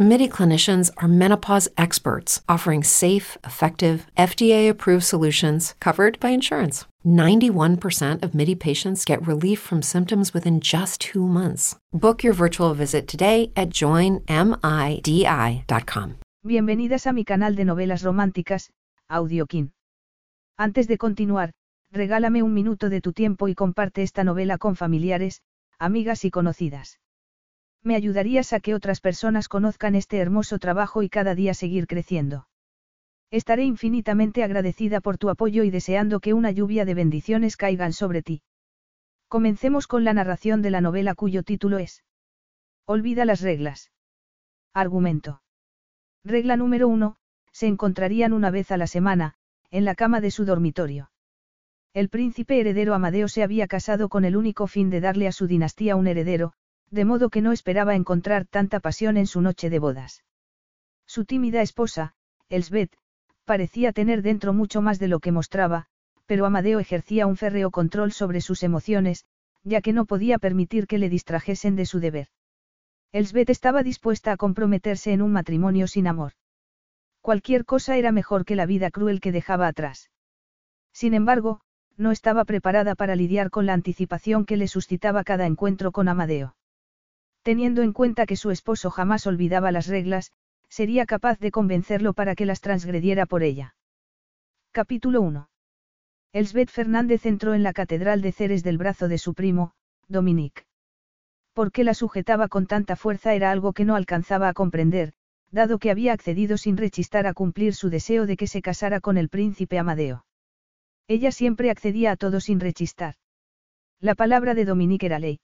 MIDI clinicians are menopause experts offering safe, effective, FDA approved solutions covered by insurance. 91% of MIDI patients get relief from symptoms within just two months. Book your virtual visit today at joinmidi.com. Bienvenidas a mi canal de novelas románticas, Audiokin. Antes de continuar, regálame un minuto de tu tiempo y comparte esta novela con familiares, amigas y conocidas. Me ayudarías a que otras personas conozcan este hermoso trabajo y cada día seguir creciendo. Estaré infinitamente agradecida por tu apoyo y deseando que una lluvia de bendiciones caigan sobre ti. Comencemos con la narración de la novela cuyo título es Olvida las reglas. Argumento. Regla número 1, se encontrarían una vez a la semana, en la cama de su dormitorio. El príncipe heredero Amadeo se había casado con el único fin de darle a su dinastía un heredero, de modo que no esperaba encontrar tanta pasión en su noche de bodas. Su tímida esposa, Elsbeth, parecía tener dentro mucho más de lo que mostraba, pero Amadeo ejercía un férreo control sobre sus emociones, ya que no podía permitir que le distrajesen de su deber. Elsbeth estaba dispuesta a comprometerse en un matrimonio sin amor. Cualquier cosa era mejor que la vida cruel que dejaba atrás. Sin embargo, no estaba preparada para lidiar con la anticipación que le suscitaba cada encuentro con Amadeo. Teniendo en cuenta que su esposo jamás olvidaba las reglas, sería capaz de convencerlo para que las transgrediera por ella. Capítulo 1. Elsbeth Fernández entró en la catedral de Ceres del brazo de su primo, Dominique. ¿Por qué la sujetaba con tanta fuerza era algo que no alcanzaba a comprender, dado que había accedido sin rechistar a cumplir su deseo de que se casara con el príncipe Amadeo. Ella siempre accedía a todo sin rechistar. La palabra de Dominique era ley.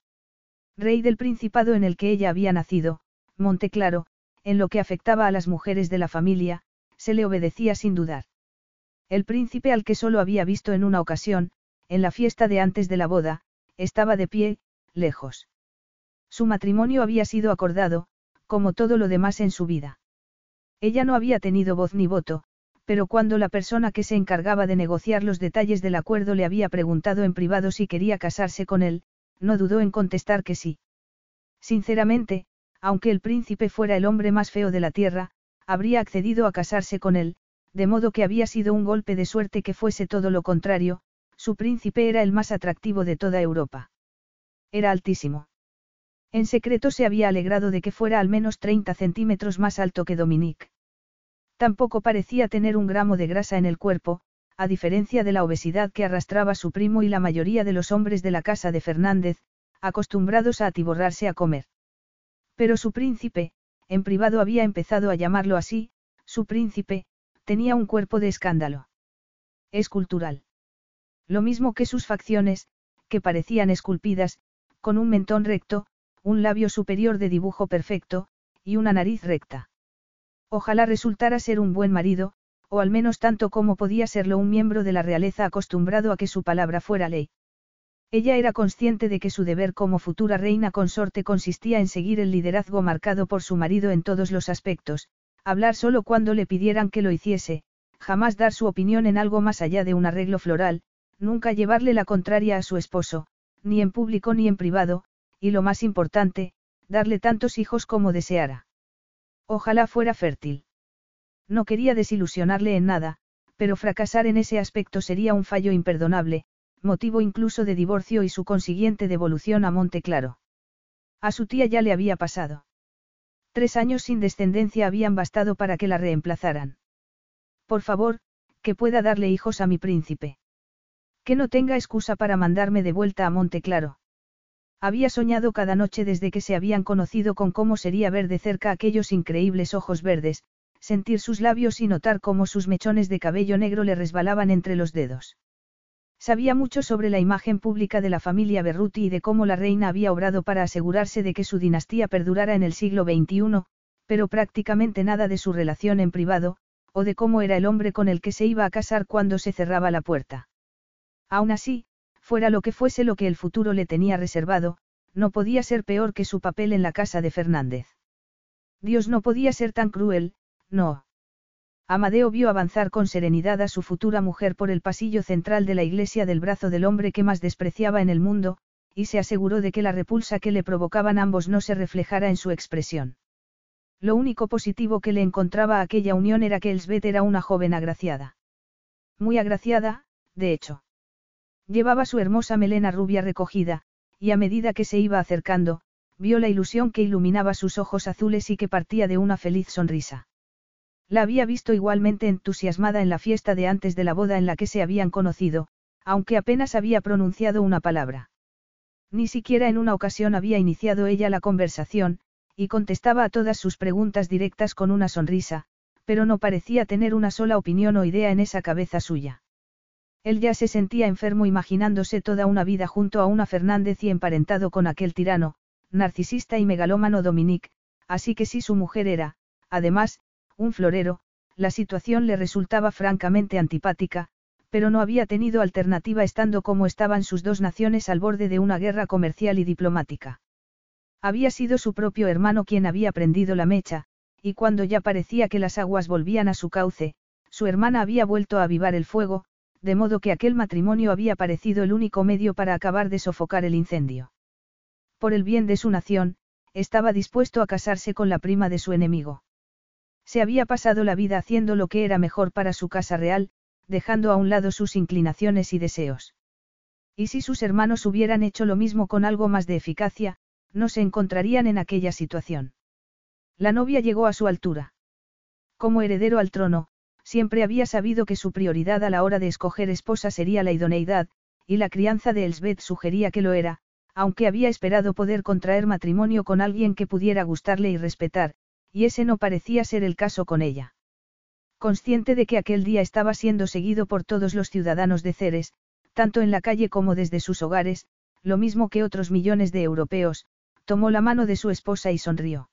Rey del principado en el que ella había nacido, Monteclaro, en lo que afectaba a las mujeres de la familia, se le obedecía sin dudar. El príncipe al que solo había visto en una ocasión, en la fiesta de antes de la boda, estaba de pie, lejos. Su matrimonio había sido acordado, como todo lo demás en su vida. Ella no había tenido voz ni voto, pero cuando la persona que se encargaba de negociar los detalles del acuerdo le había preguntado en privado si quería casarse con él, no dudó en contestar que sí. Sinceramente, aunque el príncipe fuera el hombre más feo de la tierra, habría accedido a casarse con él, de modo que había sido un golpe de suerte que fuese todo lo contrario, su príncipe era el más atractivo de toda Europa. Era altísimo. En secreto se había alegrado de que fuera al menos 30 centímetros más alto que Dominique. Tampoco parecía tener un gramo de grasa en el cuerpo, a diferencia de la obesidad que arrastraba su primo y la mayoría de los hombres de la casa de Fernández, acostumbrados a atiborrarse a comer. Pero su príncipe, en privado había empezado a llamarlo así, su príncipe, tenía un cuerpo de escándalo. Escultural. Lo mismo que sus facciones, que parecían esculpidas, con un mentón recto, un labio superior de dibujo perfecto, y una nariz recta. Ojalá resultara ser un buen marido, o al menos tanto como podía serlo un miembro de la realeza acostumbrado a que su palabra fuera ley. Ella era consciente de que su deber como futura reina consorte consistía en seguir el liderazgo marcado por su marido en todos los aspectos, hablar solo cuando le pidieran que lo hiciese, jamás dar su opinión en algo más allá de un arreglo floral, nunca llevarle la contraria a su esposo, ni en público ni en privado, y lo más importante, darle tantos hijos como deseara. Ojalá fuera fértil. No quería desilusionarle en nada, pero fracasar en ese aspecto sería un fallo imperdonable, motivo incluso de divorcio y su consiguiente devolución a Monte Claro. A su tía ya le había pasado. Tres años sin descendencia habían bastado para que la reemplazaran. Por favor, que pueda darle hijos a mi príncipe. Que no tenga excusa para mandarme de vuelta a Monte Claro. Había soñado cada noche desde que se habían conocido con cómo sería ver de cerca aquellos increíbles ojos verdes, sentir sus labios y notar cómo sus mechones de cabello negro le resbalaban entre los dedos. Sabía mucho sobre la imagen pública de la familia Berruti y de cómo la reina había obrado para asegurarse de que su dinastía perdurara en el siglo XXI, pero prácticamente nada de su relación en privado, o de cómo era el hombre con el que se iba a casar cuando se cerraba la puerta. Aún así, fuera lo que fuese lo que el futuro le tenía reservado, no podía ser peor que su papel en la casa de Fernández. Dios no podía ser tan cruel, no. Amadeo vio avanzar con serenidad a su futura mujer por el pasillo central de la iglesia del brazo del hombre que más despreciaba en el mundo, y se aseguró de que la repulsa que le provocaban ambos no se reflejara en su expresión. Lo único positivo que le encontraba a aquella unión era que Elsbeth era una joven agraciada. Muy agraciada, de hecho. Llevaba su hermosa melena rubia recogida, y a medida que se iba acercando, vio la ilusión que iluminaba sus ojos azules y que partía de una feliz sonrisa. La había visto igualmente entusiasmada en la fiesta de antes de la boda en la que se habían conocido, aunque apenas había pronunciado una palabra. Ni siquiera en una ocasión había iniciado ella la conversación, y contestaba a todas sus preguntas directas con una sonrisa, pero no parecía tener una sola opinión o idea en esa cabeza suya. Él ya se sentía enfermo imaginándose toda una vida junto a una Fernández y emparentado con aquel tirano, narcisista y megalómano Dominique, así que si su mujer era, además, un florero, la situación le resultaba francamente antipática, pero no había tenido alternativa estando como estaban sus dos naciones al borde de una guerra comercial y diplomática. Había sido su propio hermano quien había prendido la mecha, y cuando ya parecía que las aguas volvían a su cauce, su hermana había vuelto a avivar el fuego, de modo que aquel matrimonio había parecido el único medio para acabar de sofocar el incendio. Por el bien de su nación, estaba dispuesto a casarse con la prima de su enemigo. Se había pasado la vida haciendo lo que era mejor para su casa real, dejando a un lado sus inclinaciones y deseos. Y si sus hermanos hubieran hecho lo mismo con algo más de eficacia, no se encontrarían en aquella situación. La novia llegó a su altura. Como heredero al trono, siempre había sabido que su prioridad a la hora de escoger esposa sería la idoneidad, y la crianza de Elsbeth sugería que lo era, aunque había esperado poder contraer matrimonio con alguien que pudiera gustarle y respetar, y ese no parecía ser el caso con ella. Consciente de que aquel día estaba siendo seguido por todos los ciudadanos de Ceres, tanto en la calle como desde sus hogares, lo mismo que otros millones de europeos, tomó la mano de su esposa y sonrió.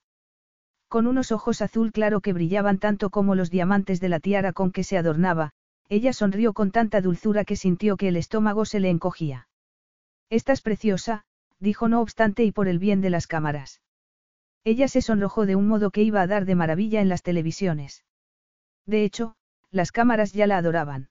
Con unos ojos azul claro que brillaban tanto como los diamantes de la tiara con que se adornaba, ella sonrió con tanta dulzura que sintió que el estómago se le encogía. Estás preciosa, dijo no obstante y por el bien de las cámaras. Ella se sonrojó de un modo que iba a dar de maravilla en las televisiones. De hecho, las cámaras ya la adoraban.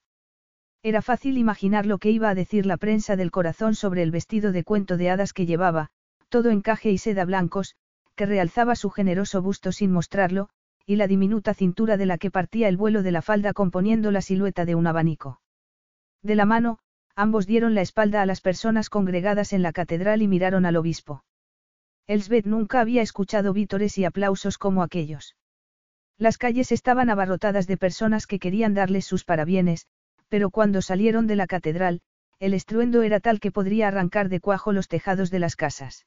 Era fácil imaginar lo que iba a decir la prensa del corazón sobre el vestido de cuento de hadas que llevaba, todo encaje y seda blancos, que realzaba su generoso busto sin mostrarlo, y la diminuta cintura de la que partía el vuelo de la falda componiendo la silueta de un abanico. De la mano, ambos dieron la espalda a las personas congregadas en la catedral y miraron al obispo. Elsbeth nunca había escuchado vítores y aplausos como aquellos. Las calles estaban abarrotadas de personas que querían darles sus parabienes, pero cuando salieron de la catedral, el estruendo era tal que podría arrancar de cuajo los tejados de las casas.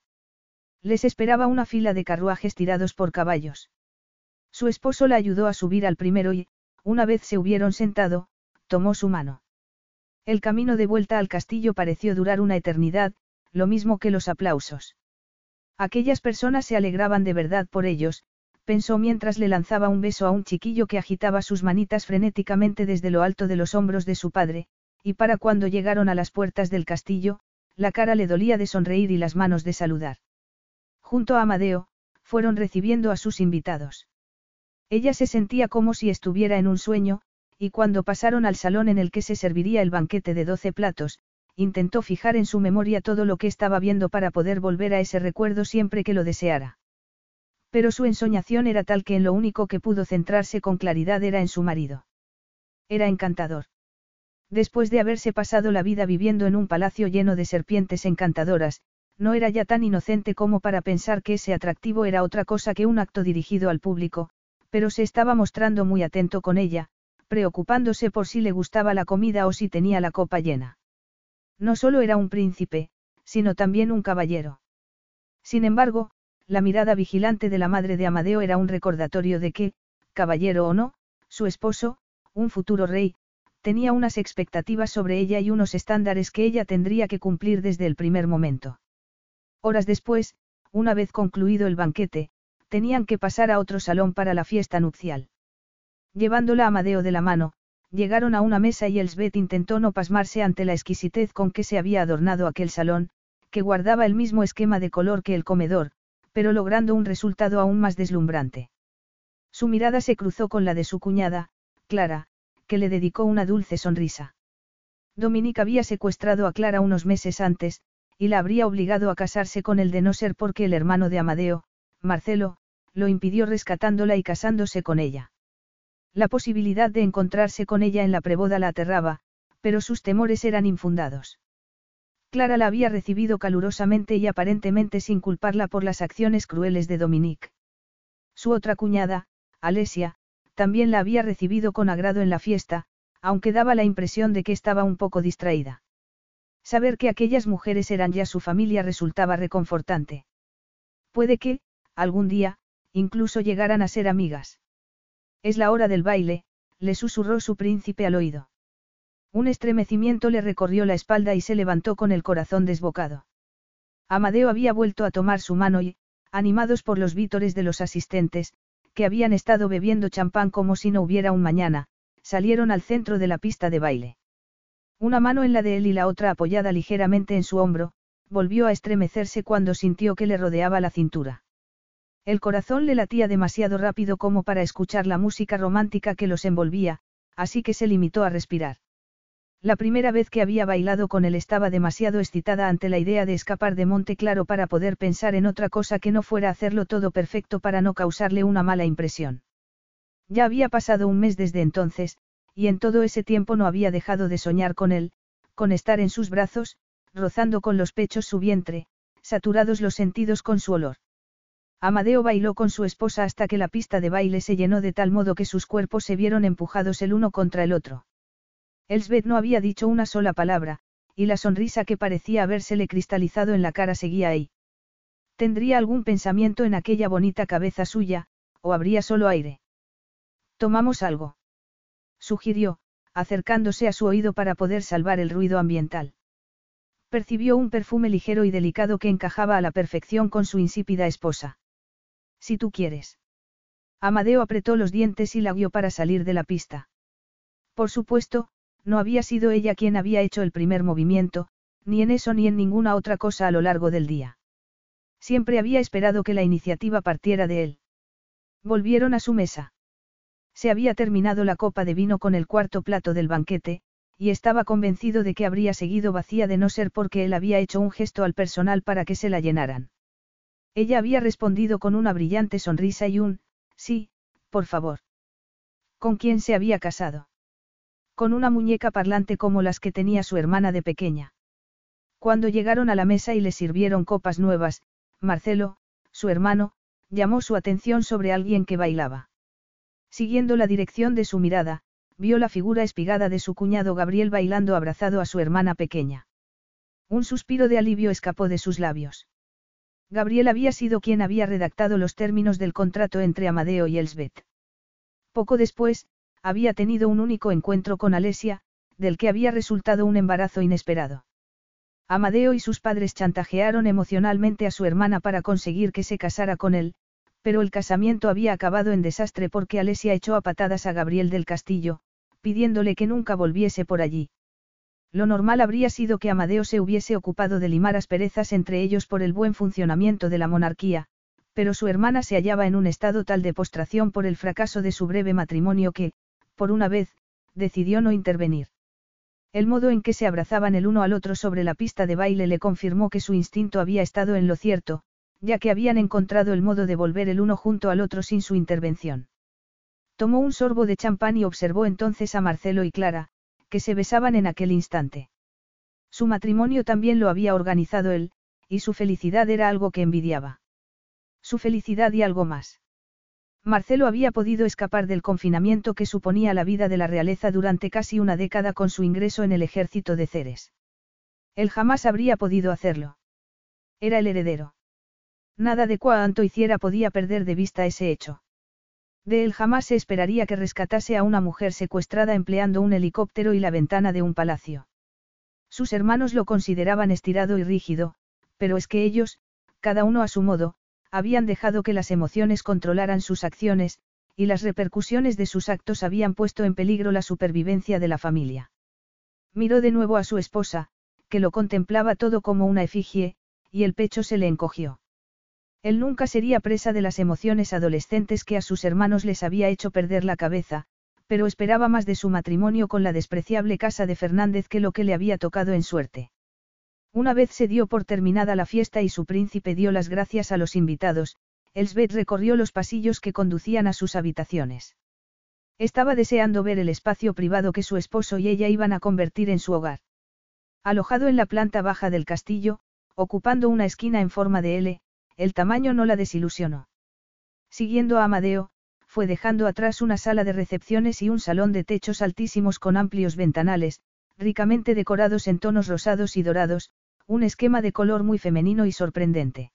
Les esperaba una fila de carruajes tirados por caballos. Su esposo la ayudó a subir al primero y, una vez se hubieron sentado, tomó su mano. El camino de vuelta al castillo pareció durar una eternidad, lo mismo que los aplausos. Aquellas personas se alegraban de verdad por ellos, pensó mientras le lanzaba un beso a un chiquillo que agitaba sus manitas frenéticamente desde lo alto de los hombros de su padre, y para cuando llegaron a las puertas del castillo, la cara le dolía de sonreír y las manos de saludar. Junto a Amadeo, fueron recibiendo a sus invitados. Ella se sentía como si estuviera en un sueño, y cuando pasaron al salón en el que se serviría el banquete de doce platos, intentó fijar en su memoria todo lo que estaba viendo para poder volver a ese recuerdo siempre que lo deseara. Pero su ensoñación era tal que en lo único que pudo centrarse con claridad era en su marido. Era encantador. Después de haberse pasado la vida viviendo en un palacio lleno de serpientes encantadoras, no era ya tan inocente como para pensar que ese atractivo era otra cosa que un acto dirigido al público, pero se estaba mostrando muy atento con ella, preocupándose por si le gustaba la comida o si tenía la copa llena. No solo era un príncipe, sino también un caballero. Sin embargo, la mirada vigilante de la madre de Amadeo era un recordatorio de que, caballero o no, su esposo, un futuro rey, tenía unas expectativas sobre ella y unos estándares que ella tendría que cumplir desde el primer momento. Horas después, una vez concluido el banquete, tenían que pasar a otro salón para la fiesta nupcial. Llevándola a Amadeo de la mano, llegaron a una mesa y Elsbeth intentó no pasmarse ante la exquisitez con que se había adornado aquel salón, que guardaba el mismo esquema de color que el comedor, pero logrando un resultado aún más deslumbrante. Su mirada se cruzó con la de su cuñada, Clara, que le dedicó una dulce sonrisa. Dominique había secuestrado a Clara unos meses antes, y la habría obligado a casarse con él de no ser porque el hermano de Amadeo, Marcelo, lo impidió rescatándola y casándose con ella. La posibilidad de encontrarse con ella en la preboda la aterraba, pero sus temores eran infundados. Clara la había recibido calurosamente y aparentemente sin culparla por las acciones crueles de Dominique. Su otra cuñada, Alesia, también la había recibido con agrado en la fiesta, aunque daba la impresión de que estaba un poco distraída. Saber que aquellas mujeres eran ya su familia resultaba reconfortante. Puede que, algún día, incluso llegaran a ser amigas. Es la hora del baile, le susurró su príncipe al oído. Un estremecimiento le recorrió la espalda y se levantó con el corazón desbocado. Amadeo había vuelto a tomar su mano y, animados por los vítores de los asistentes, que habían estado bebiendo champán como si no hubiera un mañana, salieron al centro de la pista de baile. Una mano en la de él y la otra apoyada ligeramente en su hombro, volvió a estremecerse cuando sintió que le rodeaba la cintura. El corazón le latía demasiado rápido como para escuchar la música romántica que los envolvía, así que se limitó a respirar. La primera vez que había bailado con él estaba demasiado excitada ante la idea de escapar de Monte Claro para poder pensar en otra cosa que no fuera hacerlo todo perfecto para no causarle una mala impresión. Ya había pasado un mes desde entonces, y en todo ese tiempo no había dejado de soñar con él, con estar en sus brazos, rozando con los pechos su vientre, saturados los sentidos con su olor. Amadeo bailó con su esposa hasta que la pista de baile se llenó de tal modo que sus cuerpos se vieron empujados el uno contra el otro. Elsbeth no había dicho una sola palabra, y la sonrisa que parecía habérsele cristalizado en la cara seguía ahí. ¿Tendría algún pensamiento en aquella bonita cabeza suya, o habría solo aire? Tomamos algo. Sugirió, acercándose a su oído para poder salvar el ruido ambiental. Percibió un perfume ligero y delicado que encajaba a la perfección con su insípida esposa. Si tú quieres. Amadeo apretó los dientes y la guió para salir de la pista. Por supuesto, no había sido ella quien había hecho el primer movimiento, ni en eso ni en ninguna otra cosa a lo largo del día. Siempre había esperado que la iniciativa partiera de él. Volvieron a su mesa. Se había terminado la copa de vino con el cuarto plato del banquete, y estaba convencido de que habría seguido vacía de no ser porque él había hecho un gesto al personal para que se la llenaran. Ella había respondido con una brillante sonrisa y un, sí, por favor. ¿Con quién se había casado? Con una muñeca parlante como las que tenía su hermana de pequeña. Cuando llegaron a la mesa y le sirvieron copas nuevas, Marcelo, su hermano, llamó su atención sobre alguien que bailaba. Siguiendo la dirección de su mirada, vio la figura espigada de su cuñado Gabriel bailando abrazado a su hermana pequeña. Un suspiro de alivio escapó de sus labios. Gabriel había sido quien había redactado los términos del contrato entre Amadeo y Elsbeth. Poco después, había tenido un único encuentro con Alesia, del que había resultado un embarazo inesperado. Amadeo y sus padres chantajearon emocionalmente a su hermana para conseguir que se casara con él, pero el casamiento había acabado en desastre porque Alesia echó a patadas a Gabriel del Castillo, pidiéndole que nunca volviese por allí. Lo normal habría sido que Amadeo se hubiese ocupado de limar asperezas entre ellos por el buen funcionamiento de la monarquía, pero su hermana se hallaba en un estado tal de postración por el fracaso de su breve matrimonio que, por una vez, decidió no intervenir. El modo en que se abrazaban el uno al otro sobre la pista de baile le confirmó que su instinto había estado en lo cierto, ya que habían encontrado el modo de volver el uno junto al otro sin su intervención. Tomó un sorbo de champán y observó entonces a Marcelo y Clara, que se besaban en aquel instante. Su matrimonio también lo había organizado él, y su felicidad era algo que envidiaba. Su felicidad y algo más. Marcelo había podido escapar del confinamiento que suponía la vida de la realeza durante casi una década con su ingreso en el ejército de Ceres. Él jamás habría podido hacerlo. Era el heredero. Nada de cuanto hiciera podía perder de vista ese hecho. De él jamás se esperaría que rescatase a una mujer secuestrada empleando un helicóptero y la ventana de un palacio. Sus hermanos lo consideraban estirado y rígido, pero es que ellos, cada uno a su modo, habían dejado que las emociones controlaran sus acciones, y las repercusiones de sus actos habían puesto en peligro la supervivencia de la familia. Miró de nuevo a su esposa, que lo contemplaba todo como una efigie, y el pecho se le encogió. Él nunca sería presa de las emociones adolescentes que a sus hermanos les había hecho perder la cabeza, pero esperaba más de su matrimonio con la despreciable casa de Fernández que lo que le había tocado en suerte. Una vez se dio por terminada la fiesta y su príncipe dio las gracias a los invitados, Elsbeth recorrió los pasillos que conducían a sus habitaciones. Estaba deseando ver el espacio privado que su esposo y ella iban a convertir en su hogar. Alojado en la planta baja del castillo, ocupando una esquina en forma de L, el tamaño no la desilusionó. Siguiendo a Amadeo, fue dejando atrás una sala de recepciones y un salón de techos altísimos con amplios ventanales, ricamente decorados en tonos rosados y dorados, un esquema de color muy femenino y sorprendente.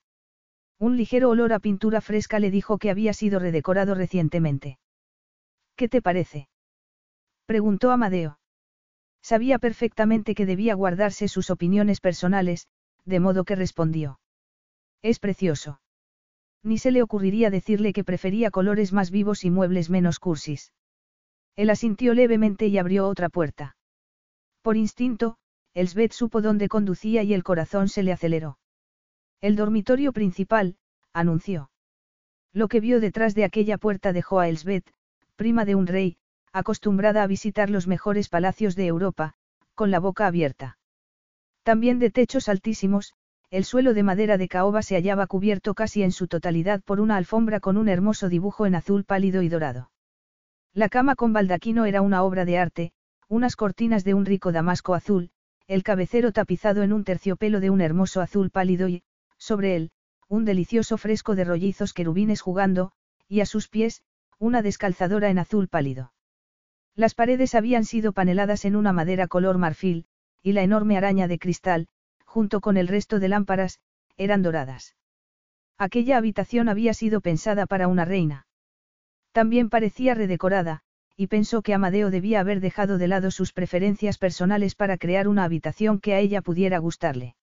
Un ligero olor a pintura fresca le dijo que había sido redecorado recientemente. ¿Qué te parece? preguntó Amadeo. Sabía perfectamente que debía guardarse sus opiniones personales, de modo que respondió. Es precioso. Ni se le ocurriría decirle que prefería colores más vivos y muebles menos cursis. Él asintió levemente y abrió otra puerta. Por instinto, Elsbeth supo dónde conducía y el corazón se le aceleró. El dormitorio principal, anunció. Lo que vio detrás de aquella puerta dejó a Elsbeth, prima de un rey, acostumbrada a visitar los mejores palacios de Europa, con la boca abierta. También de techos altísimos, el suelo de madera de caoba se hallaba cubierto casi en su totalidad por una alfombra con un hermoso dibujo en azul pálido y dorado. La cama con baldaquino era una obra de arte, unas cortinas de un rico damasco azul, el cabecero tapizado en un terciopelo de un hermoso azul pálido y, sobre él, un delicioso fresco de rollizos querubines jugando, y a sus pies, una descalzadora en azul pálido. Las paredes habían sido paneladas en una madera color marfil, y la enorme araña de cristal, junto con el resto de lámparas, eran doradas. Aquella habitación había sido pensada para una reina. También parecía redecorada, y pensó que Amadeo debía haber dejado de lado sus preferencias personales para crear una habitación que a ella pudiera gustarle.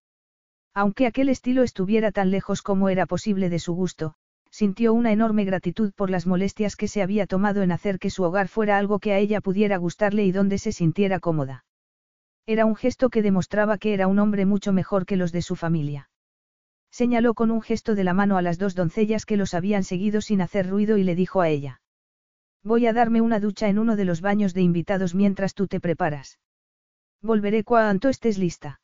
Aunque aquel estilo estuviera tan lejos como era posible de su gusto, sintió una enorme gratitud por las molestias que se había tomado en hacer que su hogar fuera algo que a ella pudiera gustarle y donde se sintiera cómoda. Era un gesto que demostraba que era un hombre mucho mejor que los de su familia. Señaló con un gesto de la mano a las dos doncellas que los habían seguido sin hacer ruido y le dijo a ella. Voy a darme una ducha en uno de los baños de invitados mientras tú te preparas. Volveré cuanto estés lista.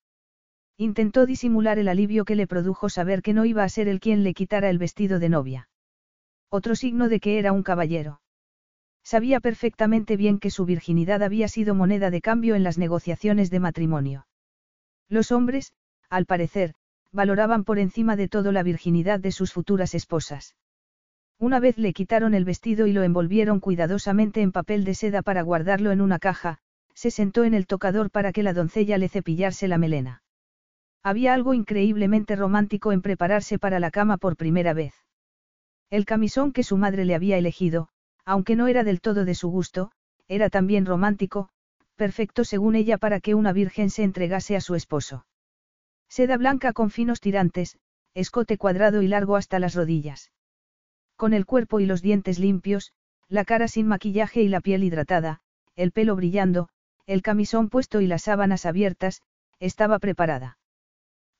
Intentó disimular el alivio que le produjo saber que no iba a ser el quien le quitara el vestido de novia. Otro signo de que era un caballero. Sabía perfectamente bien que su virginidad había sido moneda de cambio en las negociaciones de matrimonio. Los hombres, al parecer, valoraban por encima de todo la virginidad de sus futuras esposas. Una vez le quitaron el vestido y lo envolvieron cuidadosamente en papel de seda para guardarlo en una caja, se sentó en el tocador para que la doncella le cepillase la melena. Había algo increíblemente romántico en prepararse para la cama por primera vez. El camisón que su madre le había elegido, aunque no era del todo de su gusto, era también romántico, perfecto según ella para que una virgen se entregase a su esposo. Seda blanca con finos tirantes, escote cuadrado y largo hasta las rodillas. Con el cuerpo y los dientes limpios, la cara sin maquillaje y la piel hidratada, el pelo brillando, el camisón puesto y las sábanas abiertas, estaba preparada.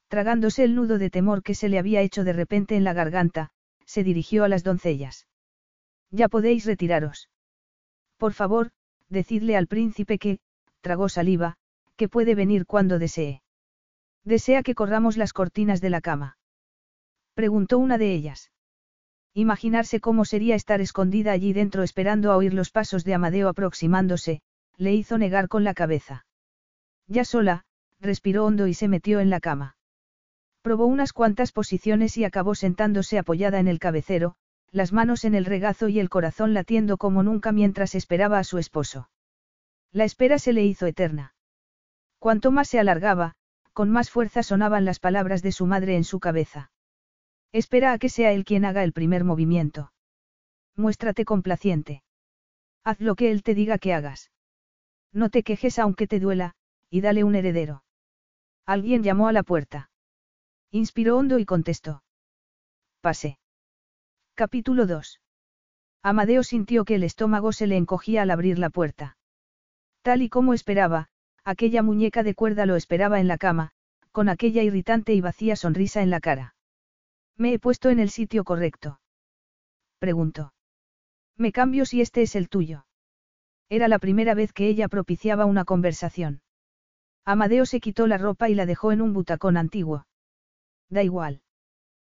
Tragándose el nudo de temor que se le había hecho de repente en la garganta, se dirigió a las doncellas. Ya podéis retiraros. Por favor, decidle al príncipe que, tragó saliva, que puede venir cuando desee. ¿Desea que corramos las cortinas de la cama? Preguntó una de ellas. Imaginarse cómo sería estar escondida allí dentro esperando a oír los pasos de Amadeo aproximándose, le hizo negar con la cabeza. Ya sola, respiró hondo y se metió en la cama. Probó unas cuantas posiciones y acabó sentándose apoyada en el cabecero, las manos en el regazo y el corazón latiendo como nunca mientras esperaba a su esposo. La espera se le hizo eterna. Cuanto más se alargaba, con más fuerza sonaban las palabras de su madre en su cabeza. Espera a que sea él quien haga el primer movimiento. Muéstrate complaciente. Haz lo que él te diga que hagas. No te quejes aunque te duela, y dale un heredero. Alguien llamó a la puerta. Inspiró hondo y contestó. Pase. Capítulo 2. Amadeo sintió que el estómago se le encogía al abrir la puerta. Tal y como esperaba, aquella muñeca de cuerda lo esperaba en la cama, con aquella irritante y vacía sonrisa en la cara. Me he puesto en el sitio correcto. Preguntó. Me cambio si este es el tuyo. Era la primera vez que ella propiciaba una conversación. Amadeo se quitó la ropa y la dejó en un butacón antiguo. Da igual.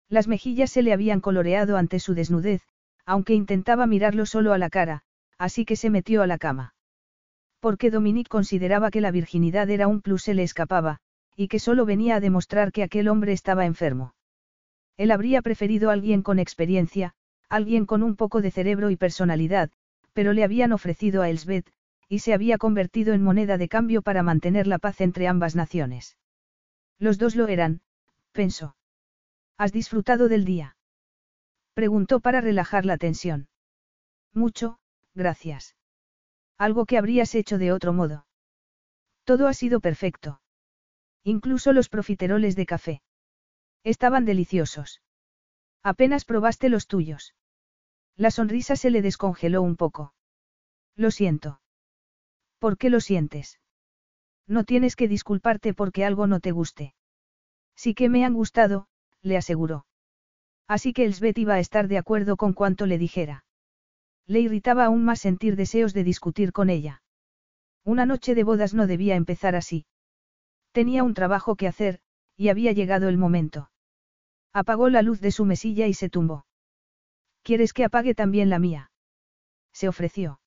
Las mejillas se le habían coloreado ante su desnudez, aunque intentaba mirarlo solo a la cara, así que se metió a la cama. Porque Dominique consideraba que la virginidad era un plus se le escapaba, y que solo venía a demostrar que aquel hombre estaba enfermo. Él habría preferido a alguien con experiencia, alguien con un poco de cerebro y personalidad, pero le habían ofrecido a Elsbeth, y se había convertido en moneda de cambio para mantener la paz entre ambas naciones. Los dos lo eran, pensó. ¿Has disfrutado del día? Preguntó para relajar la tensión. Mucho, gracias. Algo que habrías hecho de otro modo. Todo ha sido perfecto. Incluso los profiteroles de café. Estaban deliciosos. Apenas probaste los tuyos. La sonrisa se le descongeló un poco. Lo siento. ¿Por qué lo sientes? No tienes que disculparte porque algo no te guste. Sí que me han gustado, le aseguró. Así que Elsbeth iba a estar de acuerdo con cuanto le dijera. Le irritaba aún más sentir deseos de discutir con ella. Una noche de bodas no debía empezar así. Tenía un trabajo que hacer, y había llegado el momento. Apagó la luz de su mesilla y se tumbó. ¿Quieres que apague también la mía? Se ofreció.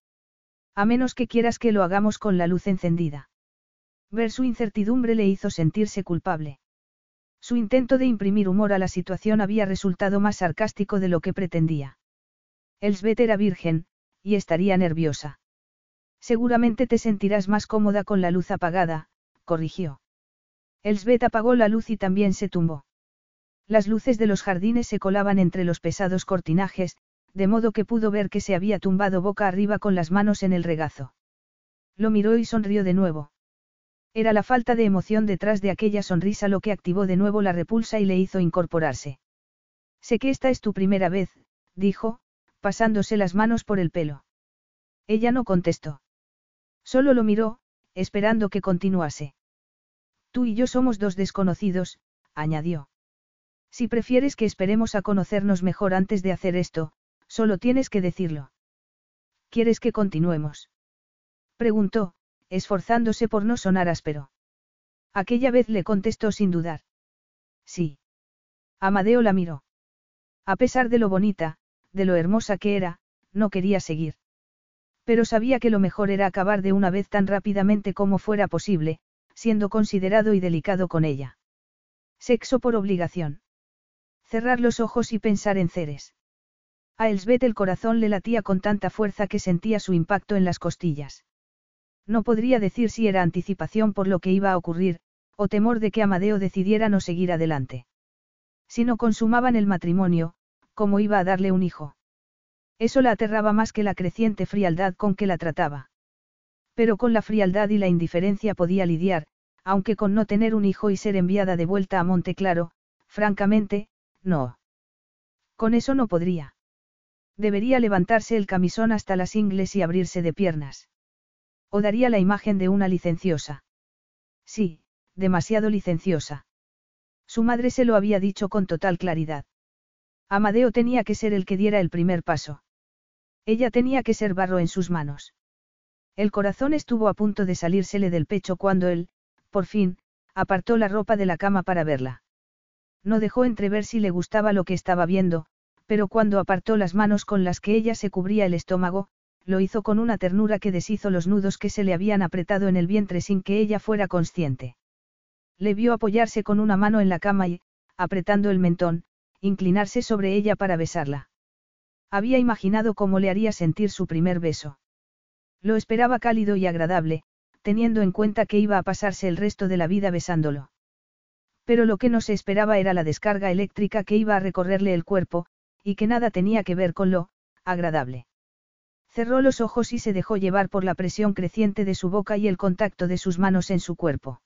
A menos que quieras que lo hagamos con la luz encendida. Ver su incertidumbre le hizo sentirse culpable. Su intento de imprimir humor a la situación había resultado más sarcástico de lo que pretendía. Elsbeth era virgen, y estaría nerviosa. Seguramente te sentirás más cómoda con la luz apagada, corrigió. Elsbeth apagó la luz y también se tumbó. Las luces de los jardines se colaban entre los pesados cortinajes, de modo que pudo ver que se había tumbado boca arriba con las manos en el regazo. Lo miró y sonrió de nuevo. Era la falta de emoción detrás de aquella sonrisa lo que activó de nuevo la repulsa y le hizo incorporarse. Sé que esta es tu primera vez, dijo, pasándose las manos por el pelo. Ella no contestó. Solo lo miró, esperando que continuase. Tú y yo somos dos desconocidos, añadió. Si prefieres que esperemos a conocernos mejor antes de hacer esto, solo tienes que decirlo. ¿Quieres que continuemos? Preguntó, esforzándose por no sonar áspero. Aquella vez le contestó sin dudar. Sí. Amadeo la miró. A pesar de lo bonita, de lo hermosa que era, no quería seguir. Pero sabía que lo mejor era acabar de una vez tan rápidamente como fuera posible, siendo considerado y delicado con ella. Sexo por obligación. Cerrar los ojos y pensar en Ceres. A Elsbeth el corazón le latía con tanta fuerza que sentía su impacto en las costillas. No podría decir si era anticipación por lo que iba a ocurrir, o temor de que Amadeo decidiera no seguir adelante. Si no consumaban el matrimonio, ¿cómo iba a darle un hijo? Eso la aterraba más que la creciente frialdad con que la trataba. Pero con la frialdad y la indiferencia podía lidiar, aunque con no tener un hijo y ser enviada de vuelta a Monte Claro, francamente, no. Con eso no podría. Debería levantarse el camisón hasta las ingles y abrirse de piernas. O daría la imagen de una licenciosa. Sí, demasiado licenciosa. Su madre se lo había dicho con total claridad. Amadeo tenía que ser el que diera el primer paso. Ella tenía que ser barro en sus manos. El corazón estuvo a punto de salírsele del pecho cuando él, por fin, apartó la ropa de la cama para verla. No dejó entrever si le gustaba lo que estaba viendo, pero cuando apartó las manos con las que ella se cubría el estómago, lo hizo con una ternura que deshizo los nudos que se le habían apretado en el vientre sin que ella fuera consciente. Le vio apoyarse con una mano en la cama y, apretando el mentón, inclinarse sobre ella para besarla. Había imaginado cómo le haría sentir su primer beso. Lo esperaba cálido y agradable, teniendo en cuenta que iba a pasarse el resto de la vida besándolo. Pero lo que no se esperaba era la descarga eléctrica que iba a recorrerle el cuerpo, y que nada tenía que ver con lo, agradable. Cerró los ojos y se dejó llevar por la presión creciente de su boca y el contacto de sus manos en su cuerpo.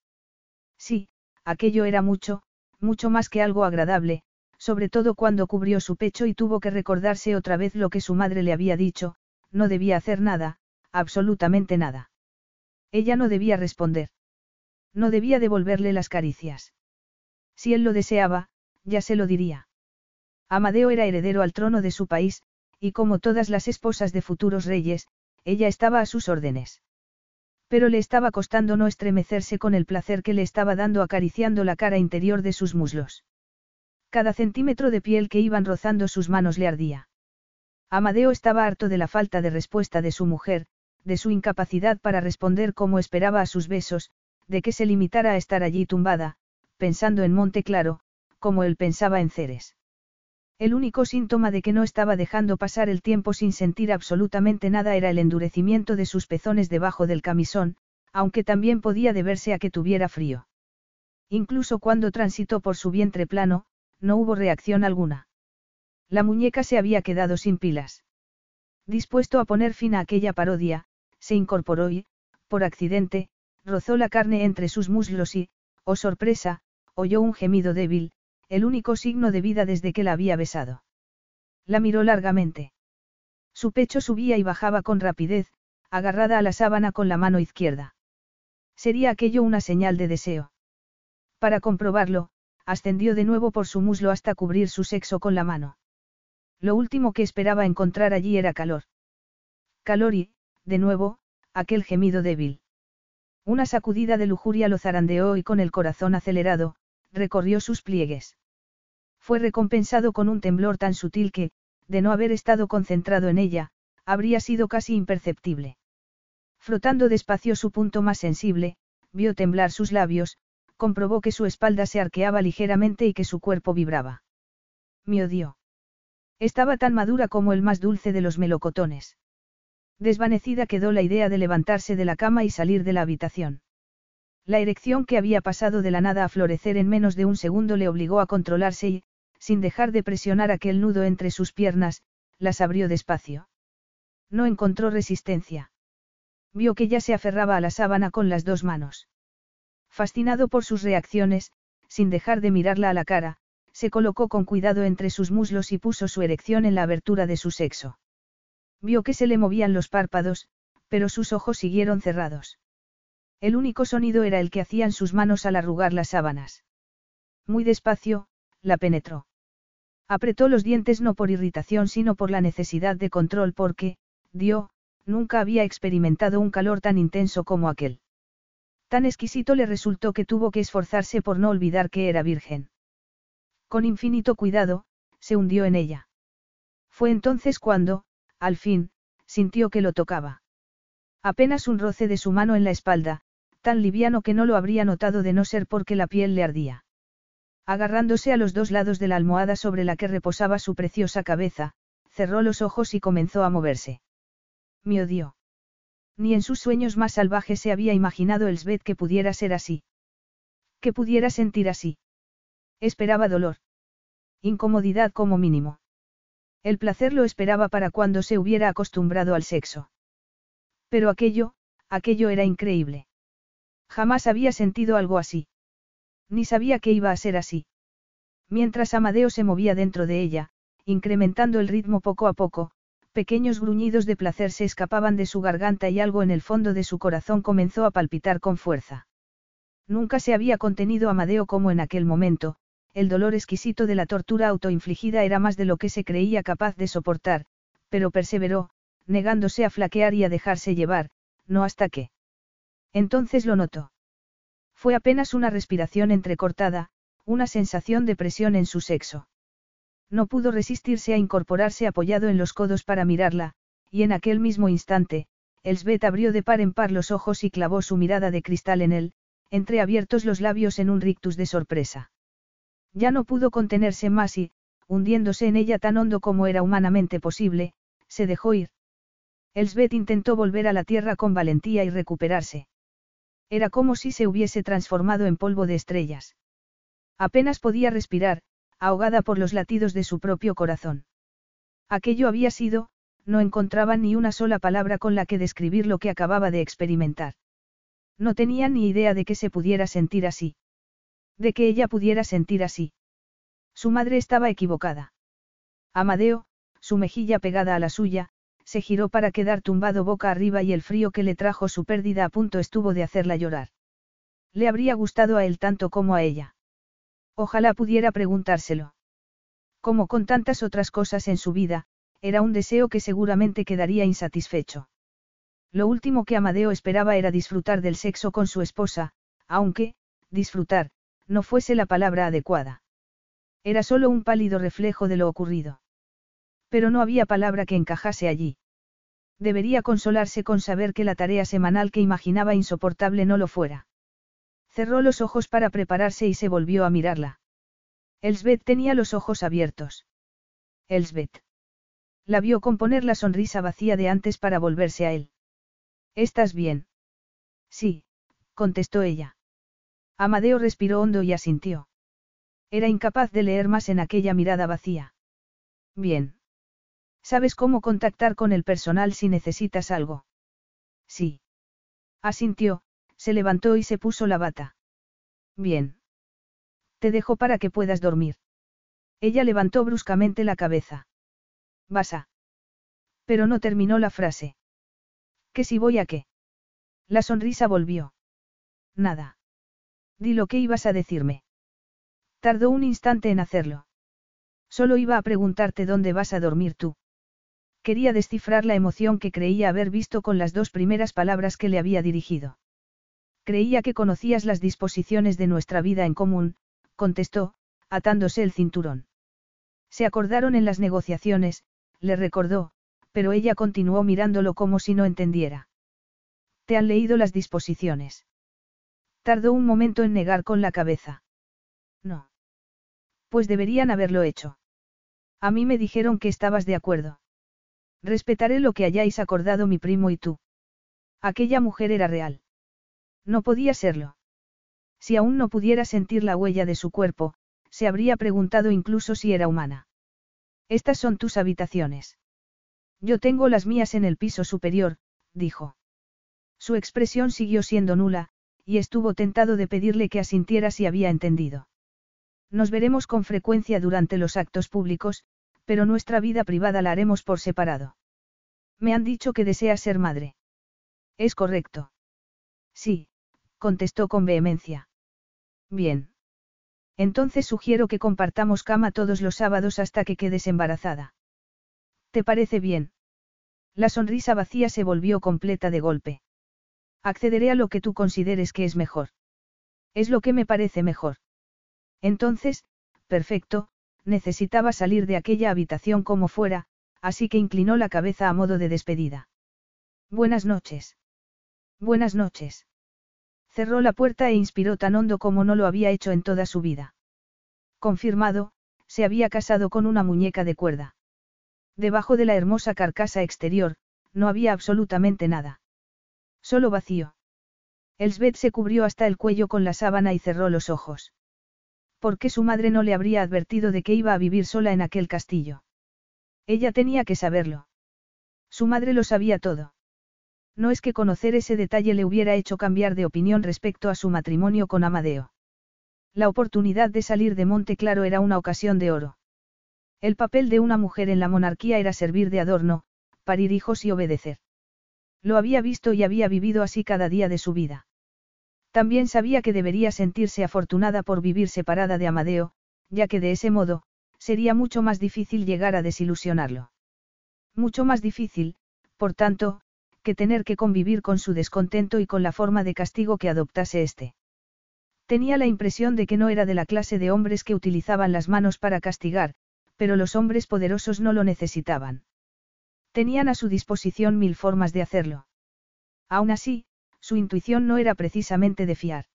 Sí, aquello era mucho, mucho más que algo agradable, sobre todo cuando cubrió su pecho y tuvo que recordarse otra vez lo que su madre le había dicho, no debía hacer nada, absolutamente nada. Ella no debía responder. No debía devolverle las caricias. Si él lo deseaba, ya se lo diría. Amadeo era heredero al trono de su país, y como todas las esposas de futuros reyes, ella estaba a sus órdenes. Pero le estaba costando no estremecerse con el placer que le estaba dando acariciando la cara interior de sus muslos. Cada centímetro de piel que iban rozando sus manos le ardía. Amadeo estaba harto de la falta de respuesta de su mujer, de su incapacidad para responder como esperaba a sus besos, de que se limitara a estar allí tumbada, pensando en Monte Claro, como él pensaba en Ceres. El único síntoma de que no estaba dejando pasar el tiempo sin sentir absolutamente nada era el endurecimiento de sus pezones debajo del camisón, aunque también podía deberse a que tuviera frío. Incluso cuando transitó por su vientre plano, no hubo reacción alguna. La muñeca se había quedado sin pilas. Dispuesto a poner fin a aquella parodia, se incorporó y, por accidente, rozó la carne entre sus muslos y, oh sorpresa, oyó un gemido débil, el único signo de vida desde que la había besado. La miró largamente. Su pecho subía y bajaba con rapidez, agarrada a la sábana con la mano izquierda. Sería aquello una señal de deseo. Para comprobarlo, ascendió de nuevo por su muslo hasta cubrir su sexo con la mano. Lo último que esperaba encontrar allí era calor. Calor y, de nuevo, aquel gemido débil. Una sacudida de lujuria lo zarandeó y con el corazón acelerado, recorrió sus pliegues. Fue recompensado con un temblor tan sutil que, de no haber estado concentrado en ella, habría sido casi imperceptible. Frotando despacio su punto más sensible, vio temblar sus labios, comprobó que su espalda se arqueaba ligeramente y que su cuerpo vibraba. Me odió. Estaba tan madura como el más dulce de los melocotones. Desvanecida quedó la idea de levantarse de la cama y salir de la habitación. La erección que había pasado de la nada a florecer en menos de un segundo le obligó a controlarse y, sin dejar de presionar aquel nudo entre sus piernas, las abrió despacio. No encontró resistencia. Vio que ya se aferraba a la sábana con las dos manos. Fascinado por sus reacciones, sin dejar de mirarla a la cara, se colocó con cuidado entre sus muslos y puso su erección en la abertura de su sexo. Vio que se le movían los párpados, pero sus ojos siguieron cerrados. El único sonido era el que hacían sus manos al arrugar las sábanas. Muy despacio, la penetró. Apretó los dientes no por irritación sino por la necesidad de control porque, dio, nunca había experimentado un calor tan intenso como aquel. Tan exquisito le resultó que tuvo que esforzarse por no olvidar que era virgen. Con infinito cuidado, se hundió en ella. Fue entonces cuando, al fin, sintió que lo tocaba. Apenas un roce de su mano en la espalda, tan liviano que no lo habría notado de no ser porque la piel le ardía. Agarrándose a los dos lados de la almohada sobre la que reposaba su preciosa cabeza, cerró los ojos y comenzó a moverse. Me odió. Ni en sus sueños más salvajes se había imaginado el Svet que pudiera ser así. Que pudiera sentir así. Esperaba dolor. Incomodidad como mínimo. El placer lo esperaba para cuando se hubiera acostumbrado al sexo. Pero aquello, aquello era increíble. Jamás había sentido algo así. Ni sabía que iba a ser así. Mientras Amadeo se movía dentro de ella, incrementando el ritmo poco a poco, pequeños gruñidos de placer se escapaban de su garganta y algo en el fondo de su corazón comenzó a palpitar con fuerza. Nunca se había contenido Amadeo como en aquel momento, el dolor exquisito de la tortura autoinfligida era más de lo que se creía capaz de soportar, pero perseveró, negándose a flaquear y a dejarse llevar, no hasta que. Entonces lo notó. Fue apenas una respiración entrecortada, una sensación de presión en su sexo. No pudo resistirse a incorporarse apoyado en los codos para mirarla, y en aquel mismo instante, Elsbeth abrió de par en par los ojos y clavó su mirada de cristal en él, entreabiertos los labios en un rictus de sorpresa. Ya no pudo contenerse más y, hundiéndose en ella tan hondo como era humanamente posible, se dejó ir. Elsbeth intentó volver a la tierra con valentía y recuperarse. Era como si se hubiese transformado en polvo de estrellas. Apenas podía respirar, ahogada por los latidos de su propio corazón. Aquello había sido, no encontraba ni una sola palabra con la que describir lo que acababa de experimentar. No tenía ni idea de que se pudiera sentir así. De que ella pudiera sentir así. Su madre estaba equivocada. Amadeo, su mejilla pegada a la suya, se giró para quedar tumbado boca arriba y el frío que le trajo su pérdida a punto estuvo de hacerla llorar. Le habría gustado a él tanto como a ella. Ojalá pudiera preguntárselo. Como con tantas otras cosas en su vida, era un deseo que seguramente quedaría insatisfecho. Lo último que Amadeo esperaba era disfrutar del sexo con su esposa, aunque, disfrutar, no fuese la palabra adecuada. Era solo un pálido reflejo de lo ocurrido. Pero no había palabra que encajase allí. Debería consolarse con saber que la tarea semanal que imaginaba insoportable no lo fuera. Cerró los ojos para prepararse y se volvió a mirarla. Elsbeth tenía los ojos abiertos. Elsbeth. La vio componer la sonrisa vacía de antes para volverse a él. ¿Estás bien? Sí, contestó ella. Amadeo respiró hondo y asintió. Era incapaz de leer más en aquella mirada vacía. Bien. ¿Sabes cómo contactar con el personal si necesitas algo? Sí. Asintió, se levantó y se puso la bata. Bien. Te dejo para que puedas dormir. Ella levantó bruscamente la cabeza. Vas a. Pero no terminó la frase. ¿Que si voy a qué? La sonrisa volvió. Nada. Di lo que ibas a decirme. Tardó un instante en hacerlo. Solo iba a preguntarte dónde vas a dormir tú. Quería descifrar la emoción que creía haber visto con las dos primeras palabras que le había dirigido. Creía que conocías las disposiciones de nuestra vida en común, contestó, atándose el cinturón. Se acordaron en las negociaciones, le recordó, pero ella continuó mirándolo como si no entendiera. ¿Te han leído las disposiciones? Tardó un momento en negar con la cabeza. No. Pues deberían haberlo hecho. A mí me dijeron que estabas de acuerdo. Respetaré lo que hayáis acordado mi primo y tú. Aquella mujer era real. No podía serlo. Si aún no pudiera sentir la huella de su cuerpo, se habría preguntado incluso si era humana. Estas son tus habitaciones. Yo tengo las mías en el piso superior, dijo. Su expresión siguió siendo nula, y estuvo tentado de pedirle que asintiera si había entendido. Nos veremos con frecuencia durante los actos públicos, pero nuestra vida privada la haremos por separado. Me han dicho que deseas ser madre. Es correcto. Sí, contestó con vehemencia. Bien. Entonces sugiero que compartamos cama todos los sábados hasta que quedes embarazada. ¿Te parece bien? La sonrisa vacía se volvió completa de golpe. Accederé a lo que tú consideres que es mejor. Es lo que me parece mejor. Entonces, perfecto, necesitaba salir de aquella habitación como fuera, así que inclinó la cabeza a modo de despedida. Buenas noches. Buenas noches. Cerró la puerta e inspiró tan hondo como no lo había hecho en toda su vida. Confirmado, se había casado con una muñeca de cuerda. Debajo de la hermosa carcasa exterior, no había absolutamente nada. Solo vacío. Elsbeth se cubrió hasta el cuello con la sábana y cerró los ojos. ¿Por qué su madre no le habría advertido de que iba a vivir sola en aquel castillo? Ella tenía que saberlo. Su madre lo sabía todo. No es que conocer ese detalle le hubiera hecho cambiar de opinión respecto a su matrimonio con Amadeo. La oportunidad de salir de Monte Claro era una ocasión de oro. El papel de una mujer en la monarquía era servir de adorno, parir hijos y obedecer. Lo había visto y había vivido así cada día de su vida. También sabía que debería sentirse afortunada por vivir separada de Amadeo, ya que de ese modo, sería mucho más difícil llegar a desilusionarlo. Mucho más difícil, por tanto, que tener que convivir con su descontento y con la forma de castigo que adoptase éste. Tenía la impresión de que no era de la clase de hombres que utilizaban las manos para castigar, pero los hombres poderosos no lo necesitaban. Tenían a su disposición mil formas de hacerlo. Aún así, su intuición no era precisamente de fiar.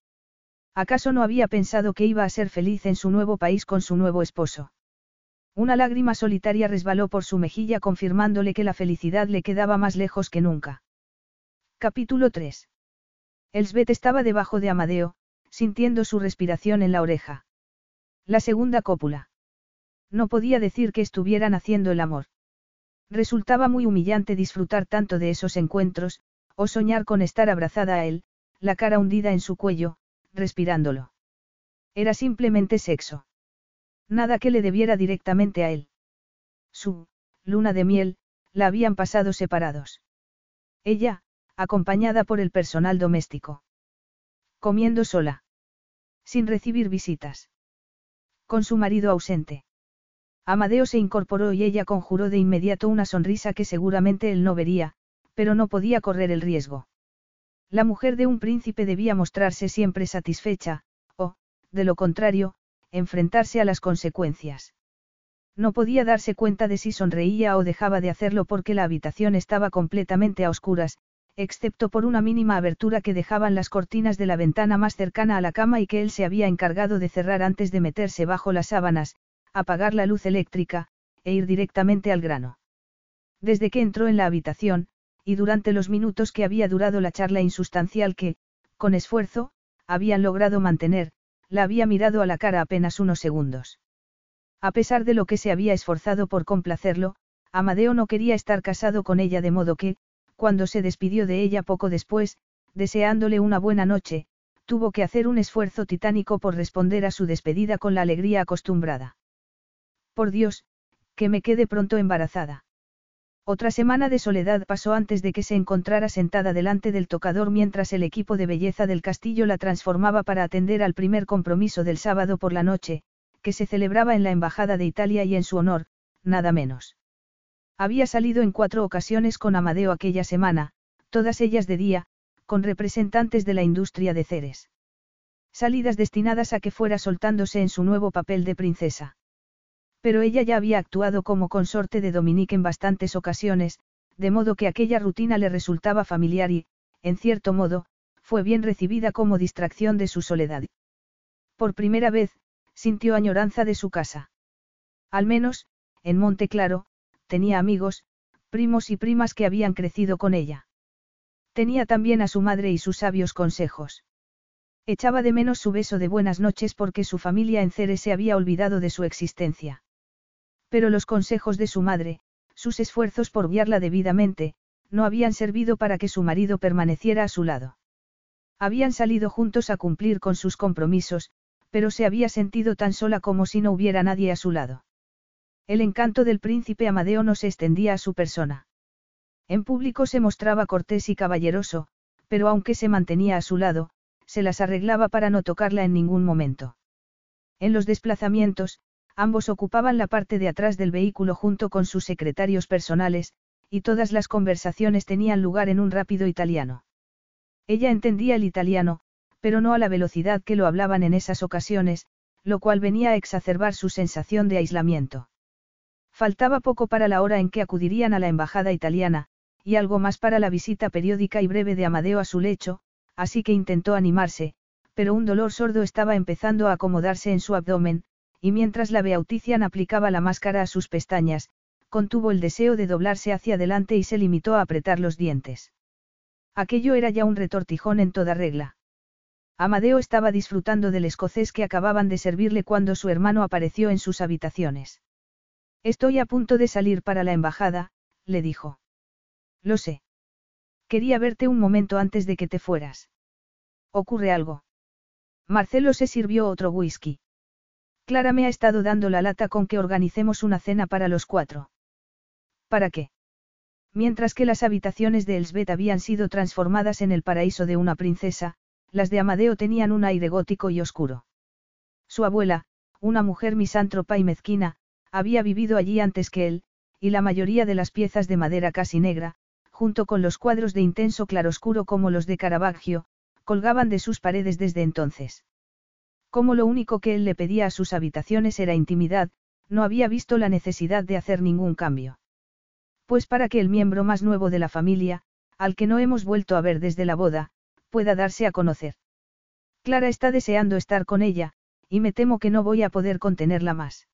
¿Acaso no había pensado que iba a ser feliz en su nuevo país con su nuevo esposo? Una lágrima solitaria resbaló por su mejilla confirmándole que la felicidad le quedaba más lejos que nunca. Capítulo 3. Elsbeth estaba debajo de Amadeo, sintiendo su respiración en la oreja. La segunda cópula. No podía decir que estuvieran haciendo el amor. Resultaba muy humillante disfrutar tanto de esos encuentros, o soñar con estar abrazada a él, la cara hundida en su cuello, respirándolo. Era simplemente sexo. Nada que le debiera directamente a él. Su, luna de miel, la habían pasado separados. Ella, acompañada por el personal doméstico. Comiendo sola. Sin recibir visitas. Con su marido ausente. Amadeo se incorporó y ella conjuró de inmediato una sonrisa que seguramente él no vería, pero no podía correr el riesgo. La mujer de un príncipe debía mostrarse siempre satisfecha, o, de lo contrario, enfrentarse a las consecuencias. No podía darse cuenta de si sonreía o dejaba de hacerlo porque la habitación estaba completamente a oscuras, excepto por una mínima abertura que dejaban las cortinas de la ventana más cercana a la cama y que él se había encargado de cerrar antes de meterse bajo las sábanas, apagar la luz eléctrica, e ir directamente al grano. Desde que entró en la habitación, y durante los minutos que había durado la charla insustancial que, con esfuerzo, habían logrado mantener, la había mirado a la cara apenas unos segundos. A pesar de lo que se había esforzado por complacerlo, Amadeo no quería estar casado con ella de modo que, cuando se despidió de ella poco después, deseándole una buena noche, tuvo que hacer un esfuerzo titánico por responder a su despedida con la alegría acostumbrada. Por Dios, que me quede pronto embarazada. Otra semana de soledad pasó antes de que se encontrara sentada delante del tocador mientras el equipo de belleza del castillo la transformaba para atender al primer compromiso del sábado por la noche, que se celebraba en la Embajada de Italia y en su honor, nada menos. Había salido en cuatro ocasiones con Amadeo aquella semana, todas ellas de día, con representantes de la industria de Ceres. Salidas destinadas a que fuera soltándose en su nuevo papel de princesa. Pero ella ya había actuado como consorte de Dominique en bastantes ocasiones, de modo que aquella rutina le resultaba familiar y, en cierto modo, fue bien recibida como distracción de su soledad. Por primera vez, sintió añoranza de su casa. Al menos, en Monte Claro, tenía amigos, primos y primas que habían crecido con ella. Tenía también a su madre y sus sabios consejos. Echaba de menos su beso de buenas noches porque su familia en Ceres se había olvidado de su existencia. Pero los consejos de su madre, sus esfuerzos por guiarla debidamente, no habían servido para que su marido permaneciera a su lado. Habían salido juntos a cumplir con sus compromisos, pero se había sentido tan sola como si no hubiera nadie a su lado. El encanto del príncipe Amadeo no se extendía a su persona. En público se mostraba cortés y caballeroso, pero aunque se mantenía a su lado, se las arreglaba para no tocarla en ningún momento. En los desplazamientos, Ambos ocupaban la parte de atrás del vehículo junto con sus secretarios personales, y todas las conversaciones tenían lugar en un rápido italiano. Ella entendía el italiano, pero no a la velocidad que lo hablaban en esas ocasiones, lo cual venía a exacerbar su sensación de aislamiento. Faltaba poco para la hora en que acudirían a la embajada italiana, y algo más para la visita periódica y breve de Amadeo a su lecho, así que intentó animarse, pero un dolor sordo estaba empezando a acomodarse en su abdomen, y mientras la Beautician aplicaba la máscara a sus pestañas, contuvo el deseo de doblarse hacia adelante y se limitó a apretar los dientes. Aquello era ya un retortijón en toda regla. Amadeo estaba disfrutando del escocés que acababan de servirle cuando su hermano apareció en sus habitaciones. Estoy a punto de salir para la embajada, le dijo. Lo sé. Quería verte un momento antes de que te fueras. ¿Ocurre algo? Marcelo se sirvió otro whisky. Clara me ha estado dando la lata con que organicemos una cena para los cuatro. ¿Para qué? Mientras que las habitaciones de Elsbeth habían sido transformadas en el paraíso de una princesa, las de Amadeo tenían un aire gótico y oscuro. Su abuela, una mujer misántropa y mezquina, había vivido allí antes que él, y la mayoría de las piezas de madera casi negra, junto con los cuadros de intenso claroscuro como los de Caravaggio, colgaban de sus paredes desde entonces. Como lo único que él le pedía a sus habitaciones era intimidad, no había visto la necesidad de hacer ningún cambio. Pues para que el miembro más nuevo de la familia, al que no hemos vuelto a ver desde la boda, pueda darse a conocer. Clara está deseando estar con ella, y me temo que no voy a poder contenerla más.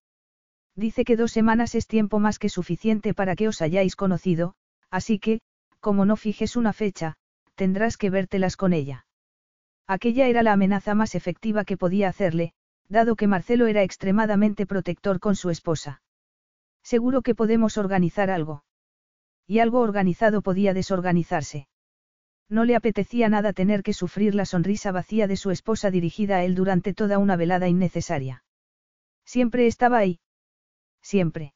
Dice que dos semanas es tiempo más que suficiente para que os hayáis conocido, así que, como no fijes una fecha, tendrás que vértelas con ella. Aquella era la amenaza más efectiva que podía hacerle, dado que Marcelo era extremadamente protector con su esposa. Seguro que podemos organizar algo. Y algo organizado podía desorganizarse. No le apetecía nada tener que sufrir la sonrisa vacía de su esposa dirigida a él durante toda una velada innecesaria. Siempre estaba ahí. Siempre.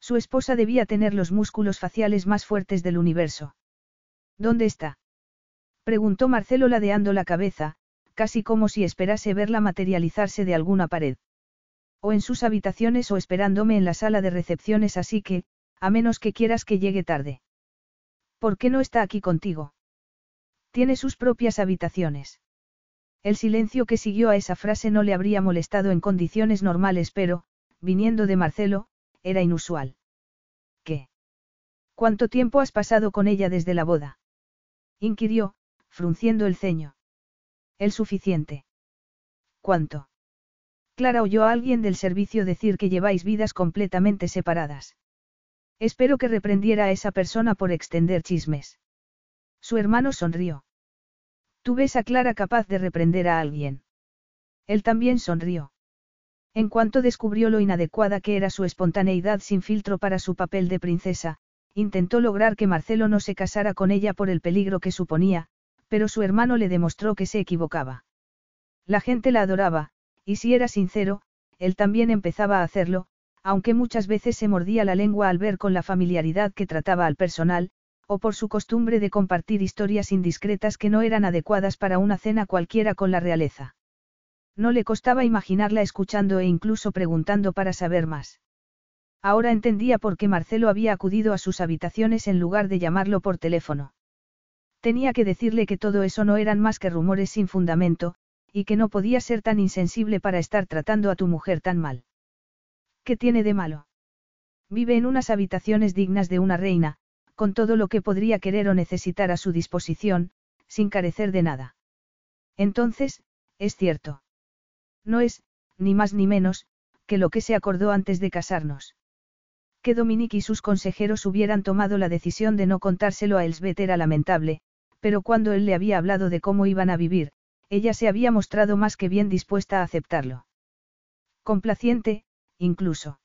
Su esposa debía tener los músculos faciales más fuertes del universo. ¿Dónde está? Preguntó Marcelo ladeando la cabeza, casi como si esperase verla materializarse de alguna pared. O en sus habitaciones o esperándome en la sala de recepciones, así que, a menos que quieras que llegue tarde. ¿Por qué no está aquí contigo? Tiene sus propias habitaciones. El silencio que siguió a esa frase no le habría molestado en condiciones normales, pero, viniendo de Marcelo, era inusual. ¿Qué? ¿Cuánto tiempo has pasado con ella desde la boda? inquirió, frunciendo el ceño. El suficiente. ¿Cuánto? Clara oyó a alguien del servicio decir que lleváis vidas completamente separadas. Espero que reprendiera a esa persona por extender chismes. Su hermano sonrió. Tú ves a Clara capaz de reprender a alguien. Él también sonrió. En cuanto descubrió lo inadecuada que era su espontaneidad sin filtro para su papel de princesa, intentó lograr que Marcelo no se casara con ella por el peligro que suponía, pero su hermano le demostró que se equivocaba. La gente la adoraba, y si era sincero, él también empezaba a hacerlo, aunque muchas veces se mordía la lengua al ver con la familiaridad que trataba al personal, o por su costumbre de compartir historias indiscretas que no eran adecuadas para una cena cualquiera con la realeza. No le costaba imaginarla escuchando e incluso preguntando para saber más. Ahora entendía por qué Marcelo había acudido a sus habitaciones en lugar de llamarlo por teléfono. Tenía que decirle que todo eso no eran más que rumores sin fundamento, y que no podía ser tan insensible para estar tratando a tu mujer tan mal. ¿Qué tiene de malo? Vive en unas habitaciones dignas de una reina, con todo lo que podría querer o necesitar a su disposición, sin carecer de nada. Entonces, es cierto. No es, ni más ni menos, que lo que se acordó antes de casarnos. Que Dominique y sus consejeros hubieran tomado la decisión de no contárselo a Elsbeth era lamentable, pero cuando él le había hablado de cómo iban a vivir, ella se había mostrado más que bien dispuesta a aceptarlo. Complaciente, incluso.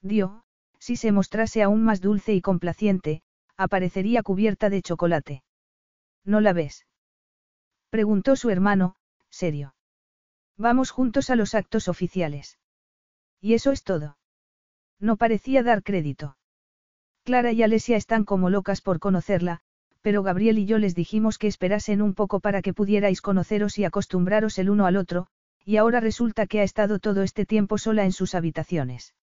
Dio, si se mostrase aún más dulce y complaciente, aparecería cubierta de chocolate. ¿No la ves? Preguntó su hermano, serio. Vamos juntos a los actos oficiales. Y eso es todo. No parecía dar crédito. Clara y Alesia están como locas por conocerla, pero Gabriel y yo les dijimos que esperasen un poco para que pudierais conoceros y acostumbraros el uno al otro, y ahora resulta que ha estado todo este tiempo sola en sus habitaciones.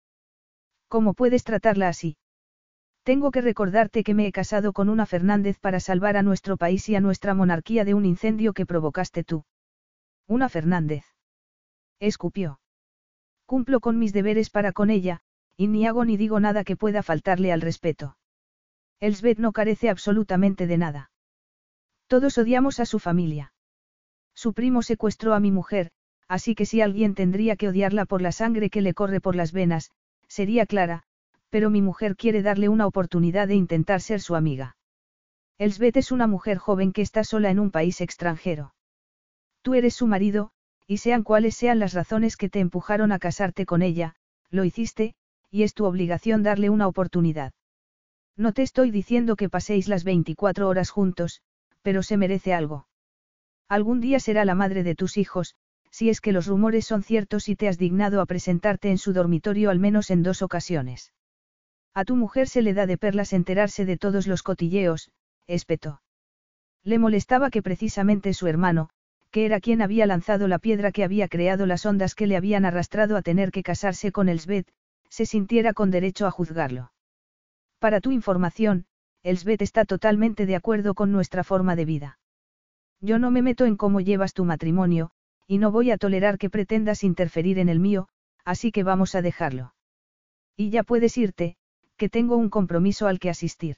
¿Cómo puedes tratarla así? Tengo que recordarte que me he casado con una Fernández para salvar a nuestro país y a nuestra monarquía de un incendio que provocaste tú. Una Fernández. Escupió. Cumplo con mis deberes para con ella, y ni hago ni digo nada que pueda faltarle al respeto. Elsbeth no carece absolutamente de nada. Todos odiamos a su familia. Su primo secuestró a mi mujer, así que si alguien tendría que odiarla por la sangre que le corre por las venas, sería Clara, pero mi mujer quiere darle una oportunidad de intentar ser su amiga. Elsbeth es una mujer joven que está sola en un país extranjero. Tú eres su marido, y sean cuales sean las razones que te empujaron a casarte con ella, lo hiciste, y es tu obligación darle una oportunidad. No te estoy diciendo que paséis las 24 horas juntos, pero se merece algo. Algún día será la madre de tus hijos, si es que los rumores son ciertos y te has dignado a presentarte en su dormitorio al menos en dos ocasiones. A tu mujer se le da de perlas enterarse de todos los cotilleos, espetó. Le molestaba que precisamente su hermano, que era quien había lanzado la piedra que había creado las ondas que le habían arrastrado a tener que casarse con Elsbeth, se sintiera con derecho a juzgarlo. Para tu información, Elsbeth está totalmente de acuerdo con nuestra forma de vida. Yo no me meto en cómo llevas tu matrimonio, y no voy a tolerar que pretendas interferir en el mío, así que vamos a dejarlo. Y ya puedes irte, que tengo un compromiso al que asistir.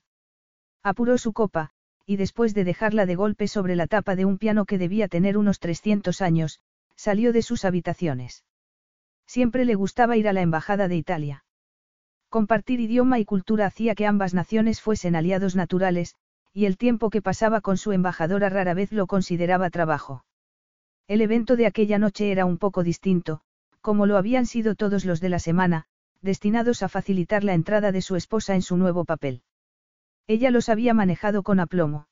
Apuró su copa, y después de dejarla de golpe sobre la tapa de un piano que debía tener unos 300 años, salió de sus habitaciones. Siempre le gustaba ir a la Embajada de Italia. Compartir idioma y cultura hacía que ambas naciones fuesen aliados naturales, y el tiempo que pasaba con su embajadora rara vez lo consideraba trabajo. El evento de aquella noche era un poco distinto, como lo habían sido todos los de la semana, destinados a facilitar la entrada de su esposa en su nuevo papel. Ella los había manejado con aplomo.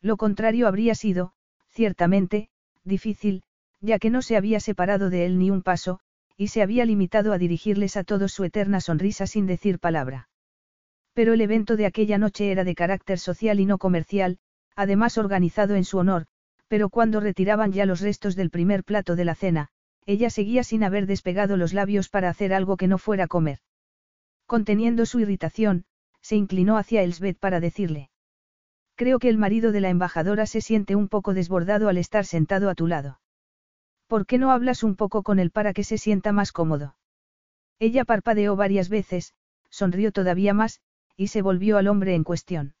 Lo contrario habría sido, ciertamente, difícil, ya que no se había separado de él ni un paso, y se había limitado a dirigirles a todos su eterna sonrisa sin decir palabra. Pero el evento de aquella noche era de carácter social y no comercial, además organizado en su honor, pero cuando retiraban ya los restos del primer plato de la cena, ella seguía sin haber despegado los labios para hacer algo que no fuera comer. Conteniendo su irritación, se inclinó hacia Elsbeth para decirle. Creo que el marido de la embajadora se siente un poco desbordado al estar sentado a tu lado. ¿Por qué no hablas un poco con él para que se sienta más cómodo? Ella parpadeó varias veces, sonrió todavía más, y se volvió al hombre en cuestión.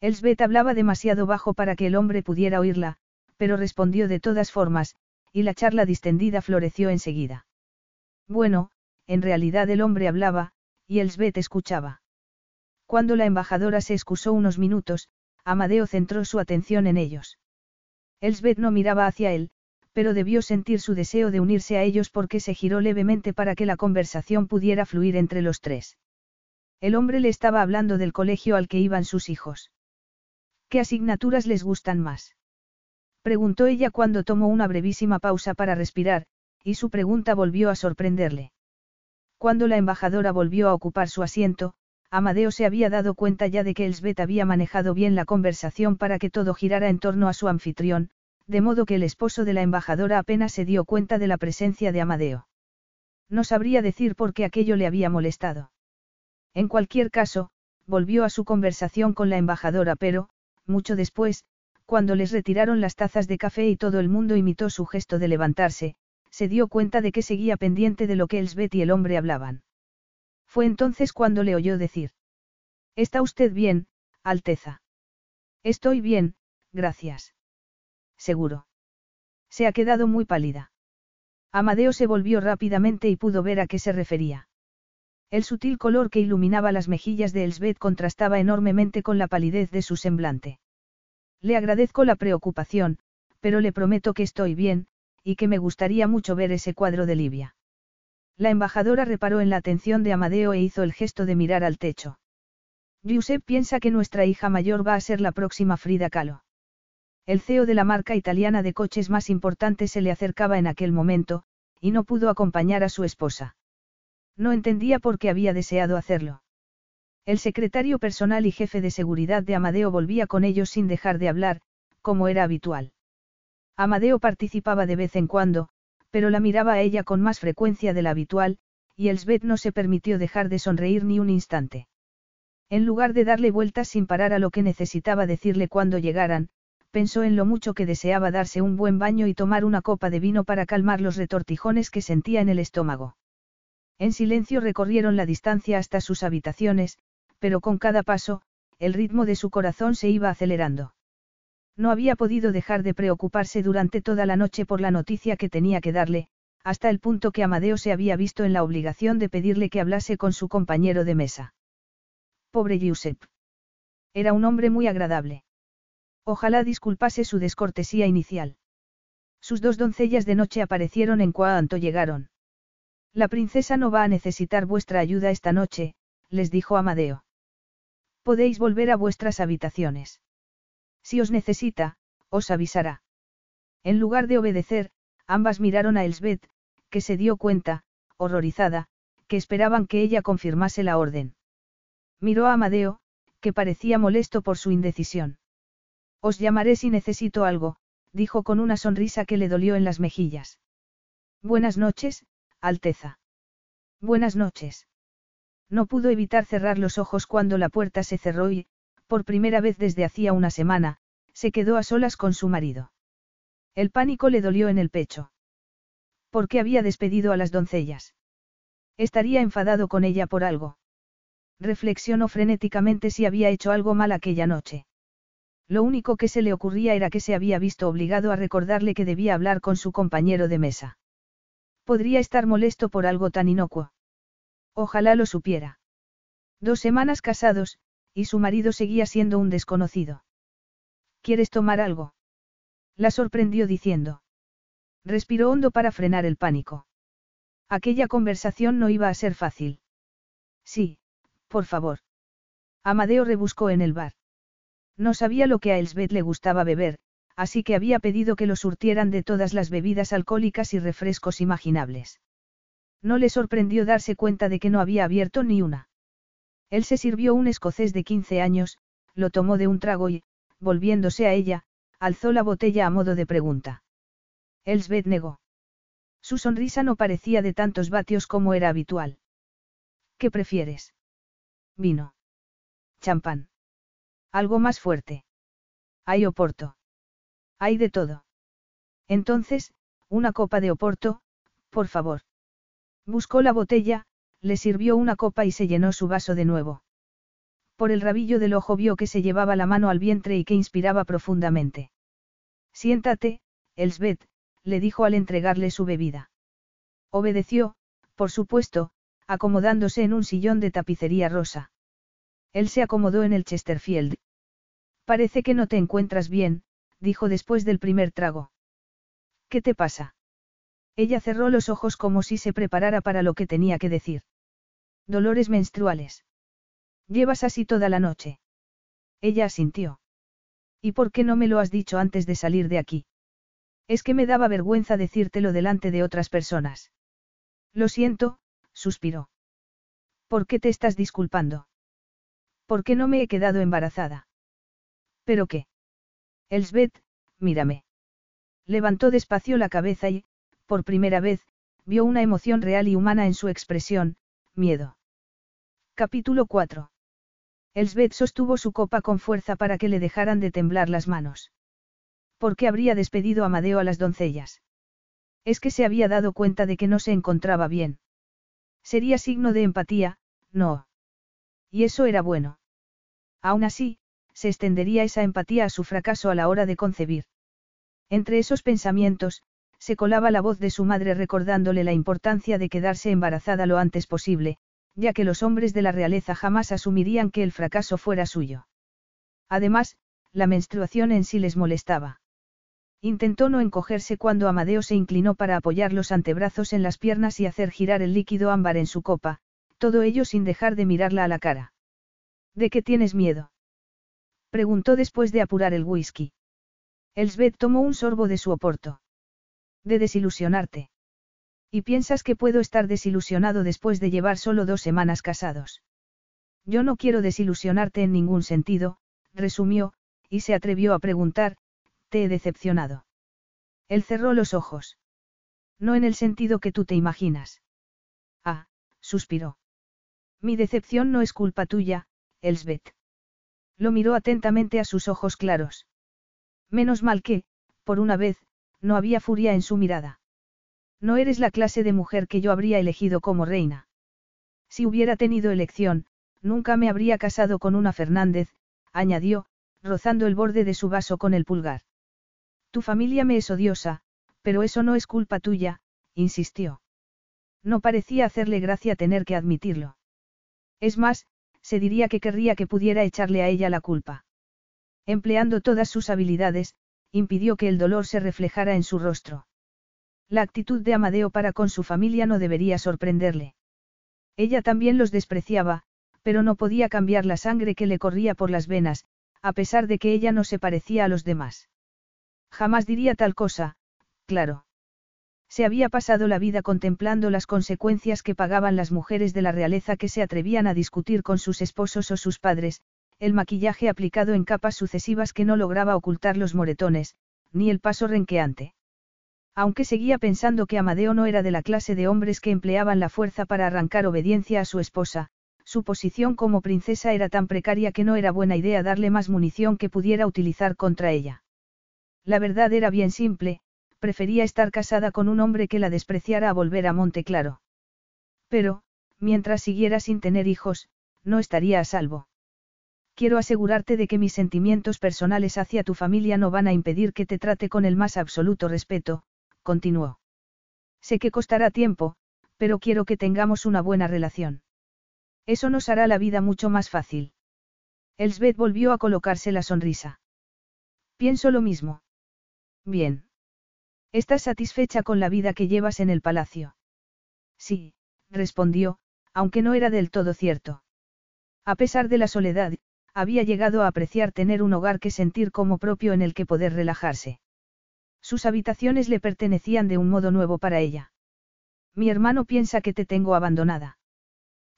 Elsbeth hablaba demasiado bajo para que el hombre pudiera oírla, pero respondió de todas formas, y la charla distendida floreció enseguida. Bueno, en realidad el hombre hablaba, y Elsbeth escuchaba. Cuando la embajadora se excusó unos minutos, Amadeo centró su atención en ellos. Elsbeth no miraba hacia él, pero debió sentir su deseo de unirse a ellos porque se giró levemente para que la conversación pudiera fluir entre los tres. El hombre le estaba hablando del colegio al que iban sus hijos. ¿Qué asignaturas les gustan más? Preguntó ella cuando tomó una brevísima pausa para respirar, y su pregunta volvió a sorprenderle. Cuando la embajadora volvió a ocupar su asiento, Amadeo se había dado cuenta ya de que Elsbeth había manejado bien la conversación para que todo girara en torno a su anfitrión, de modo que el esposo de la embajadora apenas se dio cuenta de la presencia de Amadeo. No sabría decir por qué aquello le había molestado. En cualquier caso, volvió a su conversación con la embajadora, pero, mucho después, cuando les retiraron las tazas de café y todo el mundo imitó su gesto de levantarse, se dio cuenta de que seguía pendiente de lo que Elsbeth y el hombre hablaban. Fue entonces cuando le oyó decir. ¿Está usted bien, Alteza? Estoy bien, gracias seguro. Se ha quedado muy pálida. Amadeo se volvió rápidamente y pudo ver a qué se refería. El sutil color que iluminaba las mejillas de Elsbeth contrastaba enormemente con la palidez de su semblante. Le agradezco la preocupación, pero le prometo que estoy bien, y que me gustaría mucho ver ese cuadro de Livia. La embajadora reparó en la atención de Amadeo e hizo el gesto de mirar al techo. Giuseppe piensa que nuestra hija mayor va a ser la próxima Frida Kahlo. El CEO de la marca italiana de coches más importante se le acercaba en aquel momento, y no pudo acompañar a su esposa. No entendía por qué había deseado hacerlo. El secretario personal y jefe de seguridad de Amadeo volvía con ellos sin dejar de hablar, como era habitual. Amadeo participaba de vez en cuando, pero la miraba a ella con más frecuencia de la habitual, y Elsbeth no se permitió dejar de sonreír ni un instante. En lugar de darle vueltas sin parar a lo que necesitaba decirle cuando llegaran, pensó en lo mucho que deseaba darse un buen baño y tomar una copa de vino para calmar los retortijones que sentía en el estómago. En silencio recorrieron la distancia hasta sus habitaciones, pero con cada paso, el ritmo de su corazón se iba acelerando. No había podido dejar de preocuparse durante toda la noche por la noticia que tenía que darle, hasta el punto que Amadeo se había visto en la obligación de pedirle que hablase con su compañero de mesa. Pobre Giuseppe. Era un hombre muy agradable. Ojalá disculpase su descortesía inicial. Sus dos doncellas de noche aparecieron en cuanto llegaron. La princesa no va a necesitar vuestra ayuda esta noche, les dijo Amadeo. Podéis volver a vuestras habitaciones. Si os necesita, os avisará. En lugar de obedecer, ambas miraron a Elsbeth, que se dio cuenta, horrorizada, que esperaban que ella confirmase la orden. Miró a Amadeo, que parecía molesto por su indecisión. Os llamaré si necesito algo, dijo con una sonrisa que le dolió en las mejillas. Buenas noches, Alteza. Buenas noches. No pudo evitar cerrar los ojos cuando la puerta se cerró y, por primera vez desde hacía una semana, se quedó a solas con su marido. El pánico le dolió en el pecho. ¿Por qué había despedido a las doncellas? Estaría enfadado con ella por algo. Reflexionó frenéticamente si había hecho algo mal aquella noche. Lo único que se le ocurría era que se había visto obligado a recordarle que debía hablar con su compañero de mesa. Podría estar molesto por algo tan inocuo. Ojalá lo supiera. Dos semanas casados, y su marido seguía siendo un desconocido. ¿Quieres tomar algo? La sorprendió diciendo. Respiró hondo para frenar el pánico. Aquella conversación no iba a ser fácil. Sí, por favor. Amadeo rebuscó en el bar. No sabía lo que a Elsbeth le gustaba beber, así que había pedido que lo surtieran de todas las bebidas alcohólicas y refrescos imaginables. No le sorprendió darse cuenta de que no había abierto ni una. Él se sirvió un escocés de 15 años, lo tomó de un trago y, volviéndose a ella, alzó la botella a modo de pregunta. Elsbeth negó. Su sonrisa no parecía de tantos vatios como era habitual. ¿Qué prefieres? Vino. Champán. Algo más fuerte. Hay oporto. Hay de todo. Entonces, una copa de oporto, por favor. Buscó la botella, le sirvió una copa y se llenó su vaso de nuevo. Por el rabillo del ojo vio que se llevaba la mano al vientre y que inspiraba profundamente. Siéntate, Elsbeth, le dijo al entregarle su bebida. Obedeció, por supuesto, acomodándose en un sillón de tapicería rosa. Él se acomodó en el Chesterfield. Parece que no te encuentras bien, dijo después del primer trago. ¿Qué te pasa? Ella cerró los ojos como si se preparara para lo que tenía que decir. Dolores menstruales. Llevas así toda la noche. Ella asintió. ¿Y por qué no me lo has dicho antes de salir de aquí? Es que me daba vergüenza decírtelo delante de otras personas. Lo siento, suspiró. ¿Por qué te estás disculpando? ¿Por qué no me he quedado embarazada? ¿Pero qué? Elsbeth, mírame. Levantó despacio la cabeza y, por primera vez, vio una emoción real y humana en su expresión, miedo. Capítulo 4. Elsbeth sostuvo su copa con fuerza para que le dejaran de temblar las manos. ¿Por qué habría despedido a Amadeo a las doncellas? Es que se había dado cuenta de que no se encontraba bien. Sería signo de empatía, no. Y eso era bueno. Aún así, se extendería esa empatía a su fracaso a la hora de concebir. Entre esos pensamientos, se colaba la voz de su madre recordándole la importancia de quedarse embarazada lo antes posible, ya que los hombres de la realeza jamás asumirían que el fracaso fuera suyo. Además, la menstruación en sí les molestaba. Intentó no encogerse cuando Amadeo se inclinó para apoyar los antebrazos en las piernas y hacer girar el líquido ámbar en su copa, todo ello sin dejar de mirarla a la cara. ¿De qué tienes miedo? Preguntó después de apurar el whisky. Elsbeth tomó un sorbo de su oporto. De desilusionarte. ¿Y piensas que puedo estar desilusionado después de llevar solo dos semanas casados? Yo no quiero desilusionarte en ningún sentido, resumió, y se atrevió a preguntar, ¿te he decepcionado? Él cerró los ojos. No en el sentido que tú te imaginas. Ah, suspiró. Mi decepción no es culpa tuya, Elsbeth. Lo miró atentamente a sus ojos claros. Menos mal que, por una vez, no había furia en su mirada. No eres la clase de mujer que yo habría elegido como reina. Si hubiera tenido elección, nunca me habría casado con una Fernández, añadió, rozando el borde de su vaso con el pulgar. Tu familia me es odiosa, pero eso no es culpa tuya, insistió. No parecía hacerle gracia tener que admitirlo. Es más, se diría que querría que pudiera echarle a ella la culpa. Empleando todas sus habilidades, impidió que el dolor se reflejara en su rostro. La actitud de Amadeo para con su familia no debería sorprenderle. Ella también los despreciaba, pero no podía cambiar la sangre que le corría por las venas, a pesar de que ella no se parecía a los demás. Jamás diría tal cosa, claro. Se había pasado la vida contemplando las consecuencias que pagaban las mujeres de la realeza que se atrevían a discutir con sus esposos o sus padres, el maquillaje aplicado en capas sucesivas que no lograba ocultar los moretones, ni el paso renqueante. Aunque seguía pensando que Amadeo no era de la clase de hombres que empleaban la fuerza para arrancar obediencia a su esposa, su posición como princesa era tan precaria que no era buena idea darle más munición que pudiera utilizar contra ella. La verdad era bien simple, prefería estar casada con un hombre que la despreciara a volver a Monte Claro. Pero, mientras siguiera sin tener hijos, no estaría a salvo. Quiero asegurarte de que mis sentimientos personales hacia tu familia no van a impedir que te trate con el más absoluto respeto, continuó. Sé que costará tiempo, pero quiero que tengamos una buena relación. Eso nos hará la vida mucho más fácil. Elsbeth volvió a colocarse la sonrisa. Pienso lo mismo. Bien. ¿Estás satisfecha con la vida que llevas en el palacio? Sí, respondió, aunque no era del todo cierto. A pesar de la soledad, había llegado a apreciar tener un hogar que sentir como propio en el que poder relajarse. Sus habitaciones le pertenecían de un modo nuevo para ella. Mi hermano piensa que te tengo abandonada.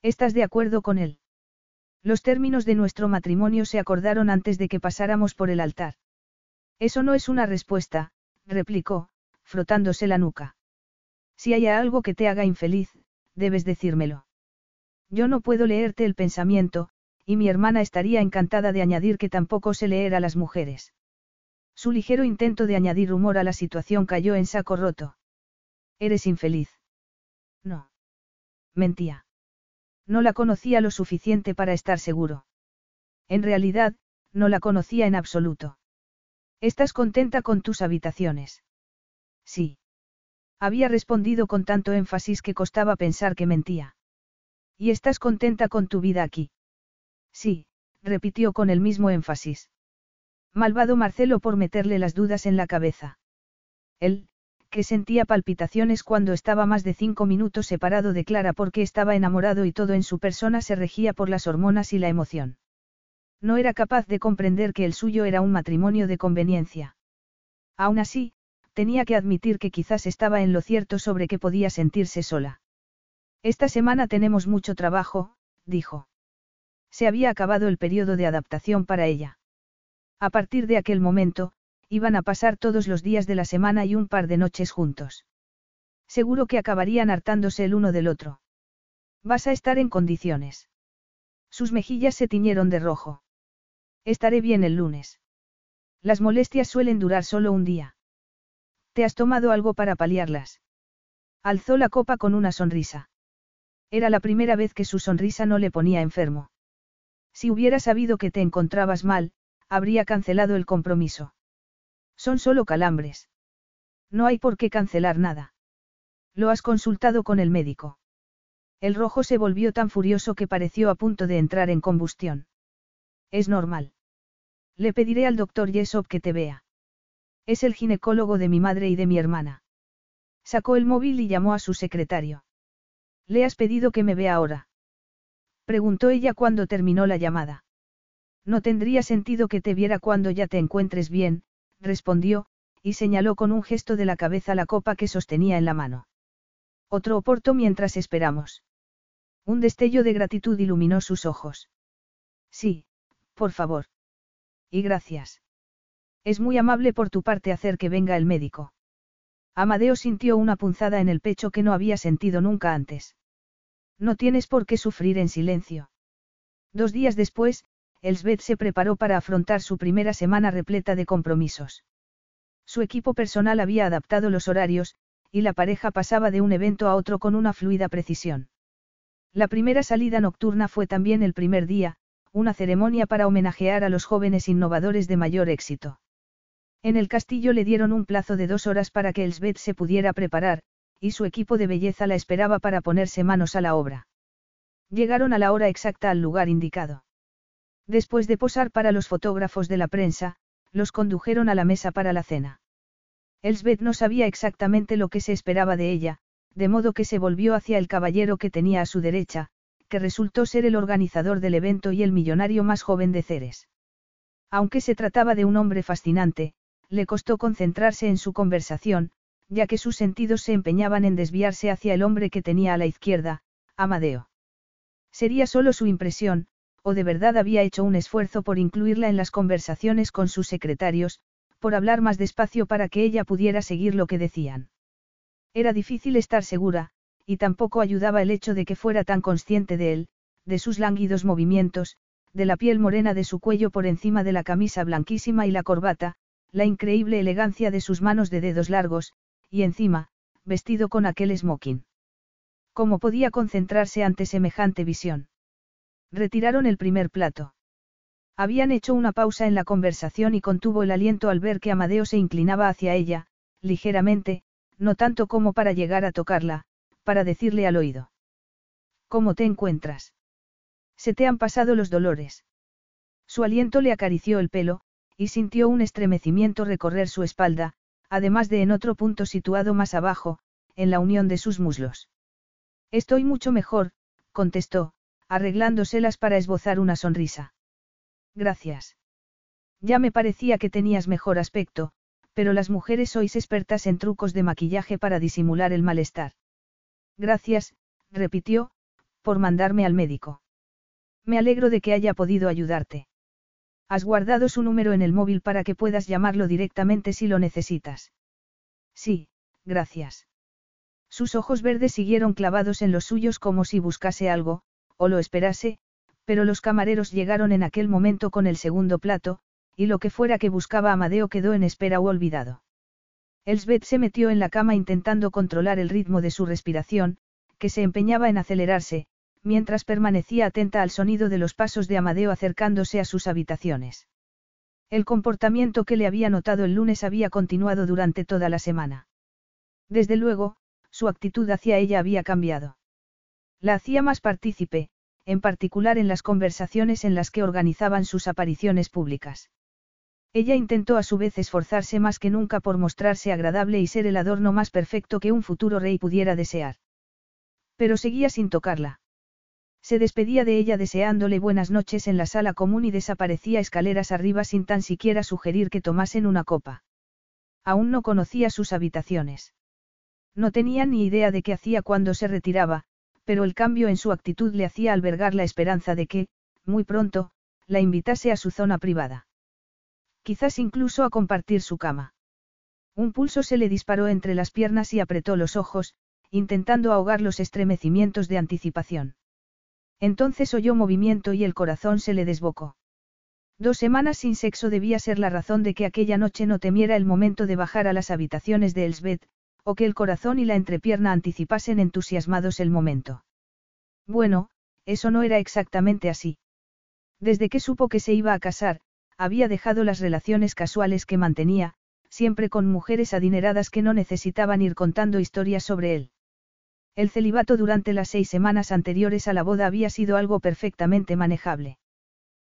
¿Estás de acuerdo con él? Los términos de nuestro matrimonio se acordaron antes de que pasáramos por el altar. Eso no es una respuesta, replicó, frotándose la nuca. Si hay algo que te haga infeliz, debes decírmelo. Yo no puedo leerte el pensamiento, y mi hermana estaría encantada de añadir que tampoco sé leer a las mujeres. Su ligero intento de añadir humor a la situación cayó en saco roto. Eres infeliz. No. Mentía. No la conocía lo suficiente para estar seguro. En realidad, no la conocía en absoluto. ¿Estás contenta con tus habitaciones? Sí. Había respondido con tanto énfasis que costaba pensar que mentía. ¿Y estás contenta con tu vida aquí? Sí, repitió con el mismo énfasis. Malvado Marcelo por meterle las dudas en la cabeza. Él, que sentía palpitaciones cuando estaba más de cinco minutos separado de Clara porque estaba enamorado y todo en su persona se regía por las hormonas y la emoción. No era capaz de comprender que el suyo era un matrimonio de conveniencia. Aún así, tenía que admitir que quizás estaba en lo cierto sobre que podía sentirse sola. Esta semana tenemos mucho trabajo, dijo. Se había acabado el periodo de adaptación para ella. A partir de aquel momento, iban a pasar todos los días de la semana y un par de noches juntos. Seguro que acabarían hartándose el uno del otro. Vas a estar en condiciones. Sus mejillas se tiñeron de rojo. Estaré bien el lunes. Las molestias suelen durar solo un día. ¿Te has tomado algo para paliarlas? Alzó la copa con una sonrisa. Era la primera vez que su sonrisa no le ponía enfermo. Si hubiera sabido que te encontrabas mal, habría cancelado el compromiso. Son solo calambres. No hay por qué cancelar nada. Lo has consultado con el médico. El rojo se volvió tan furioso que pareció a punto de entrar en combustión. Es normal. Le pediré al doctor Yesop que te vea. Es el ginecólogo de mi madre y de mi hermana. Sacó el móvil y llamó a su secretario. ¿Le has pedido que me vea ahora? Preguntó ella cuando terminó la llamada. No tendría sentido que te viera cuando ya te encuentres bien, respondió, y señaló con un gesto de la cabeza la copa que sostenía en la mano. Otro oporto mientras esperamos. Un destello de gratitud iluminó sus ojos. Sí, por favor. Y gracias. Es muy amable por tu parte hacer que venga el médico. Amadeo sintió una punzada en el pecho que no había sentido nunca antes. No tienes por qué sufrir en silencio. Dos días después, Elsbeth se preparó para afrontar su primera semana repleta de compromisos. Su equipo personal había adaptado los horarios, y la pareja pasaba de un evento a otro con una fluida precisión. La primera salida nocturna fue también el primer día, una ceremonia para homenajear a los jóvenes innovadores de mayor éxito. En el castillo le dieron un plazo de dos horas para que Elsbeth se pudiera preparar, y su equipo de belleza la esperaba para ponerse manos a la obra. Llegaron a la hora exacta al lugar indicado. Después de posar para los fotógrafos de la prensa, los condujeron a la mesa para la cena. Elsbeth no sabía exactamente lo que se esperaba de ella, de modo que se volvió hacia el caballero que tenía a su derecha, que resultó ser el organizador del evento y el millonario más joven de Ceres. Aunque se trataba de un hombre fascinante, le costó concentrarse en su conversación, ya que sus sentidos se empeñaban en desviarse hacia el hombre que tenía a la izquierda, Amadeo. Sería solo su impresión, o de verdad había hecho un esfuerzo por incluirla en las conversaciones con sus secretarios, por hablar más despacio para que ella pudiera seguir lo que decían. Era difícil estar segura, y tampoco ayudaba el hecho de que fuera tan consciente de él, de sus lánguidos movimientos, de la piel morena de su cuello por encima de la camisa blanquísima y la corbata, la increíble elegancia de sus manos de dedos largos, y encima, vestido con aquel smoking. ¿Cómo podía concentrarse ante semejante visión? Retiraron el primer plato. Habían hecho una pausa en la conversación y contuvo el aliento al ver que Amadeo se inclinaba hacia ella, ligeramente, no tanto como para llegar a tocarla, para decirle al oído. ¿Cómo te encuentras? Se te han pasado los dolores. Su aliento le acarició el pelo, y sintió un estremecimiento recorrer su espalda, además de en otro punto situado más abajo, en la unión de sus muslos. Estoy mucho mejor, contestó, arreglándoselas para esbozar una sonrisa. Gracias. Ya me parecía que tenías mejor aspecto, pero las mujeres sois expertas en trucos de maquillaje para disimular el malestar. Gracias, repitió, por mandarme al médico. Me alegro de que haya podido ayudarte. Has guardado su número en el móvil para que puedas llamarlo directamente si lo necesitas. Sí, gracias. Sus ojos verdes siguieron clavados en los suyos como si buscase algo, o lo esperase, pero los camareros llegaron en aquel momento con el segundo plato, y lo que fuera que buscaba Amadeo quedó en espera o olvidado. Elsbeth se metió en la cama intentando controlar el ritmo de su respiración, que se empeñaba en acelerarse, mientras permanecía atenta al sonido de los pasos de Amadeo acercándose a sus habitaciones. El comportamiento que le había notado el lunes había continuado durante toda la semana. Desde luego, su actitud hacia ella había cambiado. La hacía más partícipe, en particular en las conversaciones en las que organizaban sus apariciones públicas. Ella intentó a su vez esforzarse más que nunca por mostrarse agradable y ser el adorno más perfecto que un futuro rey pudiera desear. Pero seguía sin tocarla. Se despedía de ella deseándole buenas noches en la sala común y desaparecía escaleras arriba sin tan siquiera sugerir que tomasen una copa. Aún no conocía sus habitaciones. No tenía ni idea de qué hacía cuando se retiraba, pero el cambio en su actitud le hacía albergar la esperanza de que, muy pronto, la invitase a su zona privada. Quizás incluso a compartir su cama. Un pulso se le disparó entre las piernas y apretó los ojos, intentando ahogar los estremecimientos de anticipación. Entonces oyó movimiento y el corazón se le desbocó. Dos semanas sin sexo debía ser la razón de que aquella noche no temiera el momento de bajar a las habitaciones de Elsbeth, o que el corazón y la entrepierna anticipasen entusiasmados el momento. Bueno, eso no era exactamente así. Desde que supo que se iba a casar, había dejado las relaciones casuales que mantenía, siempre con mujeres adineradas que no necesitaban ir contando historias sobre él. El celibato durante las seis semanas anteriores a la boda había sido algo perfectamente manejable.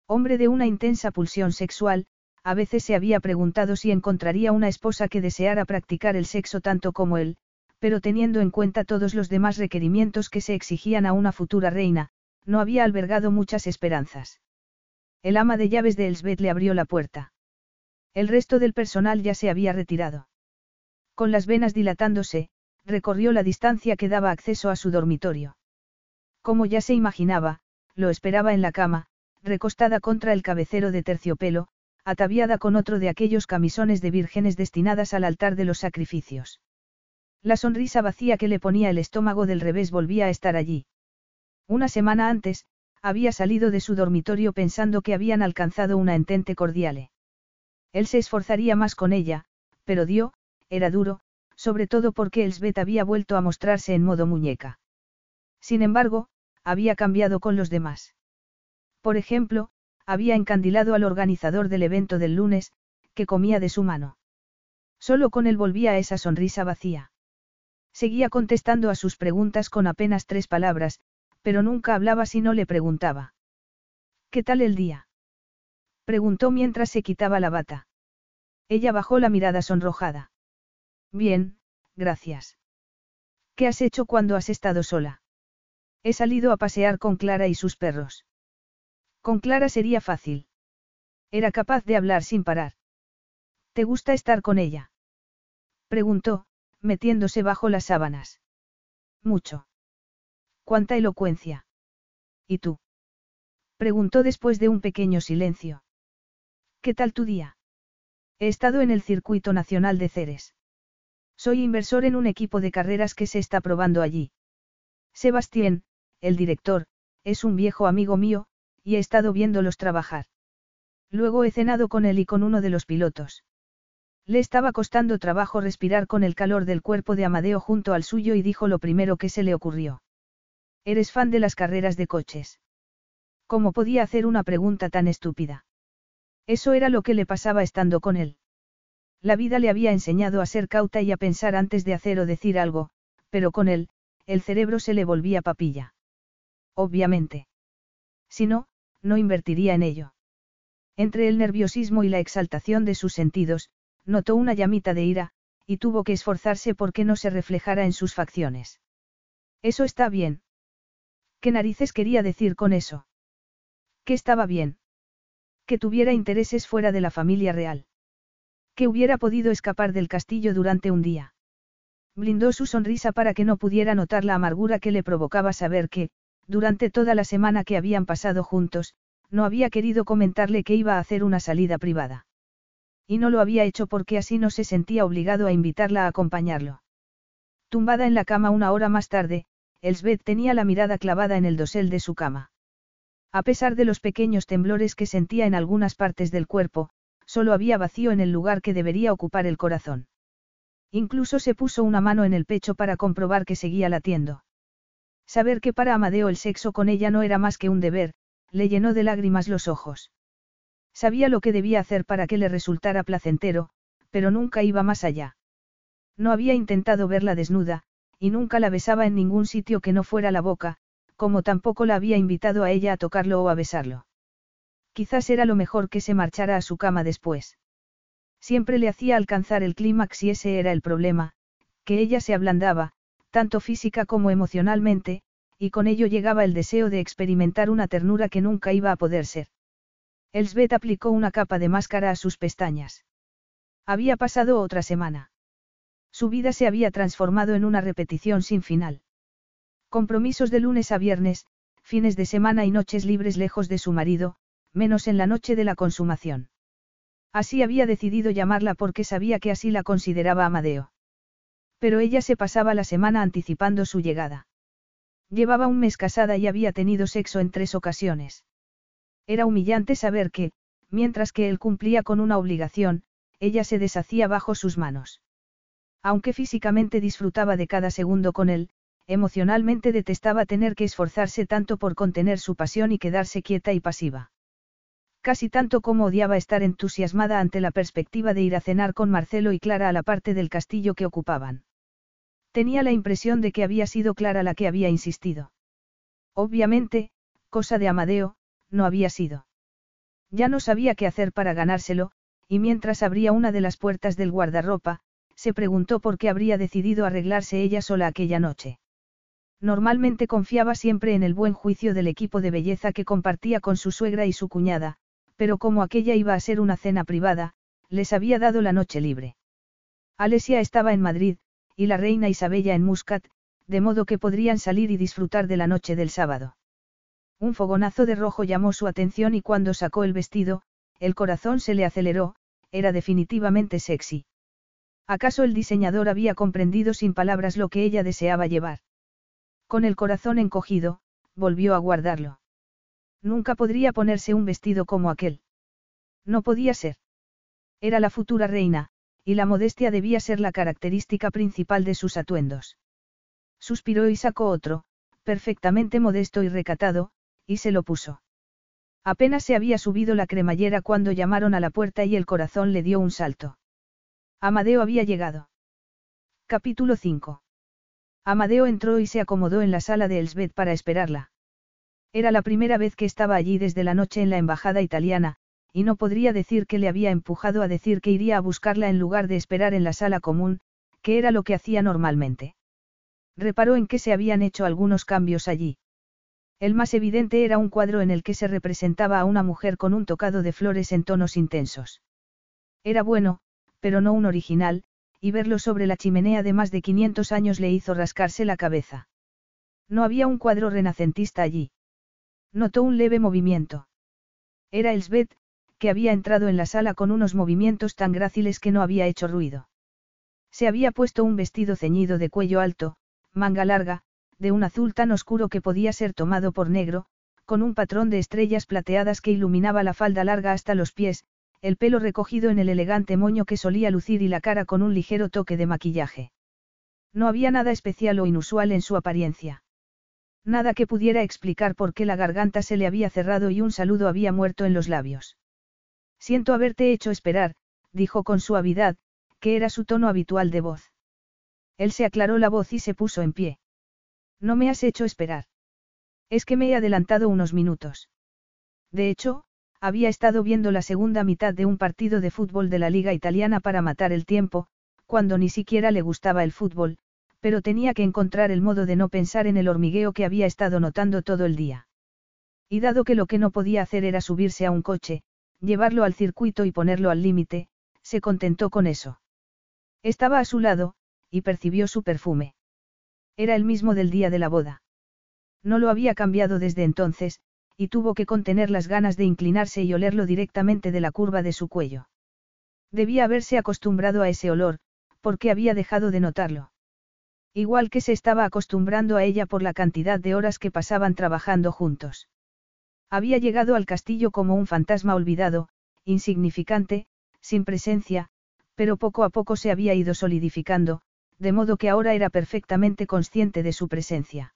Hombre de una intensa pulsión sexual, a veces se había preguntado si encontraría una esposa que deseara practicar el sexo tanto como él, pero teniendo en cuenta todos los demás requerimientos que se exigían a una futura reina, no había albergado muchas esperanzas. El ama de llaves de Elsbeth le abrió la puerta. El resto del personal ya se había retirado. Con las venas dilatándose, recorrió la distancia que daba acceso a su dormitorio. Como ya se imaginaba, lo esperaba en la cama, recostada contra el cabecero de terciopelo, ataviada con otro de aquellos camisones de vírgenes destinadas al altar de los sacrificios. La sonrisa vacía que le ponía el estómago del revés volvía a estar allí. Una semana antes, había salido de su dormitorio pensando que habían alcanzado una entente cordiale. Él se esforzaría más con ella, pero dio, era duro, sobre todo porque Elsbeth había vuelto a mostrarse en modo muñeca. Sin embargo, había cambiado con los demás. Por ejemplo, había encandilado al organizador del evento del lunes, que comía de su mano. Solo con él volvía esa sonrisa vacía. Seguía contestando a sus preguntas con apenas tres palabras, pero nunca hablaba si no le preguntaba. ¿Qué tal el día? Preguntó mientras se quitaba la bata. Ella bajó la mirada sonrojada. Bien, gracias. ¿Qué has hecho cuando has estado sola? He salido a pasear con Clara y sus perros. Con Clara sería fácil. Era capaz de hablar sin parar. ¿Te gusta estar con ella? Preguntó, metiéndose bajo las sábanas. Mucho. ¿Cuánta elocuencia? ¿Y tú? Preguntó después de un pequeño silencio. ¿Qué tal tu día? He estado en el circuito nacional de Ceres. Soy inversor en un equipo de carreras que se está probando allí. Sebastián, el director, es un viejo amigo mío, y he estado viéndolos trabajar. Luego he cenado con él y con uno de los pilotos. Le estaba costando trabajo respirar con el calor del cuerpo de Amadeo junto al suyo y dijo lo primero que se le ocurrió. ¿Eres fan de las carreras de coches? ¿Cómo podía hacer una pregunta tan estúpida? Eso era lo que le pasaba estando con él. La vida le había enseñado a ser cauta y a pensar antes de hacer o decir algo, pero con él, el cerebro se le volvía papilla. Obviamente. Si no, no invertiría en ello. Entre el nerviosismo y la exaltación de sus sentidos, notó una llamita de ira, y tuvo que esforzarse porque no se reflejara en sus facciones. Eso está bien. ¿Qué narices quería decir con eso? Que estaba bien. Que tuviera intereses fuera de la familia real. Que hubiera podido escapar del castillo durante un día. Blindó su sonrisa para que no pudiera notar la amargura que le provocaba saber que, durante toda la semana que habían pasado juntos, no había querido comentarle que iba a hacer una salida privada. Y no lo había hecho porque así no se sentía obligado a invitarla a acompañarlo. Tumbada en la cama una hora más tarde, Elsbeth tenía la mirada clavada en el dosel de su cama. A pesar de los pequeños temblores que sentía en algunas partes del cuerpo, solo había vacío en el lugar que debería ocupar el corazón. Incluso se puso una mano en el pecho para comprobar que seguía latiendo. Saber que para Amadeo el sexo con ella no era más que un deber, le llenó de lágrimas los ojos. Sabía lo que debía hacer para que le resultara placentero, pero nunca iba más allá. No había intentado verla desnuda, y nunca la besaba en ningún sitio que no fuera la boca, como tampoco la había invitado a ella a tocarlo o a besarlo. Quizás era lo mejor que se marchara a su cama después. Siempre le hacía alcanzar el clímax y ese era el problema, que ella se ablandaba, tanto física como emocionalmente, y con ello llegaba el deseo de experimentar una ternura que nunca iba a poder ser. Elsbeth aplicó una capa de máscara a sus pestañas. Había pasado otra semana. Su vida se había transformado en una repetición sin final. Compromisos de lunes a viernes, fines de semana y noches libres lejos de su marido, menos en la noche de la consumación. Así había decidido llamarla porque sabía que así la consideraba Amadeo. Pero ella se pasaba la semana anticipando su llegada. Llevaba un mes casada y había tenido sexo en tres ocasiones. Era humillante saber que, mientras que él cumplía con una obligación, ella se deshacía bajo sus manos. Aunque físicamente disfrutaba de cada segundo con él, emocionalmente detestaba tener que esforzarse tanto por contener su pasión y quedarse quieta y pasiva. Casi tanto como odiaba estar entusiasmada ante la perspectiva de ir a cenar con Marcelo y Clara a la parte del castillo que ocupaban. Tenía la impresión de que había sido Clara la que había insistido. Obviamente, cosa de Amadeo, no había sido. Ya no sabía qué hacer para ganárselo, y mientras abría una de las puertas del guardarropa, se preguntó por qué habría decidido arreglarse ella sola aquella noche. Normalmente confiaba siempre en el buen juicio del equipo de belleza que compartía con su suegra y su cuñada, pero como aquella iba a ser una cena privada, les había dado la noche libre. Alesia estaba en Madrid, y la reina Isabella en Muscat, de modo que podrían salir y disfrutar de la noche del sábado. Un fogonazo de rojo llamó su atención y cuando sacó el vestido, el corazón se le aceleró, era definitivamente sexy. ¿Acaso el diseñador había comprendido sin palabras lo que ella deseaba llevar? Con el corazón encogido, volvió a guardarlo. Nunca podría ponerse un vestido como aquel. No podía ser. Era la futura reina, y la modestia debía ser la característica principal de sus atuendos. Suspiró y sacó otro, perfectamente modesto y recatado, y se lo puso. Apenas se había subido la cremallera cuando llamaron a la puerta y el corazón le dio un salto. Amadeo había llegado. Capítulo 5. Amadeo entró y se acomodó en la sala de Elsbeth para esperarla. Era la primera vez que estaba allí desde la noche en la embajada italiana, y no podría decir que le había empujado a decir que iría a buscarla en lugar de esperar en la sala común, que era lo que hacía normalmente. Reparó en que se habían hecho algunos cambios allí. El más evidente era un cuadro en el que se representaba a una mujer con un tocado de flores en tonos intensos. Era bueno, pero no un original, y verlo sobre la chimenea de más de 500 años le hizo rascarse la cabeza. No había un cuadro renacentista allí. Notó un leve movimiento. Era Elsbeth, que había entrado en la sala con unos movimientos tan gráciles que no había hecho ruido. Se había puesto un vestido ceñido de cuello alto, manga larga, de un azul tan oscuro que podía ser tomado por negro, con un patrón de estrellas plateadas que iluminaba la falda larga hasta los pies, el pelo recogido en el elegante moño que solía lucir y la cara con un ligero toque de maquillaje. No había nada especial o inusual en su apariencia. Nada que pudiera explicar por qué la garganta se le había cerrado y un saludo había muerto en los labios. Siento haberte hecho esperar, dijo con suavidad, que era su tono habitual de voz. Él se aclaró la voz y se puso en pie. No me has hecho esperar. Es que me he adelantado unos minutos. De hecho, había estado viendo la segunda mitad de un partido de fútbol de la Liga Italiana para matar el tiempo, cuando ni siquiera le gustaba el fútbol, pero tenía que encontrar el modo de no pensar en el hormigueo que había estado notando todo el día. Y dado que lo que no podía hacer era subirse a un coche, llevarlo al circuito y ponerlo al límite, se contentó con eso. Estaba a su lado, y percibió su perfume. Era el mismo del día de la boda. No lo había cambiado desde entonces, y tuvo que contener las ganas de inclinarse y olerlo directamente de la curva de su cuello. Debía haberse acostumbrado a ese olor, porque había dejado de notarlo. Igual que se estaba acostumbrando a ella por la cantidad de horas que pasaban trabajando juntos. Había llegado al castillo como un fantasma olvidado, insignificante, sin presencia, pero poco a poco se había ido solidificando, de modo que ahora era perfectamente consciente de su presencia.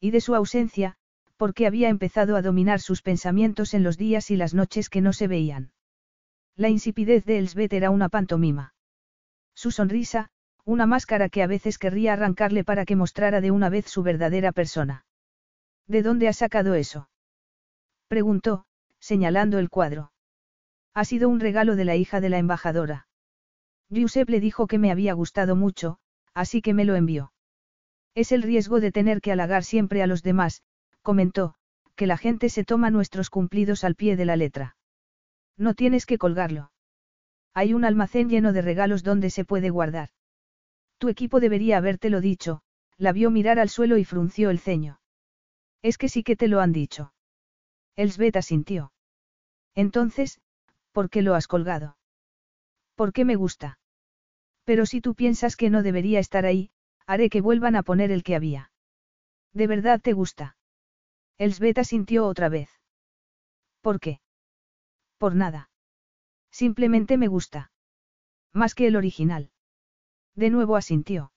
Y de su ausencia, porque había empezado a dominar sus pensamientos en los días y las noches que no se veían. La insipidez de Elsbeth era una pantomima. Su sonrisa, una máscara que a veces querría arrancarle para que mostrara de una vez su verdadera persona. ¿De dónde ha sacado eso? preguntó, señalando el cuadro. Ha sido un regalo de la hija de la embajadora. Giuseppe le dijo que me había gustado mucho, así que me lo envió. Es el riesgo de tener que halagar siempre a los demás, comentó, que la gente se toma nuestros cumplidos al pie de la letra. No tienes que colgarlo. Hay un almacén lleno de regalos donde se puede guardar. Tu equipo debería habértelo dicho, la vio mirar al suelo y frunció el ceño. Es que sí que te lo han dicho. Elsbeth asintió. Entonces, ¿por qué lo has colgado? ¿Por qué me gusta? Pero si tú piensas que no debería estar ahí, haré que vuelvan a poner el que había. ¿De verdad te gusta? Elsbeta sintió otra vez. ¿Por qué? Por nada. Simplemente me gusta. Más que el original. De nuevo asintió.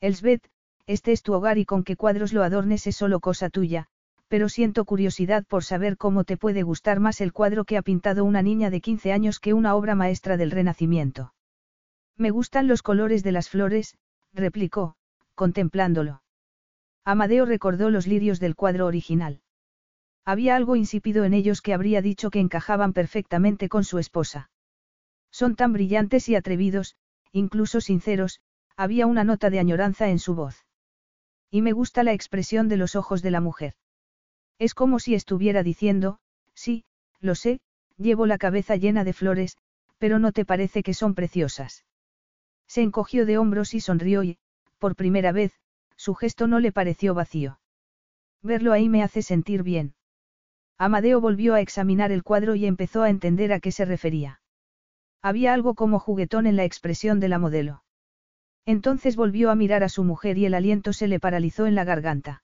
Elsbeth, este es tu hogar y con qué cuadros lo adornes es solo cosa tuya, pero siento curiosidad por saber cómo te puede gustar más el cuadro que ha pintado una niña de 15 años que una obra maestra del Renacimiento. Me gustan los colores de las flores, replicó, contemplándolo. Amadeo recordó los lirios del cuadro original. Había algo insípido en ellos que habría dicho que encajaban perfectamente con su esposa. Son tan brillantes y atrevidos, incluso sinceros, había una nota de añoranza en su voz. Y me gusta la expresión de los ojos de la mujer. Es como si estuviera diciendo, sí, lo sé, llevo la cabeza llena de flores, pero no te parece que son preciosas. Se encogió de hombros y sonrió y, por primera vez, su gesto no le pareció vacío. Verlo ahí me hace sentir bien. Amadeo volvió a examinar el cuadro y empezó a entender a qué se refería. Había algo como juguetón en la expresión de la modelo. Entonces volvió a mirar a su mujer y el aliento se le paralizó en la garganta.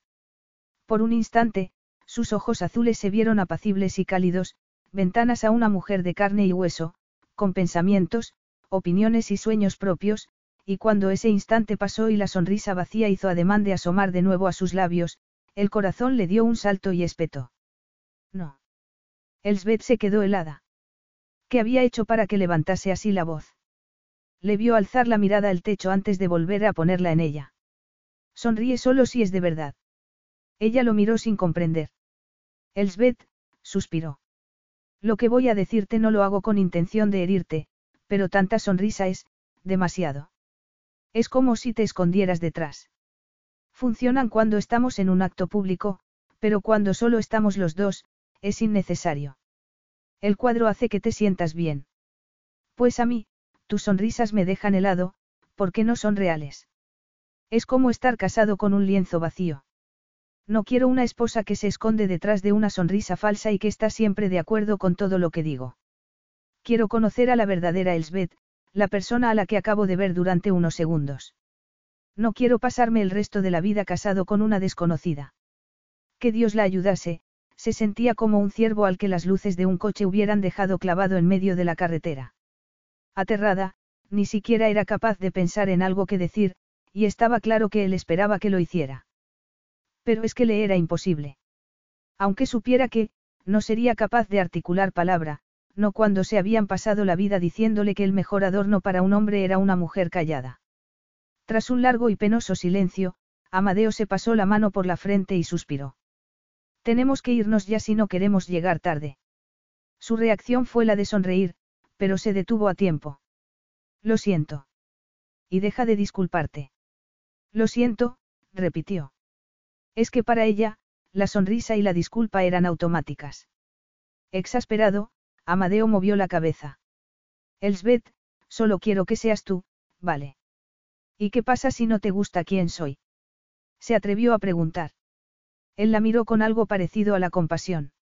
Por un instante, sus ojos azules se vieron apacibles y cálidos, ventanas a una mujer de carne y hueso, con pensamientos, opiniones y sueños propios, y cuando ese instante pasó y la sonrisa vacía hizo ademán de asomar de nuevo a sus labios, el corazón le dio un salto y espetó. No. Elsbeth se quedó helada. ¿Qué había hecho para que levantase así la voz? Le vio alzar la mirada al techo antes de volver a ponerla en ella. Sonríe solo si es de verdad. Ella lo miró sin comprender. Elsbeth, suspiró. Lo que voy a decirte no lo hago con intención de herirte, pero tanta sonrisa es, demasiado. Es como si te escondieras detrás. Funcionan cuando estamos en un acto público, pero cuando solo estamos los dos, es innecesario. El cuadro hace que te sientas bien. Pues a mí, tus sonrisas me dejan helado, porque no son reales. Es como estar casado con un lienzo vacío. No quiero una esposa que se esconde detrás de una sonrisa falsa y que está siempre de acuerdo con todo lo que digo. Quiero conocer a la verdadera Elsbeth, la persona a la que acabo de ver durante unos segundos. No quiero pasarme el resto de la vida casado con una desconocida. Que Dios la ayudase, se sentía como un ciervo al que las luces de un coche hubieran dejado clavado en medio de la carretera. Aterrada, ni siquiera era capaz de pensar en algo que decir, y estaba claro que él esperaba que lo hiciera. Pero es que le era imposible. Aunque supiera que, no sería capaz de articular palabra, no cuando se habían pasado la vida diciéndole que el mejor adorno para un hombre era una mujer callada. Tras un largo y penoso silencio, Amadeo se pasó la mano por la frente y suspiró. Tenemos que irnos ya si no queremos llegar tarde. Su reacción fue la de sonreír, pero se detuvo a tiempo. Lo siento. Y deja de disculparte. Lo siento, repitió. Es que para ella, la sonrisa y la disculpa eran automáticas. Exasperado, Amadeo movió la cabeza. Elsbeth, solo quiero que seas tú, vale. ¿Y qué pasa si no te gusta quién soy? Se atrevió a preguntar. Él la miró con algo parecido a la compasión.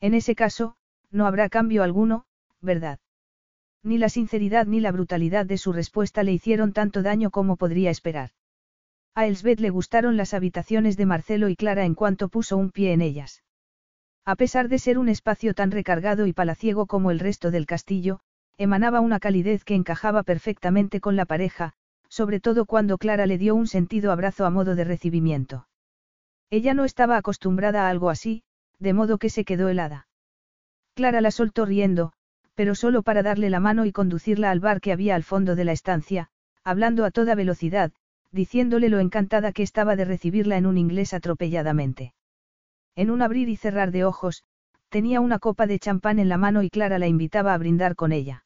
En ese caso, no habrá cambio alguno, ¿verdad? Ni la sinceridad ni la brutalidad de su respuesta le hicieron tanto daño como podría esperar. A Elsbeth le gustaron las habitaciones de Marcelo y Clara en cuanto puso un pie en ellas. A pesar de ser un espacio tan recargado y palaciego como el resto del castillo, emanaba una calidez que encajaba perfectamente con la pareja, sobre todo cuando Clara le dio un sentido abrazo a modo de recibimiento. Ella no estaba acostumbrada a algo así, de modo que se quedó helada. Clara la soltó riendo, pero solo para darle la mano y conducirla al bar que había al fondo de la estancia, hablando a toda velocidad, diciéndole lo encantada que estaba de recibirla en un inglés atropelladamente. En un abrir y cerrar de ojos, tenía una copa de champán en la mano y Clara la invitaba a brindar con ella.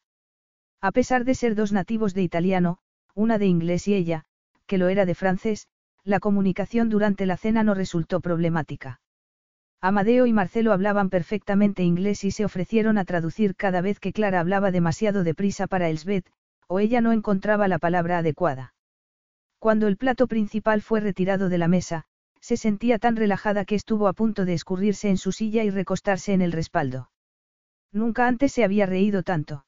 A pesar de ser dos nativos de italiano, una de inglés y ella, que lo era de francés, la comunicación durante la cena no resultó problemática. Amadeo y Marcelo hablaban perfectamente inglés y se ofrecieron a traducir cada vez que Clara hablaba demasiado deprisa para Elsbeth, o ella no encontraba la palabra adecuada. Cuando el plato principal fue retirado de la mesa, se sentía tan relajada que estuvo a punto de escurrirse en su silla y recostarse en el respaldo. Nunca antes se había reído tanto.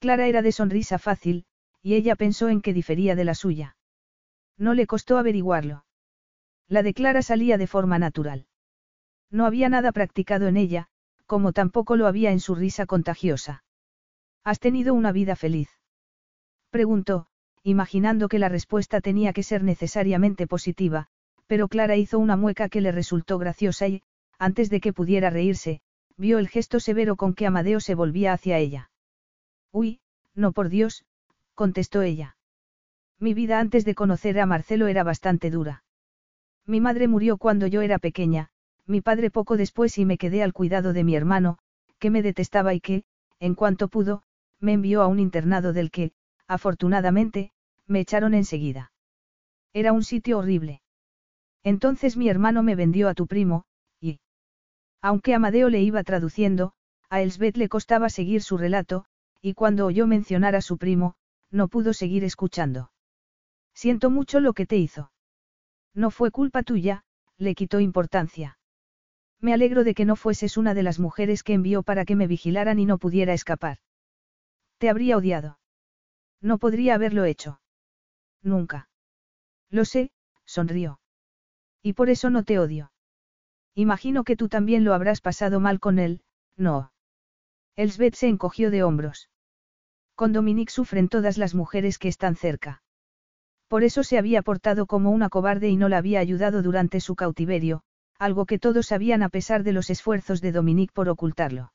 Clara era de sonrisa fácil, y ella pensó en que difería de la suya. No le costó averiguarlo. La de Clara salía de forma natural. No había nada practicado en ella, como tampoco lo había en su risa contagiosa. ¿Has tenido una vida feliz? Preguntó, imaginando que la respuesta tenía que ser necesariamente positiva, pero Clara hizo una mueca que le resultó graciosa y, antes de que pudiera reírse, vio el gesto severo con que Amadeo se volvía hacia ella. Uy, no por Dios, contestó ella. Mi vida antes de conocer a Marcelo era bastante dura. Mi madre murió cuando yo era pequeña, mi padre poco después y me quedé al cuidado de mi hermano, que me detestaba y que, en cuanto pudo, me envió a un internado del que, afortunadamente, me echaron enseguida. Era un sitio horrible. Entonces mi hermano me vendió a tu primo, y... Aunque Amadeo le iba traduciendo, a Elsbeth le costaba seguir su relato, y cuando oyó mencionar a su primo, no pudo seguir escuchando. Siento mucho lo que te hizo. No fue culpa tuya, le quitó importancia. Me alegro de que no fueses una de las mujeres que envió para que me vigilaran y no pudiera escapar. Te habría odiado. No podría haberlo hecho. Nunca. Lo sé, sonrió. Y por eso no te odio. Imagino que tú también lo habrás pasado mal con él, no. Elsbeth se encogió de hombros. Con Dominique sufren todas las mujeres que están cerca. Por eso se había portado como una cobarde y no la había ayudado durante su cautiverio, algo que todos sabían a pesar de los esfuerzos de Dominique por ocultarlo.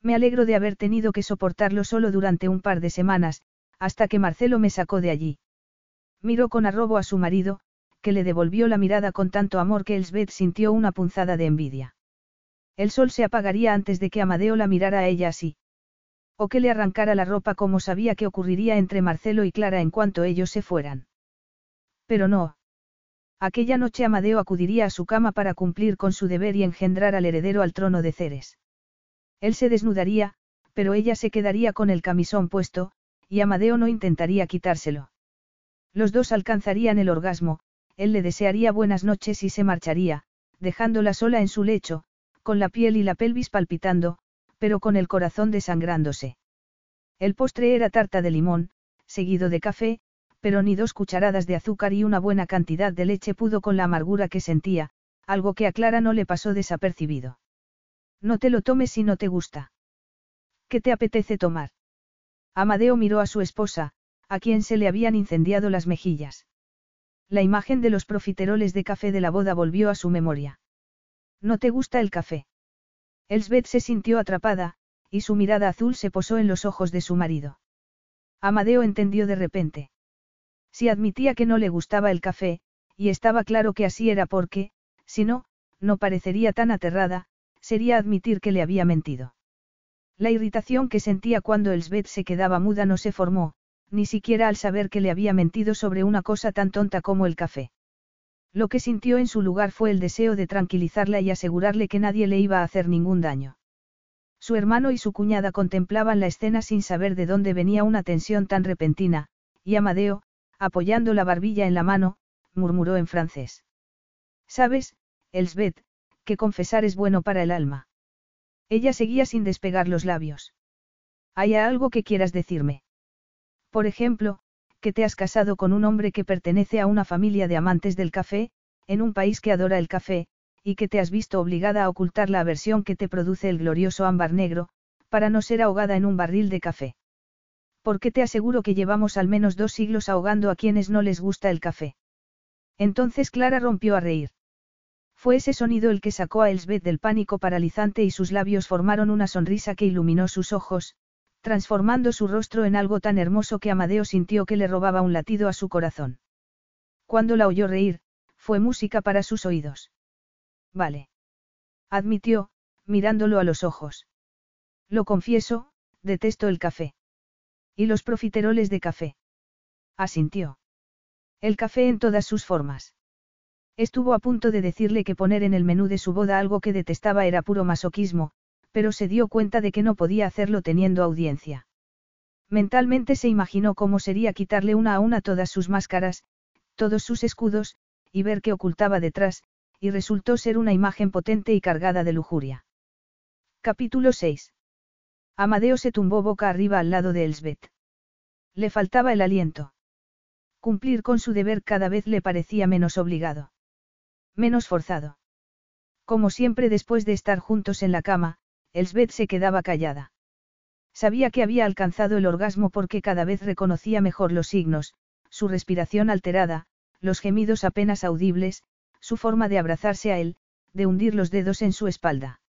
Me alegro de haber tenido que soportarlo solo durante un par de semanas, hasta que Marcelo me sacó de allí. Miró con arrobo a su marido, que le devolvió la mirada con tanto amor que Elsbeth sintió una punzada de envidia. El sol se apagaría antes de que Amadeo la mirara a ella así. O que le arrancara la ropa como sabía que ocurriría entre Marcelo y Clara en cuanto ellos se fueran. Pero no. Aquella noche Amadeo acudiría a su cama para cumplir con su deber y engendrar al heredero al trono de Ceres. Él se desnudaría, pero ella se quedaría con el camisón puesto, y Amadeo no intentaría quitárselo. Los dos alcanzarían el orgasmo, él le desearía buenas noches y se marcharía, dejándola sola en su lecho, con la piel y la pelvis palpitando, pero con el corazón desangrándose. El postre era tarta de limón, seguido de café, pero ni dos cucharadas de azúcar y una buena cantidad de leche pudo con la amargura que sentía, algo que a Clara no le pasó desapercibido. No te lo tomes si no te gusta. ¿Qué te apetece tomar? Amadeo miró a su esposa, a quien se le habían incendiado las mejillas. La imagen de los profiteroles de café de la boda volvió a su memoria. ¿No te gusta el café? Elsbeth se sintió atrapada, y su mirada azul se posó en los ojos de su marido. Amadeo entendió de repente. Si admitía que no le gustaba el café, y estaba claro que así era porque, si no, no parecería tan aterrada, sería admitir que le había mentido. La irritación que sentía cuando Elsbeth se quedaba muda no se formó, ni siquiera al saber que le había mentido sobre una cosa tan tonta como el café. Lo que sintió en su lugar fue el deseo de tranquilizarla y asegurarle que nadie le iba a hacer ningún daño. Su hermano y su cuñada contemplaban la escena sin saber de dónde venía una tensión tan repentina, y Amadeo, apoyando la barbilla en la mano, murmuró en francés. Sabes, Elsbeth, que confesar es bueno para el alma. Ella seguía sin despegar los labios. ¿Hay algo que quieras decirme? Por ejemplo, que te has casado con un hombre que pertenece a una familia de amantes del café, en un país que adora el café, y que te has visto obligada a ocultar la aversión que te produce el glorioso ámbar negro, para no ser ahogada en un barril de café. Porque te aseguro que llevamos al menos dos siglos ahogando a quienes no les gusta el café. Entonces Clara rompió a reír. Fue ese sonido el que sacó a Elsbeth del pánico paralizante y sus labios formaron una sonrisa que iluminó sus ojos, transformando su rostro en algo tan hermoso que Amadeo sintió que le robaba un latido a su corazón. Cuando la oyó reír, fue música para sus oídos. Vale. Admitió, mirándolo a los ojos. Lo confieso, detesto el café. Y los profiteroles de café. Asintió. El café en todas sus formas. Estuvo a punto de decirle que poner en el menú de su boda algo que detestaba era puro masoquismo, pero se dio cuenta de que no podía hacerlo teniendo audiencia. Mentalmente se imaginó cómo sería quitarle una a una todas sus máscaras, todos sus escudos, y ver qué ocultaba detrás, y resultó ser una imagen potente y cargada de lujuria. Capítulo 6. Amadeo se tumbó boca arriba al lado de Elsbeth. Le faltaba el aliento. Cumplir con su deber cada vez le parecía menos obligado. Menos forzado. Como siempre después de estar juntos en la cama, Elsbeth se quedaba callada. Sabía que había alcanzado el orgasmo porque cada vez reconocía mejor los signos, su respiración alterada, los gemidos apenas audibles, su forma de abrazarse a él, de hundir los dedos en su espalda.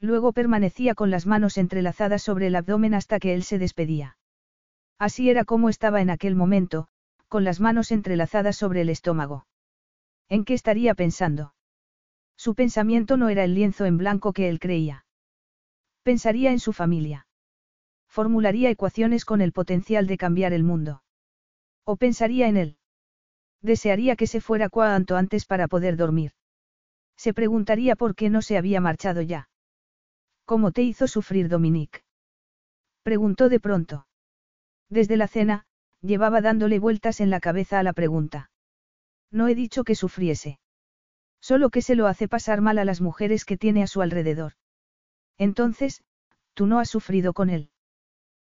Luego permanecía con las manos entrelazadas sobre el abdomen hasta que él se despedía. Así era como estaba en aquel momento, con las manos entrelazadas sobre el estómago. ¿En qué estaría pensando? Su pensamiento no era el lienzo en blanco que él creía. Pensaría en su familia. Formularía ecuaciones con el potencial de cambiar el mundo. O pensaría en él. Desearía que se fuera cuanto antes para poder dormir. Se preguntaría por qué no se había marchado ya. ¿Cómo te hizo sufrir Dominique? Preguntó de pronto. Desde la cena, llevaba dándole vueltas en la cabeza a la pregunta. No he dicho que sufriese. Solo que se lo hace pasar mal a las mujeres que tiene a su alrededor. Entonces, tú no has sufrido con él.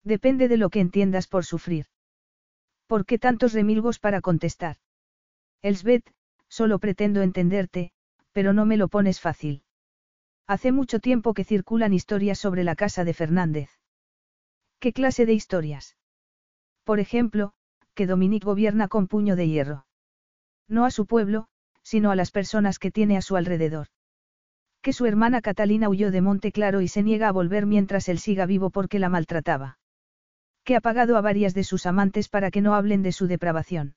Depende de lo que entiendas por sufrir. ¿Por qué tantos remilgos para contestar? Elsbeth, solo pretendo entenderte, pero no me lo pones fácil. Hace mucho tiempo que circulan historias sobre la casa de Fernández. ¿Qué clase de historias? Por ejemplo, que Dominique gobierna con puño de hierro. No a su pueblo, sino a las personas que tiene a su alrededor. Que su hermana Catalina huyó de Monte Claro y se niega a volver mientras él siga vivo porque la maltrataba. Que ha pagado a varias de sus amantes para que no hablen de su depravación.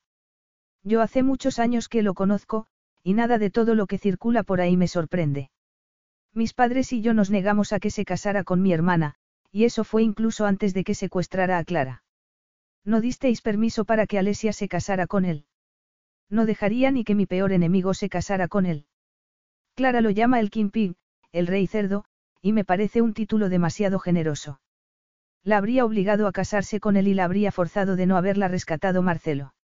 Yo hace muchos años que lo conozco, y nada de todo lo que circula por ahí me sorprende. Mis padres y yo nos negamos a que se casara con mi hermana, y eso fue incluso antes de que secuestrara a Clara. No disteis permiso para que Alesia se casara con él. No dejaría ni que mi peor enemigo se casara con él. Clara lo llama el King Pig, el rey cerdo, y me parece un título demasiado generoso. La habría obligado a casarse con él y la habría forzado de no haberla rescatado Marcelo.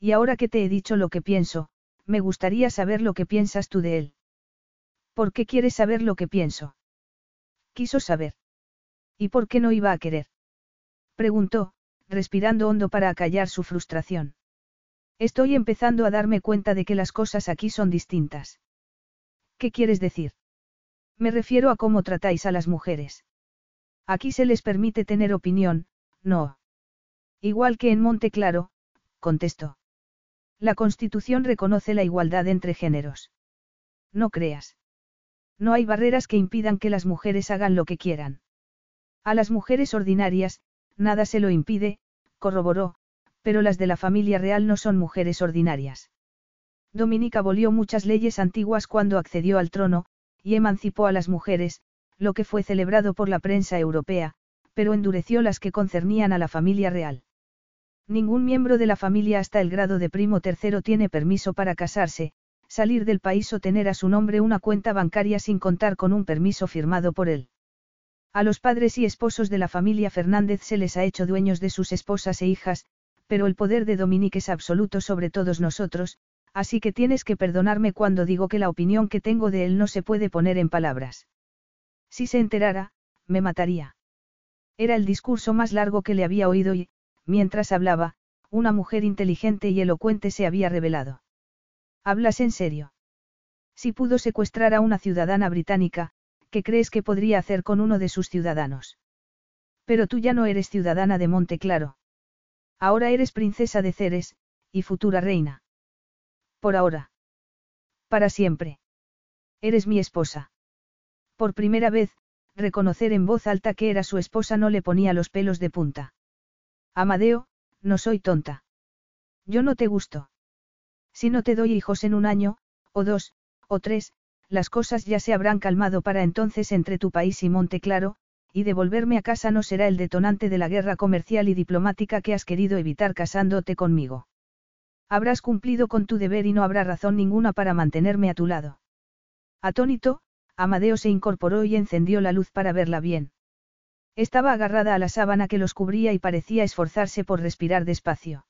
Y ahora que te he dicho lo que pienso, me gustaría saber lo que piensas tú de él. ¿Por qué quieres saber lo que pienso? Quiso saber. ¿Y por qué no iba a querer? Preguntó, respirando hondo para acallar su frustración. Estoy empezando a darme cuenta de que las cosas aquí son distintas. ¿Qué quieres decir? Me refiero a cómo tratáis a las mujeres. Aquí se les permite tener opinión, no. Igual que en Monte Claro, contestó. La Constitución reconoce la igualdad entre géneros. No creas. No hay barreras que impidan que las mujeres hagan lo que quieran. A las mujeres ordinarias, nada se lo impide, corroboró, pero las de la familia real no son mujeres ordinarias. Dominica abolió muchas leyes antiguas cuando accedió al trono, y emancipó a las mujeres, lo que fue celebrado por la prensa europea, pero endureció las que concernían a la familia real. Ningún miembro de la familia hasta el grado de primo tercero tiene permiso para casarse, salir del país o tener a su nombre una cuenta bancaria sin contar con un permiso firmado por él. A los padres y esposos de la familia Fernández se les ha hecho dueños de sus esposas e hijas, pero el poder de Dominique es absoluto sobre todos nosotros, así que tienes que perdonarme cuando digo que la opinión que tengo de él no se puede poner en palabras. Si se enterara, me mataría. Era el discurso más largo que le había oído y, mientras hablaba, una mujer inteligente y elocuente se había revelado. ¿Hablas en serio? Si pudo secuestrar a una ciudadana británica, ¿qué crees que podría hacer con uno de sus ciudadanos? Pero tú ya no eres ciudadana de Monte Claro. Ahora eres princesa de Ceres, y futura reina. Por ahora. Para siempre. Eres mi esposa. Por primera vez, reconocer en voz alta que era su esposa no le ponía los pelos de punta. Amadeo, no soy tonta. Yo no te gusto. Si no te doy hijos en un año, o dos, o tres, las cosas ya se habrán calmado para entonces entre tu país y Monte Claro, y devolverme a casa no será el detonante de la guerra comercial y diplomática que has querido evitar casándote conmigo. Habrás cumplido con tu deber y no habrá razón ninguna para mantenerme a tu lado. Atónito, Amadeo se incorporó y encendió la luz para verla bien. Estaba agarrada a la sábana que los cubría y parecía esforzarse por respirar despacio.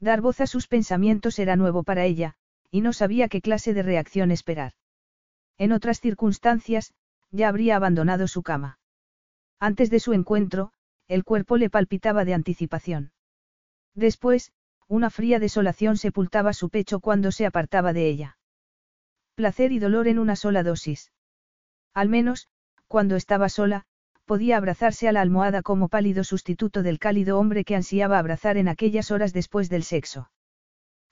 Dar voz a sus pensamientos era nuevo para ella, y no sabía qué clase de reacción esperar. En otras circunstancias, ya habría abandonado su cama. Antes de su encuentro, el cuerpo le palpitaba de anticipación. Después, una fría desolación sepultaba su pecho cuando se apartaba de ella. Placer y dolor en una sola dosis. Al menos, cuando estaba sola, podía abrazarse a la almohada como pálido sustituto del cálido hombre que ansiaba abrazar en aquellas horas después del sexo.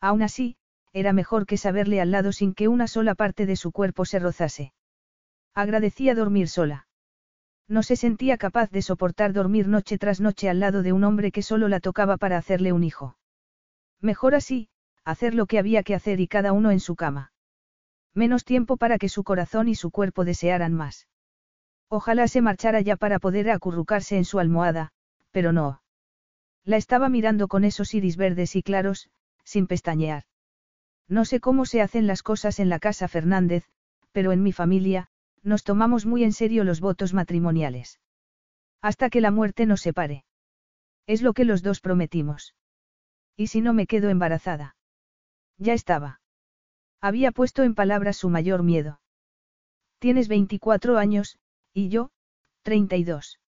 Aún así, era mejor que saberle al lado sin que una sola parte de su cuerpo se rozase. Agradecía dormir sola. No se sentía capaz de soportar dormir noche tras noche al lado de un hombre que solo la tocaba para hacerle un hijo. Mejor así, hacer lo que había que hacer y cada uno en su cama. Menos tiempo para que su corazón y su cuerpo desearan más. Ojalá se marchara ya para poder acurrucarse en su almohada, pero no. La estaba mirando con esos iris verdes y claros, sin pestañear. No sé cómo se hacen las cosas en la casa Fernández, pero en mi familia, nos tomamos muy en serio los votos matrimoniales. Hasta que la muerte nos separe. Es lo que los dos prometimos. ¿Y si no me quedo embarazada? Ya estaba. Había puesto en palabras su mayor miedo. Tienes 24 años, y yo, 32.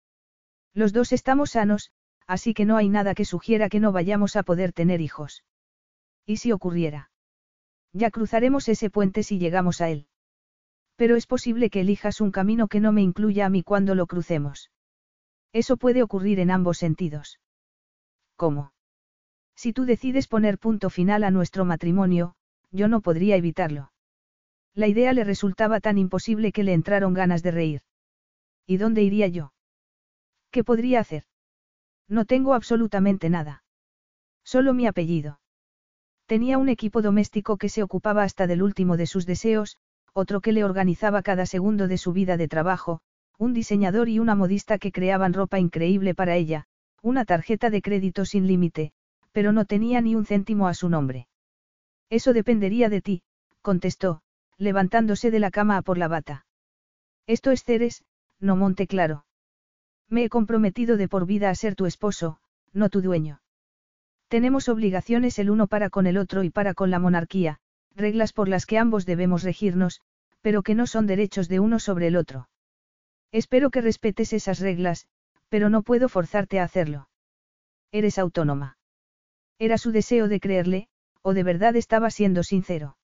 Los dos estamos sanos, así que no hay nada que sugiera que no vayamos a poder tener hijos. ¿Y si ocurriera? Ya cruzaremos ese puente si llegamos a él. Pero es posible que elijas un camino que no me incluya a mí cuando lo crucemos. Eso puede ocurrir en ambos sentidos. ¿Cómo? Si tú decides poner punto final a nuestro matrimonio, yo no podría evitarlo. La idea le resultaba tan imposible que le entraron ganas de reír. ¿Y dónde iría yo? ¿Qué podría hacer? No tengo absolutamente nada. Solo mi apellido. Tenía un equipo doméstico que se ocupaba hasta del último de sus deseos, otro que le organizaba cada segundo de su vida de trabajo, un diseñador y una modista que creaban ropa increíble para ella, una tarjeta de crédito sin límite, pero no tenía ni un céntimo a su nombre. Eso dependería de ti, contestó, levantándose de la cama a por la bata. Esto es Ceres, no Monte Claro. Me he comprometido de por vida a ser tu esposo, no tu dueño. Tenemos obligaciones el uno para con el otro y para con la monarquía, reglas por las que ambos debemos regirnos, pero que no son derechos de uno sobre el otro. Espero que respetes esas reglas, pero no puedo forzarte a hacerlo. Eres autónoma. Era su deseo de creerle, o de verdad estaba siendo sincero.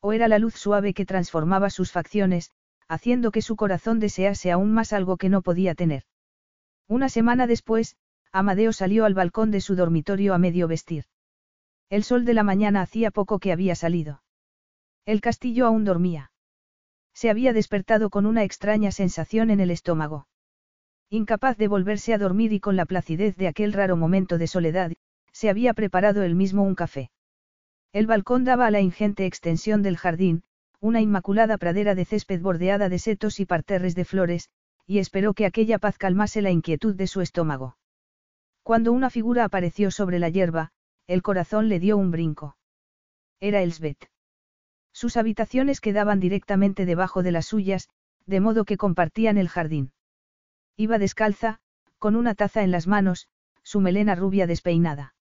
O era la luz suave que transformaba sus facciones, haciendo que su corazón desease aún más algo que no podía tener. Una semana después, Amadeo salió al balcón de su dormitorio a medio vestir. El sol de la mañana hacía poco que había salido. El castillo aún dormía. Se había despertado con una extraña sensación en el estómago. Incapaz de volverse a dormir y con la placidez de aquel raro momento de soledad, se había preparado él mismo un café. El balcón daba a la ingente extensión del jardín, una inmaculada pradera de césped bordeada de setos y parterres de flores, y esperó que aquella paz calmase la inquietud de su estómago. Cuando una figura apareció sobre la hierba, el corazón le dio un brinco. Era Elsbeth. Sus habitaciones quedaban directamente debajo de las suyas, de modo que compartían el jardín. Iba descalza, con una taza en las manos, su melena rubia despeinada.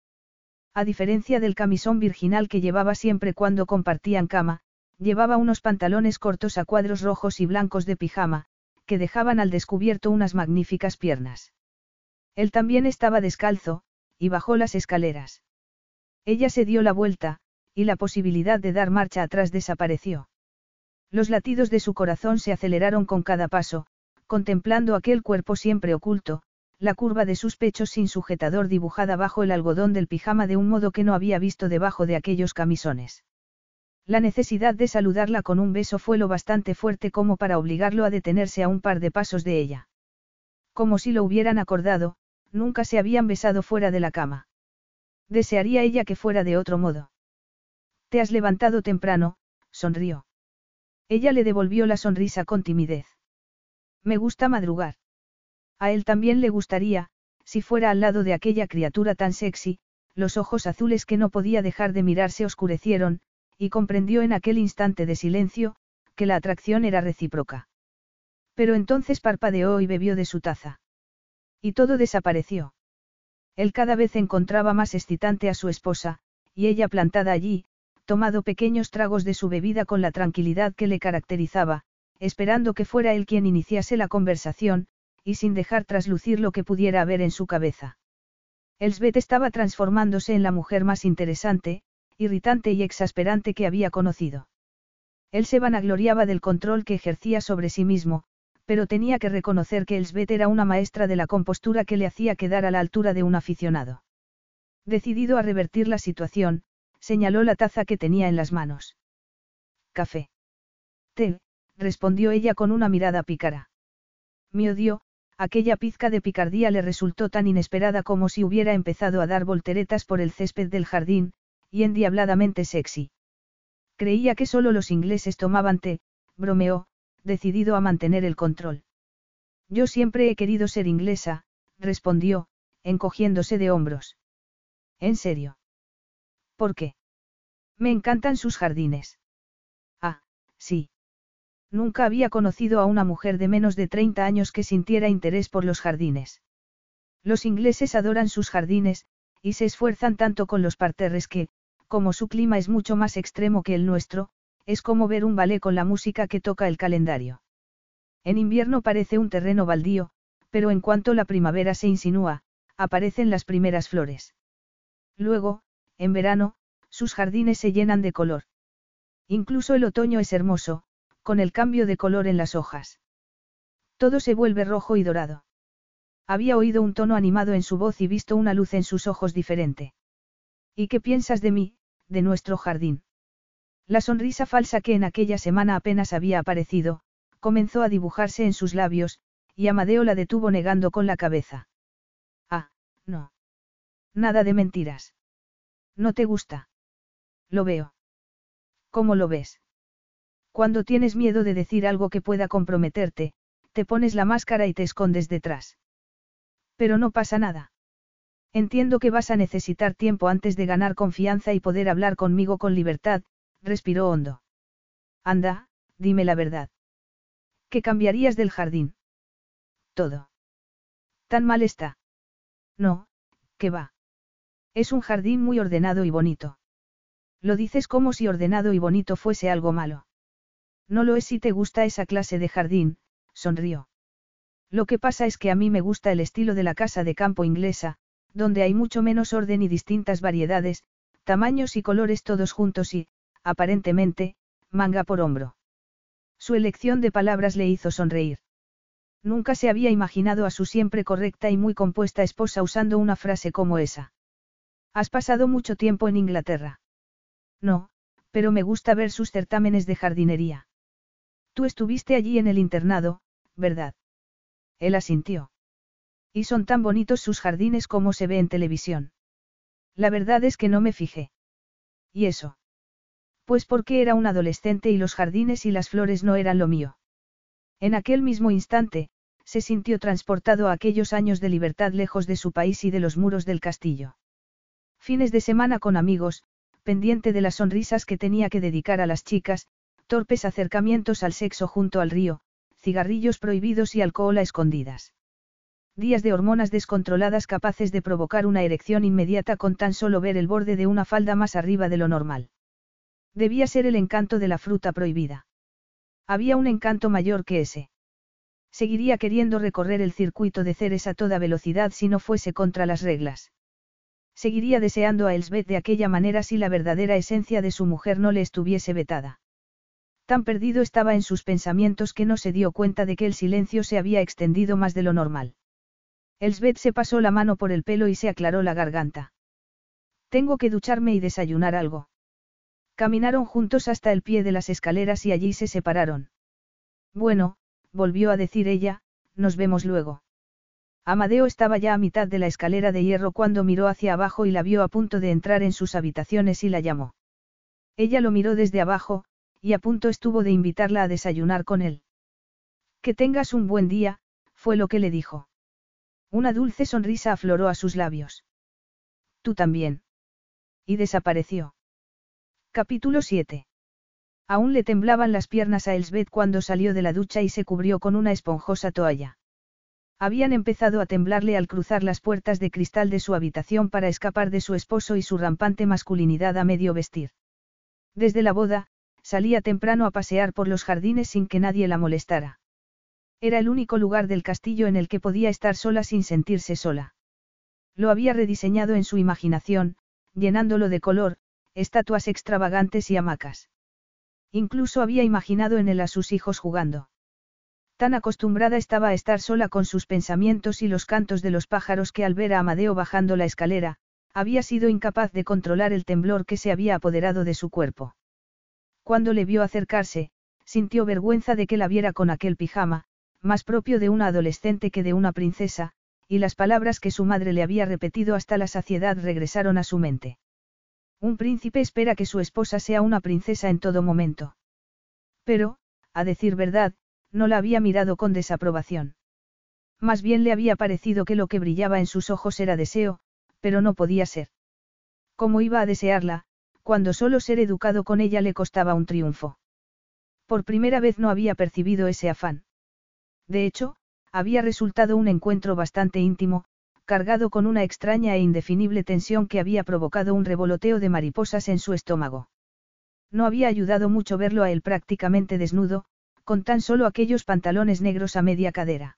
A diferencia del camisón virginal que llevaba siempre cuando compartían cama, llevaba unos pantalones cortos a cuadros rojos y blancos de pijama, que dejaban al descubierto unas magníficas piernas. Él también estaba descalzo, y bajó las escaleras. Ella se dio la vuelta, y la posibilidad de dar marcha atrás desapareció. Los latidos de su corazón se aceleraron con cada paso, contemplando aquel cuerpo siempre oculto, la curva de sus pechos sin sujetador dibujada bajo el algodón del pijama de un modo que no había visto debajo de aquellos camisones. La necesidad de saludarla con un beso fue lo bastante fuerte como para obligarlo a detenerse a un par de pasos de ella. Como si lo hubieran acordado, nunca se habían besado fuera de la cama. Desearía ella que fuera de otro modo. Te has levantado temprano, sonrió. Ella le devolvió la sonrisa con timidez. Me gusta madrugar. A él también le gustaría, si fuera al lado de aquella criatura tan sexy, los ojos azules que no podía dejar de mirar se oscurecieron, y comprendió en aquel instante de silencio, que la atracción era recíproca. Pero entonces parpadeó y bebió de su taza. Y todo desapareció. Él cada vez encontraba más excitante a su esposa, y ella plantada allí, tomado pequeños tragos de su bebida con la tranquilidad que le caracterizaba, esperando que fuera él quien iniciase la conversación, y sin dejar traslucir lo que pudiera haber en su cabeza. Elsbeth estaba transformándose en la mujer más interesante, irritante y exasperante que había conocido. Él se vanagloriaba del control que ejercía sobre sí mismo, pero tenía que reconocer que Elsbeth era una maestra de la compostura que le hacía quedar a la altura de un aficionado. Decidido a revertir la situación, señaló la taza que tenía en las manos. Café. Té, respondió ella con una mirada pícara. Me odió, aquella pizca de picardía le resultó tan inesperada como si hubiera empezado a dar volteretas por el césped del jardín, y endiabladamente sexy. Creía que solo los ingleses tomaban té, bromeó, decidido a mantener el control. Yo siempre he querido ser inglesa, respondió, encogiéndose de hombros. ¿En serio? ¿Por qué? Me encantan sus jardines. Ah, sí. Nunca había conocido a una mujer de menos de 30 años que sintiera interés por los jardines. Los ingleses adoran sus jardines, y se esfuerzan tanto con los parterres que, como su clima es mucho más extremo que el nuestro, es como ver un ballet con la música que toca el calendario. En invierno parece un terreno baldío, pero en cuanto la primavera se insinúa, aparecen las primeras flores. Luego, en verano, sus jardines se llenan de color. Incluso el otoño es hermoso, con el cambio de color en las hojas. Todo se vuelve rojo y dorado. Había oído un tono animado en su voz y visto una luz en sus ojos diferente. ¿Y qué piensas de mí, de nuestro jardín? La sonrisa falsa que en aquella semana apenas había aparecido, comenzó a dibujarse en sus labios, y Amadeo la detuvo negando con la cabeza. Ah, no. Nada de mentiras. ¿No te gusta? Lo veo. ¿Cómo lo ves? Cuando tienes miedo de decir algo que pueda comprometerte, te pones la máscara y te escondes detrás. Pero no pasa nada. Entiendo que vas a necesitar tiempo antes de ganar confianza y poder hablar conmigo con libertad, respiró hondo. Anda, dime la verdad. ¿Qué cambiarías del jardín? Todo. ¿Tan mal está? No, ¿qué va? Es un jardín muy ordenado y bonito. Lo dices como si ordenado y bonito fuese algo malo. No lo es si te gusta esa clase de jardín, sonrió. Lo que pasa es que a mí me gusta el estilo de la casa de campo inglesa, donde hay mucho menos orden y distintas variedades, tamaños y colores todos juntos y, aparentemente, manga por hombro. Su elección de palabras le hizo sonreír. Nunca se había imaginado a su siempre correcta y muy compuesta esposa usando una frase como esa. ¿Has pasado mucho tiempo en Inglaterra? No, pero me gusta ver sus certámenes de jardinería. Tú estuviste allí en el internado, ¿verdad? Él asintió. Y son tan bonitos sus jardines como se ve en televisión. La verdad es que no me fijé. ¿Y eso? Pues porque era un adolescente y los jardines y las flores no eran lo mío. En aquel mismo instante, se sintió transportado a aquellos años de libertad lejos de su país y de los muros del castillo. Fines de semana con amigos, pendiente de las sonrisas que tenía que dedicar a las chicas, torpes acercamientos al sexo junto al río, cigarrillos prohibidos y alcohol a escondidas. Días de hormonas descontroladas capaces de provocar una erección inmediata con tan solo ver el borde de una falda más arriba de lo normal. Debía ser el encanto de la fruta prohibida. Había un encanto mayor que ese. Seguiría queriendo recorrer el circuito de Ceres a toda velocidad si no fuese contra las reglas. Seguiría deseando a Elsbeth de aquella manera si la verdadera esencia de su mujer no le estuviese vetada. Tan perdido estaba en sus pensamientos que no se dio cuenta de que el silencio se había extendido más de lo normal. Elsbeth se pasó la mano por el pelo y se aclaró la garganta. Tengo que ducharme y desayunar algo. Caminaron juntos hasta el pie de las escaleras y allí se separaron. Bueno, volvió a decir ella, nos vemos luego. Amadeo estaba ya a mitad de la escalera de hierro cuando miró hacia abajo y la vio a punto de entrar en sus habitaciones y la llamó. Ella lo miró desde abajo, y a punto estuvo de invitarla a desayunar con él. Que tengas un buen día, fue lo que le dijo. Una dulce sonrisa afloró a sus labios. Tú también. Y desapareció. Capítulo 7. Aún le temblaban las piernas a Elsbeth cuando salió de la ducha y se cubrió con una esponjosa toalla. Habían empezado a temblarle al cruzar las puertas de cristal de su habitación para escapar de su esposo y su rampante masculinidad a medio vestir. Desde la boda, salía temprano a pasear por los jardines sin que nadie la molestara. Era el único lugar del castillo en el que podía estar sola sin sentirse sola. Lo había rediseñado en su imaginación, llenándolo de color, estatuas extravagantes y hamacas. Incluso había imaginado en él a sus hijos jugando. Tan acostumbrada estaba a estar sola con sus pensamientos y los cantos de los pájaros que al ver a Amadeo bajando la escalera, había sido incapaz de controlar el temblor que se había apoderado de su cuerpo. Cuando le vio acercarse, sintió vergüenza de que la viera con aquel pijama, más propio de una adolescente que de una princesa, y las palabras que su madre le había repetido hasta la saciedad regresaron a su mente. Un príncipe espera que su esposa sea una princesa en todo momento. Pero, a decir verdad, no la había mirado con desaprobación. Más bien le había parecido que lo que brillaba en sus ojos era deseo, pero no podía ser. ¿Cómo iba a desearla, cuando solo ser educado con ella le costaba un triunfo? Por primera vez no había percibido ese afán. De hecho, había resultado un encuentro bastante íntimo, cargado con una extraña e indefinible tensión que había provocado un revoloteo de mariposas en su estómago. No había ayudado mucho verlo a él prácticamente desnudo, con tan solo aquellos pantalones negros a media cadera.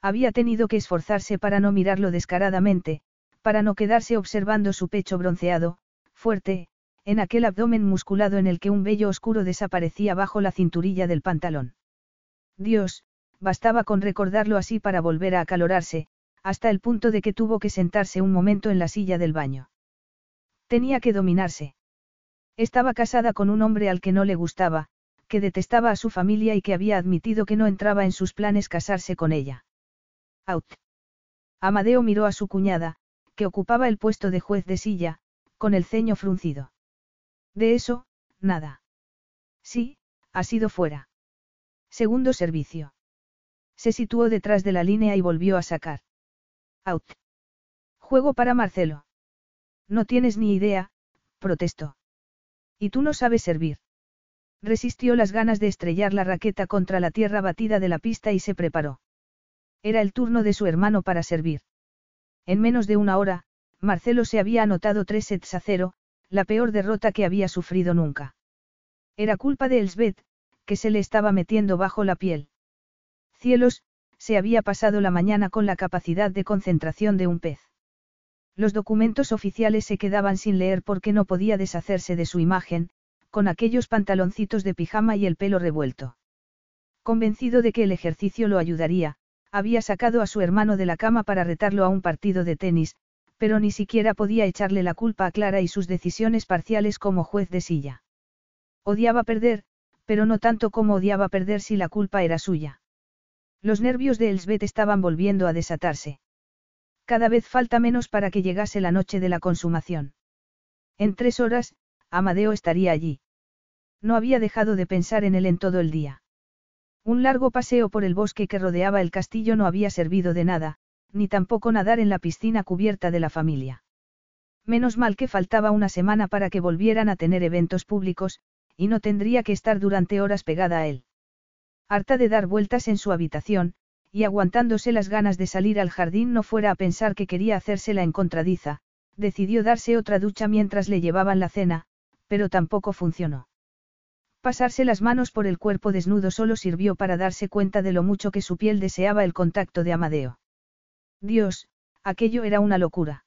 Había tenido que esforzarse para no mirarlo descaradamente, para no quedarse observando su pecho bronceado, fuerte, en aquel abdomen musculado en el que un vello oscuro desaparecía bajo la cinturilla del pantalón. Dios, bastaba con recordarlo así para volver a acalorarse, hasta el punto de que tuvo que sentarse un momento en la silla del baño. Tenía que dominarse. Estaba casada con un hombre al que no le gustaba, que detestaba a su familia y que había admitido que no entraba en sus planes casarse con ella. Out. Amadeo miró a su cuñada, que ocupaba el puesto de juez de silla, con el ceño fruncido. De eso, nada. Sí, ha sido fuera. Segundo servicio. Se situó detrás de la línea y volvió a sacar. Out. Juego para Marcelo. No tienes ni idea, protestó. Y tú no sabes servir. Resistió las ganas de estrellar la raqueta contra la tierra batida de la pista y se preparó. Era el turno de su hermano para servir. En menos de una hora, Marcelo se había anotado tres sets a cero, la peor derrota que había sufrido nunca. Era culpa de Elsbeth, que se le estaba metiendo bajo la piel. Cielos, se había pasado la mañana con la capacidad de concentración de un pez. Los documentos oficiales se quedaban sin leer porque no podía deshacerse de su imagen, con aquellos pantaloncitos de pijama y el pelo revuelto. Convencido de que el ejercicio lo ayudaría, había sacado a su hermano de la cama para retarlo a un partido de tenis, pero ni siquiera podía echarle la culpa a Clara y sus decisiones parciales como juez de silla. Odiaba perder, pero no tanto como odiaba perder si la culpa era suya. Los nervios de Elsbeth estaban volviendo a desatarse. Cada vez falta menos para que llegase la noche de la consumación. En tres horas, Amadeo estaría allí. No había dejado de pensar en él en todo el día. Un largo paseo por el bosque que rodeaba el castillo no había servido de nada, ni tampoco nadar en la piscina cubierta de la familia. Menos mal que faltaba una semana para que volvieran a tener eventos públicos, y no tendría que estar durante horas pegada a él. Harta de dar vueltas en su habitación, y aguantándose las ganas de salir al jardín no fuera a pensar que quería hacerse la encontradiza, decidió darse otra ducha mientras le llevaban la cena, pero tampoco funcionó. Pasarse las manos por el cuerpo desnudo solo sirvió para darse cuenta de lo mucho que su piel deseaba el contacto de Amadeo. Dios, aquello era una locura.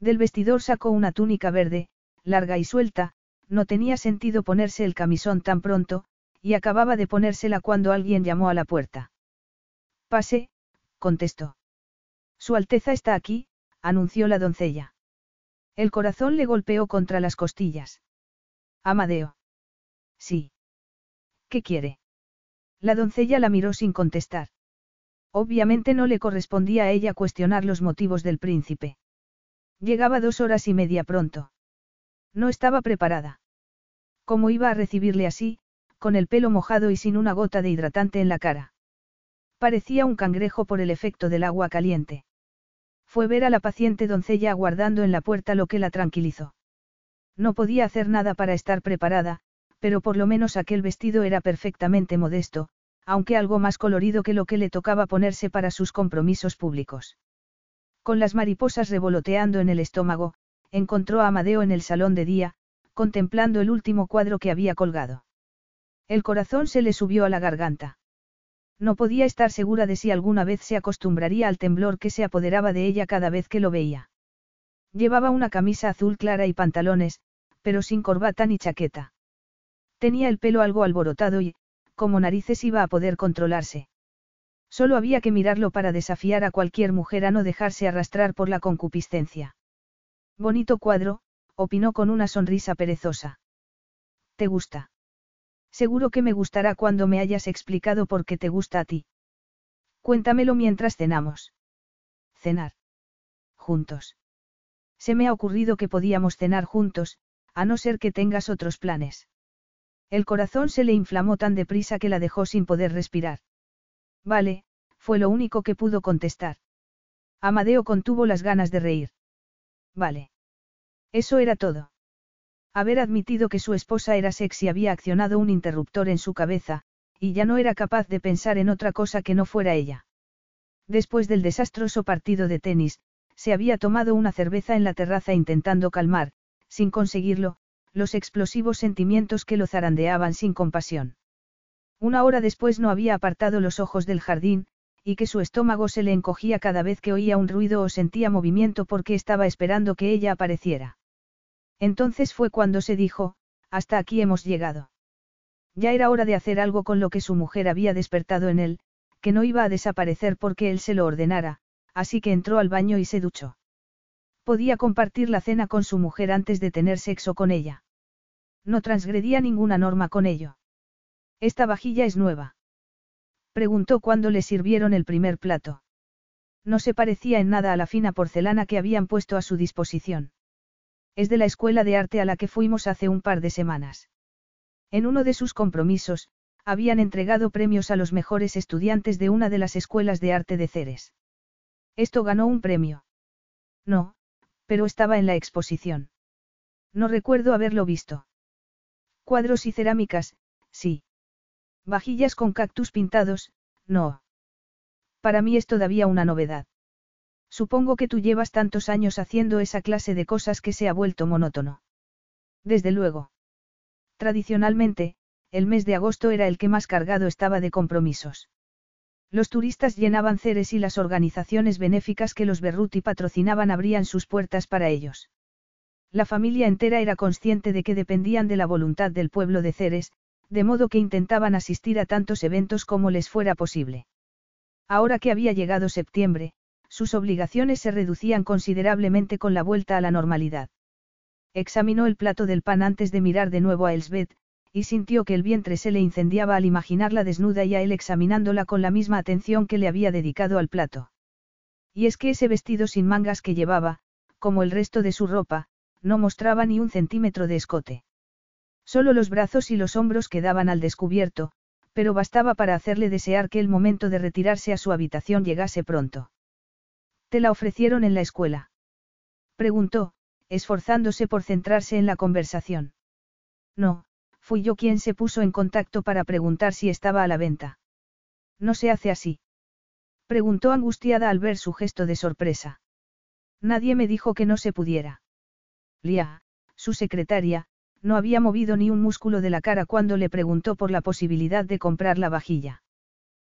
Del vestidor sacó una túnica verde, larga y suelta, no tenía sentido ponerse el camisón tan pronto, y acababa de ponérsela cuando alguien llamó a la puerta. Pase, contestó. Su Alteza está aquí, anunció la doncella. El corazón le golpeó contra las costillas. Amadeo. Sí. ¿Qué quiere? La doncella la miró sin contestar. Obviamente no le correspondía a ella cuestionar los motivos del príncipe. Llegaba dos horas y media pronto. No estaba preparada. ¿Cómo iba a recibirle así, con el pelo mojado y sin una gota de hidratante en la cara? Parecía un cangrejo por el efecto del agua caliente. Fue ver a la paciente doncella aguardando en la puerta lo que la tranquilizó. No podía hacer nada para estar preparada, pero por lo menos aquel vestido era perfectamente modesto, aunque algo más colorido que lo que le tocaba ponerse para sus compromisos públicos. Con las mariposas revoloteando en el estómago, encontró a Amadeo en el salón de día, contemplando el último cuadro que había colgado. El corazón se le subió a la garganta. No podía estar segura de si alguna vez se acostumbraría al temblor que se apoderaba de ella cada vez que lo veía. Llevaba una camisa azul clara y pantalones, pero sin corbata ni chaqueta. Tenía el pelo algo alborotado y, como narices iba a poder controlarse. Solo había que mirarlo para desafiar a cualquier mujer a no dejarse arrastrar por la concupiscencia. Bonito cuadro, opinó con una sonrisa perezosa. ¿Te gusta? Seguro que me gustará cuando me hayas explicado por qué te gusta a ti. Cuéntamelo mientras cenamos. Cenar. Juntos. Se me ha ocurrido que podíamos cenar juntos, a no ser que tengas otros planes. El corazón se le inflamó tan deprisa que la dejó sin poder respirar. Vale, fue lo único que pudo contestar. Amadeo contuvo las ganas de reír. Vale. Eso era todo. Haber admitido que su esposa era sexy había accionado un interruptor en su cabeza, y ya no era capaz de pensar en otra cosa que no fuera ella. Después del desastroso partido de tenis, se había tomado una cerveza en la terraza intentando calmar, sin conseguirlo, los explosivos sentimientos que lo zarandeaban sin compasión. Una hora después no había apartado los ojos del jardín, y que su estómago se le encogía cada vez que oía un ruido o sentía movimiento porque estaba esperando que ella apareciera. Entonces fue cuando se dijo, hasta aquí hemos llegado. Ya era hora de hacer algo con lo que su mujer había despertado en él, que no iba a desaparecer porque él se lo ordenara, así que entró al baño y se duchó. Podía compartir la cena con su mujer antes de tener sexo con ella. No transgredía ninguna norma con ello. ¿Esta vajilla es nueva? Preguntó cuando le sirvieron el primer plato. No se parecía en nada a la fina porcelana que habían puesto a su disposición. Es de la escuela de arte a la que fuimos hace un par de semanas. En uno de sus compromisos, habían entregado premios a los mejores estudiantes de una de las escuelas de arte de Ceres. Esto ganó un premio. No, pero estaba en la exposición. No recuerdo haberlo visto. Cuadros y cerámicas, sí. Vajillas con cactus pintados, no. Para mí es todavía una novedad. Supongo que tú llevas tantos años haciendo esa clase de cosas que se ha vuelto monótono. Desde luego. Tradicionalmente, el mes de agosto era el que más cargado estaba de compromisos. Los turistas llenaban Ceres y las organizaciones benéficas que los Berruti patrocinaban abrían sus puertas para ellos. La familia entera era consciente de que dependían de la voluntad del pueblo de Ceres, de modo que intentaban asistir a tantos eventos como les fuera posible. Ahora que había llegado septiembre, sus obligaciones se reducían considerablemente con la vuelta a la normalidad. Examinó el plato del pan antes de mirar de nuevo a Elsbeth, y sintió que el vientre se le incendiaba al imaginarla desnuda y a él examinándola con la misma atención que le había dedicado al plato. Y es que ese vestido sin mangas que llevaba, como el resto de su ropa, no mostraba ni un centímetro de escote. Solo los brazos y los hombros quedaban al descubierto, pero bastaba para hacerle desear que el momento de retirarse a su habitación llegase pronto. ¿Te la ofrecieron en la escuela? Preguntó, esforzándose por centrarse en la conversación. No, fui yo quien se puso en contacto para preguntar si estaba a la venta. ¿No se hace así? Preguntó angustiada al ver su gesto de sorpresa. Nadie me dijo que no se pudiera. Lia, su secretaria, no había movido ni un músculo de la cara cuando le preguntó por la posibilidad de comprar la vajilla.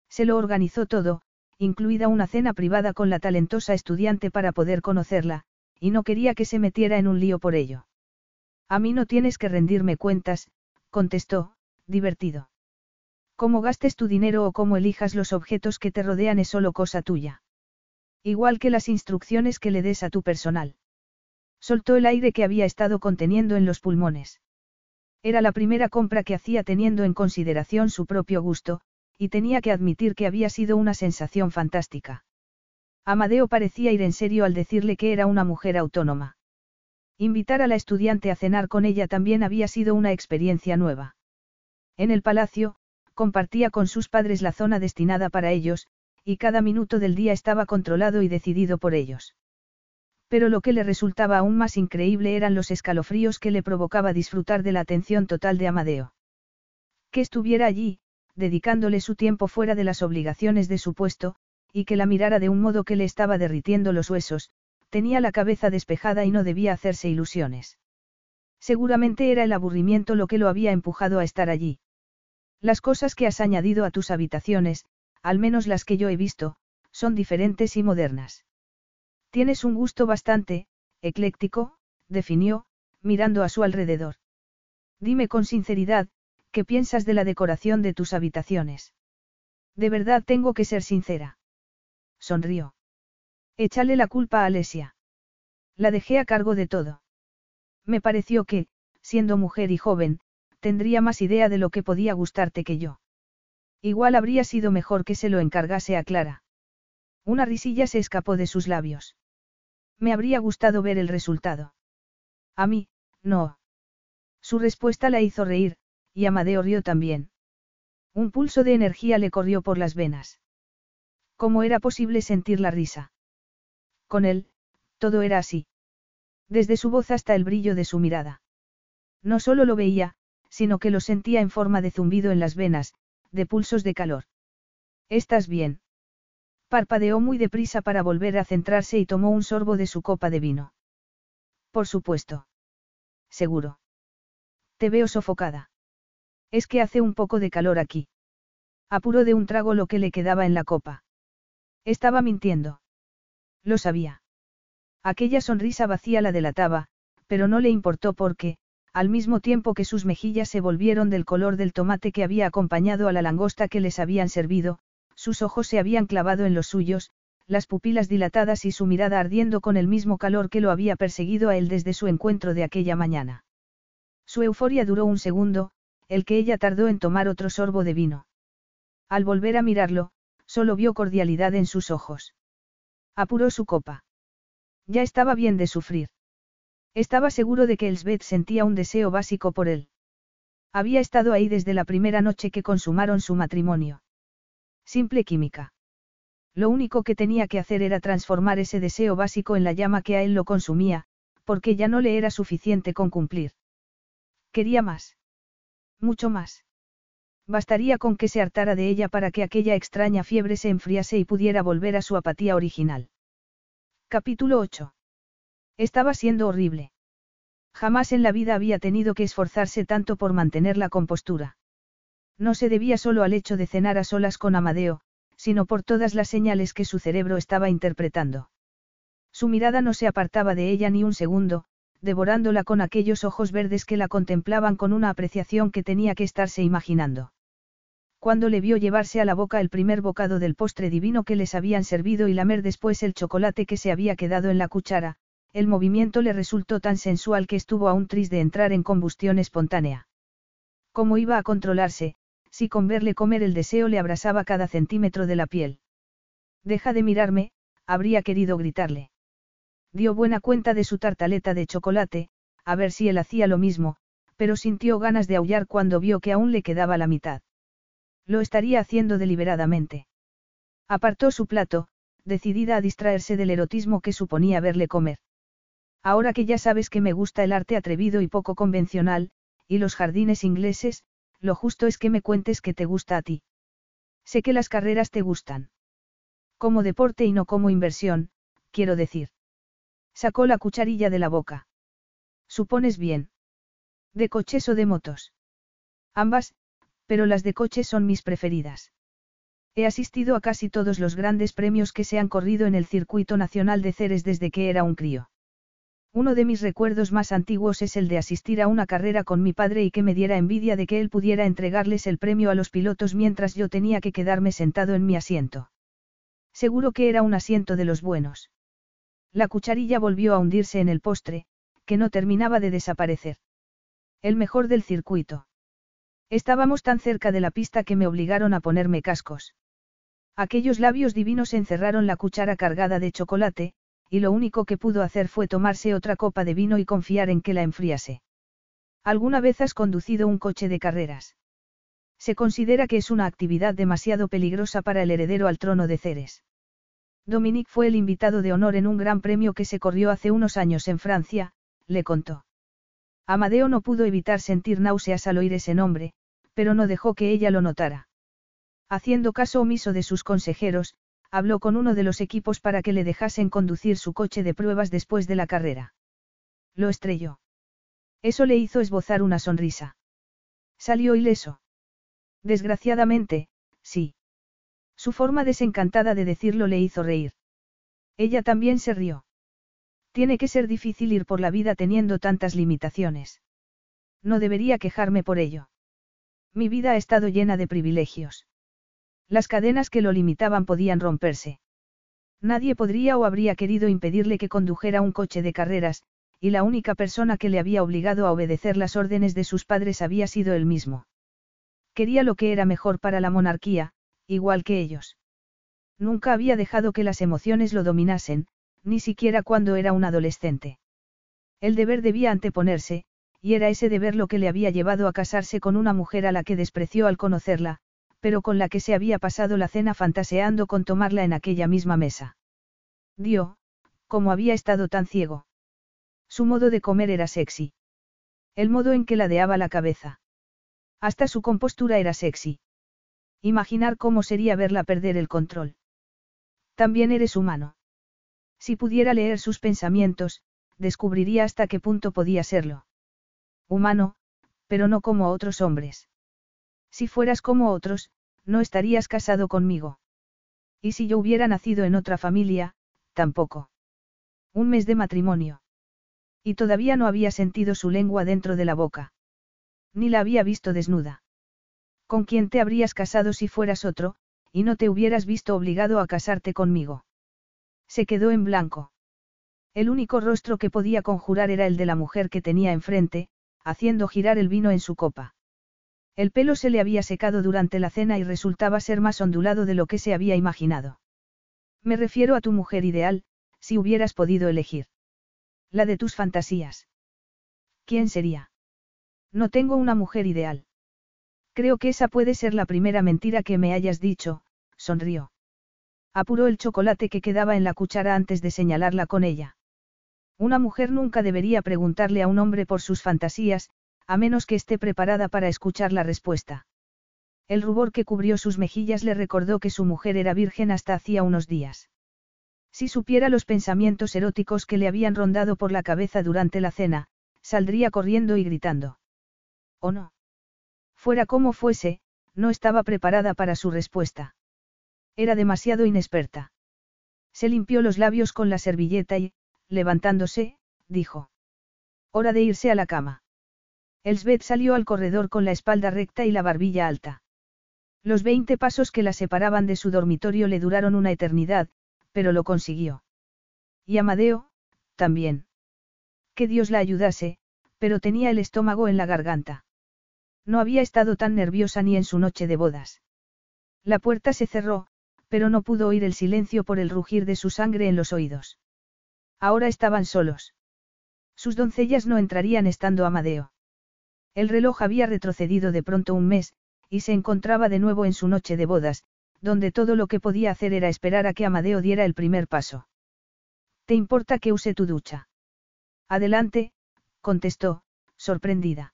Se lo organizó todo, incluida una cena privada con la talentosa estudiante para poder conocerla, y no quería que se metiera en un lío por ello. A mí no tienes que rendirme cuentas, contestó, divertido. Cómo gastes tu dinero o cómo elijas los objetos que te rodean es solo cosa tuya. Igual que las instrucciones que le des a tu personal. Soltó el aire que había estado conteniendo en los pulmones. Era la primera compra que hacía teniendo en consideración su propio gusto, y tenía que admitir que había sido una sensación fantástica. Amadeo parecía ir en serio al decirle que era una mujer autónoma. Invitar a la estudiante a cenar con ella también había sido una experiencia nueva. En el palacio, compartía con sus padres la zona destinada para ellos, y cada minuto del día estaba controlado y decidido por ellos. Pero lo que le resultaba aún más increíble eran los escalofríos que le provocaba disfrutar de la atención total de Amadeo. Que estuviera allí, dedicándole su tiempo fuera de las obligaciones de su puesto, y que la mirara de un modo que le estaba derritiendo los huesos, tenía la cabeza despejada y no debía hacerse ilusiones. Seguramente era el aburrimiento lo que lo había empujado a estar allí. Las cosas que has añadido a tus habitaciones, al menos las que yo he visto, son diferentes y modernas. Tienes un gusto bastante, ecléctico, definió, mirando a su alrededor. Dime con sinceridad, ¿qué piensas de la decoración de tus habitaciones? De verdad tengo que ser sincera. Sonrió. Échale la culpa a Alesia. La dejé a cargo de todo. Me pareció que, siendo mujer y joven, tendría más idea de lo que podía gustarte que yo. Igual habría sido mejor que se lo encargase a Clara. Una risilla se escapó de sus labios. Me habría gustado ver el resultado. A mí, no. Su respuesta la hizo reír, y Amadeo rió también. Un pulso de energía le corrió por las venas. ¿Cómo era posible sentir la risa? Con él, todo era así. Desde su voz hasta el brillo de su mirada. No solo lo veía, sino que lo sentía en forma de zumbido en las venas, de pulsos de calor. ¿Estás bien? Parpadeó muy deprisa para volver a centrarse y tomó un sorbo de su copa de vino. Por supuesto. Seguro. Te veo sofocada. Es que hace un poco de calor aquí. Apuró de un trago lo que le quedaba en la copa. Estaba mintiendo. Lo sabía. Aquella sonrisa vacía la delataba, pero no le importó porque, al mismo tiempo que sus mejillas se volvieron del color del tomate que había acompañado a la langosta que les habían servido, sus ojos se habían clavado en los suyos, las pupilas dilatadas y su mirada ardiendo con el mismo calor que lo había perseguido a él desde su encuentro de aquella mañana. Su euforia duró un segundo, el que ella tardó en tomar otro sorbo de vino. Al volver a mirarlo, solo vio cordialidad en sus ojos. Apuró su copa. Ya estaba bien de sufrir. Estaba seguro de que Elsbeth sentía un deseo básico por él. Había estado ahí desde la primera noche que consumaron su matrimonio. Simple química. Lo único que tenía que hacer era transformar ese deseo básico en la llama que a él lo consumía, porque ya no le era suficiente con cumplir. Quería más. Mucho más. Bastaría con que se hartara de ella para que aquella extraña fiebre se enfriase y pudiera volver a su apatía original. Capítulo 8. Estaba siendo horrible. Jamás en la vida había tenido que esforzarse tanto por mantener la compostura. No se debía solo al hecho de cenar a solas con Amadeo, sino por todas las señales que su cerebro estaba interpretando. Su mirada no se apartaba de ella ni un segundo, devorándola con aquellos ojos verdes que la contemplaban con una apreciación que tenía que estarse imaginando. Cuando le vio llevarse a la boca el primer bocado del postre divino que les habían servido y lamer después el chocolate que se había quedado en la cuchara, el movimiento le resultó tan sensual que estuvo aún triste de entrar en combustión espontánea. ¿Cómo iba a controlarse, si con verle comer el deseo le abrasaba cada centímetro de la piel? Deja de mirarme, habría querido gritarle. Dio buena cuenta de su tartaleta de chocolate, a ver si él hacía lo mismo, pero sintió ganas de aullar cuando vio que aún le quedaba la mitad. Lo estaría haciendo deliberadamente. Apartó su plato, decidida a distraerse del erotismo que suponía verle comer. Ahora que ya sabes que me gusta el arte atrevido y poco convencional, y los jardines ingleses, lo justo es que me cuentes que te gusta a ti. Sé que las carreras te gustan. Como deporte y no como inversión, quiero decir. Sacó la cucharilla de la boca. Supones bien. ¿De coches o de motos? Ambas, pero las de coches son mis preferidas. He asistido a casi todos los grandes premios que se han corrido en el circuito nacional de Ceres desde que era un crío. Uno de mis recuerdos más antiguos es el de asistir a una carrera con mi padre y que me diera envidia de que él pudiera entregarles el premio a los pilotos mientras yo tenía que quedarme sentado en mi asiento. Seguro que era un asiento de los buenos. La cucharilla volvió a hundirse en el postre, que no terminaba de desaparecer. El mejor del circuito. Estábamos tan cerca de la pista que me obligaron a ponerme cascos. Aquellos labios divinos encerraron la cuchara cargada de chocolate, y lo único que pudo hacer fue tomarse otra copa de vino y confiar en que la enfriase. ¿Alguna vez has conducido un coche de carreras? Se considera que es una actividad demasiado peligrosa para el heredero al trono de Ceres. Dominique fue el invitado de honor en un gran premio que se corrió hace unos años en Francia, le contó. Amadeo no pudo evitar sentir náuseas al oír ese nombre, pero no dejó que ella lo notara. Haciendo caso omiso de sus consejeros, habló con uno de los equipos para que le dejasen conducir su coche de pruebas después de la carrera. Lo estrelló. Eso le hizo esbozar una sonrisa. Salió ileso. Desgraciadamente, sí. Su forma desencantada de decirlo le hizo reír. Ella también se rió. Tiene que ser difícil ir por la vida teniendo tantas limitaciones. No debería quejarme por ello. Mi vida ha estado llena de privilegios. Las cadenas que lo limitaban podían romperse. Nadie podría o habría querido impedirle que condujera un coche de carreras, y la única persona que le había obligado a obedecer las órdenes de sus padres había sido él mismo. Quería lo que era mejor para la monarquía, igual que ellos. Nunca había dejado que las emociones lo dominasen, ni siquiera cuando era un adolescente. El deber debía anteponerse, y era ese deber lo que le había llevado a casarse con una mujer a la que despreció al conocerla, pero con la que se había pasado la cena fantaseando con tomarla en aquella misma mesa. Dio, como había estado tan ciego. Su modo de comer era sexy. El modo en que ladeaba la cabeza. Hasta su compostura era sexy. Imaginar cómo sería verla perder el control. También eres humano. Si pudiera leer sus pensamientos, descubriría hasta qué punto podía serlo. Humano, pero no como otros hombres. Si fueras como otros, no estarías casado conmigo. Y si yo hubiera nacido en otra familia, tampoco. Un mes de matrimonio. Y todavía no había sentido su lengua dentro de la boca. Ni la había visto desnuda. ¿Con quién te habrías casado si fueras otro, y no te hubieras visto obligado a casarte conmigo? Se quedó en blanco. El único rostro que podía conjurar era el de la mujer que tenía enfrente, haciendo girar el vino en su copa. El pelo se le había secado durante la cena y resultaba ser más ondulado de lo que se había imaginado. Me refiero a tu mujer ideal, si hubieras podido elegir. La de tus fantasías. ¿Quién sería? No tengo una mujer ideal. Creo que esa puede ser la primera mentira que me hayas dicho, sonrió. Apuró el chocolate que quedaba en la cuchara antes de señalarla con ella. Una mujer nunca debería preguntarle a un hombre por sus fantasías, a menos que esté preparada para escuchar la respuesta. El rubor que cubrió sus mejillas le recordó que su mujer era virgen hasta hacía unos días. Si supiera los pensamientos eróticos que le habían rondado por la cabeza durante la cena, saldría corriendo y gritando. ¿O no? Fuera como fuese, no estaba preparada para su respuesta. Era demasiado inexperta. Se limpió los labios con la servilleta y, levantándose, dijo. Hora de irse a la cama. Elsbeth salió al corredor con la espalda recta y la barbilla alta. Los veinte pasos que la separaban de su dormitorio le duraron una eternidad, pero lo consiguió. Y Amadeo, también. Que Dios la ayudase, pero tenía el estómago en la garganta. No había estado tan nerviosa ni en su noche de bodas. La puerta se cerró, pero no pudo oír el silencio por el rugir de su sangre en los oídos. Ahora estaban solos. Sus doncellas no entrarían estando Amadeo. El reloj había retrocedido de pronto un mes, y se encontraba de nuevo en su noche de bodas, donde todo lo que podía hacer era esperar a que Amadeo diera el primer paso. ¿Te importa que use tu ducha? Adelante, contestó, sorprendida.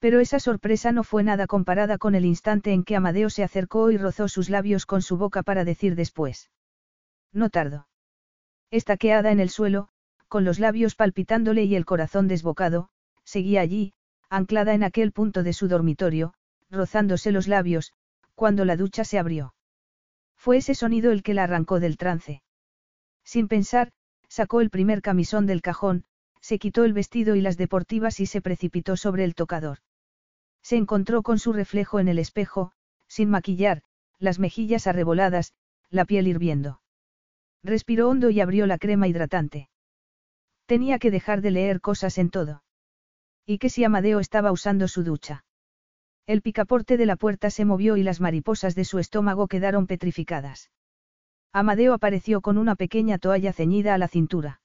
Pero esa sorpresa no fue nada comparada con el instante en que Amadeo se acercó y rozó sus labios con su boca para decir después. No tardó. Estaqueada en el suelo, con los labios palpitándole y el corazón desbocado, seguía allí, anclada en aquel punto de su dormitorio, rozándose los labios, cuando la ducha se abrió. Fue ese sonido el que la arrancó del trance. Sin pensar, sacó el primer camisón del cajón, se quitó el vestido y las deportivas y se precipitó sobre el tocador. Se encontró con su reflejo en el espejo, sin maquillar, las mejillas arreboladas, la piel hirviendo. Respiró hondo y abrió la crema hidratante. Tenía que dejar de leer cosas en todo. ¿Y que si Amadeo estaba usando su ducha? El picaporte de la puerta se movió y las mariposas de su estómago quedaron petrificadas. Amadeo apareció con una pequeña toalla ceñida a la cintura.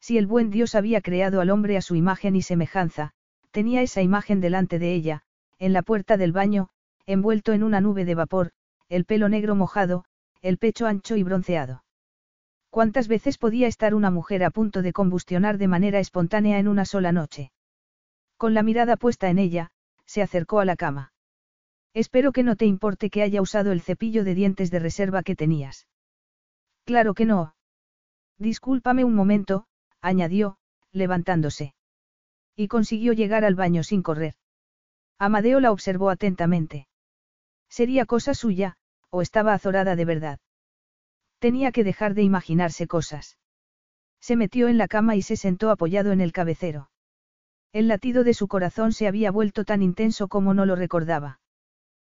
Si el buen Dios había creado al hombre a su imagen y semejanza, tenía esa imagen delante de ella, en la puerta del baño, envuelto en una nube de vapor, el pelo negro mojado, el pecho ancho y bronceado. ¿Cuántas veces podía estar una mujer a punto de combustionar de manera espontánea en una sola noche? Con la mirada puesta en ella, se acercó a la cama. Espero que no te importe que haya usado el cepillo de dientes de reserva que tenías. Claro que no. Discúlpame un momento, añadió, levantándose. Y consiguió llegar al baño sin correr. Amadeo la observó atentamente. Sería cosa suya, o estaba azorada de verdad. Tenía que dejar de imaginarse cosas. Se metió en la cama y se sentó apoyado en el cabecero. El latido de su corazón se había vuelto tan intenso como no lo recordaba.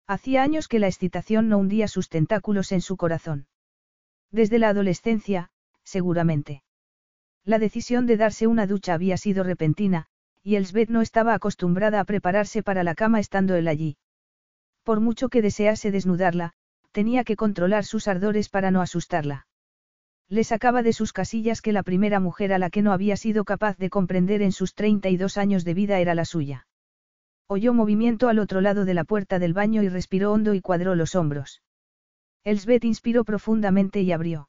Hacía años que la excitación no hundía sus tentáculos en su corazón. Desde la adolescencia, seguramente. La decisión de darse una ducha había sido repentina, y Elsbeth no estaba acostumbrada a prepararse para la cama estando él allí. Por mucho que desease desnudarla, tenía que controlar sus ardores para no asustarla. Le sacaba de sus casillas que la primera mujer a la que no había sido capaz de comprender en sus 32 años de vida era la suya. Oyó movimiento al otro lado de la puerta del baño y respiró hondo y cuadró los hombros. Elsbeth inspiró profundamente y abrió.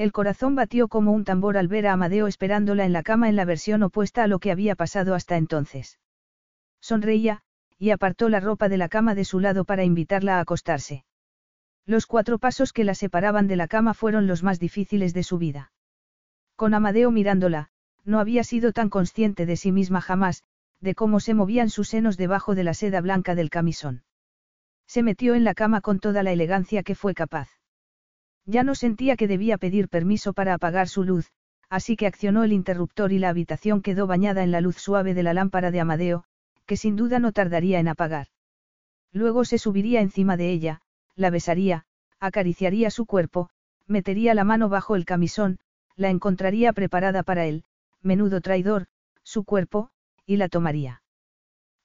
El corazón batió como un tambor al ver a Amadeo esperándola en la cama en la versión opuesta a lo que había pasado hasta entonces. Sonreía, y apartó la ropa de la cama de su lado para invitarla a acostarse. Los cuatro pasos que la separaban de la cama fueron los más difíciles de su vida. Con Amadeo mirándola, no había sido tan consciente de sí misma jamás, de cómo se movían sus senos debajo de la seda blanca del camisón. Se metió en la cama con toda la elegancia que fue capaz. Ya no sentía que debía pedir permiso para apagar su luz, así que accionó el interruptor y la habitación quedó bañada en la luz suave de la lámpara de Amadeo, que sin duda no tardaría en apagar. Luego se subiría encima de ella, la besaría, acariciaría su cuerpo, metería la mano bajo el camisón, la encontraría preparada para él, menudo traidor, su cuerpo, y la tomaría.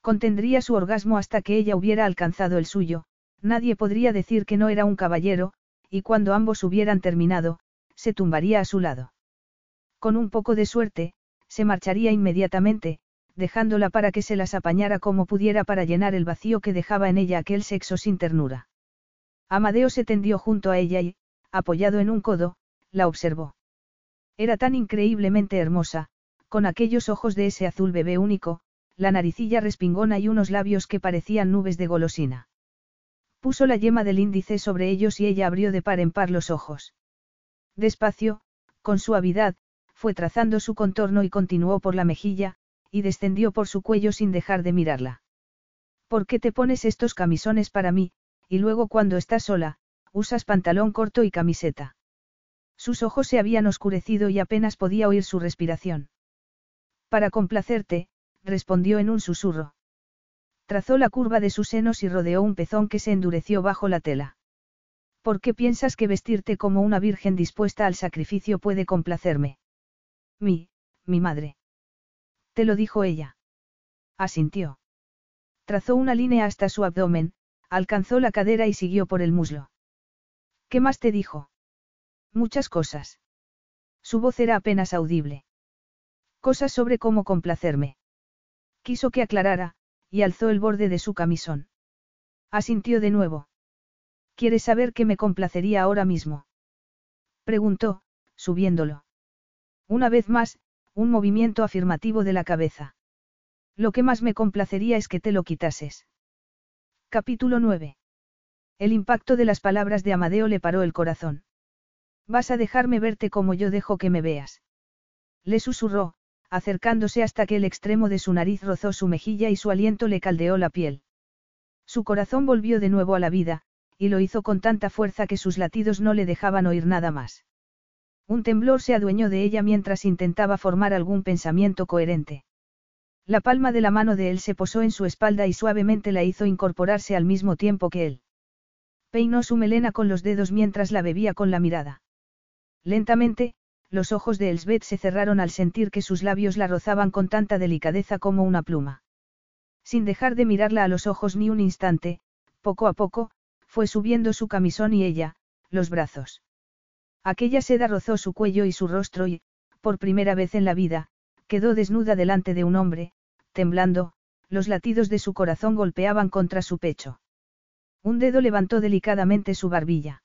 Contendría su orgasmo hasta que ella hubiera alcanzado el suyo, nadie podría decir que no era un caballero, y cuando ambos hubieran terminado, se tumbaría a su lado. Con un poco de suerte, se marcharía inmediatamente, dejándola para que se las apañara como pudiera para llenar el vacío que dejaba en ella aquel sexo sin ternura. Amadeo se tendió junto a ella y, apoyado en un codo, la observó. Era tan increíblemente hermosa, con aquellos ojos de ese azul bebé único, la naricilla respingona y unos labios que parecían nubes de golosina. Puso la yema del índice sobre ellos y ella abrió de par en par los ojos. Despacio, con suavidad, fue trazando su contorno y continuó por la mejilla, y descendió por su cuello sin dejar de mirarla. ¿Por qué te pones estos camisones para mí, y luego cuando estás sola, usas pantalón corto y camiseta. Sus ojos se habían oscurecido y apenas podía oír su respiración. Para complacerte, respondió en un susurro. Trazó la curva de sus senos y rodeó un pezón que se endureció bajo la tela. ¿Por qué piensas que vestirte como una virgen dispuesta al sacrificio puede complacerme? Mi, mi madre. Te lo dijo ella. Asintió. Trazó una línea hasta su abdomen, Alcanzó la cadera y siguió por el muslo. ¿Qué más te dijo? Muchas cosas. Su voz era apenas audible. Cosas sobre cómo complacerme. Quiso que aclarara, y alzó el borde de su camisón. Asintió de nuevo. ¿Quieres saber qué me complacería ahora mismo? Preguntó, subiéndolo. Una vez más, un movimiento afirmativo de la cabeza. Lo que más me complacería es que te lo quitases. Capítulo 9. El impacto de las palabras de Amadeo le paró el corazón. Vas a dejarme verte como yo dejo que me veas. Le susurró, acercándose hasta que el extremo de su nariz rozó su mejilla y su aliento le caldeó la piel. Su corazón volvió de nuevo a la vida, y lo hizo con tanta fuerza que sus latidos no le dejaban oír nada más. Un temblor se adueñó de ella mientras intentaba formar algún pensamiento coherente. La palma de la mano de él se posó en su espalda y suavemente la hizo incorporarse al mismo tiempo que él. Peinó su melena con los dedos mientras la bebía con la mirada. Lentamente, los ojos de Elsbeth se cerraron al sentir que sus labios la rozaban con tanta delicadeza como una pluma. Sin dejar de mirarla a los ojos ni un instante, poco a poco, fue subiendo su camisón y ella, los brazos. Aquella seda rozó su cuello y su rostro y, por primera vez en la vida, quedó desnuda delante de un hombre, temblando, los latidos de su corazón golpeaban contra su pecho. Un dedo levantó delicadamente su barbilla.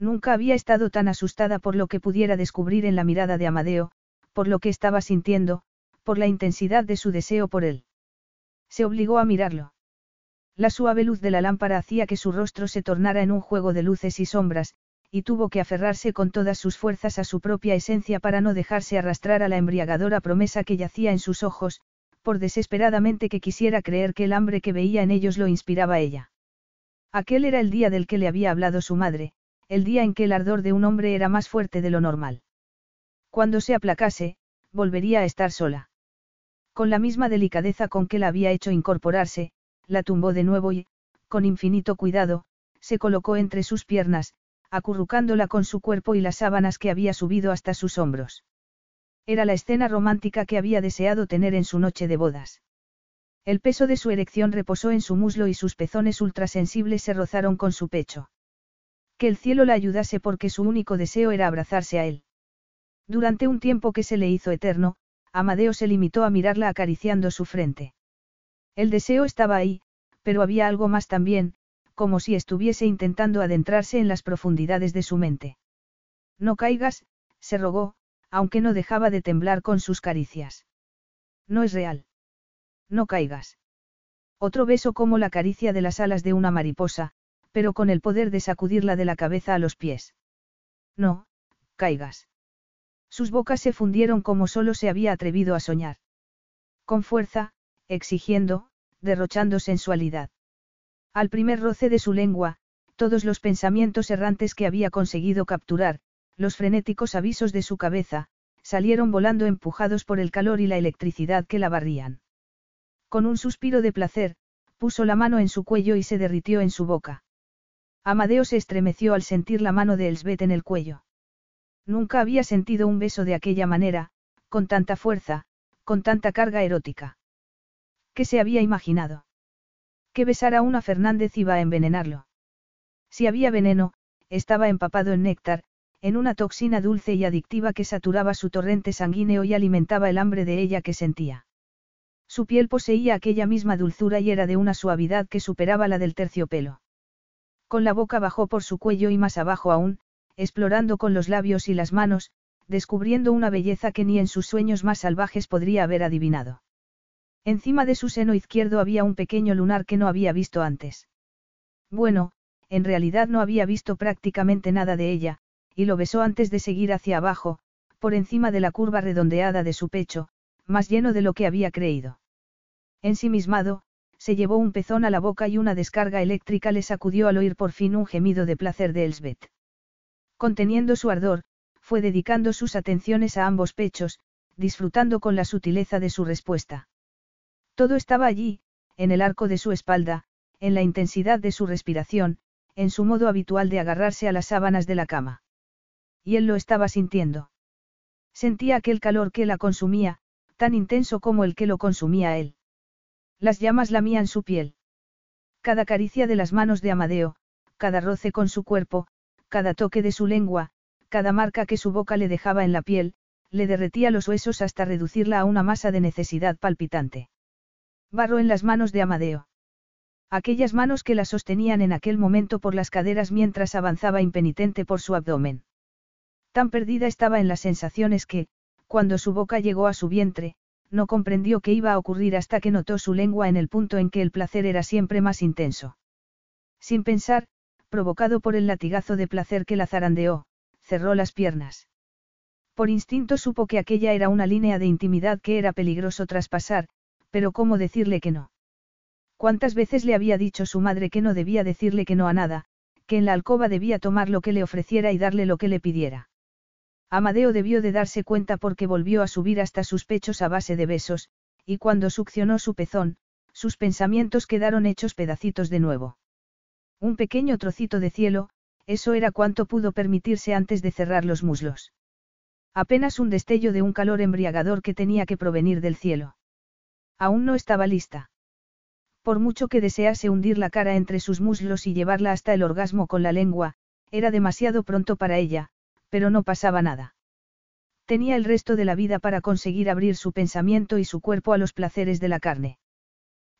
Nunca había estado tan asustada por lo que pudiera descubrir en la mirada de Amadeo, por lo que estaba sintiendo, por la intensidad de su deseo por él. Se obligó a mirarlo. La suave luz de la lámpara hacía que su rostro se tornara en un juego de luces y sombras, y tuvo que aferrarse con todas sus fuerzas a su propia esencia para no dejarse arrastrar a la embriagadora promesa que yacía en sus ojos, por desesperadamente que quisiera creer que el hambre que veía en ellos lo inspiraba ella. Aquel era el día del que le había hablado su madre, el día en que el ardor de un hombre era más fuerte de lo normal. Cuando se aplacase, volvería a estar sola. Con la misma delicadeza con que la había hecho incorporarse, la tumbó de nuevo y, con infinito cuidado, se colocó entre sus piernas, acurrucándola con su cuerpo y las sábanas que había subido hasta sus hombros. Era la escena romántica que había deseado tener en su noche de bodas. El peso de su erección reposó en su muslo y sus pezones ultrasensibles se rozaron con su pecho. Que el cielo la ayudase porque su único deseo era abrazarse a él. Durante un tiempo que se le hizo eterno, Amadeo se limitó a mirarla acariciando su frente. El deseo estaba ahí, pero había algo más también, como si estuviese intentando adentrarse en las profundidades de su mente. No caigas, se rogó, aunque no dejaba de temblar con sus caricias. No es real. No caigas. Otro beso como la caricia de las alas de una mariposa, pero con el poder de sacudirla de la cabeza a los pies. No, caigas. Sus bocas se fundieron como solo se había atrevido a soñar. Con fuerza, exigiendo, derrochando sensualidad. Al primer roce de su lengua, todos los pensamientos errantes que había conseguido capturar, los frenéticos avisos de su cabeza, salieron volando empujados por el calor y la electricidad que la barrían. Con un suspiro de placer, puso la mano en su cuello y se derritió en su boca. Amadeo se estremeció al sentir la mano de Elsbeth en el cuello. Nunca había sentido un beso de aquella manera, con tanta fuerza, con tanta carga erótica. ¿Qué se había imaginado? Que besar a una Fernández iba a envenenarlo. Si había veneno, estaba empapado en néctar, en una toxina dulce y adictiva que saturaba su torrente sanguíneo y alimentaba el hambre de ella que sentía. Su piel poseía aquella misma dulzura y era de una suavidad que superaba la del terciopelo. Con la boca bajó por su cuello y más abajo aún, explorando con los labios y las manos, descubriendo una belleza que ni en sus sueños más salvajes podría haber adivinado. Encima de su seno izquierdo había un pequeño lunar que no había visto antes. Bueno, en realidad no había visto prácticamente nada de ella, y lo besó antes de seguir hacia abajo, por encima de la curva redondeada de su pecho, más lleno de lo que había creído. Ensimismado, se llevó un pezón a la boca y una descarga eléctrica le sacudió al oír por fin un gemido de placer de Elsbeth. Conteniendo su ardor, fue dedicando sus atenciones a ambos pechos, disfrutando con la sutileza de su respuesta. Todo estaba allí, en el arco de su espalda, en la intensidad de su respiración, en su modo habitual de agarrarse a las sábanas de la cama. Y él lo estaba sintiendo. Sentía aquel calor que la consumía, tan intenso como el que lo consumía él. Las llamas lamían su piel. Cada caricia de las manos de Amadeo, cada roce con su cuerpo, cada toque de su lengua, cada marca que su boca le dejaba en la piel, le derretía los huesos hasta reducirla a una masa de necesidad palpitante. Barro en las manos de Amadeo. Aquellas manos que la sostenían en aquel momento por las caderas mientras avanzaba impenitente por su abdomen. Tan perdida estaba en las sensaciones que, cuando su boca llegó a su vientre, no comprendió qué iba a ocurrir hasta que notó su lengua en el punto en que el placer era siempre más intenso. Sin pensar, provocado por el latigazo de placer que la zarandeó, cerró las piernas. Por instinto supo que aquella era una línea de intimidad que era peligroso traspasar, pero ¿cómo decirle que no? ¿Cuántas veces le había dicho su madre que no debía decirle que no a nada, que en la alcoba debía tomar lo que le ofreciera y darle lo que le pidiera? Amadeo debió de darse cuenta porque volvió a subir hasta sus pechos a base de besos, y cuando succionó su pezón, sus pensamientos quedaron hechos pedacitos de nuevo. Un pequeño trocito de cielo, eso era cuanto pudo permitirse antes de cerrar los muslos. Apenas un destello de un calor embriagador que tenía que provenir del cielo. Aún no estaba lista. Por mucho que desease hundir la cara entre sus muslos y llevarla hasta el orgasmo con la lengua, era demasiado pronto para ella, pero no pasaba nada. Tenía el resto de la vida para conseguir abrir su pensamiento y su cuerpo a los placeres de la carne.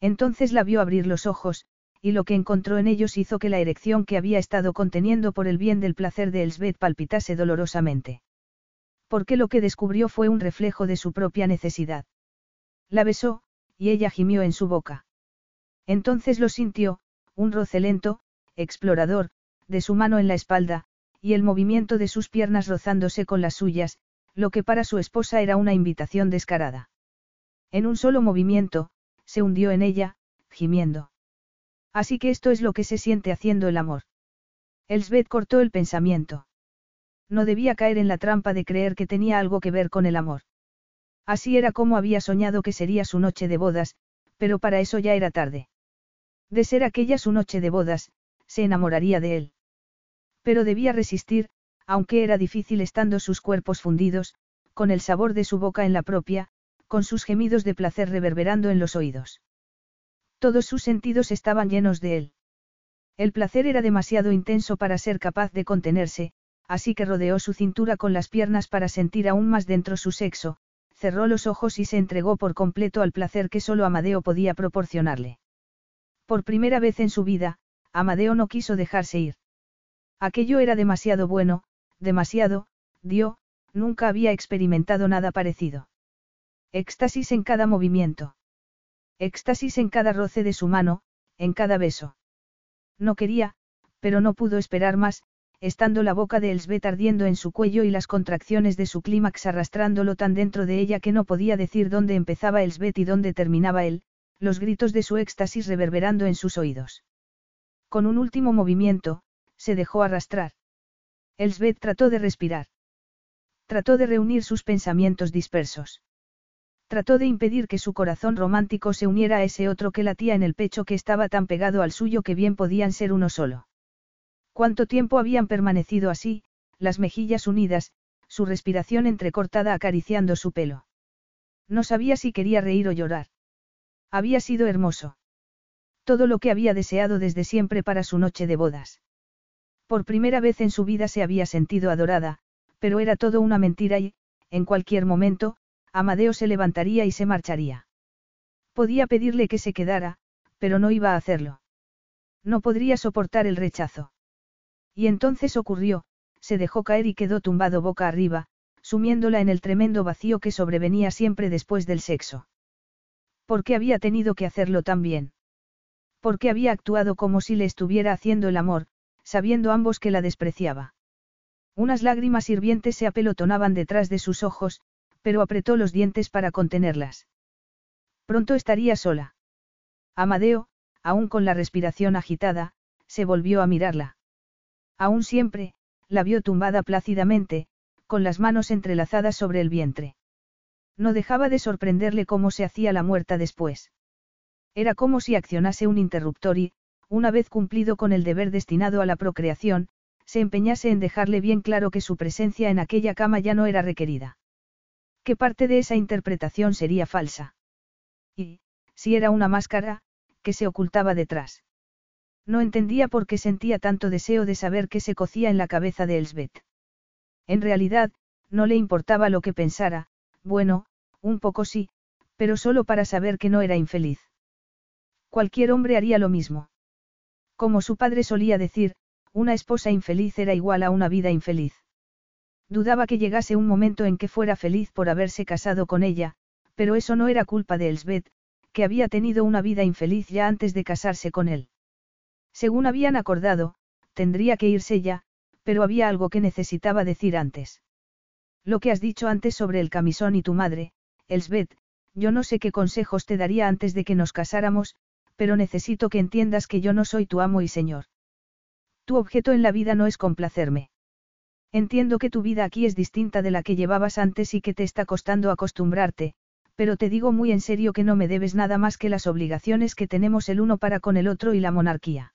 Entonces la vio abrir los ojos, y lo que encontró en ellos hizo que la erección que había estado conteniendo por el bien del placer de Elsbeth palpitase dolorosamente. Porque lo que descubrió fue un reflejo de su propia necesidad. La besó, y ella gimió en su boca. Entonces lo sintió, un roce lento, explorador, de su mano en la espalda, y el movimiento de sus piernas rozándose con las suyas, lo que para su esposa era una invitación descarada. En un solo movimiento, se hundió en ella, gimiendo. Así que esto es lo que se siente haciendo el amor. Elsbeth cortó el pensamiento. No debía caer en la trampa de creer que tenía algo que ver con el amor. Así era como había soñado que sería su noche de bodas, pero para eso ya era tarde. De ser aquella su noche de bodas, se enamoraría de él. Pero debía resistir, aunque era difícil estando sus cuerpos fundidos, con el sabor de su boca en la propia, con sus gemidos de placer reverberando en los oídos. Todos sus sentidos estaban llenos de él. El placer era demasiado intenso para ser capaz de contenerse, así que rodeó su cintura con las piernas para sentir aún más dentro su sexo, cerró los ojos y se entregó por completo al placer que solo Amadeo podía proporcionarle. Por primera vez en su vida, Amadeo no quiso dejarse ir. Aquello era demasiado bueno, demasiado, dio, nunca había experimentado nada parecido. Éxtasis en cada movimiento. Éxtasis en cada roce de su mano, en cada beso. No quería, pero no pudo esperar más, estando la boca de Elsbeth ardiendo en su cuello y las contracciones de su clímax arrastrándolo tan dentro de ella que no podía decir dónde empezaba Elsbeth y dónde terminaba él, los gritos de su éxtasis reverberando en sus oídos. Con un último movimiento, se dejó arrastrar. Elsbeth trató de respirar. Trató de reunir sus pensamientos dispersos. Trató de impedir que su corazón romántico se uniera a ese otro que latía en el pecho que estaba tan pegado al suyo que bien podían ser uno solo. ¿Cuánto tiempo habían permanecido así, las mejillas unidas, su respiración entrecortada acariciando su pelo? No sabía si quería reír o llorar. Había sido hermoso. Todo lo que había deseado desde siempre para su noche de bodas. Por primera vez en su vida se había sentido adorada, pero era todo una mentira y, en cualquier momento, Amadeo se levantaría y se marcharía. Podía pedirle que se quedara, pero no iba a hacerlo. No podría soportar el rechazo. Y entonces ocurrió, se dejó caer y quedó tumbado boca arriba, sumiéndola en el tremendo vacío que sobrevenía siempre después del sexo. ¿Por qué había tenido que hacerlo tan bien? ¿Por qué había actuado como si le estuviera haciendo el amor, sabiendo ambos que la despreciaba? Unas lágrimas hirvientes se apelotonaban detrás de sus ojos, pero apretó los dientes para contenerlas. Pronto estaría sola. Amadeo, aún con la respiración agitada, se volvió a mirarla. Aún siempre, la vio tumbada plácidamente, con las manos entrelazadas sobre el vientre. No dejaba de sorprenderle cómo se hacía la muerta después. Era como si accionase un interruptor y, una vez cumplido con el deber destinado a la procreación, se empeñase en dejarle bien claro que su presencia en aquella cama ya no era requerida. ¿Qué parte de esa interpretación sería falsa? Y, si era una máscara, que se ocultaba detrás. No entendía por qué sentía tanto deseo de saber qué se cocía en la cabeza de Elsbeth. En realidad, no le importaba lo que pensara, bueno, un poco sí, pero solo para saber que no era infeliz. Cualquier hombre haría lo mismo. Como su padre solía decir, una esposa infeliz era igual a una vida infeliz. Dudaba que llegase un momento en que fuera feliz por haberse casado con ella, pero eso no era culpa de Elsbeth, que había tenido una vida infeliz ya antes de casarse con él. Según habían acordado, tendría que irse ya, pero había algo que necesitaba decir antes. Lo que has dicho antes sobre el camisón y tu madre, Elsbeth, yo no sé qué consejos te daría antes de que nos casáramos, pero necesito que entiendas que yo no soy tu amo y señor. Tu objeto en la vida no es complacerme. Entiendo que tu vida aquí es distinta de la que llevabas antes y que te está costando acostumbrarte, pero te digo muy en serio que no me debes nada más que las obligaciones que tenemos el uno para con el otro y la monarquía.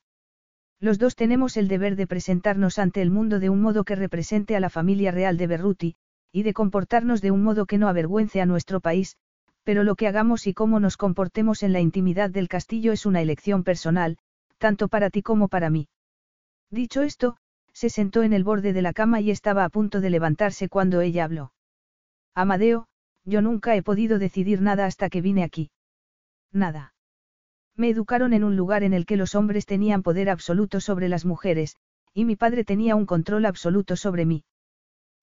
Los dos tenemos el deber de presentarnos ante el mundo de un modo que represente a la familia real de Berruti, y de comportarnos de un modo que no avergüence a nuestro país, pero lo que hagamos y cómo nos comportemos en la intimidad del castillo es una elección personal, tanto para ti como para mí. Dicho esto, se sentó en el borde de la cama y estaba a punto de levantarse cuando ella habló. Amadeo, yo nunca he podido decidir nada hasta que vine aquí. Nada. Me educaron en un lugar en el que los hombres tenían poder absoluto sobre las mujeres, y mi padre tenía un control absoluto sobre mí.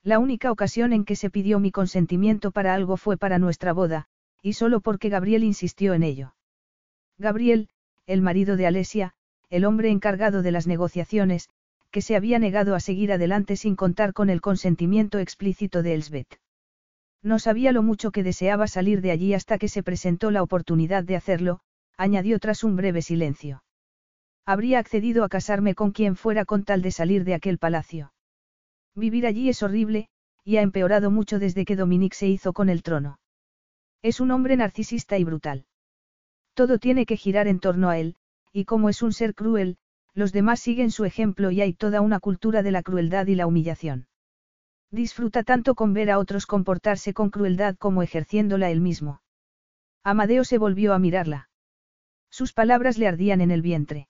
La única ocasión en que se pidió mi consentimiento para algo fue para nuestra boda, y solo porque Gabriel insistió en ello. Gabriel, el marido de Alesia, el hombre encargado de las negociaciones, que se había negado a seguir adelante sin contar con el consentimiento explícito de Elsbeth. No sabía lo mucho que deseaba salir de allí hasta que se presentó la oportunidad de hacerlo, añadió tras un breve silencio. Habría accedido a casarme con quien fuera con tal de salir de aquel palacio. Vivir allí es horrible, y ha empeorado mucho desde que Dominique se hizo con el trono. Es un hombre narcisista y brutal. Todo tiene que girar en torno a él, y como es un ser cruel, los demás siguen su ejemplo y hay toda una cultura de la crueldad y la humillación. Disfruta tanto con ver a otros comportarse con crueldad como ejerciéndola él mismo. Amadeo se volvió a mirarla. Sus palabras le ardían en el vientre.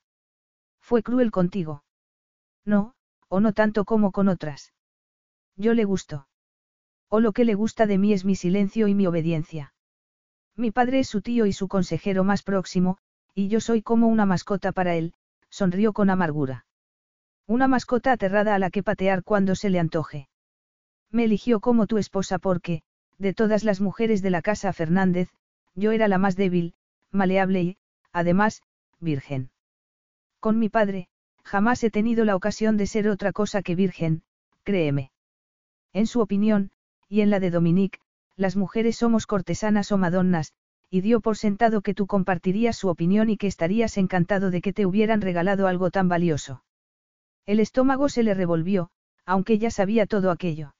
Fue cruel contigo. No, o no tanto como con otras. Yo le gusto. O lo que le gusta de mí es mi silencio y mi obediencia. Mi padre es su tío y su consejero más próximo, y yo soy como una mascota para él, sonrió con amargura. Una mascota aterrada a la que patear cuando se le antoje. Me eligió como tu esposa porque, de todas las mujeres de la casa Fernández, yo era la más débil, maleable y, además, virgen. Con mi padre, jamás he tenido la ocasión de ser otra cosa que virgen, créeme. En su opinión, y en la de Dominique, las mujeres somos cortesanas o madonnas, y dio por sentado que tú compartirías su opinión y que estarías encantado de que te hubieran regalado algo tan valioso. El estómago se le revolvió, aunque ya sabía todo aquello.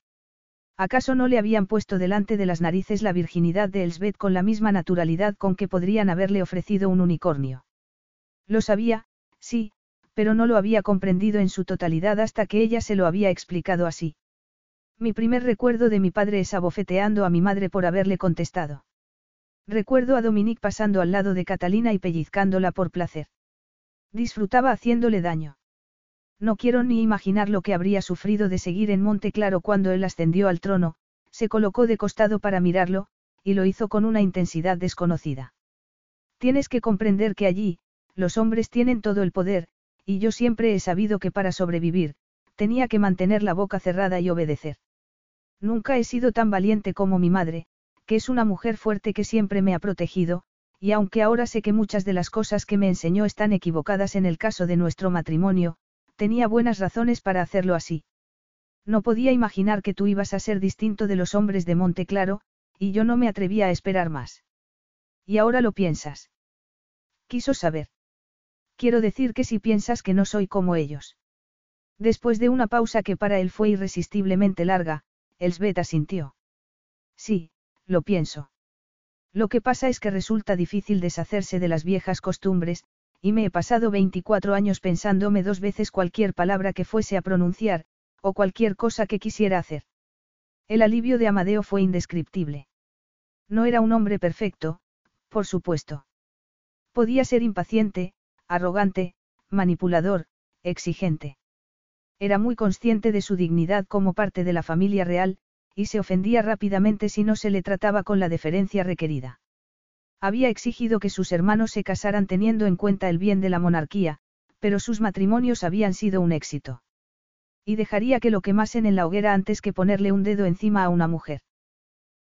¿Acaso no le habían puesto delante de las narices la virginidad de Elsbeth con la misma naturalidad con que podrían haberle ofrecido un unicornio? Lo sabía, sí, pero no lo había comprendido en su totalidad hasta que ella se lo había explicado así. Mi primer recuerdo de mi padre es abofeteando a mi madre por haberle contestado. Recuerdo a Dominique pasando al lado de Catalina y pellizcándola por placer. Disfrutaba haciéndole daño. No quiero ni imaginar lo que habría sufrido de seguir en Monte Claro cuando él ascendió al trono, se colocó de costado para mirarlo, y lo hizo con una intensidad desconocida. Tienes que comprender que allí, los hombres tienen todo el poder, y yo siempre he sabido que para sobrevivir, tenía que mantener la boca cerrada y obedecer. Nunca he sido tan valiente como mi madre, que es una mujer fuerte que siempre me ha protegido, y aunque ahora sé que muchas de las cosas que me enseñó están equivocadas en el caso de nuestro matrimonio, tenía buenas razones para hacerlo así. No podía imaginar que tú ibas a ser distinto de los hombres de Monte Claro, y yo no me atrevía a esperar más. Y ahora lo piensas. Quiso saber. Quiero decir que si piensas que no soy como ellos. Después de una pausa que para él fue irresistiblemente larga, Elsbeth asintió. Sí, lo pienso. Lo que pasa es que resulta difícil deshacerse de las viejas costumbres, y me he pasado 24 años pensándome dos veces cualquier palabra que fuese a pronunciar, o cualquier cosa que quisiera hacer. El alivio de Amadeo fue indescriptible. No era un hombre perfecto, por supuesto. Podía ser impaciente, arrogante, manipulador, exigente. Era muy consciente de su dignidad como parte de la familia real, y se ofendía rápidamente si no se le trataba con la deferencia requerida. Había exigido que sus hermanos se casaran teniendo en cuenta el bien de la monarquía, pero sus matrimonios habían sido un éxito. Y dejaría que lo quemasen en la hoguera antes que ponerle un dedo encima a una mujer.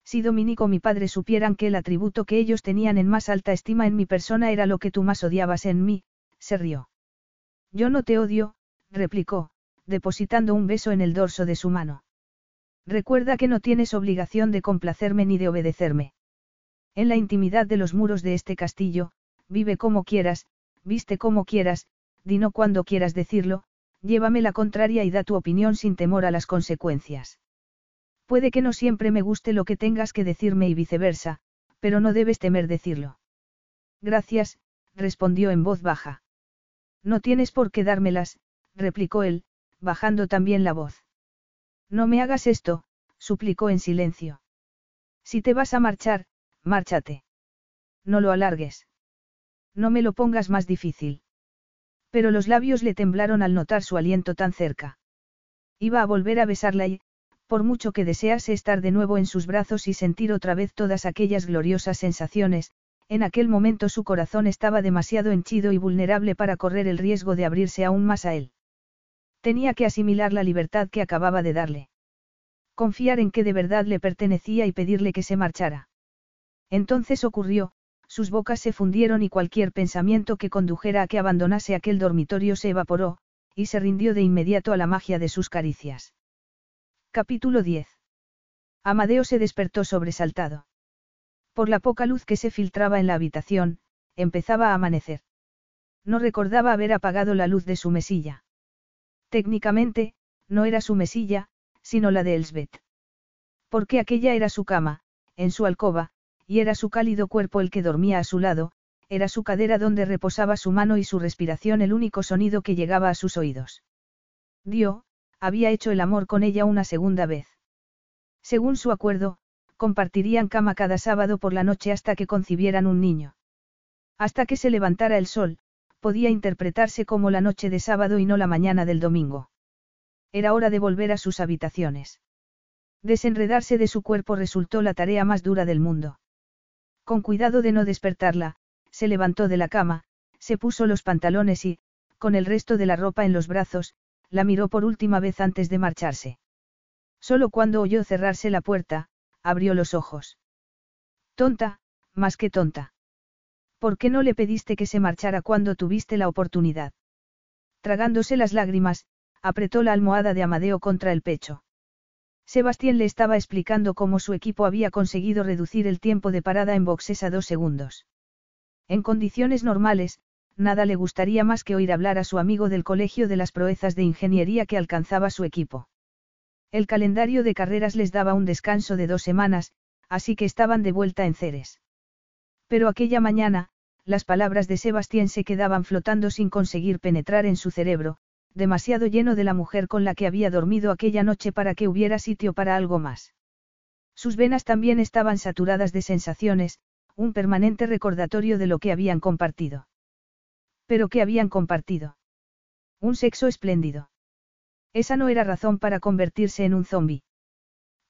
Si Dominico mi padre supieran que el atributo que ellos tenían en más alta estima en mi persona era lo que tú más odiabas en mí, se rió. Yo no te odio, replicó, depositando un beso en el dorso de su mano. Recuerda que no tienes obligación de complacerme ni de obedecerme. En la intimidad de los muros de este castillo, vive como quieras, viste como quieras, dino cuando quieras decirlo, llévame la contraria y da tu opinión sin temor a las consecuencias. Puede que no siempre me guste lo que tengas que decirme y viceversa, pero no debes temer decirlo. Gracias, respondió en voz baja. No tienes por qué dármelas, replicó él, bajando también la voz. No me hagas esto, suplicó en silencio. Si te vas a marchar, márchate. No lo alargues. No me lo pongas más difícil. Pero los labios le temblaron al notar su aliento tan cerca. Iba a volver a besarla y, por mucho que desease estar de nuevo en sus brazos y sentir otra vez todas aquellas gloriosas sensaciones, en aquel momento su corazón estaba demasiado henchido y vulnerable para correr el riesgo de abrirse aún más a él. Tenía que asimilar la libertad que acababa de darle. Confiar en que de verdad le pertenecía y pedirle que se marchara. Entonces ocurrió, sus bocas se fundieron y cualquier pensamiento que condujera a que abandonase aquel dormitorio se evaporó, y se rindió de inmediato a la magia de sus caricias. Capítulo 10. Amadeo se despertó sobresaltado. Por la poca luz que se filtraba en la habitación, empezaba a amanecer. No recordaba haber apagado la luz de su mesilla. Técnicamente, no era su mesilla, sino la de Elsbeth. Porque aquella era su cama, en su alcoba, y era su cálido cuerpo el que dormía a su lado, era su cadera donde reposaba su mano y su respiración el único sonido que llegaba a sus oídos. Dio, había hecho el amor con ella una segunda vez. Según su acuerdo, compartirían cama cada sábado por la noche hasta que concibieran un niño. Hasta que se levantara el sol, podía interpretarse como la noche de sábado y no la mañana del domingo. Era hora de volver a sus habitaciones. Desenredarse de su cuerpo resultó la tarea más dura del mundo. Con cuidado de no despertarla, se levantó de la cama, se puso los pantalones y, con el resto de la ropa en los brazos, la miró por última vez antes de marcharse. Solo cuando oyó cerrarse la puerta, abrió los ojos. Tonta, más que tonta. ¿Por qué no le pediste que se marchara cuando tuviste la oportunidad? Tragándose las lágrimas, apretó la almohada de Amadeo contra el pecho. Sebastián le estaba explicando cómo su equipo había conseguido reducir el tiempo de parada en boxes a dos segundos. En condiciones normales, nada le gustaría más que oír hablar a su amigo del colegio de las proezas de ingeniería que alcanzaba su equipo. El calendario de carreras les daba un descanso de dos semanas, así que estaban de vuelta en Ceres. Pero aquella mañana, las palabras de Sebastián se quedaban flotando sin conseguir penetrar en su cerebro, demasiado lleno de la mujer con la que había dormido aquella noche para que hubiera sitio para algo más. Sus venas también estaban saturadas de sensaciones, un permanente recordatorio de lo que habían compartido. Pero ¿qué habían compartido? Un sexo espléndido. Esa no era razón para convertirse en un zombi.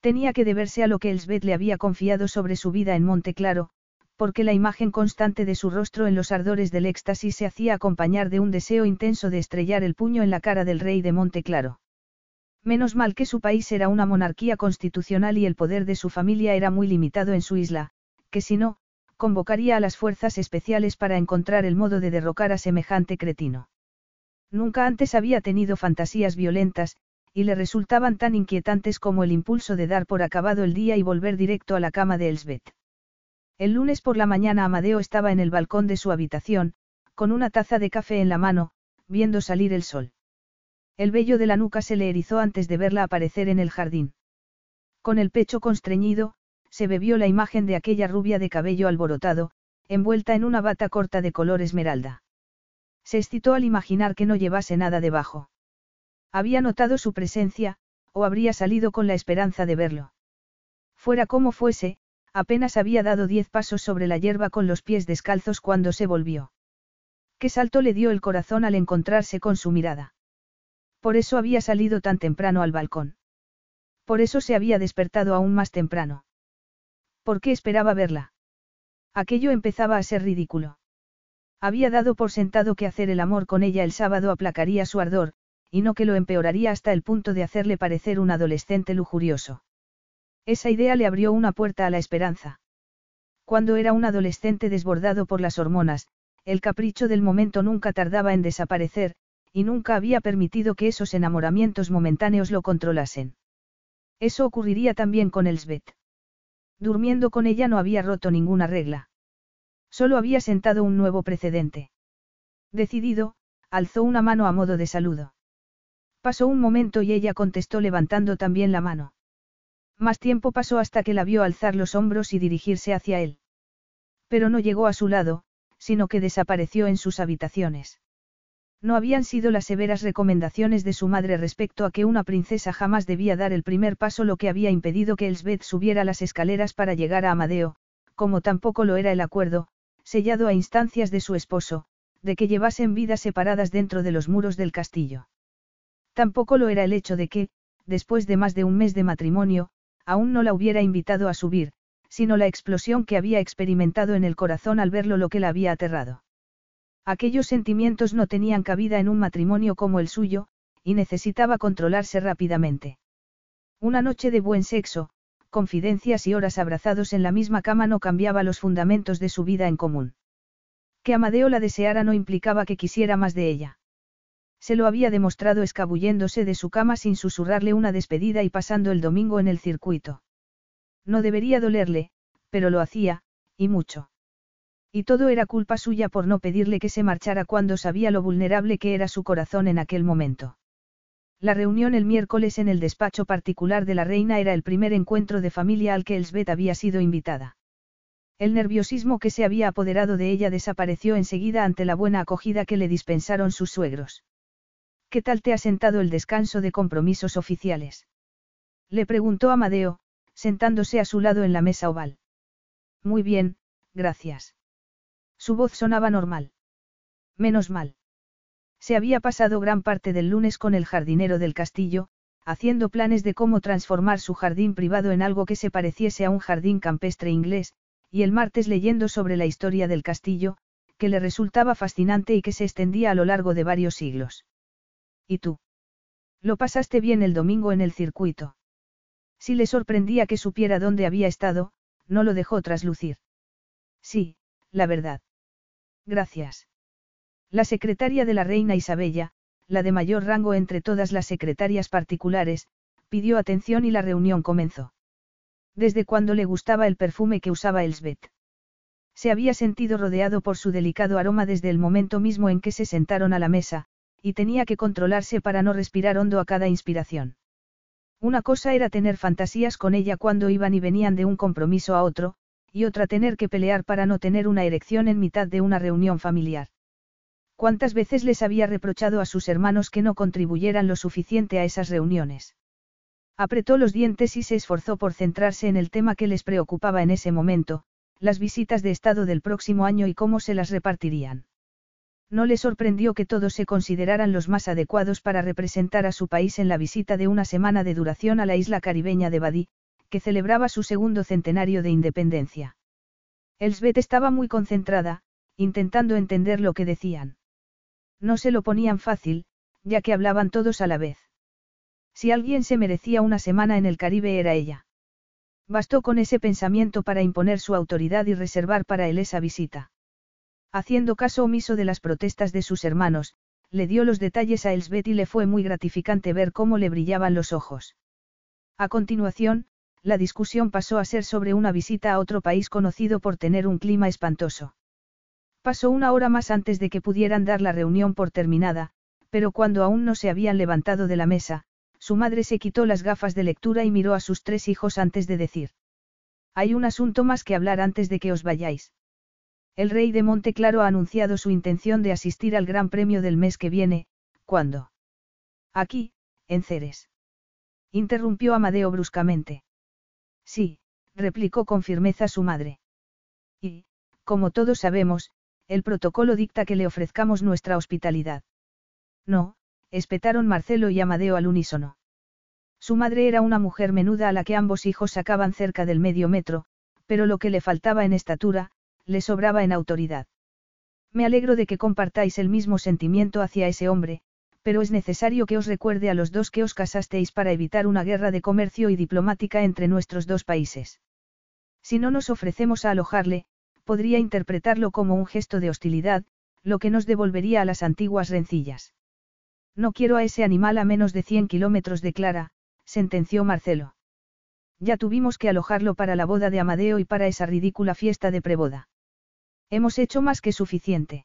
Tenía que deberse a lo que Elsbeth le había confiado sobre su vida en Monte Claro, porque la imagen constante de su rostro en los ardores del éxtasis se hacía acompañar de un deseo intenso de estrellar el puño en la cara del rey de Monte Claro. Menos mal que su país era una monarquía constitucional y el poder de su familia era muy limitado en su isla, que si no, convocaría a las fuerzas especiales para encontrar el modo de derrocar a semejante cretino. Nunca antes había tenido fantasías violentas, y le resultaban tan inquietantes como el impulso de dar por acabado el día y volver directo a la cama de Elsbeth. El lunes por la mañana Amadeo estaba en el balcón de su habitación, con una taza de café en la mano, viendo salir el sol. El vello de la nuca se le erizó antes de verla aparecer en el jardín. Con el pecho constreñido, se bebió la imagen de aquella rubia de cabello alborotado, envuelta en una bata corta de color esmeralda. Se excitó al imaginar que no llevase nada debajo. Había notado su presencia, o habría salido con la esperanza de verlo. Fuera como fuese, Apenas había dado diez pasos sobre la hierba con los pies descalzos cuando se volvió. Qué salto le dio el corazón al encontrarse con su mirada. Por eso había salido tan temprano al balcón. Por eso se había despertado aún más temprano. ¿Por qué esperaba verla? Aquello empezaba a ser ridículo. Había dado por sentado que hacer el amor con ella el sábado aplacaría su ardor, y no que lo empeoraría hasta el punto de hacerle parecer un adolescente lujurioso. Esa idea le abrió una puerta a la esperanza. Cuando era un adolescente desbordado por las hormonas, el capricho del momento nunca tardaba en desaparecer, y nunca había permitido que esos enamoramientos momentáneos lo controlasen. Eso ocurriría también con Elsbeth. Durmiendo con ella no había roto ninguna regla. Solo había sentado un nuevo precedente. Decidido, alzó una mano a modo de saludo. Pasó un momento y ella contestó levantando también la mano. Más tiempo pasó hasta que la vio alzar los hombros y dirigirse hacia él. Pero no llegó a su lado, sino que desapareció en sus habitaciones. No habían sido las severas recomendaciones de su madre respecto a que una princesa jamás debía dar el primer paso lo que había impedido que Elsbeth subiera las escaleras para llegar a Amadeo, como tampoco lo era el acuerdo, sellado a instancias de su esposo, de que llevasen vidas separadas dentro de los muros del castillo. Tampoco lo era el hecho de que, después de más de un mes de matrimonio, aún no la hubiera invitado a subir, sino la explosión que había experimentado en el corazón al verlo lo que la había aterrado. Aquellos sentimientos no tenían cabida en un matrimonio como el suyo, y necesitaba controlarse rápidamente. Una noche de buen sexo, confidencias y horas abrazados en la misma cama no cambiaba los fundamentos de su vida en común. Que Amadeo la deseara no implicaba que quisiera más de ella. Se lo había demostrado escabulléndose de su cama sin susurrarle una despedida y pasando el domingo en el circuito. No debería dolerle, pero lo hacía, y mucho. Y todo era culpa suya por no pedirle que se marchara cuando sabía lo vulnerable que era su corazón en aquel momento. La reunión el miércoles en el despacho particular de la reina era el primer encuentro de familia al que Elsbeth había sido invitada. El nerviosismo que se había apoderado de ella desapareció enseguida ante la buena acogida que le dispensaron sus suegros. ¿Qué tal te ha sentado el descanso de compromisos oficiales? Le preguntó Amadeo, sentándose a su lado en la mesa oval. Muy bien, gracias. Su voz sonaba normal. Menos mal. Se había pasado gran parte del lunes con el jardinero del castillo, haciendo planes de cómo transformar su jardín privado en algo que se pareciese a un jardín campestre inglés, y el martes leyendo sobre la historia del castillo, que le resultaba fascinante y que se extendía a lo largo de varios siglos. ¿Y tú? Lo pasaste bien el domingo en el circuito. Si le sorprendía que supiera dónde había estado, no lo dejó traslucir. Sí, la verdad. Gracias. La secretaria de la reina Isabella, la de mayor rango entre todas las secretarias particulares, pidió atención y la reunión comenzó. Desde cuando le gustaba el perfume que usaba Elsbeth. Se había sentido rodeado por su delicado aroma desde el momento mismo en que se sentaron a la mesa, y tenía que controlarse para no respirar hondo a cada inspiración. Una cosa era tener fantasías con ella cuando iban y venían de un compromiso a otro, y otra tener que pelear para no tener una erección en mitad de una reunión familiar. ¿Cuántas veces les había reprochado a sus hermanos que no contribuyeran lo suficiente a esas reuniones? Apretó los dientes y se esforzó por centrarse en el tema que les preocupaba en ese momento, las visitas de Estado del próximo año y cómo se las repartirían. No le sorprendió que todos se consideraran los más adecuados para representar a su país en la visita de una semana de duración a la isla caribeña de Badí, que celebraba su segundo centenario de independencia. Elsbeth estaba muy concentrada, intentando entender lo que decían. No se lo ponían fácil, ya que hablaban todos a la vez. Si alguien se merecía una semana en el Caribe era ella. Bastó con ese pensamiento para imponer su autoridad y reservar para él esa visita. Haciendo caso omiso de las protestas de sus hermanos, le dio los detalles a Elsbeth y le fue muy gratificante ver cómo le brillaban los ojos. A continuación, la discusión pasó a ser sobre una visita a otro país conocido por tener un clima espantoso. Pasó una hora más antes de que pudieran dar la reunión por terminada, pero cuando aún no se habían levantado de la mesa, su madre se quitó las gafas de lectura y miró a sus tres hijos antes de decir. Hay un asunto más que hablar antes de que os vayáis. El rey de Monteclaro ha anunciado su intención de asistir al Gran Premio del mes que viene, ¿cuándo? Aquí, en Ceres. Interrumpió Amadeo bruscamente. Sí, replicó con firmeza su madre. Y, como todos sabemos, el protocolo dicta que le ofrezcamos nuestra hospitalidad. No, espetaron Marcelo y Amadeo al unísono. Su madre era una mujer menuda a la que ambos hijos sacaban cerca del medio metro, pero lo que le faltaba en estatura, le sobraba en autoridad. Me alegro de que compartáis el mismo sentimiento hacia ese hombre, pero es necesario que os recuerde a los dos que os casasteis para evitar una guerra de comercio y diplomática entre nuestros dos países. Si no nos ofrecemos a alojarle, podría interpretarlo como un gesto de hostilidad, lo que nos devolvería a las antiguas rencillas. No quiero a ese animal a menos de 100 kilómetros de Clara, sentenció Marcelo. Ya tuvimos que alojarlo para la boda de Amadeo y para esa ridícula fiesta de preboda. Hemos hecho más que suficiente.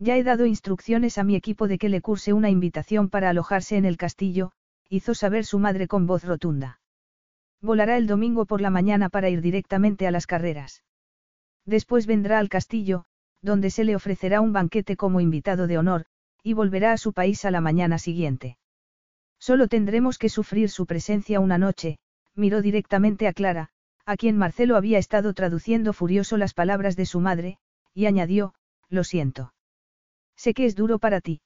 Ya he dado instrucciones a mi equipo de que le curse una invitación para alojarse en el castillo, hizo saber su madre con voz rotunda. Volará el domingo por la mañana para ir directamente a las carreras. Después vendrá al castillo, donde se le ofrecerá un banquete como invitado de honor, y volverá a su país a la mañana siguiente. Solo tendremos que sufrir su presencia una noche, miró directamente a Clara, a quien Marcelo había estado traduciendo furioso las palabras de su madre, y añadió, lo siento. Sé que es duro para ti.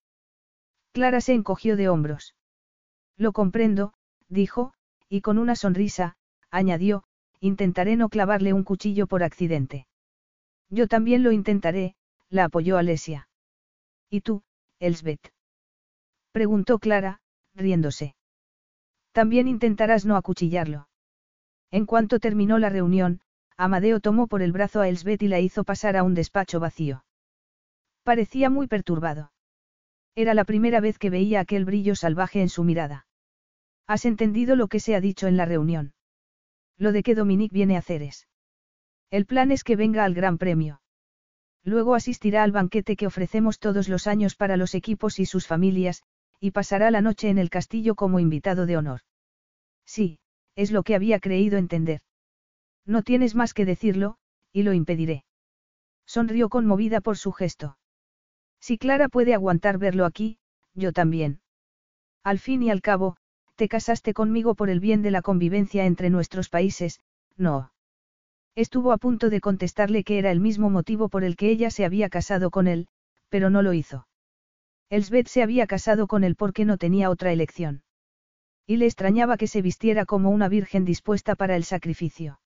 Clara se encogió de hombros. Lo comprendo, dijo, y con una sonrisa, añadió, intentaré no clavarle un cuchillo por accidente. Yo también lo intentaré, la apoyó Alesia. ¿Y tú, Elsbeth? Preguntó Clara, riéndose. También intentarás no acuchillarlo. En cuanto terminó la reunión, Amadeo tomó por el brazo a Elsbeth y la hizo pasar a un despacho vacío. Parecía muy perturbado. Era la primera vez que veía aquel brillo salvaje en su mirada. ¿Has entendido lo que se ha dicho en la reunión? Lo de que Dominique viene a hacer es. El plan es que venga al Gran Premio. Luego asistirá al banquete que ofrecemos todos los años para los equipos y sus familias, y pasará la noche en el castillo como invitado de honor. Sí, es lo que había creído entender. No tienes más que decirlo, y lo impediré. Sonrió conmovida por su gesto. Si Clara puede aguantar verlo aquí, yo también. Al fin y al cabo, te casaste conmigo por el bien de la convivencia entre nuestros países, no. Estuvo a punto de contestarle que era el mismo motivo por el que ella se había casado con él, pero no lo hizo. Elsbeth se había casado con él porque no tenía otra elección. Y le extrañaba que se vistiera como una virgen dispuesta para el sacrificio.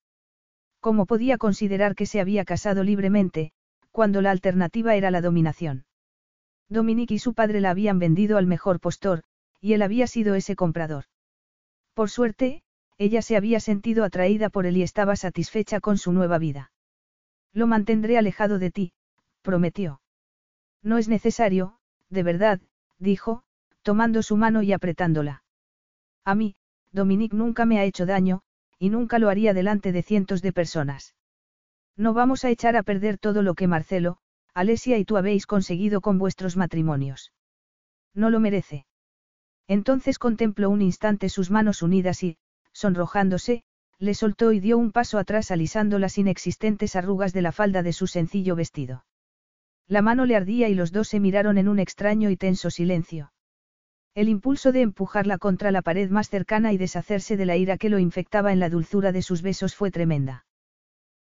¿Cómo podía considerar que se había casado libremente, cuando la alternativa era la dominación? Dominique y su padre la habían vendido al mejor postor, y él había sido ese comprador. Por suerte, ella se había sentido atraída por él y estaba satisfecha con su nueva vida. Lo mantendré alejado de ti, prometió. No es necesario, de verdad, dijo, tomando su mano y apretándola. A mí, Dominique nunca me ha hecho daño, y nunca lo haría delante de cientos de personas. No vamos a echar a perder todo lo que Marcelo, Alesia y tú habéis conseguido con vuestros matrimonios. No lo merece. Entonces contempló un instante sus manos unidas y, sonrojándose, le soltó y dio un paso atrás alisando las inexistentes arrugas de la falda de su sencillo vestido. La mano le ardía y los dos se miraron en un extraño y tenso silencio. El impulso de empujarla contra la pared más cercana y deshacerse de la ira que lo infectaba en la dulzura de sus besos fue tremenda.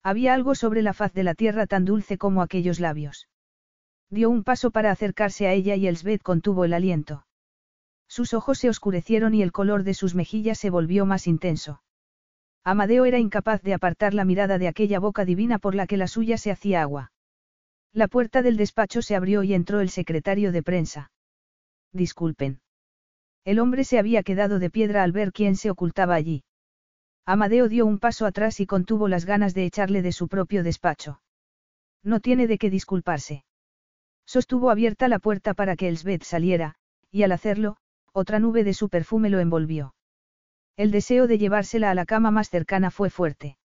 Había algo sobre la faz de la tierra tan dulce como aquellos labios. Dio un paso para acercarse a ella y Elsbeth contuvo el aliento. Sus ojos se oscurecieron y el color de sus mejillas se volvió más intenso. Amadeo era incapaz de apartar la mirada de aquella boca divina por la que la suya se hacía agua. La puerta del despacho se abrió y entró el secretario de prensa. Disculpen. El hombre se había quedado de piedra al ver quién se ocultaba allí. Amadeo dio un paso atrás y contuvo las ganas de echarle de su propio despacho. No tiene de qué disculparse. Sostuvo abierta la puerta para que Elsbeth saliera, y al hacerlo, otra nube de su perfume lo envolvió. El deseo de llevársela a la cama más cercana fue fuerte.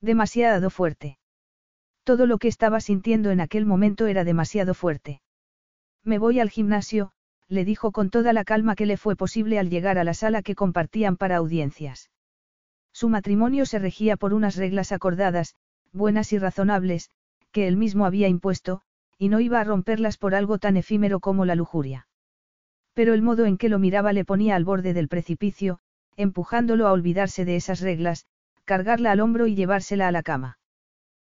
Demasiado fuerte. Todo lo que estaba sintiendo en aquel momento era demasiado fuerte. Me voy al gimnasio, le dijo con toda la calma que le fue posible al llegar a la sala que compartían para audiencias. Su matrimonio se regía por unas reglas acordadas, buenas y razonables, que él mismo había impuesto, y no iba a romperlas por algo tan efímero como la lujuria. Pero el modo en que lo miraba le ponía al borde del precipicio, empujándolo a olvidarse de esas reglas, cargarla al hombro y llevársela a la cama.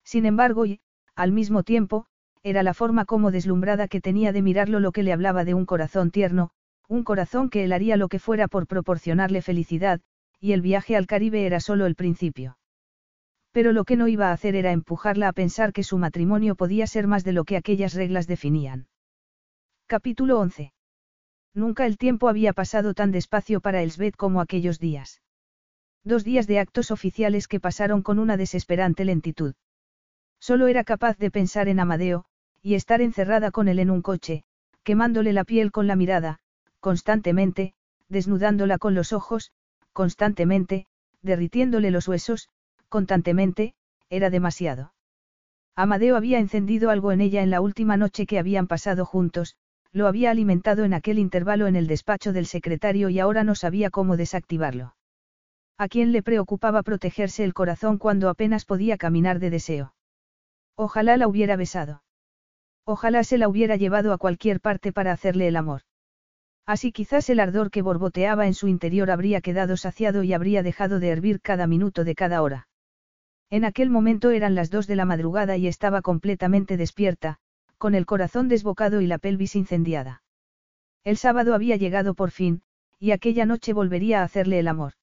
Sin embargo, y, al mismo tiempo, era la forma como deslumbrada que tenía de mirarlo lo que le hablaba de un corazón tierno, un corazón que él haría lo que fuera por proporcionarle felicidad, y el viaje al Caribe era solo el principio. Pero lo que no iba a hacer era empujarla a pensar que su matrimonio podía ser más de lo que aquellas reglas definían. Capítulo 11. Nunca el tiempo había pasado tan despacio para Elsbeth como aquellos días. Dos días de actos oficiales que pasaron con una desesperante lentitud. Solo era capaz de pensar en Amadeo, y estar encerrada con él en un coche, quemándole la piel con la mirada, constantemente, desnudándola con los ojos, constantemente, derritiéndole los huesos, constantemente, era demasiado. Amadeo había encendido algo en ella en la última noche que habían pasado juntos, lo había alimentado en aquel intervalo en el despacho del secretario y ahora no sabía cómo desactivarlo. ¿A quién le preocupaba protegerse el corazón cuando apenas podía caminar de deseo? Ojalá la hubiera besado. Ojalá se la hubiera llevado a cualquier parte para hacerle el amor. Así quizás el ardor que borboteaba en su interior habría quedado saciado y habría dejado de hervir cada minuto de cada hora. En aquel momento eran las dos de la madrugada y estaba completamente despierta, con el corazón desbocado y la pelvis incendiada. El sábado había llegado por fin, y aquella noche volvería a hacerle el amor.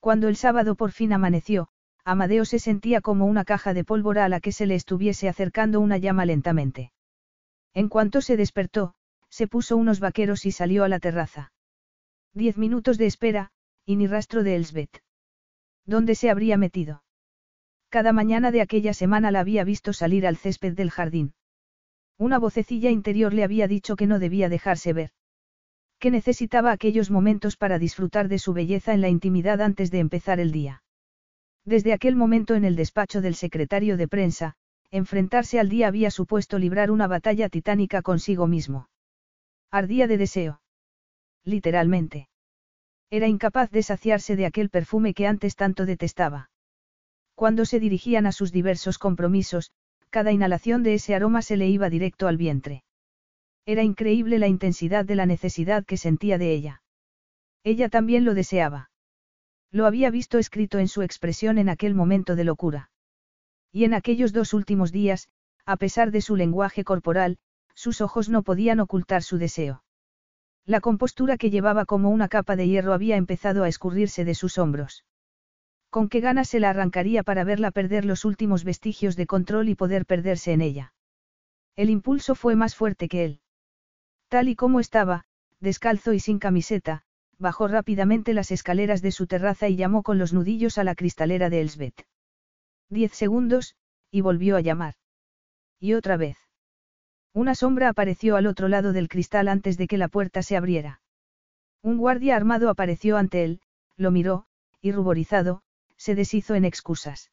Cuando el sábado por fin amaneció, Amadeo se sentía como una caja de pólvora a la que se le estuviese acercando una llama lentamente. En cuanto se despertó, se puso unos vaqueros y salió a la terraza. Diez minutos de espera, y ni rastro de Elsbeth. ¿Dónde se habría metido? Cada mañana de aquella semana la había visto salir al césped del jardín. Una vocecilla interior le había dicho que no debía dejarse ver que necesitaba aquellos momentos para disfrutar de su belleza en la intimidad antes de empezar el día. Desde aquel momento en el despacho del secretario de prensa, enfrentarse al día había supuesto librar una batalla titánica consigo mismo. Ardía de deseo. Literalmente. Era incapaz de saciarse de aquel perfume que antes tanto detestaba. Cuando se dirigían a sus diversos compromisos, cada inhalación de ese aroma se le iba directo al vientre. Era increíble la intensidad de la necesidad que sentía de ella. Ella también lo deseaba. Lo había visto escrito en su expresión en aquel momento de locura. Y en aquellos dos últimos días, a pesar de su lenguaje corporal, sus ojos no podían ocultar su deseo. La compostura que llevaba como una capa de hierro había empezado a escurrirse de sus hombros. Con qué ganas se la arrancaría para verla perder los últimos vestigios de control y poder perderse en ella. El impulso fue más fuerte que él. Tal y como estaba, descalzo y sin camiseta, bajó rápidamente las escaleras de su terraza y llamó con los nudillos a la cristalera de Elsbeth. Diez segundos, y volvió a llamar. Y otra vez. Una sombra apareció al otro lado del cristal antes de que la puerta se abriera. Un guardia armado apareció ante él, lo miró, y ruborizado, se deshizo en excusas.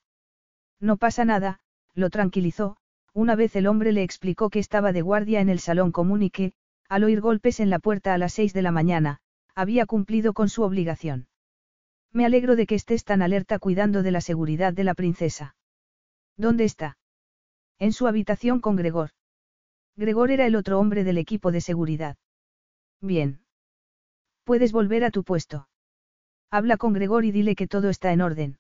No pasa nada, lo tranquilizó, una vez el hombre le explicó que estaba de guardia en el salón común y que, al oír golpes en la puerta a las seis de la mañana, había cumplido con su obligación. Me alegro de que estés tan alerta cuidando de la seguridad de la princesa. ¿Dónde está? En su habitación con Gregor. Gregor era el otro hombre del equipo de seguridad. Bien. Puedes volver a tu puesto. Habla con Gregor y dile que todo está en orden.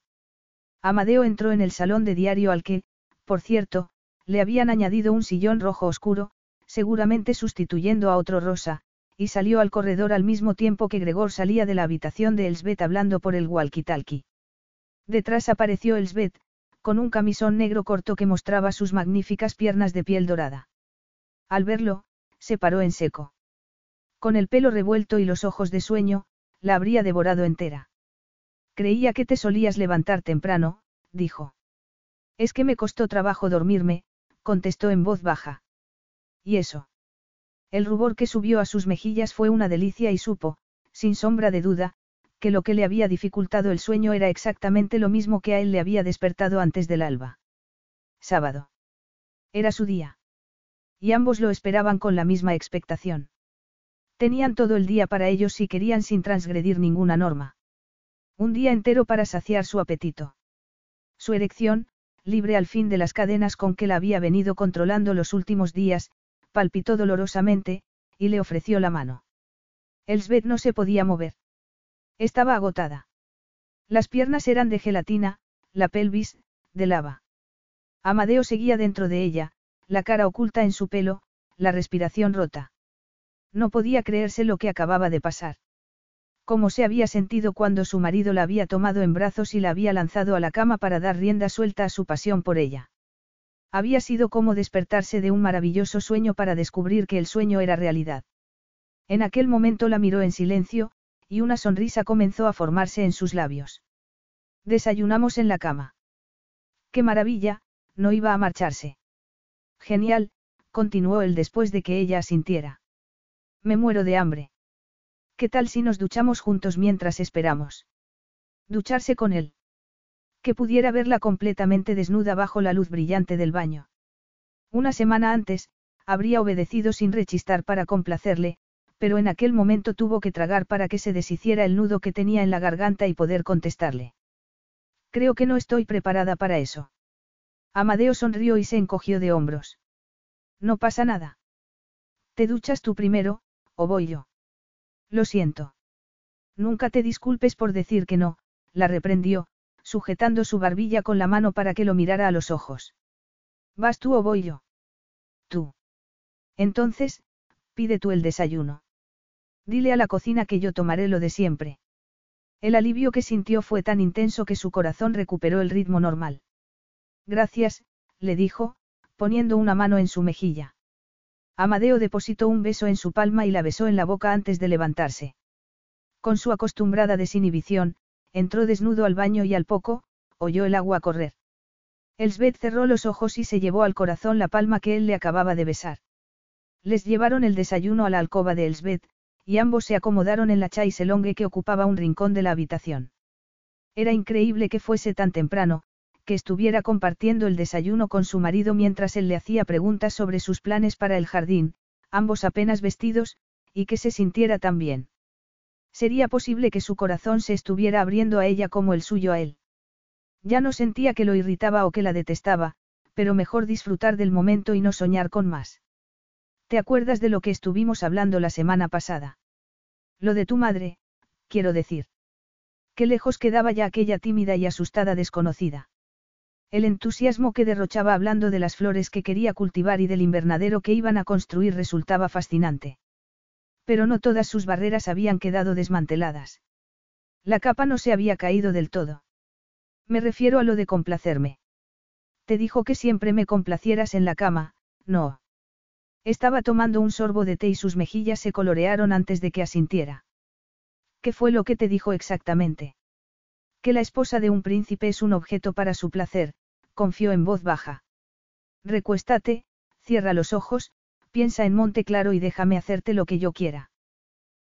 Amadeo entró en el salón de diario al que, por cierto, le habían añadido un sillón rojo oscuro, seguramente sustituyendo a otro rosa, y salió al corredor al mismo tiempo que Gregor salía de la habitación de Elsbeth hablando por el walkie-talkie. Detrás apareció Elsbeth, con un camisón negro corto que mostraba sus magníficas piernas de piel dorada. Al verlo, se paró en seco. Con el pelo revuelto y los ojos de sueño, la habría devorado entera. Creía que te solías levantar temprano, dijo. Es que me costó trabajo dormirme, contestó en voz baja. ¿Y eso? El rubor que subió a sus mejillas fue una delicia y supo, sin sombra de duda, que lo que le había dificultado el sueño era exactamente lo mismo que a él le había despertado antes del alba. Sábado. Era su día. Y ambos lo esperaban con la misma expectación. Tenían todo el día para ellos si querían sin transgredir ninguna norma. Un día entero para saciar su apetito. Su erección, libre al fin de las cadenas con que la había venido controlando los últimos días, palpitó dolorosamente, y le ofreció la mano. Elsbeth no se podía mover. Estaba agotada. Las piernas eran de gelatina, la pelvis, de lava. Amadeo seguía dentro de ella, la cara oculta en su pelo, la respiración rota. No podía creerse lo que acababa de pasar. Cómo se había sentido cuando su marido la había tomado en brazos y la había lanzado a la cama para dar rienda suelta a su pasión por ella. Había sido como despertarse de un maravilloso sueño para descubrir que el sueño era realidad. En aquel momento la miró en silencio, y una sonrisa comenzó a formarse en sus labios. Desayunamos en la cama. ¡Qué maravilla! No iba a marcharse. Genial, continuó él después de que ella asintiera. Me muero de hambre. ¿Qué tal si nos duchamos juntos mientras esperamos? Ducharse con él que pudiera verla completamente desnuda bajo la luz brillante del baño. Una semana antes, habría obedecido sin rechistar para complacerle, pero en aquel momento tuvo que tragar para que se deshiciera el nudo que tenía en la garganta y poder contestarle. Creo que no estoy preparada para eso. Amadeo sonrió y se encogió de hombros. No pasa nada. Te duchas tú primero, o voy yo. Lo siento. Nunca te disculpes por decir que no, la reprendió, sujetando su barbilla con la mano para que lo mirara a los ojos. ¿Vas tú o voy yo? Tú. Entonces, pide tú el desayuno. Dile a la cocina que yo tomaré lo de siempre. El alivio que sintió fue tan intenso que su corazón recuperó el ritmo normal. Gracias, le dijo, poniendo una mano en su mejilla. Amadeo depositó un beso en su palma y la besó en la boca antes de levantarse. Con su acostumbrada desinhibición, entró desnudo al baño y al poco, oyó el agua correr. Elsbeth cerró los ojos y se llevó al corazón la palma que él le acababa de besar. Les llevaron el desayuno a la alcoba de Elsbeth, y ambos se acomodaron en la chaiselongue que ocupaba un rincón de la habitación. Era increíble que fuese tan temprano, que estuviera compartiendo el desayuno con su marido mientras él le hacía preguntas sobre sus planes para el jardín, ambos apenas vestidos, y que se sintiera tan bien. Sería posible que su corazón se estuviera abriendo a ella como el suyo a él. Ya no sentía que lo irritaba o que la detestaba, pero mejor disfrutar del momento y no soñar con más. ¿Te acuerdas de lo que estuvimos hablando la semana pasada? Lo de tu madre, quiero decir. Qué lejos quedaba ya aquella tímida y asustada desconocida. El entusiasmo que derrochaba hablando de las flores que quería cultivar y del invernadero que iban a construir resultaba fascinante. Pero no todas sus barreras habían quedado desmanteladas. La capa no se había caído del todo. Me refiero a lo de complacerme. Te dijo que siempre me complacieras en la cama, no. Estaba tomando un sorbo de té y sus mejillas se colorearon antes de que asintiera. ¿Qué fue lo que te dijo exactamente? Que la esposa de un príncipe es un objeto para su placer, confió en voz baja. Recuéstate, cierra los ojos, piensa en Monte Claro y déjame hacerte lo que yo quiera.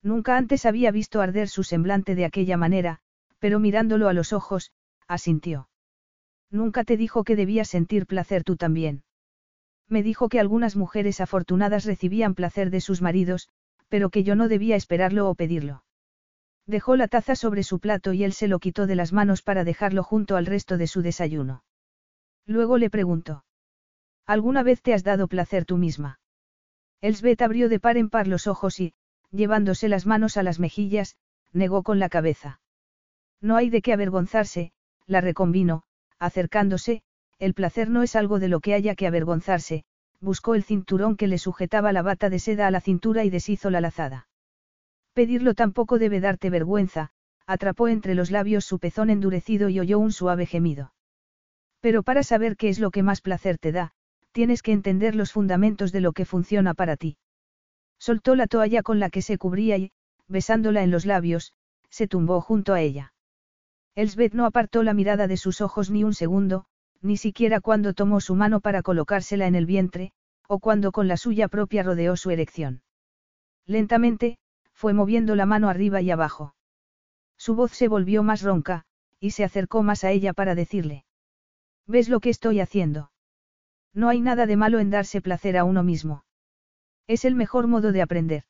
Nunca antes había visto arder su semblante de aquella manera, pero mirándolo a los ojos, asintió. Nunca te dijo que debías sentir placer tú también. Me dijo que algunas mujeres afortunadas recibían placer de sus maridos, pero que yo no debía esperarlo o pedirlo. Dejó la taza sobre su plato y él se lo quitó de las manos para dejarlo junto al resto de su desayuno. Luego le preguntó. ¿Alguna vez te has dado placer tú misma? Elsbeth abrió de par en par los ojos y, llevándose las manos a las mejillas, negó con la cabeza. No hay de qué avergonzarse, la reconvino, acercándose, el placer no es algo de lo que haya que avergonzarse, buscó el cinturón que le sujetaba la bata de seda a la cintura y deshizo la lazada. Pedirlo tampoco debe darte vergüenza, atrapó entre los labios su pezón endurecido y oyó un suave gemido. Pero para saber qué es lo que más placer te da, tienes que entender los fundamentos de lo que funciona para ti. Soltó la toalla con la que se cubría y, besándola en los labios, se tumbó junto a ella. Elsbeth no apartó la mirada de sus ojos ni un segundo, ni siquiera cuando tomó su mano para colocársela en el vientre, o cuando con la suya propia rodeó su erección. Lentamente, fue moviendo la mano arriba y abajo. Su voz se volvió más ronca, y se acercó más a ella para decirle. ¿Ves lo que estoy haciendo? No hay nada de malo en darse placer a uno mismo. Es el mejor modo de aprender.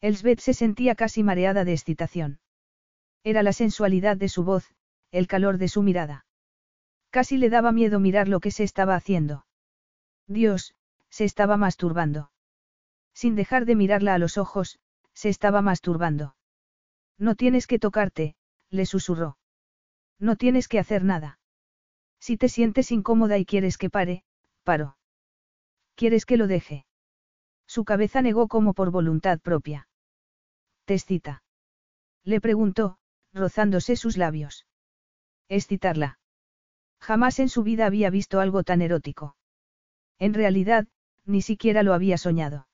Elsbeth se sentía casi mareada de excitación. Era la sensualidad de su voz, el calor de su mirada. Casi le daba miedo mirar lo que se estaba haciendo. Dios, se estaba masturbando. Sin dejar de mirarla a los ojos, se estaba masturbando. No tienes que tocarte, le susurró. No tienes que hacer nada. Si te sientes incómoda y quieres que pare, paro. ¿Quieres que lo deje? Su cabeza negó como por voluntad propia. ¿Te excita? Le preguntó, rozándose sus labios. Excitarla. Jamás en su vida había visto algo tan erótico. En realidad, ni siquiera lo había soñado.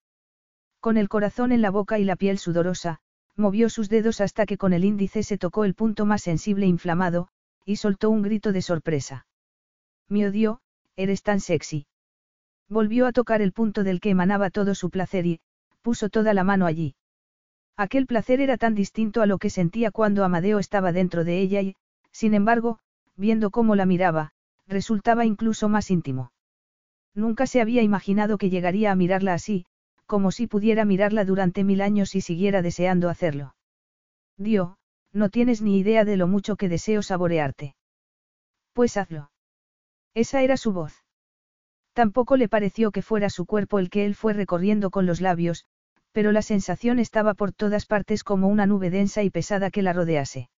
Con el corazón en la boca y la piel sudorosa, movió sus dedos hasta que con el índice se tocó el punto más sensible e inflamado, y soltó un grito de sorpresa. Me odio, eres tan sexy. Volvió a tocar el punto del que emanaba todo su placer y, puso toda la mano allí. Aquel placer era tan distinto a lo que sentía cuando Amadeo estaba dentro de ella y, sin embargo, viendo cómo la miraba, resultaba incluso más íntimo. Nunca se había imaginado que llegaría a mirarla así, como si pudiera mirarla durante mil años y siguiera deseando hacerlo. Dio, no tienes ni idea de lo mucho que deseo saborearte. Pues hazlo. Esa era su voz. Tampoco le pareció que fuera su cuerpo el que él fue recorriendo con los labios, pero la sensación estaba por todas partes como una nube densa y pesada que la rodease.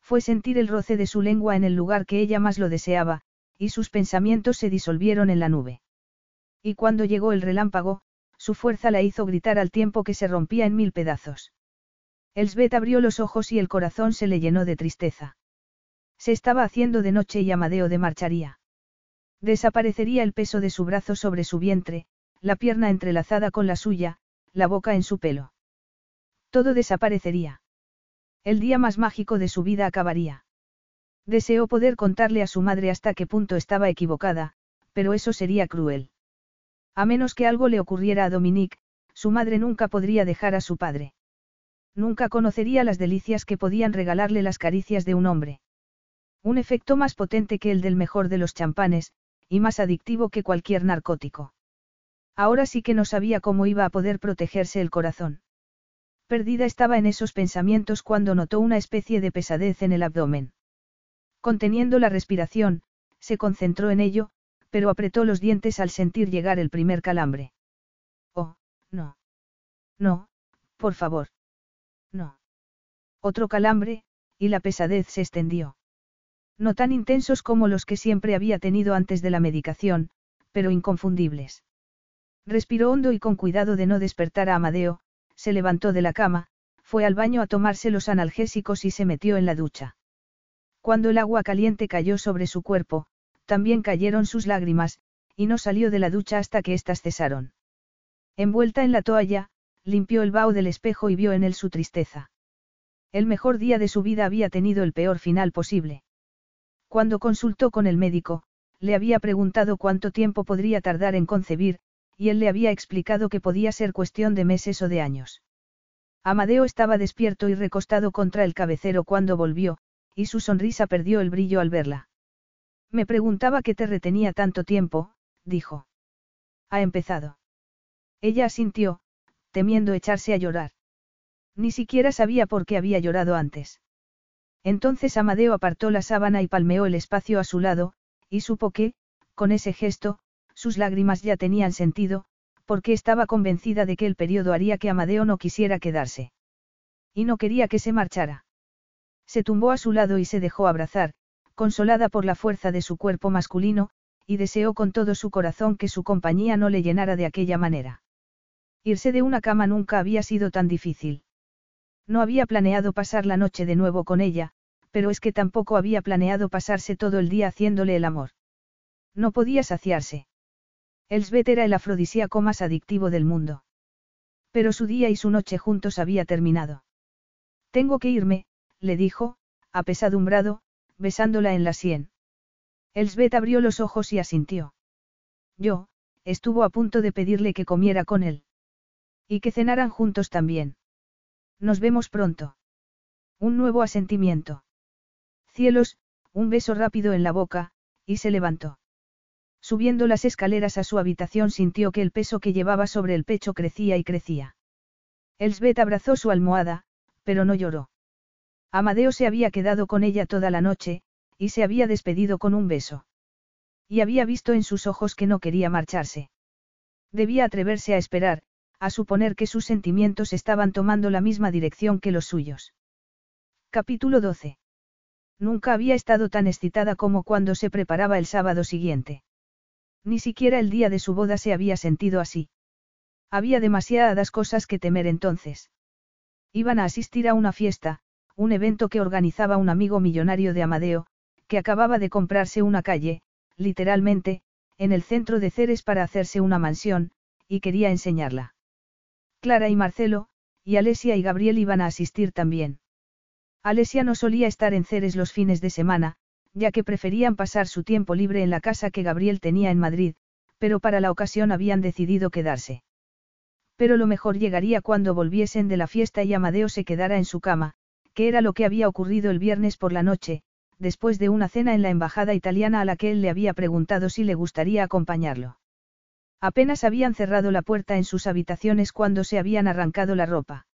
Fue sentir el roce de su lengua en el lugar que ella más lo deseaba, y sus pensamientos se disolvieron en la nube. Y cuando llegó el relámpago, su fuerza la hizo gritar al tiempo que se rompía en mil pedazos. Elsbeth abrió los ojos y el corazón se le llenó de tristeza. Se estaba haciendo de noche y Amadeo de marcharía. Desaparecería el peso de su brazo sobre su vientre, la pierna entrelazada con la suya, la boca en su pelo. Todo desaparecería. El día más mágico de su vida acabaría. Deseó poder contarle a su madre hasta qué punto estaba equivocada, pero eso sería cruel. A menos que algo le ocurriera a Dominique, su madre nunca podría dejar a su padre. Nunca conocería las delicias que podían regalarle las caricias de un hombre. Un efecto más potente que el del mejor de los champanes, y más adictivo que cualquier narcótico. Ahora sí que no sabía cómo iba a poder protegerse el corazón. Perdida estaba en esos pensamientos cuando notó una especie de pesadez en el abdomen. Conteniendo la respiración, se concentró en ello, pero apretó los dientes al sentir llegar el primer calambre. Oh, no. No, por favor. No. Otro calambre, y la pesadez se extendió. No tan intensos como los que siempre había tenido antes de la medicación, pero inconfundibles. Respiró hondo y con cuidado de no despertar a Amadeo, se levantó de la cama, fue al baño a tomarse los analgésicos y se metió en la ducha. Cuando el agua caliente cayó sobre su cuerpo, también cayeron sus lágrimas, y no salió de la ducha hasta que éstas cesaron. Envuelta en la toalla, limpió el vaho del espejo y vio en él su tristeza. El mejor día de su vida había tenido el peor final posible. Cuando consultó con el médico, le había preguntado cuánto tiempo podría tardar en concebir, y él le había explicado que podía ser cuestión de meses o de años. Amadeo estaba despierto y recostado contra el cabecero cuando volvió, y su sonrisa perdió el brillo al verla. Me preguntaba qué te retenía tanto tiempo, dijo. Ha empezado. Ella asintió, temiendo echarse a llorar. Ni siquiera sabía por qué había llorado antes. Entonces Amadeo apartó la sábana y palmeó el espacio a su lado, y supo que, con ese gesto, sus lágrimas ya tenían sentido, porque estaba convencida de que el periodo haría que Amadeo no quisiera quedarse. Y no quería que se marchara. Se tumbó a su lado y se dejó abrazar, consolada por la fuerza de su cuerpo masculino, y deseó con todo su corazón que su compañía no le llenara de aquella manera. Irse de una cama nunca había sido tan difícil. No había planeado pasar la noche de nuevo con ella, pero es que tampoco había planeado pasarse todo el día haciéndole el amor. No podía saciarse. Elsbeth era el afrodisíaco más adictivo del mundo. Pero su día y su noche juntos había terminado. Tengo que irme, le dijo, apesadumbrado, besándola en la sien. Elsbeth abrió los ojos y asintió. Yo, estuvo a punto de pedirle que comiera con él. Y que cenaran juntos también. Nos vemos pronto. Un nuevo asentimiento. Cielos, un beso rápido en la boca, y se levantó. Subiendo las escaleras a su habitación sintió que el peso que llevaba sobre el pecho crecía y crecía. Elsbeth abrazó su almohada, pero no lloró. Amadeo se había quedado con ella toda la noche, y se había despedido con un beso. Y había visto en sus ojos que no quería marcharse. Debía atreverse a esperar, a suponer que sus sentimientos estaban tomando la misma dirección que los suyos. Capítulo 12. Nunca había estado tan excitada como cuando se preparaba el sábado siguiente. Ni siquiera el día de su boda se había sentido así. Había demasiadas cosas que temer entonces. Iban a asistir a una fiesta, un evento que organizaba un amigo millonario de Amadeo, que acababa de comprarse una calle, literalmente, en el centro de Ceres para hacerse una mansión, y quería enseñarla. Clara y Marcelo, y Alesia y Gabriel iban a asistir también. Alesia no solía estar en Ceres los fines de semana, ya que preferían pasar su tiempo libre en la casa que Gabriel tenía en Madrid, pero para la ocasión habían decidido quedarse. Pero lo mejor llegaría cuando volviesen de la fiesta y Amadeo se quedara en su cama, que era lo que había ocurrido el viernes por la noche, después de una cena en la embajada italiana a la que él le había preguntado si le gustaría acompañarlo. Apenas habían cerrado la puerta en sus habitaciones cuando se habían arrancado la ropa.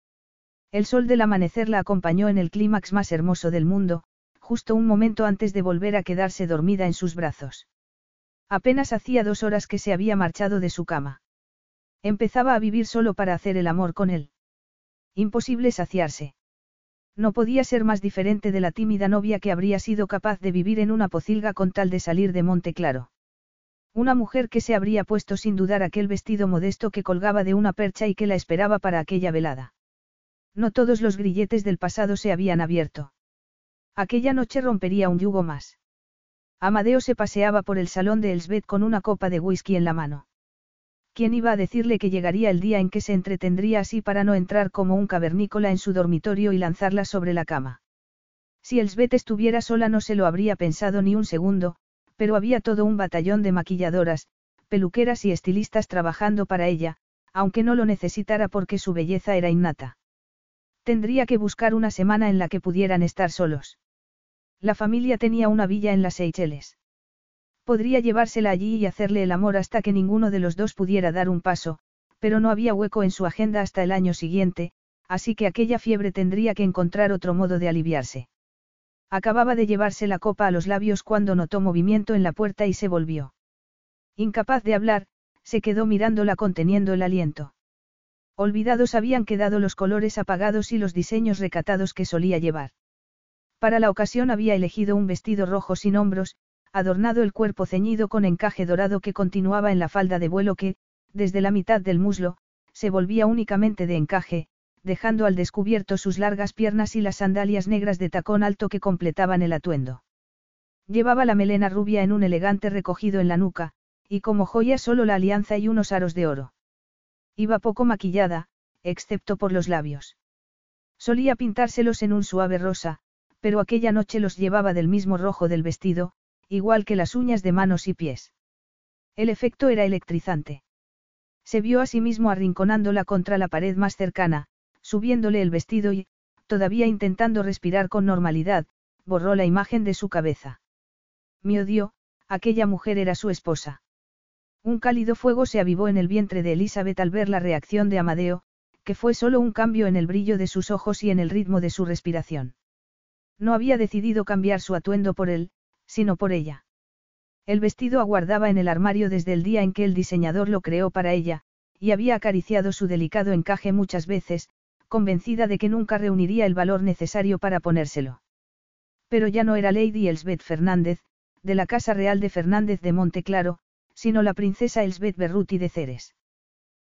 El sol del amanecer la acompañó en el clímax más hermoso del mundo, justo un momento antes de volver a quedarse dormida en sus brazos. Apenas hacía dos horas que se había marchado de su cama. Empezaba a vivir solo para hacer el amor con él. Imposible saciarse. No podía ser más diferente de la tímida novia que habría sido capaz de vivir en una pocilga con tal de salir de Monte Claro. Una mujer que se habría puesto sin dudar aquel vestido modesto que colgaba de una percha y que la esperaba para aquella velada. No todos los grilletes del pasado se habían abierto. Aquella noche rompería un yugo más. Amadeo se paseaba por el salón de Elsbeth con una copa de whisky en la mano. ¿Quién iba a decirle que llegaría el día en que se entretendría así para no entrar como un cavernícola en su dormitorio y lanzarla sobre la cama? Si Elsbeth estuviera sola no se lo habría pensado ni un segundo, pero había todo un batallón de maquilladoras, peluqueras y estilistas trabajando para ella, aunque no lo necesitara porque su belleza era innata. Tendría que buscar una semana en la que pudieran estar solos. La familia tenía una villa en las Seychelles. Podría llevársela allí y hacerle el amor hasta que ninguno de los dos pudiera dar un paso, pero no había hueco en su agenda hasta el año siguiente, así que aquella fiebre tendría que encontrar otro modo de aliviarse. Acababa de llevarse la copa a los labios cuando notó movimiento en la puerta y se volvió. Incapaz de hablar, se quedó mirándola conteniendo el aliento. Olvidados habían quedado los colores apagados y los diseños recatados que solía llevar. Para la ocasión había elegido un vestido rojo sin hombros, adornado el cuerpo ceñido con encaje dorado que continuaba en la falda de vuelo que, desde la mitad del muslo, se volvía únicamente de encaje, dejando al descubierto sus largas piernas y las sandalias negras de tacón alto que completaban el atuendo. Llevaba la melena rubia en un elegante recogido en la nuca, y como joya solo la alianza y unos aros de oro. Iba poco maquillada, excepto por los labios. Solía pintárselos en un suave rosa, pero aquella noche los llevaba del mismo rojo del vestido, igual que las uñas de manos y pies. El efecto era electrizante. Se vio a sí mismo arrinconándola contra la pared más cercana, subiéndole el vestido y, todavía intentando respirar con normalidad, borró la imagen de su cabeza. Me odió, aquella mujer era su esposa. Un cálido fuego se avivó en el vientre de Elizabeth al ver la reacción de Amadeo, que fue solo un cambio en el brillo de sus ojos y en el ritmo de su respiración. No había decidido cambiar su atuendo por él, sino por ella. El vestido aguardaba en el armario desde el día en que el diseñador lo creó para ella, y había acariciado su delicado encaje muchas veces, convencida de que nunca reuniría el valor necesario para ponérselo. Pero ya no era Lady Elsbeth Fernández, de la Casa Real de Fernández de Monteclaro, sino la princesa Elsbeth Berruti de Ceres.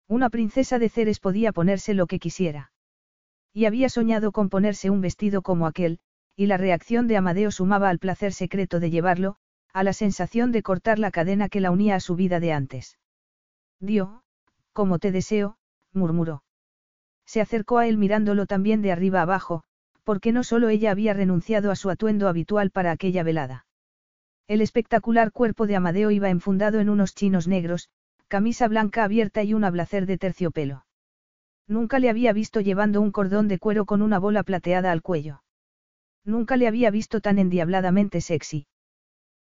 Una princesa de Ceres podía ponerse lo que quisiera. Y había soñado con ponerse un vestido como aquel, y la reacción de Amadeo sumaba al placer secreto de llevarlo, a la sensación de cortar la cadena que la unía a su vida de antes. Dio, como te deseo, murmuró. Se acercó a él mirándolo también de arriba abajo, porque no solo ella había renunciado a su atuendo habitual para aquella velada. El espectacular cuerpo de Amadeo iba enfundado en unos chinos negros, camisa blanca abierta y un ablacer de terciopelo. Nunca le había visto llevando un cordón de cuero con una bola plateada al cuello. Nunca le había visto tan endiabladamente sexy.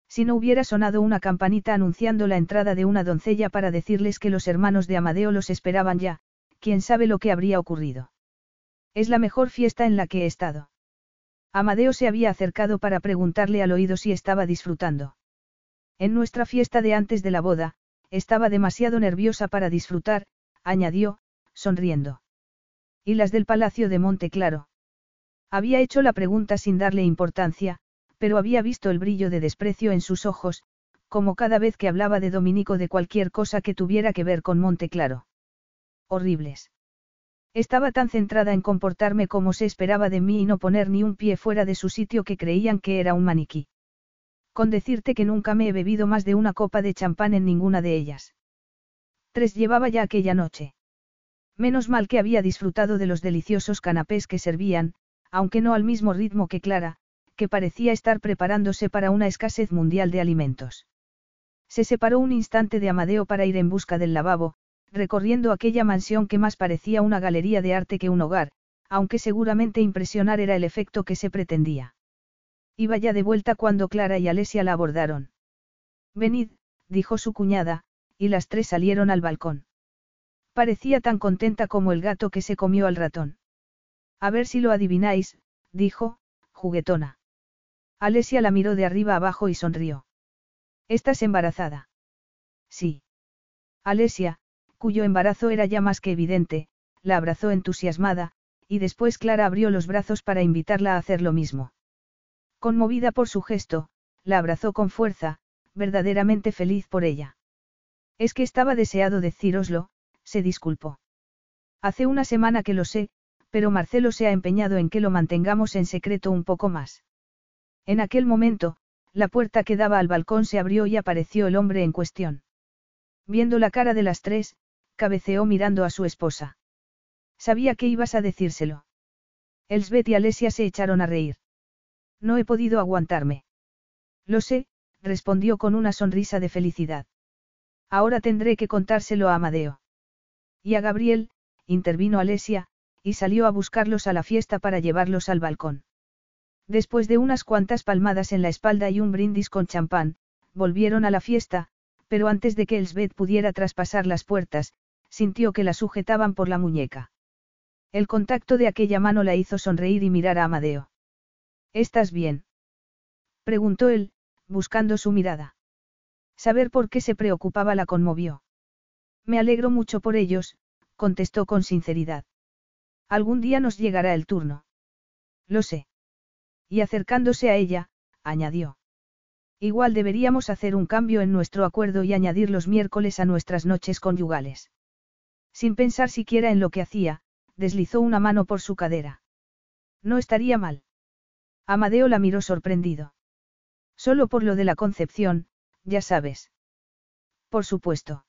Si no hubiera sonado una campanita anunciando la entrada de una doncella para decirles que los hermanos de Amadeo los esperaban ya, quién sabe lo que habría ocurrido. Es la mejor fiesta en la que he estado. Amadeo se había acercado para preguntarle al oído si estaba disfrutando. En nuestra fiesta de antes de la boda, estaba demasiado nerviosa para disfrutar, añadió, sonriendo. ¿Y las del Palacio de Monte Claro? Había hecho la pregunta sin darle importancia, pero había visto el brillo de desprecio en sus ojos, como cada vez que hablaba de Dominico de cualquier cosa que tuviera que ver con Monte Claro horribles. Estaba tan centrada en comportarme como se esperaba de mí y no poner ni un pie fuera de su sitio que creían que era un maniquí. Con decirte que nunca me he bebido más de una copa de champán en ninguna de ellas. Tres llevaba ya aquella noche. Menos mal que había disfrutado de los deliciosos canapés que servían, aunque no al mismo ritmo que Clara, que parecía estar preparándose para una escasez mundial de alimentos. Se separó un instante de Amadeo para ir en busca del lavabo, recorriendo aquella mansión que más parecía una galería de arte que un hogar, aunque seguramente impresionar era el efecto que se pretendía. Iba ya de vuelta cuando Clara y Alesia la abordaron. Venid, dijo su cuñada, y las tres salieron al balcón. Parecía tan contenta como el gato que se comió al ratón. A ver si lo adivináis, dijo, juguetona. Alesia la miró de arriba abajo y sonrió. ¿Estás embarazada? Sí. Alesia, cuyo embarazo era ya más que evidente, la abrazó entusiasmada, y después Clara abrió los brazos para invitarla a hacer lo mismo. Conmovida por su gesto, la abrazó con fuerza, verdaderamente feliz por ella. Es que estaba deseado decíroslo, se disculpó. Hace una semana que lo sé, pero Marcelo se ha empeñado en que lo mantengamos en secreto un poco más. En aquel momento, la puerta que daba al balcón se abrió y apareció el hombre en cuestión. Viendo la cara de las tres, cabeceó mirando a su esposa. Sabía que ibas a decírselo. Elsbeth y Alesia se echaron a reír. No he podido aguantarme. Lo sé, respondió con una sonrisa de felicidad. Ahora tendré que contárselo a Amadeo. Y a Gabriel, intervino Alesia, y salió a buscarlos a la fiesta para llevarlos al balcón. Después de unas cuantas palmadas en la espalda y un brindis con champán, volvieron a la fiesta, pero antes de que Elsbeth pudiera traspasar las puertas, sintió que la sujetaban por la muñeca. El contacto de aquella mano la hizo sonreír y mirar a Amadeo. ¿Estás bien? preguntó él, buscando su mirada. Saber por qué se preocupaba la conmovió. Me alegro mucho por ellos, contestó con sinceridad. Algún día nos llegará el turno. Lo sé. Y acercándose a ella, añadió. Igual deberíamos hacer un cambio en nuestro acuerdo y añadir los miércoles a nuestras noches conyugales. Sin pensar siquiera en lo que hacía, deslizó una mano por su cadera. No estaría mal. Amadeo la miró sorprendido. Solo por lo de la concepción, ya sabes. Por supuesto.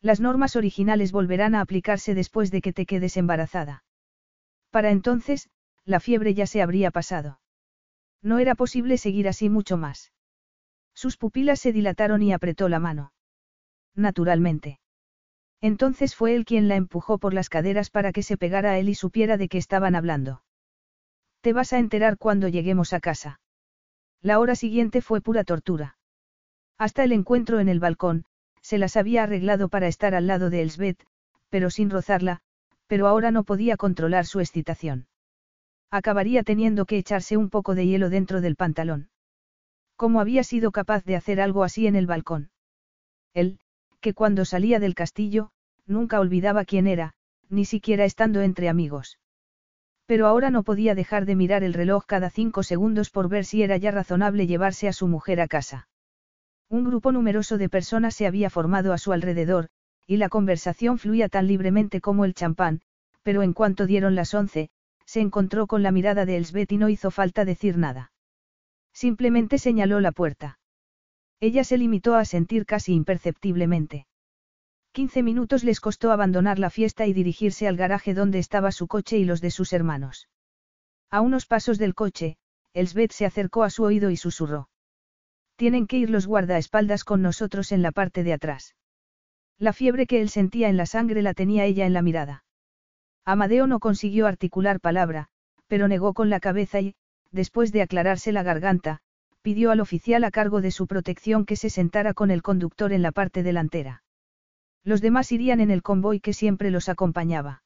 Las normas originales volverán a aplicarse después de que te quedes embarazada. Para entonces, la fiebre ya se habría pasado. No era posible seguir así mucho más. Sus pupilas se dilataron y apretó la mano. Naturalmente. Entonces fue él quien la empujó por las caderas para que se pegara a él y supiera de qué estaban hablando. Te vas a enterar cuando lleguemos a casa. La hora siguiente fue pura tortura. Hasta el encuentro en el balcón, se las había arreglado para estar al lado de Elsbeth, pero sin rozarla, pero ahora no podía controlar su excitación. Acabaría teniendo que echarse un poco de hielo dentro del pantalón. ¿Cómo había sido capaz de hacer algo así en el balcón? Él, que cuando salía del castillo, nunca olvidaba quién era, ni siquiera estando entre amigos. Pero ahora no podía dejar de mirar el reloj cada cinco segundos por ver si era ya razonable llevarse a su mujer a casa. Un grupo numeroso de personas se había formado a su alrededor, y la conversación fluía tan libremente como el champán, pero en cuanto dieron las once, se encontró con la mirada de Elsbeth y no hizo falta decir nada. Simplemente señaló la puerta. Ella se limitó a sentir casi imperceptiblemente. Quince minutos les costó abandonar la fiesta y dirigirse al garaje donde estaba su coche y los de sus hermanos. A unos pasos del coche, Elsbeth se acercó a su oído y susurró. Tienen que ir los guardaespaldas con nosotros en la parte de atrás. La fiebre que él sentía en la sangre la tenía ella en la mirada. Amadeo no consiguió articular palabra, pero negó con la cabeza y, después de aclararse la garganta, pidió al oficial a cargo de su protección que se sentara con el conductor en la parte delantera. Los demás irían en el convoy que siempre los acompañaba.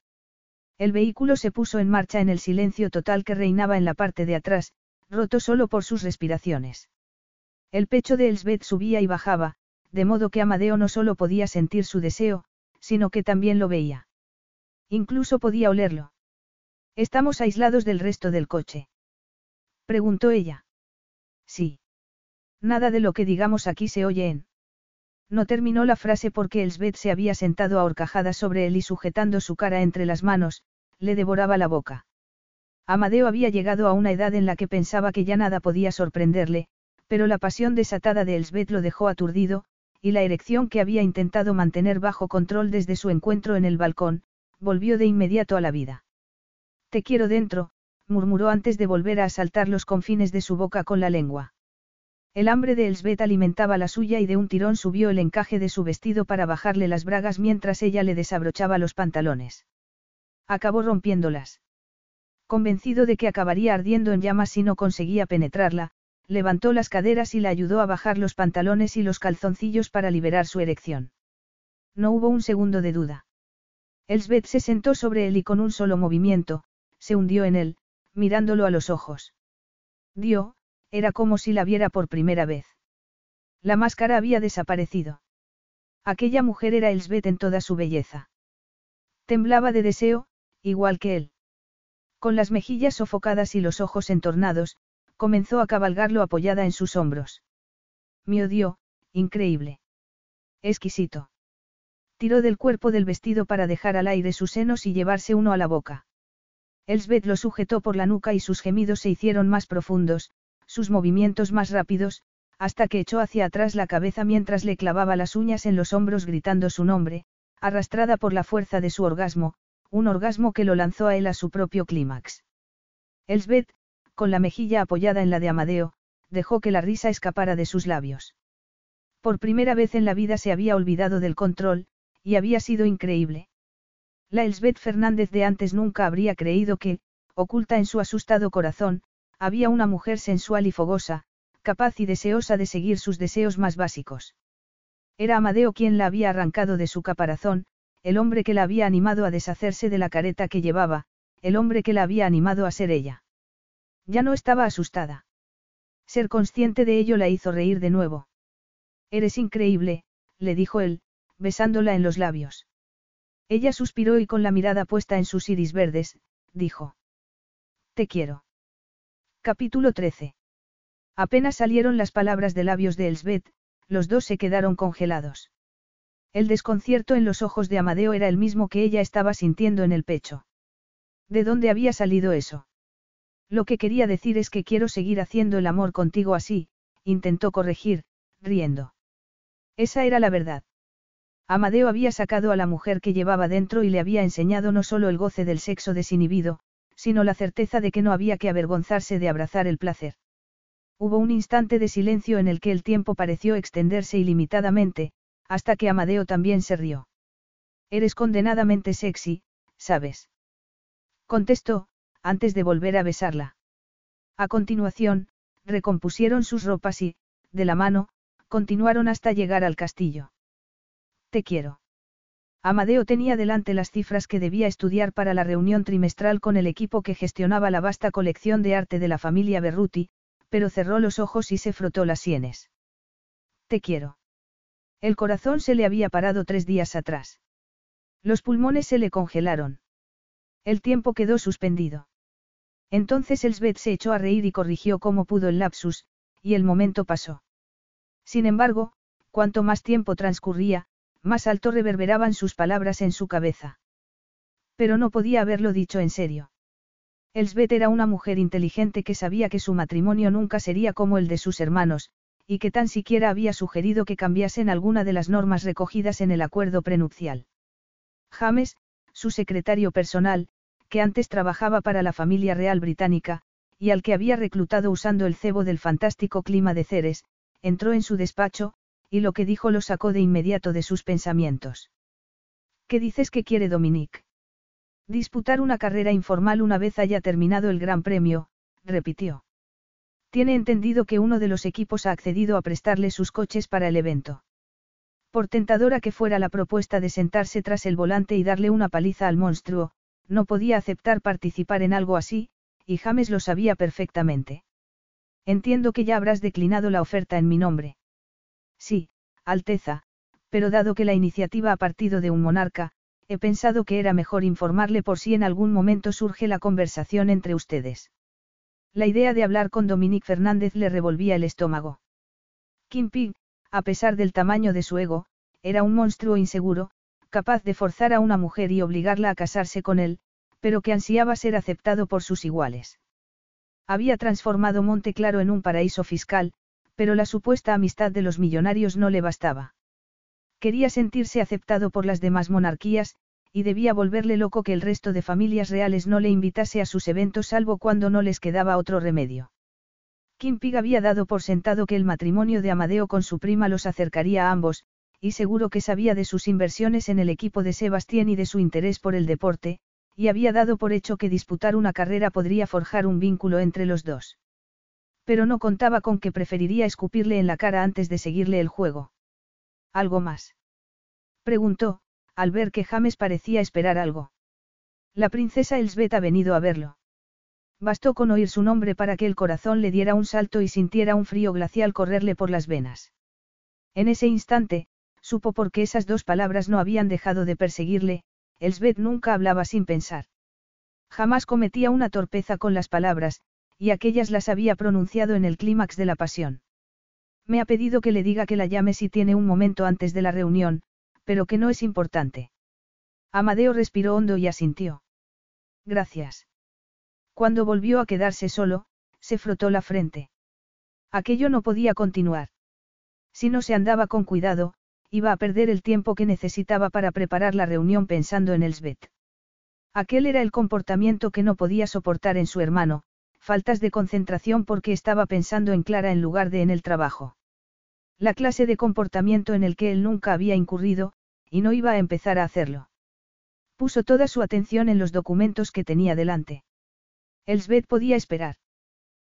El vehículo se puso en marcha en el silencio total que reinaba en la parte de atrás, roto solo por sus respiraciones. El pecho de Elsbeth subía y bajaba, de modo que Amadeo no solo podía sentir su deseo, sino que también lo veía. Incluso podía olerlo. ¿Estamos aislados del resto del coche? Preguntó ella. Sí. Nada de lo que digamos aquí se oye en. No terminó la frase porque Elsbeth se había sentado a horcajadas sobre él y sujetando su cara entre las manos, le devoraba la boca. Amadeo había llegado a una edad en la que pensaba que ya nada podía sorprenderle, pero la pasión desatada de Elsbeth lo dejó aturdido, y la erección que había intentado mantener bajo control desde su encuentro en el balcón, volvió de inmediato a la vida. Te quiero dentro, murmuró antes de volver a asaltar los confines de su boca con la lengua. El hambre de Elsbeth alimentaba la suya y de un tirón subió el encaje de su vestido para bajarle las bragas mientras ella le desabrochaba los pantalones. Acabó rompiéndolas. Convencido de que acabaría ardiendo en llamas si no conseguía penetrarla, levantó las caderas y la ayudó a bajar los pantalones y los calzoncillos para liberar su erección. No hubo un segundo de duda. Elsbeth se sentó sobre él y con un solo movimiento, se hundió en él, mirándolo a los ojos. Dio, era como si la viera por primera vez. La máscara había desaparecido. Aquella mujer era Elsbeth en toda su belleza. Temblaba de deseo, igual que él. Con las mejillas sofocadas y los ojos entornados, comenzó a cabalgarlo apoyada en sus hombros. Me odió, increíble. Exquisito. Tiró del cuerpo del vestido para dejar al aire sus senos y llevarse uno a la boca. Elsbeth lo sujetó por la nuca y sus gemidos se hicieron más profundos, sus movimientos más rápidos, hasta que echó hacia atrás la cabeza mientras le clavaba las uñas en los hombros gritando su nombre, arrastrada por la fuerza de su orgasmo, un orgasmo que lo lanzó a él a su propio clímax. Elsbeth, con la mejilla apoyada en la de Amadeo, dejó que la risa escapara de sus labios. Por primera vez en la vida se había olvidado del control, y había sido increíble. La Elsbeth Fernández de antes nunca habría creído que, oculta en su asustado corazón, había una mujer sensual y fogosa, capaz y deseosa de seguir sus deseos más básicos. Era Amadeo quien la había arrancado de su caparazón, el hombre que la había animado a deshacerse de la careta que llevaba, el hombre que la había animado a ser ella. Ya no estaba asustada. Ser consciente de ello la hizo reír de nuevo. Eres increíble, le dijo él, besándola en los labios. Ella suspiró y con la mirada puesta en sus iris verdes, dijo. Te quiero. Capítulo 13. Apenas salieron las palabras de labios de Elsbeth, los dos se quedaron congelados. El desconcierto en los ojos de Amadeo era el mismo que ella estaba sintiendo en el pecho. ¿De dónde había salido eso? Lo que quería decir es que quiero seguir haciendo el amor contigo así, intentó corregir, riendo. Esa era la verdad. Amadeo había sacado a la mujer que llevaba dentro y le había enseñado no solo el goce del sexo desinhibido, sino la certeza de que no había que avergonzarse de abrazar el placer. Hubo un instante de silencio en el que el tiempo pareció extenderse ilimitadamente, hasta que Amadeo también se rió. Eres condenadamente sexy, ¿sabes? Contestó, antes de volver a besarla. A continuación, recompusieron sus ropas y, de la mano, continuaron hasta llegar al castillo. Te quiero. Amadeo tenía delante las cifras que debía estudiar para la reunión trimestral con el equipo que gestionaba la vasta colección de arte de la familia Berruti, pero cerró los ojos y se frotó las sienes. Te quiero. El corazón se le había parado tres días atrás. Los pulmones se le congelaron. El tiempo quedó suspendido. Entonces Elsbeth se echó a reír y corrigió como pudo el lapsus, y el momento pasó. Sin embargo, cuanto más tiempo transcurría, más alto reverberaban sus palabras en su cabeza. Pero no podía haberlo dicho en serio. Elsbeth era una mujer inteligente que sabía que su matrimonio nunca sería como el de sus hermanos, y que tan siquiera había sugerido que cambiasen alguna de las normas recogidas en el acuerdo prenupcial. James, su secretario personal, que antes trabajaba para la familia real británica, y al que había reclutado usando el cebo del fantástico clima de Ceres, entró en su despacho, y lo que dijo lo sacó de inmediato de sus pensamientos. ¿Qué dices que quiere Dominique? Disputar una carrera informal una vez haya terminado el Gran Premio, repitió. Tiene entendido que uno de los equipos ha accedido a prestarle sus coches para el evento. Por tentadora que fuera la propuesta de sentarse tras el volante y darle una paliza al monstruo, no podía aceptar participar en algo así, y James lo sabía perfectamente. Entiendo que ya habrás declinado la oferta en mi nombre. Sí, Alteza, pero dado que la iniciativa ha partido de un monarca, he pensado que era mejor informarle por si en algún momento surge la conversación entre ustedes. La idea de hablar con Dominique Fernández le revolvía el estómago. Kim Pig, a pesar del tamaño de su ego, era un monstruo inseguro, capaz de forzar a una mujer y obligarla a casarse con él, pero que ansiaba ser aceptado por sus iguales. Había transformado Monte Claro en un paraíso fiscal, pero la supuesta amistad de los millonarios no le bastaba. Quería sentirse aceptado por las demás monarquías, y debía volverle loco que el resto de familias reales no le invitase a sus eventos salvo cuando no les quedaba otro remedio. Kim Pig había dado por sentado que el matrimonio de Amadeo con su prima los acercaría a ambos, y seguro que sabía de sus inversiones en el equipo de Sebastián y de su interés por el deporte, y había dado por hecho que disputar una carrera podría forjar un vínculo entre los dos. Pero no contaba con que preferiría escupirle en la cara antes de seguirle el juego. Algo más. Preguntó, al ver que James parecía esperar algo. La princesa Elsbeth ha venido a verlo. Bastó con oír su nombre para que el corazón le diera un salto y sintiera un frío glacial correrle por las venas. En ese instante, supo por qué esas dos palabras no habían dejado de perseguirle, Elsbeth nunca hablaba sin pensar. Jamás cometía una torpeza con las palabras, y aquellas las había pronunciado en el clímax de la pasión. Me ha pedido que le diga que la llame si tiene un momento antes de la reunión, pero que no es importante. Amadeo respiró hondo y asintió. Gracias. Cuando volvió a quedarse solo, se frotó la frente. Aquello no podía continuar. Si no se andaba con cuidado, iba a perder el tiempo que necesitaba para preparar la reunión pensando en Elsbeth. Aquel era el comportamiento que no podía soportar en su hermano, faltas de concentración porque estaba pensando en Clara en lugar de en el trabajo. La clase de comportamiento en el que él nunca había incurrido, y no iba a empezar a hacerlo. Puso toda su atención en los documentos que tenía delante. Elsbeth podía esperar.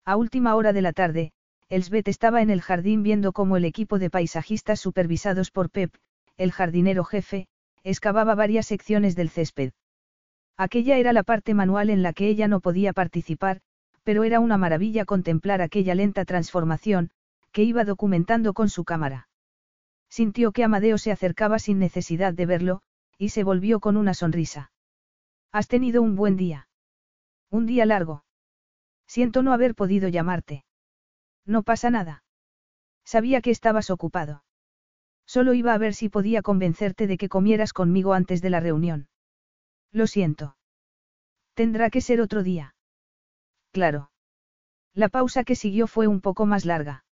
A última hora de la tarde, Elsbeth estaba en el jardín viendo cómo el equipo de paisajistas supervisados por Pep, el jardinero jefe, excavaba varias secciones del césped. Aquella era la parte manual en la que ella no podía participar, pero era una maravilla contemplar aquella lenta transformación, que iba documentando con su cámara. Sintió que Amadeo se acercaba sin necesidad de verlo, y se volvió con una sonrisa. Has tenido un buen día. Un día largo. Siento no haber podido llamarte. No pasa nada. Sabía que estabas ocupado. Solo iba a ver si podía convencerte de que comieras conmigo antes de la reunión. Lo siento. Tendrá que ser otro día. Claro. La pausa que siguió fue un poco más larga.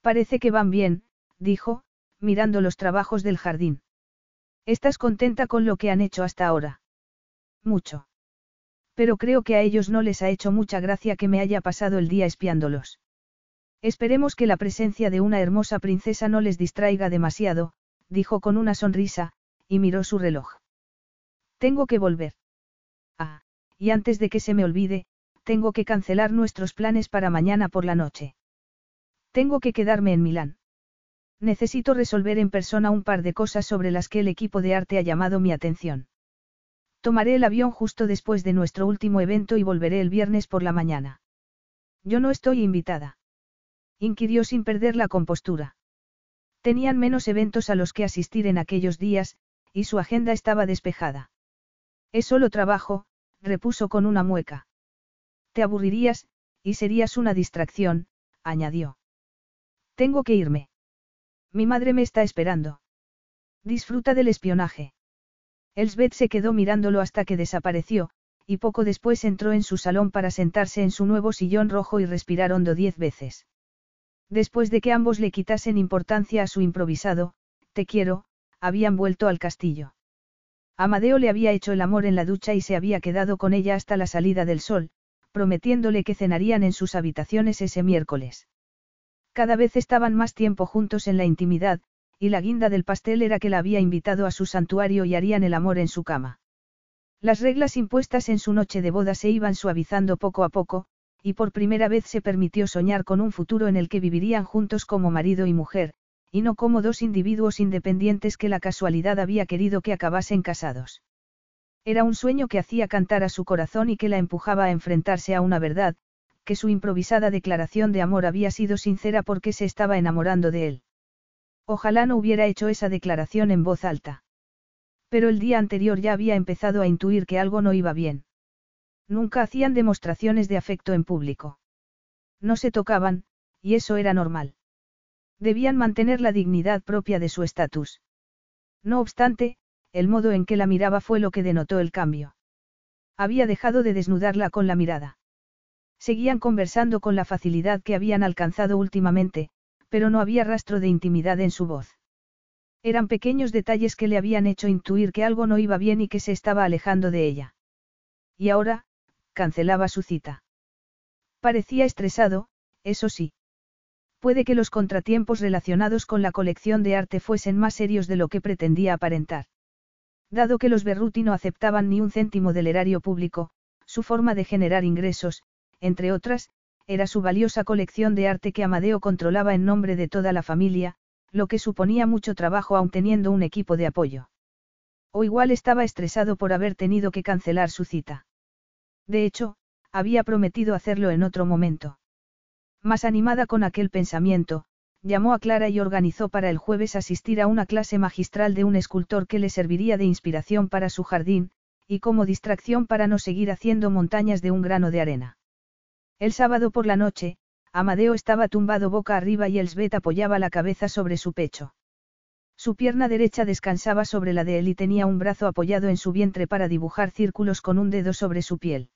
Parece que van bien, dijo, mirando los trabajos del jardín. ¿Estás contenta con lo que han hecho hasta ahora? Mucho. Pero creo que a ellos no les ha hecho mucha gracia que me haya pasado el día espiándolos. Esperemos que la presencia de una hermosa princesa no les distraiga demasiado, dijo con una sonrisa, y miró su reloj. Tengo que volver. Ah, y antes de que se me olvide, tengo que cancelar nuestros planes para mañana por la noche. Tengo que quedarme en Milán. Necesito resolver en persona un par de cosas sobre las que el equipo de arte ha llamado mi atención. Tomaré el avión justo después de nuestro último evento y volveré el viernes por la mañana. Yo no estoy invitada. Inquirió sin perder la compostura. Tenían menos eventos a los que asistir en aquellos días, y su agenda estaba despejada. Es solo trabajo, repuso con una mueca. Te aburrirías, y serías una distracción, añadió. Tengo que irme. Mi madre me está esperando. Disfruta del espionaje. Elsbeth se quedó mirándolo hasta que desapareció, y poco después entró en su salón para sentarse en su nuevo sillón rojo y respirar hondo diez veces. Después de que ambos le quitasen importancia a su improvisado, te quiero, habían vuelto al castillo. Amadeo le había hecho el amor en la ducha y se había quedado con ella hasta la salida del sol, prometiéndole que cenarían en sus habitaciones ese miércoles. Cada vez estaban más tiempo juntos en la intimidad, y la guinda del pastel era que la había invitado a su santuario y harían el amor en su cama. Las reglas impuestas en su noche de boda se iban suavizando poco a poco, y por primera vez se permitió soñar con un futuro en el que vivirían juntos como marido y mujer, y no como dos individuos independientes que la casualidad había querido que acabasen casados. Era un sueño que hacía cantar a su corazón y que la empujaba a enfrentarse a una verdad, que su improvisada declaración de amor había sido sincera porque se estaba enamorando de él. Ojalá no hubiera hecho esa declaración en voz alta. Pero el día anterior ya había empezado a intuir que algo no iba bien. Nunca hacían demostraciones de afecto en público. No se tocaban, y eso era normal. Debían mantener la dignidad propia de su estatus. No obstante, el modo en que la miraba fue lo que denotó el cambio. Había dejado de desnudarla con la mirada. Seguían conversando con la facilidad que habían alcanzado últimamente, pero no había rastro de intimidad en su voz. Eran pequeños detalles que le habían hecho intuir que algo no iba bien y que se estaba alejando de ella. Y ahora, cancelaba su cita. Parecía estresado, eso sí. Puede que los contratiempos relacionados con la colección de arte fuesen más serios de lo que pretendía aparentar. Dado que los Berruti no aceptaban ni un céntimo del erario público, su forma de generar ingresos, entre otras, era su valiosa colección de arte que Amadeo controlaba en nombre de toda la familia, lo que suponía mucho trabajo aun teniendo un equipo de apoyo. O igual estaba estresado por haber tenido que cancelar su cita. De hecho, había prometido hacerlo en otro momento. Más animada con aquel pensamiento, llamó a Clara y organizó para el jueves asistir a una clase magistral de un escultor que le serviría de inspiración para su jardín, y como distracción para no seguir haciendo montañas de un grano de arena. El sábado por la noche, Amadeo estaba tumbado boca arriba y Elsbeth apoyaba la cabeza sobre su pecho. Su pierna derecha descansaba sobre la de él y tenía un brazo apoyado en su vientre para dibujar círculos con un dedo sobre su piel.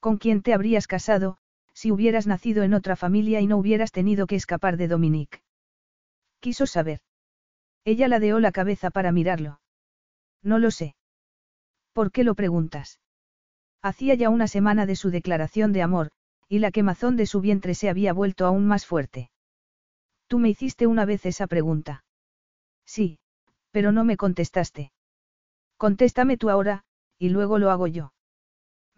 ¿Con quién te habrías casado, si hubieras nacido en otra familia y no hubieras tenido que escapar de Dominique? Quiso saber. Ella ladeó la cabeza para mirarlo. No lo sé. ¿Por qué lo preguntas? Hacía ya una semana de su declaración de amor, y la quemazón de su vientre se había vuelto aún más fuerte. Tú me hiciste una vez esa pregunta. Sí, pero no me contestaste. Contéstame tú ahora, y luego lo hago yo.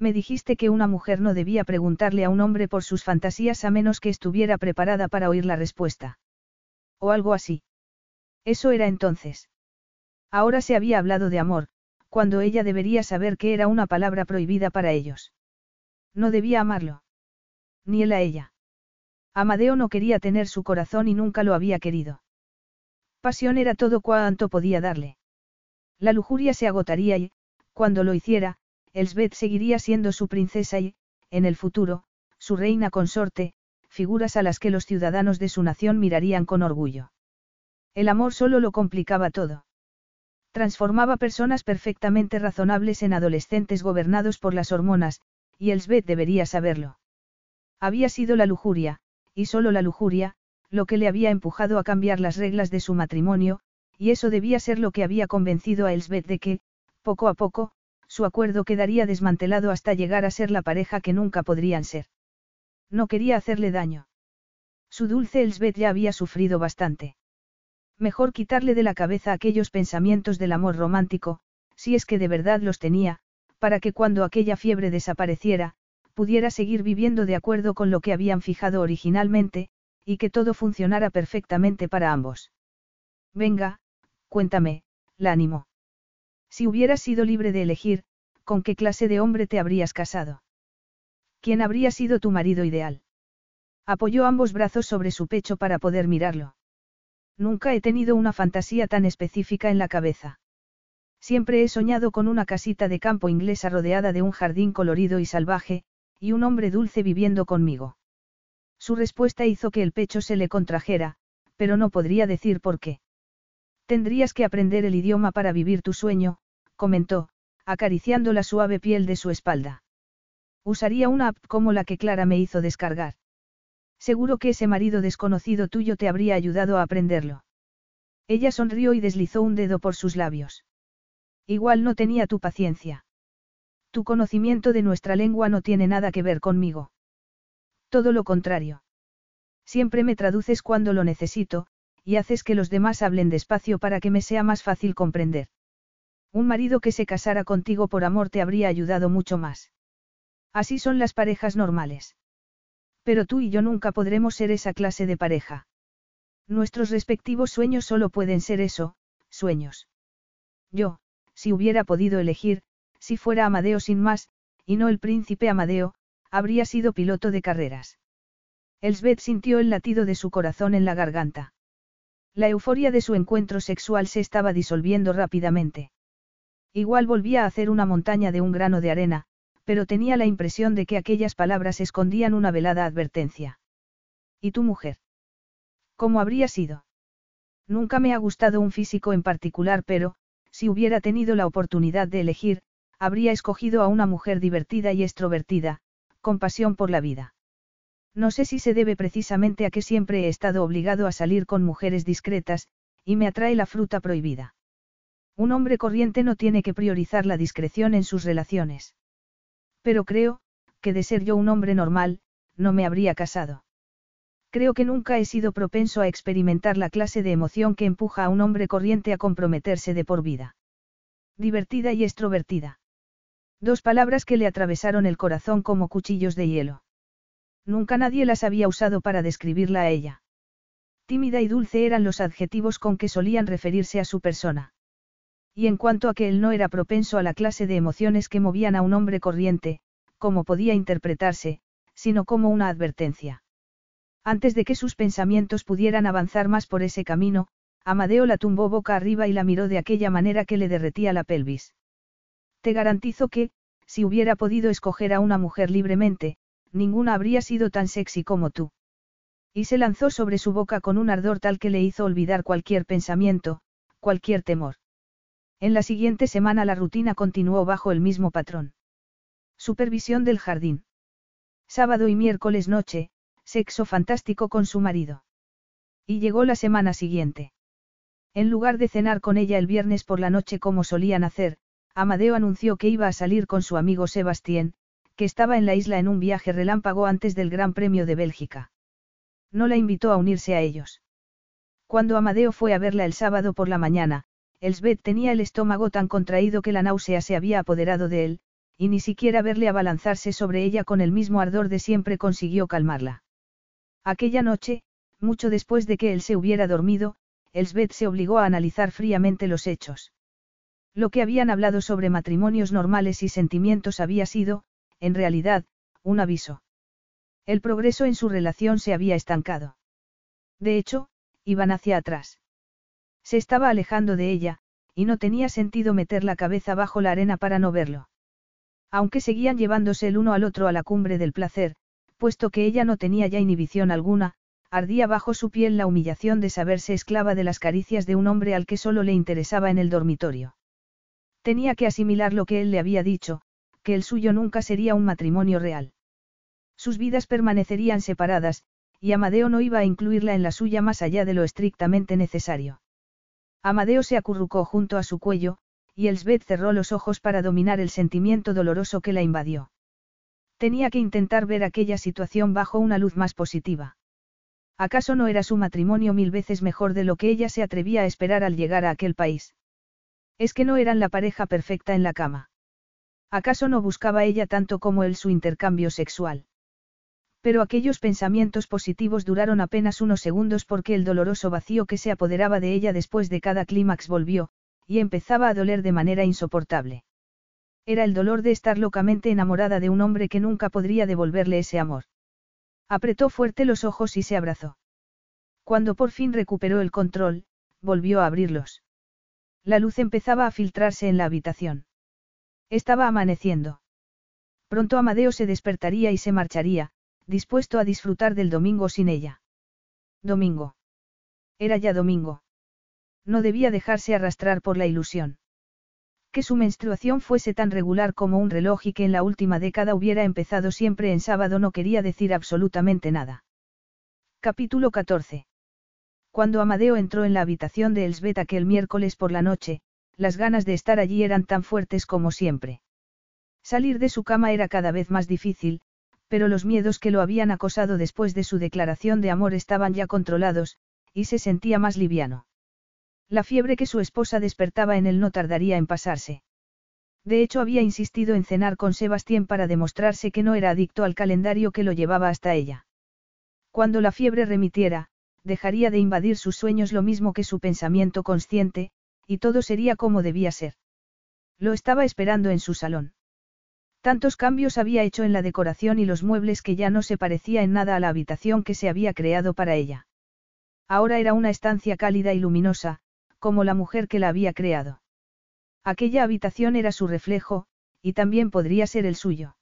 Me dijiste que una mujer no debía preguntarle a un hombre por sus fantasías a menos que estuviera preparada para oír la respuesta. O algo así. Eso era entonces. Ahora se había hablado de amor, cuando ella debería saber que era una palabra prohibida para ellos. No debía amarlo. Ni él a ella. Amadeo no quería tener su corazón y nunca lo había querido. Pasión era todo cuanto podía darle. La lujuria se agotaría y, cuando lo hiciera, Elsbeth seguiría siendo su princesa y, en el futuro, su reina consorte, figuras a las que los ciudadanos de su nación mirarían con orgullo. El amor solo lo complicaba todo. Transformaba personas perfectamente razonables en adolescentes gobernados por las hormonas, y Elsbeth debería saberlo. Había sido la lujuria, y solo la lujuria, lo que le había empujado a cambiar las reglas de su matrimonio, y eso debía ser lo que había convencido a Elsbeth de que, poco a poco, su acuerdo quedaría desmantelado hasta llegar a ser la pareja que nunca podrían ser. No quería hacerle daño. Su dulce Elsbeth ya había sufrido bastante. Mejor quitarle de la cabeza aquellos pensamientos del amor romántico, si es que de verdad los tenía, para que cuando aquella fiebre desapareciera, pudiera seguir viviendo de acuerdo con lo que habían fijado originalmente, y que todo funcionara perfectamente para ambos. Venga, cuéntame, la animó. Si hubieras sido libre de elegir, ¿con qué clase de hombre te habrías casado? ¿Quién habría sido tu marido ideal? Apoyó ambos brazos sobre su pecho para poder mirarlo. Nunca he tenido una fantasía tan específica en la cabeza. Siempre he soñado con una casita de campo inglesa rodeada de un jardín colorido y salvaje, y un hombre dulce viviendo conmigo. Su respuesta hizo que el pecho se le contrajera, pero no podría decir por qué. Tendrías que aprender el idioma para vivir tu sueño, comentó, acariciando la suave piel de su espalda. Usaría una app como la que Clara me hizo descargar. Seguro que ese marido desconocido tuyo te habría ayudado a aprenderlo. Ella sonrió y deslizó un dedo por sus labios. Igual no tenía tu paciencia. Tu conocimiento de nuestra lengua no tiene nada que ver conmigo. Todo lo contrario. Siempre me traduces cuando lo necesito, y haces que los demás hablen despacio para que me sea más fácil comprender. Un marido que se casara contigo por amor te habría ayudado mucho más. Así son las parejas normales. Pero tú y yo nunca podremos ser esa clase de pareja. Nuestros respectivos sueños solo pueden ser eso, sueños. Yo, si hubiera podido elegir, si fuera Amadeo sin más, y no el príncipe Amadeo, habría sido piloto de carreras. Elsbeth sintió el latido de su corazón en la garganta. La euforia de su encuentro sexual se estaba disolviendo rápidamente. Igual volvía a hacer una montaña de un grano de arena, pero tenía la impresión de que aquellas palabras escondían una velada advertencia. ¿Y tu mujer? ¿Cómo habría sido? Nunca me ha gustado un físico en particular, pero, si hubiera tenido la oportunidad de elegir, habría escogido a una mujer divertida y extrovertida, con pasión por la vida. No sé si se debe precisamente a que siempre he estado obligado a salir con mujeres discretas, y me atrae la fruta prohibida. Un hombre corriente no tiene que priorizar la discreción en sus relaciones. Pero creo, que de ser yo un hombre normal, no me habría casado. Creo que nunca he sido propenso a experimentar la clase de emoción que empuja a un hombre corriente a comprometerse de por vida. Divertida y extrovertida. Dos palabras que le atravesaron el corazón como cuchillos de hielo. Nunca nadie las había usado para describirla a ella. Tímida y dulce eran los adjetivos con que solían referirse a su persona. Y en cuanto a que él no era propenso a la clase de emociones que movían a un hombre corriente, como podía interpretarse, sino como una advertencia. Antes de que sus pensamientos pudieran avanzar más por ese camino, Amadeo la tumbó boca arriba y la miró de aquella manera que le derretía la pelvis. Te garantizo que, si hubiera podido escoger a una mujer libremente, ninguna habría sido tan sexy como tú. Y se lanzó sobre su boca con un ardor tal que le hizo olvidar cualquier pensamiento, cualquier temor. En la siguiente semana la rutina continuó bajo el mismo patrón. Supervisión del jardín. Sábado y miércoles noche, sexo fantástico con su marido. Y llegó la semana siguiente. En lugar de cenar con ella el viernes por la noche como solían hacer, Amadeo anunció que iba a salir con su amigo Sebastián, que estaba en la isla en un viaje relámpago antes del Gran Premio de Bélgica. No la invitó a unirse a ellos. Cuando Amadeo fue a verla el sábado por la mañana, Elsbeth tenía el estómago tan contraído que la náusea se había apoderado de él, y ni siquiera verle abalanzarse sobre ella con el mismo ardor de siempre consiguió calmarla. Aquella noche, mucho después de que él se hubiera dormido, Elsbeth se obligó a analizar fríamente los hechos. Lo que habían hablado sobre matrimonios normales y sentimientos había sido, en realidad, un aviso. El progreso en su relación se había estancado. De hecho, iban hacia atrás. Se estaba alejando de ella, y no tenía sentido meter la cabeza bajo la arena para no verlo. Aunque seguían llevándose el uno al otro a la cumbre del placer, puesto que ella no tenía ya inhibición alguna, ardía bajo su piel la humillación de saberse esclava de las caricias de un hombre al que solo le interesaba en el dormitorio. Tenía que asimilar lo que él le había dicho, que el suyo nunca sería un matrimonio real. Sus vidas permanecerían separadas, y Amadeo no iba a incluirla en la suya más allá de lo estrictamente necesario. Amadeo se acurrucó junto a su cuello, y Elsbeth cerró los ojos para dominar el sentimiento doloroso que la invadió. Tenía que intentar ver aquella situación bajo una luz más positiva. ¿Acaso no era su matrimonio mil veces mejor de lo que ella se atrevía a esperar al llegar a aquel país? Es que no eran la pareja perfecta en la cama. ¿Acaso no buscaba ella tanto como él su intercambio sexual? Pero aquellos pensamientos positivos duraron apenas unos segundos porque el doloroso vacío que se apoderaba de ella después de cada clímax volvió, y empezaba a doler de manera insoportable. Era el dolor de estar locamente enamorada de un hombre que nunca podría devolverle ese amor. Apretó fuerte los ojos y se abrazó. Cuando por fin recuperó el control, volvió a abrirlos. La luz empezaba a filtrarse en la habitación. Estaba amaneciendo. Pronto Amadeo se despertaría y se marcharía, dispuesto a disfrutar del domingo sin ella. Domingo. Era ya domingo. No debía dejarse arrastrar por la ilusión. Que su menstruación fuese tan regular como un reloj y que en la última década hubiera empezado siempre en sábado no quería decir absolutamente nada. Capítulo 14. Cuando Amadeo entró en la habitación de Elsbeth aquel miércoles por la noche, las ganas de estar allí eran tan fuertes como siempre. Salir de su cama era cada vez más difícil, pero los miedos que lo habían acosado después de su declaración de amor estaban ya controlados, y se sentía más liviano. La fiebre que su esposa despertaba en él no tardaría en pasarse. De hecho había insistido en cenar con Sebastián para demostrarse que no era adicto al calendario que lo llevaba hasta ella. Cuando la fiebre remitiera, dejaría de invadir sus sueños lo mismo que su pensamiento consciente, y todo sería como debía ser. Lo estaba esperando en su salón. Tantos cambios había hecho en la decoración y los muebles que ya no se parecía en nada a la habitación que se había creado para ella. Ahora era una estancia cálida y luminosa, como la mujer que la había creado. Aquella habitación era su reflejo, y también podría ser el suyo.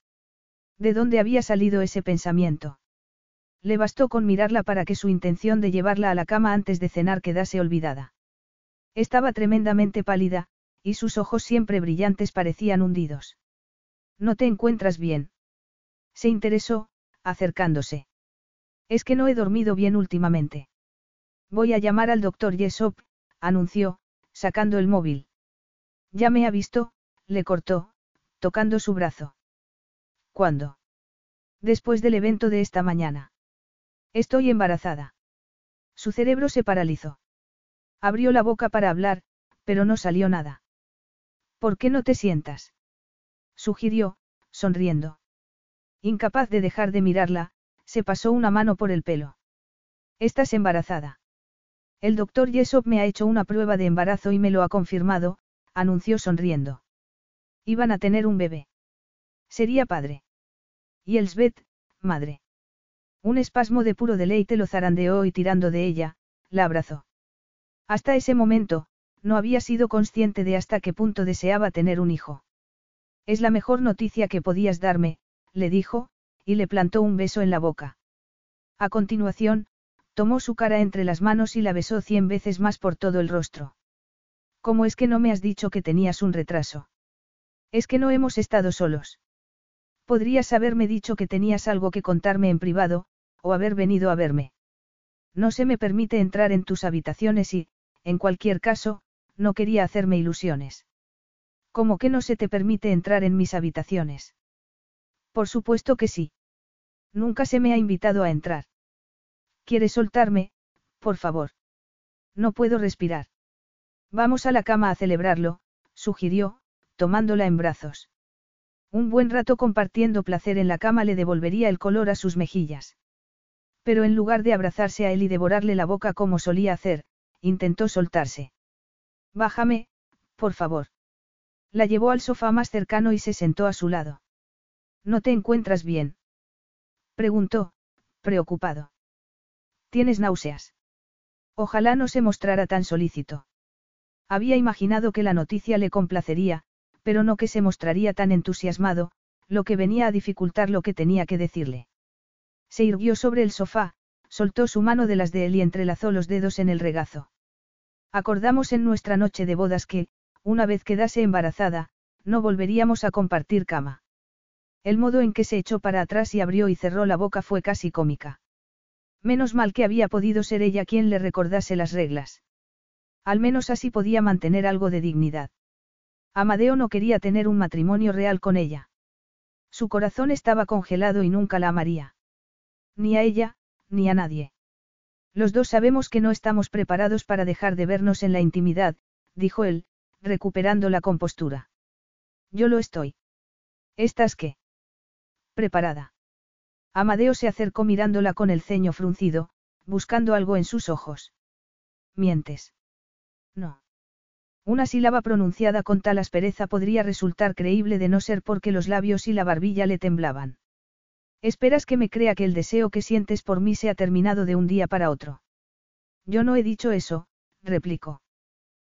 ¿De dónde había salido ese pensamiento? Le bastó con mirarla para que su intención de llevarla a la cama antes de cenar quedase olvidada. Estaba tremendamente pálida, y sus ojos siempre brillantes parecían hundidos. ¿No te encuentras bien? Se interesó, acercándose. Es que no he dormido bien últimamente. Voy a llamar al doctor Yesop, anunció, sacando el móvil. Ya me ha visto, le cortó, tocando su brazo. ¿Cuándo? Después del evento de esta mañana. Estoy embarazada. Su cerebro se paralizó. Abrió la boca para hablar, pero no salió nada. ¿Por qué no te sientas? Sugirió, sonriendo. Incapaz de dejar de mirarla, se pasó una mano por el pelo. Estás embarazada. El doctor Yesop me ha hecho una prueba de embarazo y me lo ha confirmado, anunció sonriendo. Iban a tener un bebé. Sería padre. Y Elsbeth, madre. Un espasmo de puro deleite lo zarandeó y tirando de ella, la abrazó. Hasta ese momento, no había sido consciente de hasta qué punto deseaba tener un hijo. Es la mejor noticia que podías darme, le dijo, y le plantó un beso en la boca. A continuación, tomó su cara entre las manos y la besó cien veces más por todo el rostro. ¿Cómo es que no me has dicho que tenías un retraso? Es que no hemos estado solos. Podrías haberme dicho que tenías algo que contarme en privado, o haber venido a verme. No se me permite entrar en tus habitaciones y, en cualquier caso, no quería hacerme ilusiones. ¿Cómo que no se te permite entrar en mis habitaciones? Por supuesto que sí. Nunca se me ha invitado a entrar. ¿Quieres soltarme, por favor? No puedo respirar. Vamos a la cama a celebrarlo, sugirió, tomándola en brazos. Un buen rato compartiendo placer en la cama le devolvería el color a sus mejillas. Pero en lugar de abrazarse a él y devorarle la boca como solía hacer, intentó soltarse. Bájame, por favor. La llevó al sofá más cercano y se sentó a su lado. ¿No te encuentras bien? Preguntó, preocupado. ¿Tienes náuseas? Ojalá no se mostrara tan solícito. Había imaginado que la noticia le complacería, pero no que se mostraría tan entusiasmado, lo que venía a dificultar lo que tenía que decirle. Se irguió sobre el sofá, soltó su mano de las de él y entrelazó los dedos en el regazo. Acordamos en nuestra noche de bodas que, una vez quedase embarazada, no volveríamos a compartir cama. El modo en que se echó para atrás y abrió y cerró la boca fue casi cómica. Menos mal que había podido ser ella quien le recordase las reglas. Al menos así podía mantener algo de dignidad. Amadeo no quería tener un matrimonio real con ella. Su corazón estaba congelado y nunca la amaría. Ni a ella, ni a nadie. Los dos sabemos que no estamos preparados para dejar de vernos en la intimidad, dijo él, recuperando la compostura. Yo lo estoy. ¿Estás qué? Preparada. Amadeo se acercó mirándola con el ceño fruncido, buscando algo en sus ojos. Mientes. No. Una sílaba pronunciada con tal aspereza podría resultar creíble de no ser porque los labios y la barbilla le temblaban. Esperas que me crea que el deseo que sientes por mí se ha terminado de un día para otro. Yo no he dicho eso, replicó.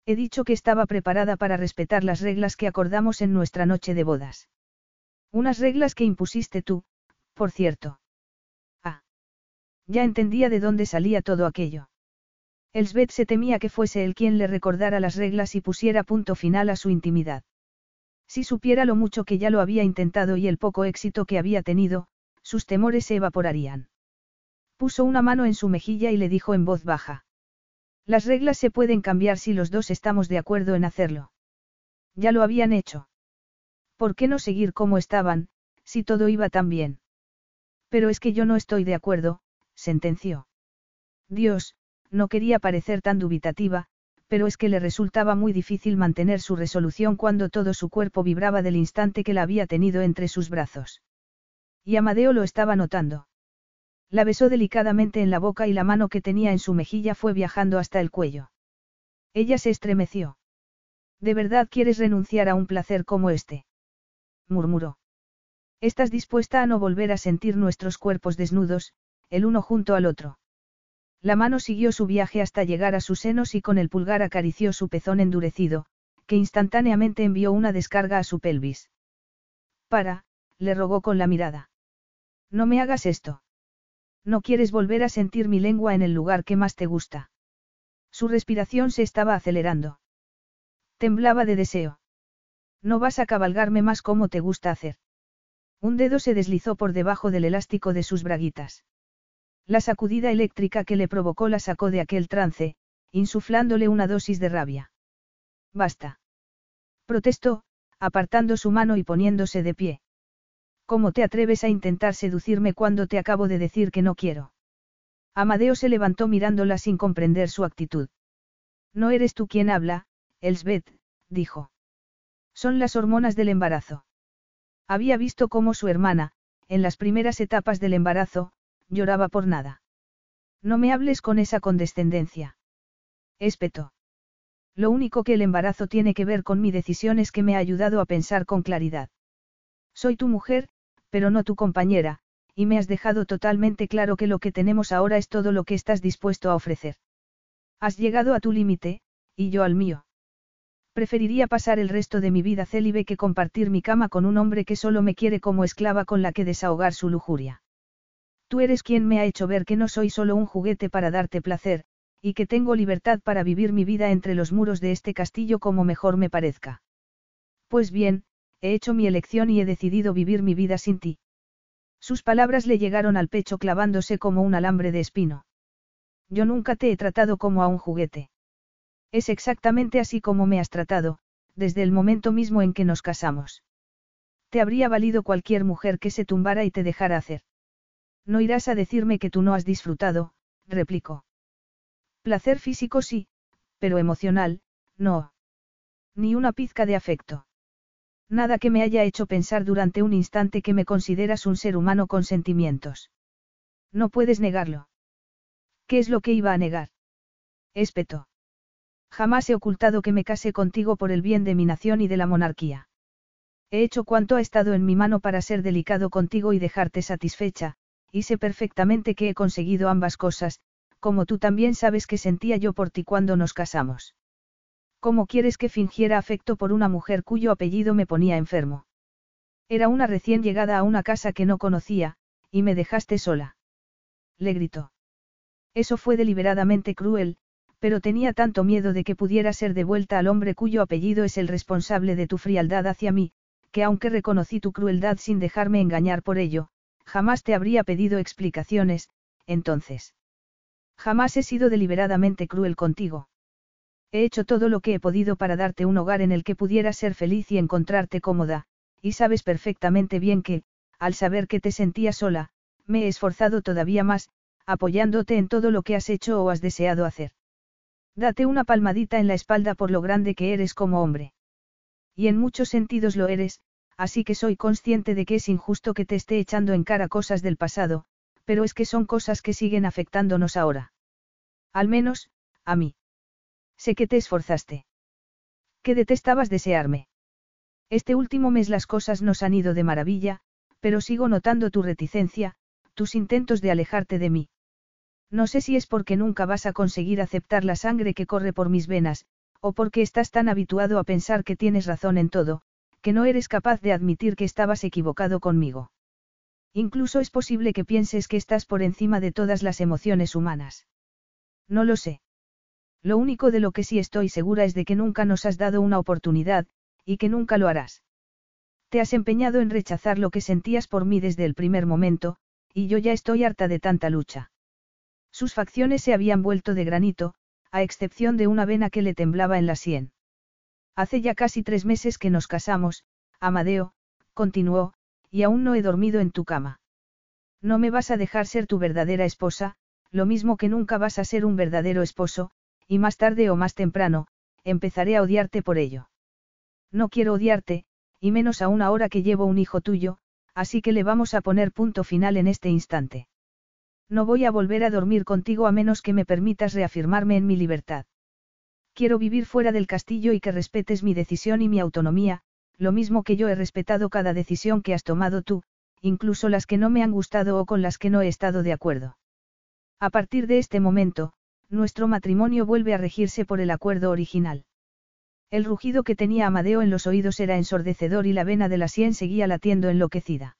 He dicho que estaba preparada para respetar las reglas que acordamos en nuestra noche de bodas. Unas reglas que impusiste tú, por cierto. Ah. Ya entendía de dónde salía todo aquello. Elsbeth se temía que fuese él quien le recordara las reglas y pusiera punto final a su intimidad. Si supiera lo mucho que ya lo había intentado y el poco éxito que había tenido, sus temores se evaporarían. Puso una mano en su mejilla y le dijo en voz baja. Las reglas se pueden cambiar si los dos estamos de acuerdo en hacerlo. Ya lo habían hecho. ¿Por qué no seguir como estaban, si todo iba tan bien? Pero es que yo no estoy de acuerdo, sentenció. Dios, no quería parecer tan dubitativa, pero es que le resultaba muy difícil mantener su resolución cuando todo su cuerpo vibraba del instante que la había tenido entre sus brazos. Y Amadeo lo estaba notando. La besó delicadamente en la boca y la mano que tenía en su mejilla fue viajando hasta el cuello. Ella se estremeció. ¿De verdad quieres renunciar a un placer como este? murmuró. ¿Estás dispuesta a no volver a sentir nuestros cuerpos desnudos, el uno junto al otro? La mano siguió su viaje hasta llegar a sus senos y con el pulgar acarició su pezón endurecido, que instantáneamente envió una descarga a su pelvis. Para, le rogó con la mirada. No me hagas esto. No quieres volver a sentir mi lengua en el lugar que más te gusta. Su respiración se estaba acelerando. Temblaba de deseo. No vas a cabalgarme más como te gusta hacer. Un dedo se deslizó por debajo del elástico de sus braguitas. La sacudida eléctrica que le provocó la sacó de aquel trance, insuflándole una dosis de rabia. Basta. Protestó, apartando su mano y poniéndose de pie. ¿Cómo te atreves a intentar seducirme cuando te acabo de decir que no quiero? Amadeo se levantó mirándola sin comprender su actitud. No eres tú quien habla, Elsbeth, dijo. Son las hormonas del embarazo. Había visto cómo su hermana, en las primeras etapas del embarazo, lloraba por nada. No me hables con esa condescendencia. Espetó. Lo único que el embarazo tiene que ver con mi decisión es que me ha ayudado a pensar con claridad. Soy tu mujer, pero no tu compañera, y me has dejado totalmente claro que lo que tenemos ahora es todo lo que estás dispuesto a ofrecer. Has llegado a tu límite, y yo al mío. Preferiría pasar el resto de mi vida célibe que compartir mi cama con un hombre que solo me quiere como esclava con la que desahogar su lujuria. Tú eres quien me ha hecho ver que no soy solo un juguete para darte placer, y que tengo libertad para vivir mi vida entre los muros de este castillo como mejor me parezca. Pues bien, he hecho mi elección y he decidido vivir mi vida sin ti. Sus palabras le llegaron al pecho clavándose como un alambre de espino. Yo nunca te he tratado como a un juguete. Es exactamente así como me has tratado, desde el momento mismo en que nos casamos. Te habría valido cualquier mujer que se tumbara y te dejara hacer. No irás a decirme que tú no has disfrutado, replicó. Placer físico sí, pero emocional, no. Ni una pizca de afecto. Nada que me haya hecho pensar durante un instante que me consideras un ser humano con sentimientos. No puedes negarlo. ¿Qué es lo que iba a negar? Espeto. Jamás he ocultado que me casé contigo por el bien de mi nación y de la monarquía. He hecho cuanto ha estado en mi mano para ser delicado contigo y dejarte satisfecha, y sé perfectamente que he conseguido ambas cosas, como tú también sabes que sentía yo por ti cuando nos casamos. ¿Cómo quieres que fingiera afecto por una mujer cuyo apellido me ponía enfermo? Era una recién llegada a una casa que no conocía, y me dejaste sola. Le gritó. Eso fue deliberadamente cruel, pero tenía tanto miedo de que pudiera ser devuelta al hombre cuyo apellido es el responsable de tu frialdad hacia mí, que aunque reconocí tu crueldad sin dejarme engañar por ello, jamás te habría pedido explicaciones, entonces. Jamás he sido deliberadamente cruel contigo. He hecho todo lo que he podido para darte un hogar en el que pudieras ser feliz y encontrarte cómoda, y sabes perfectamente bien que, al saber que te sentía sola, me he esforzado todavía más, apoyándote en todo lo que has hecho o has deseado hacer. Date una palmadita en la espalda por lo grande que eres como hombre. Y en muchos sentidos lo eres, así que soy consciente de que es injusto que te esté echando en cara cosas del pasado, pero es que son cosas que siguen afectándonos ahora. Al menos, a mí. Sé que te esforzaste. Que detestabas desearme. Este último mes las cosas nos han ido de maravilla, pero sigo notando tu reticencia, tus intentos de alejarte de mí. No sé si es porque nunca vas a conseguir aceptar la sangre que corre por mis venas, o porque estás tan habituado a pensar que tienes razón en todo, que no eres capaz de admitir que estabas equivocado conmigo. Incluso es posible que pienses que estás por encima de todas las emociones humanas. No lo sé. Lo único de lo que sí estoy segura es de que nunca nos has dado una oportunidad, y que nunca lo harás. Te has empeñado en rechazar lo que sentías por mí desde el primer momento, y yo ya estoy harta de tanta lucha. Sus facciones se habían vuelto de granito, a excepción de una vena que le temblaba en la sien. Hace ya casi tres meses que nos casamos, Amadeo, continuó, y aún no he dormido en tu cama. No me vas a dejar ser tu verdadera esposa, lo mismo que nunca vas a ser un verdadero esposo, y más tarde o más temprano, empezaré a odiarte por ello. No quiero odiarte, y menos aún ahora que llevo un hijo tuyo, así que le vamos a poner punto final en este instante. No voy a volver a dormir contigo a menos que me permitas reafirmarme en mi libertad. Quiero vivir fuera del castillo y que respetes mi decisión y mi autonomía, lo mismo que yo he respetado cada decisión que has tomado tú, incluso las que no me han gustado o con las que no he estado de acuerdo. A partir de este momento, nuestro matrimonio vuelve a regirse por el acuerdo original. El rugido que tenía Amadeo en los oídos era ensordecedor y la vena de la sien seguía latiendo enloquecida.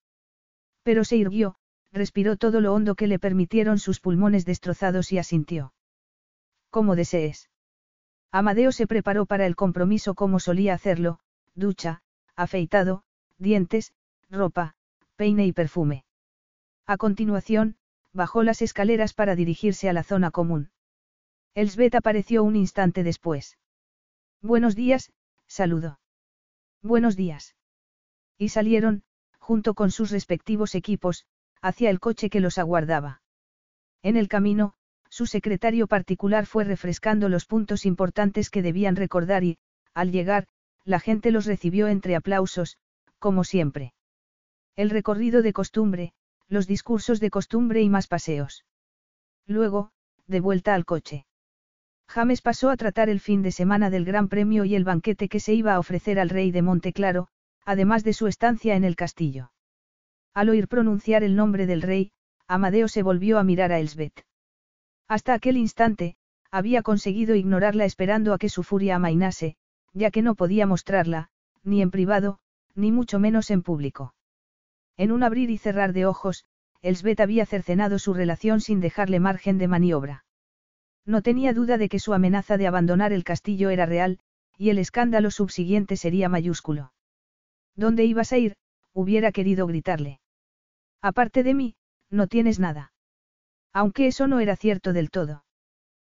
Pero se irguió, respiró todo lo hondo que le permitieron sus pulmones destrozados y asintió. Como desees. Amadeo se preparó para el compromiso como solía hacerlo, ducha, afeitado, dientes, ropa, peine y perfume. A continuación, bajó las escaleras para dirigirse a la zona común. Elsbeth apareció un instante después. Buenos días, saludó. Buenos días. Y salieron, junto con sus respectivos equipos, hacia el coche que los aguardaba. En el camino, su secretario particular fue refrescando los puntos importantes que debían recordar y, al llegar, la gente los recibió entre aplausos, como siempre. El recorrido de costumbre, los discursos de costumbre y más paseos. Luego, de vuelta al coche. James pasó a tratar el fin de semana del Gran Premio y el banquete que se iba a ofrecer al rey de Monteclaro, además de su estancia en el castillo. Al oír pronunciar el nombre del rey, Amadeo se volvió a mirar a Elsbeth. Hasta aquel instante, había conseguido ignorarla esperando a que su furia amainase, ya que no podía mostrarla, ni en privado, ni mucho menos en público. En un abrir y cerrar de ojos, Elsbeth había cercenado su relación sin dejarle margen de maniobra. No tenía duda de que su amenaza de abandonar el castillo era real, y el escándalo subsiguiente sería mayúsculo. ¿Dónde ibas a ir? hubiera querido gritarle. Aparte de mí, no tienes nada. Aunque eso no era cierto del todo.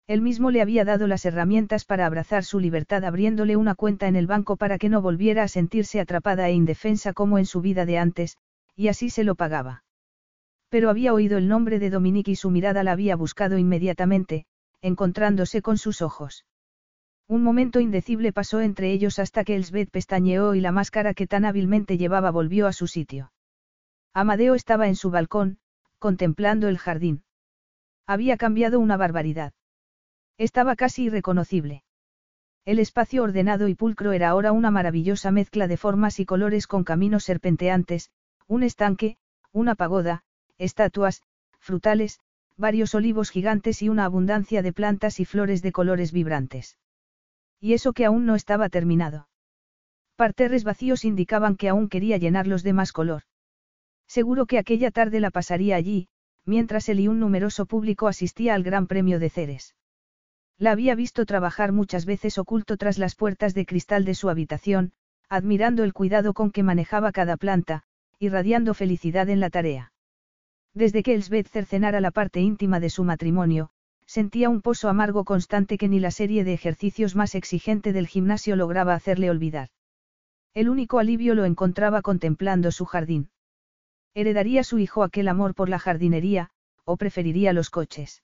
Él mismo le había dado las herramientas para abrazar su libertad abriéndole una cuenta en el banco para que no volviera a sentirse atrapada e indefensa como en su vida de antes, y así se lo pagaba. Pero había oído el nombre de Dominique y su mirada la había buscado inmediatamente, encontrándose con sus ojos. Un momento indecible pasó entre ellos hasta que Elsbeth pestañeó y la máscara que tan hábilmente llevaba volvió a su sitio. Amadeo estaba en su balcón, contemplando el jardín. Había cambiado una barbaridad. Estaba casi irreconocible. El espacio ordenado y pulcro era ahora una maravillosa mezcla de formas y colores con caminos serpenteantes, un estanque, una pagoda, estatuas, frutales, varios olivos gigantes y una abundancia de plantas y flores de colores vibrantes. Y eso que aún no estaba terminado. Parterres vacíos indicaban que aún quería llenarlos de más color. Seguro que aquella tarde la pasaría allí, mientras él y un numeroso público asistía al Gran Premio de Ceres. La había visto trabajar muchas veces oculto tras las puertas de cristal de su habitación, admirando el cuidado con que manejaba cada planta, irradiando felicidad en la tarea. Desde que Elsbeth cercenara la parte íntima de su matrimonio, sentía un pozo amargo constante que ni la serie de ejercicios más exigente del gimnasio lograba hacerle olvidar. El único alivio lo encontraba contemplando su jardín. ¿Heredaría su hijo aquel amor por la jardinería, o preferiría los coches?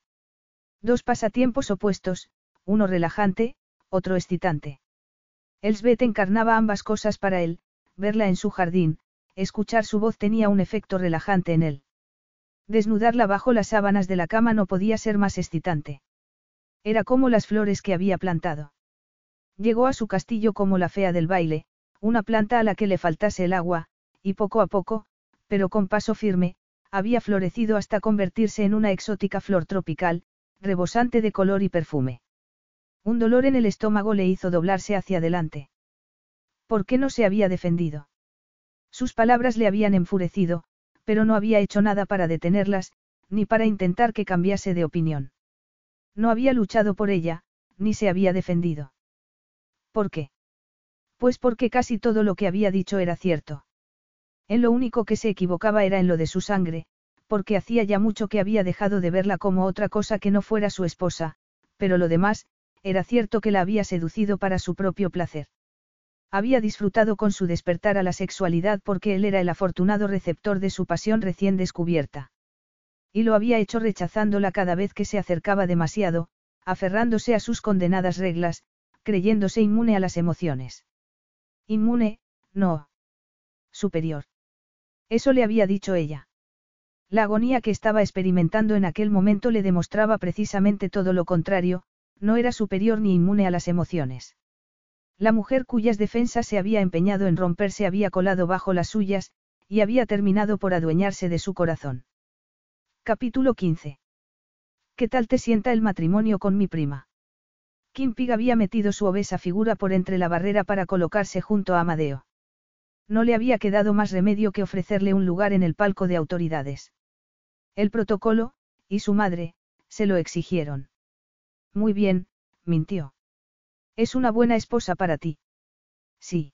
Dos pasatiempos opuestos, uno relajante, otro excitante. Elsbeth encarnaba ambas cosas para él, verla en su jardín, escuchar su voz tenía un efecto relajante en él. Desnudarla bajo las sábanas de la cama no podía ser más excitante. Era como las flores que había plantado. Llegó a su castillo como la fea del baile, una planta a la que le faltase el agua, y poco a poco, pero con paso firme, había florecido hasta convertirse en una exótica flor tropical, rebosante de color y perfume. Un dolor en el estómago le hizo doblarse hacia adelante. ¿Por qué no se había defendido? Sus palabras le habían enfurecido, pero no había hecho nada para detenerlas, ni para intentar que cambiase de opinión. No había luchado por ella, ni se había defendido. ¿Por qué? Pues porque casi todo lo que había dicho era cierto. En lo único que se equivocaba era en lo de su sangre, porque hacía ya mucho que había dejado de verla como otra cosa que no fuera su esposa, pero lo demás, era cierto que la había seducido para su propio placer. Había disfrutado con su despertar a la sexualidad porque él era el afortunado receptor de su pasión recién descubierta. Y lo había hecho rechazándola cada vez que se acercaba demasiado, aferrándose a sus condenadas reglas, creyéndose inmune a las emociones. Inmune, no. Superior. Eso le había dicho ella. La agonía que estaba experimentando en aquel momento le demostraba precisamente todo lo contrario, no era superior ni inmune a las emociones. La mujer cuyas defensas se había empeñado en romper se había colado bajo las suyas, y había terminado por adueñarse de su corazón. Capítulo 15. ¿Qué tal te sienta el matrimonio con mi prima? Kim Pig había metido su obesa figura por entre la barrera para colocarse junto a Amadeo. No le había quedado más remedio que ofrecerle un lugar en el palco de autoridades. El protocolo, y su madre, se lo exigieron. Muy bien, mintió. Es una buena esposa para ti. Sí.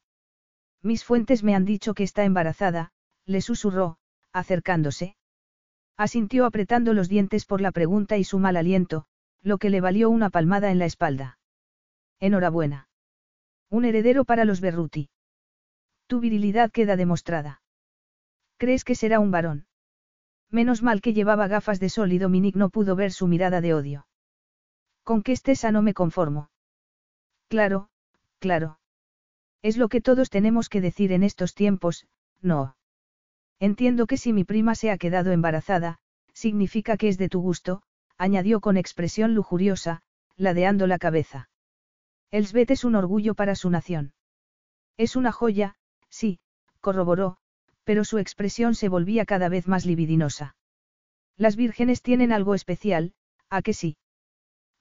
Mis fuentes me han dicho que está embarazada, le susurró, acercándose. Asintió apretando los dientes por la pregunta y su mal aliento, lo que le valió una palmada en la espalda. Enhorabuena. Un heredero para los Berruti. Tu virilidad queda demostrada. ¿Crees que será un varón? Menos mal que llevaba gafas de sol y Dominique no pudo ver su mirada de odio. Con que estés no me conformo. Claro, claro. Es lo que todos tenemos que decir en estos tiempos, no. Entiendo que si mi prima se ha quedado embarazada, significa que es de tu gusto, añadió con expresión lujuriosa, ladeando la cabeza. Elsbeth es un orgullo para su nación. Es una joya, sí, corroboró, pero su expresión se volvía cada vez más libidinosa. Las vírgenes tienen algo especial, ¿a que sí?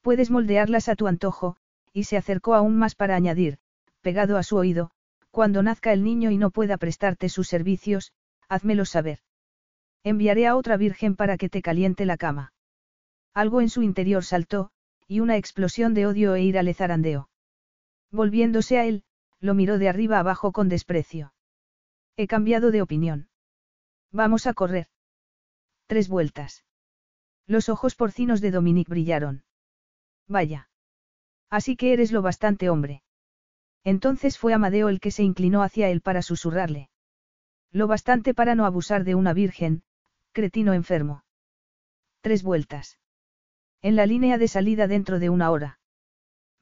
Puedes moldearlas a tu antojo, y se acercó aún más para añadir, pegado a su oído, cuando nazca el niño y no pueda prestarte sus servicios, házmelo saber. Enviaré a otra virgen para que te caliente la cama. Algo en su interior saltó, y una explosión de odio e ira le zarandeó. Volviéndose a él, lo miró de arriba abajo con desprecio. He cambiado de opinión. Vamos a correr. Tres vueltas. Los ojos porcinos de Dominique brillaron. Vaya. Así que eres lo bastante hombre. Entonces fue Amadeo el que se inclinó hacia él para susurrarle. Lo bastante para no abusar de una virgen, cretino enfermo. Tres vueltas. En la línea de salida dentro de una hora.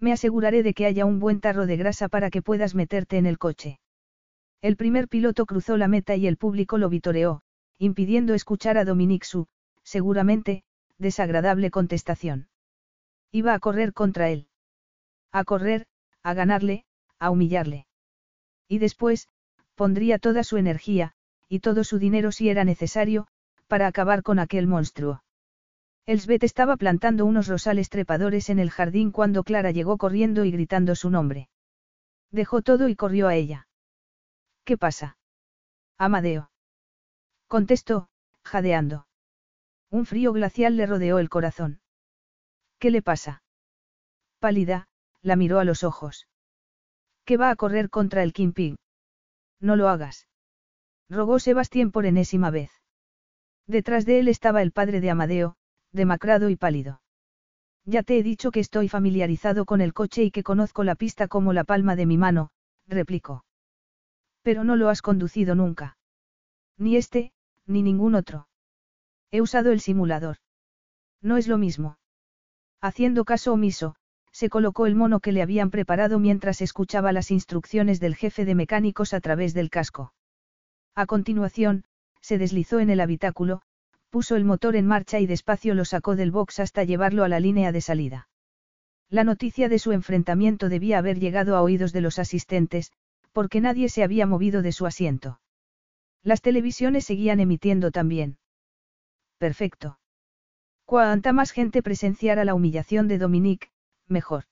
Me aseguraré de que haya un buen tarro de grasa para que puedas meterte en el coche. El primer piloto cruzó la meta y el público lo vitoreó, impidiendo escuchar a Dominique su, seguramente, desagradable contestación. Iba a correr contra él. A correr, a ganarle, a humillarle. Y después, pondría toda su energía, y todo su dinero si era necesario, para acabar con aquel monstruo. Elsbeth estaba plantando unos rosales trepadores en el jardín cuando Clara llegó corriendo y gritando su nombre. Dejó todo y corrió a ella. ¿Qué pasa? Amadeo. Contestó, jadeando. Un frío glacial le rodeó el corazón. ¿Qué le pasa? Pálida, la miró a los ojos. ¿Qué va a correr contra el Ping? No lo hagas. Rogó Sebastián por enésima vez. Detrás de él estaba el padre de Amadeo, demacrado y pálido. Ya te he dicho que estoy familiarizado con el coche y que conozco la pista como la palma de mi mano, replicó. Pero no lo has conducido nunca. Ni este, ni ningún otro. He usado el simulador. No es lo mismo. Haciendo caso omiso, se colocó el mono que le habían preparado mientras escuchaba las instrucciones del jefe de mecánicos a través del casco. A continuación, se deslizó en el habitáculo, puso el motor en marcha y despacio lo sacó del box hasta llevarlo a la línea de salida. La noticia de su enfrentamiento debía haber llegado a oídos de los asistentes, porque nadie se había movido de su asiento. Las televisiones seguían emitiendo también. Perfecto. Cuanta más gente presenciara la humillación de Dominique, mejor.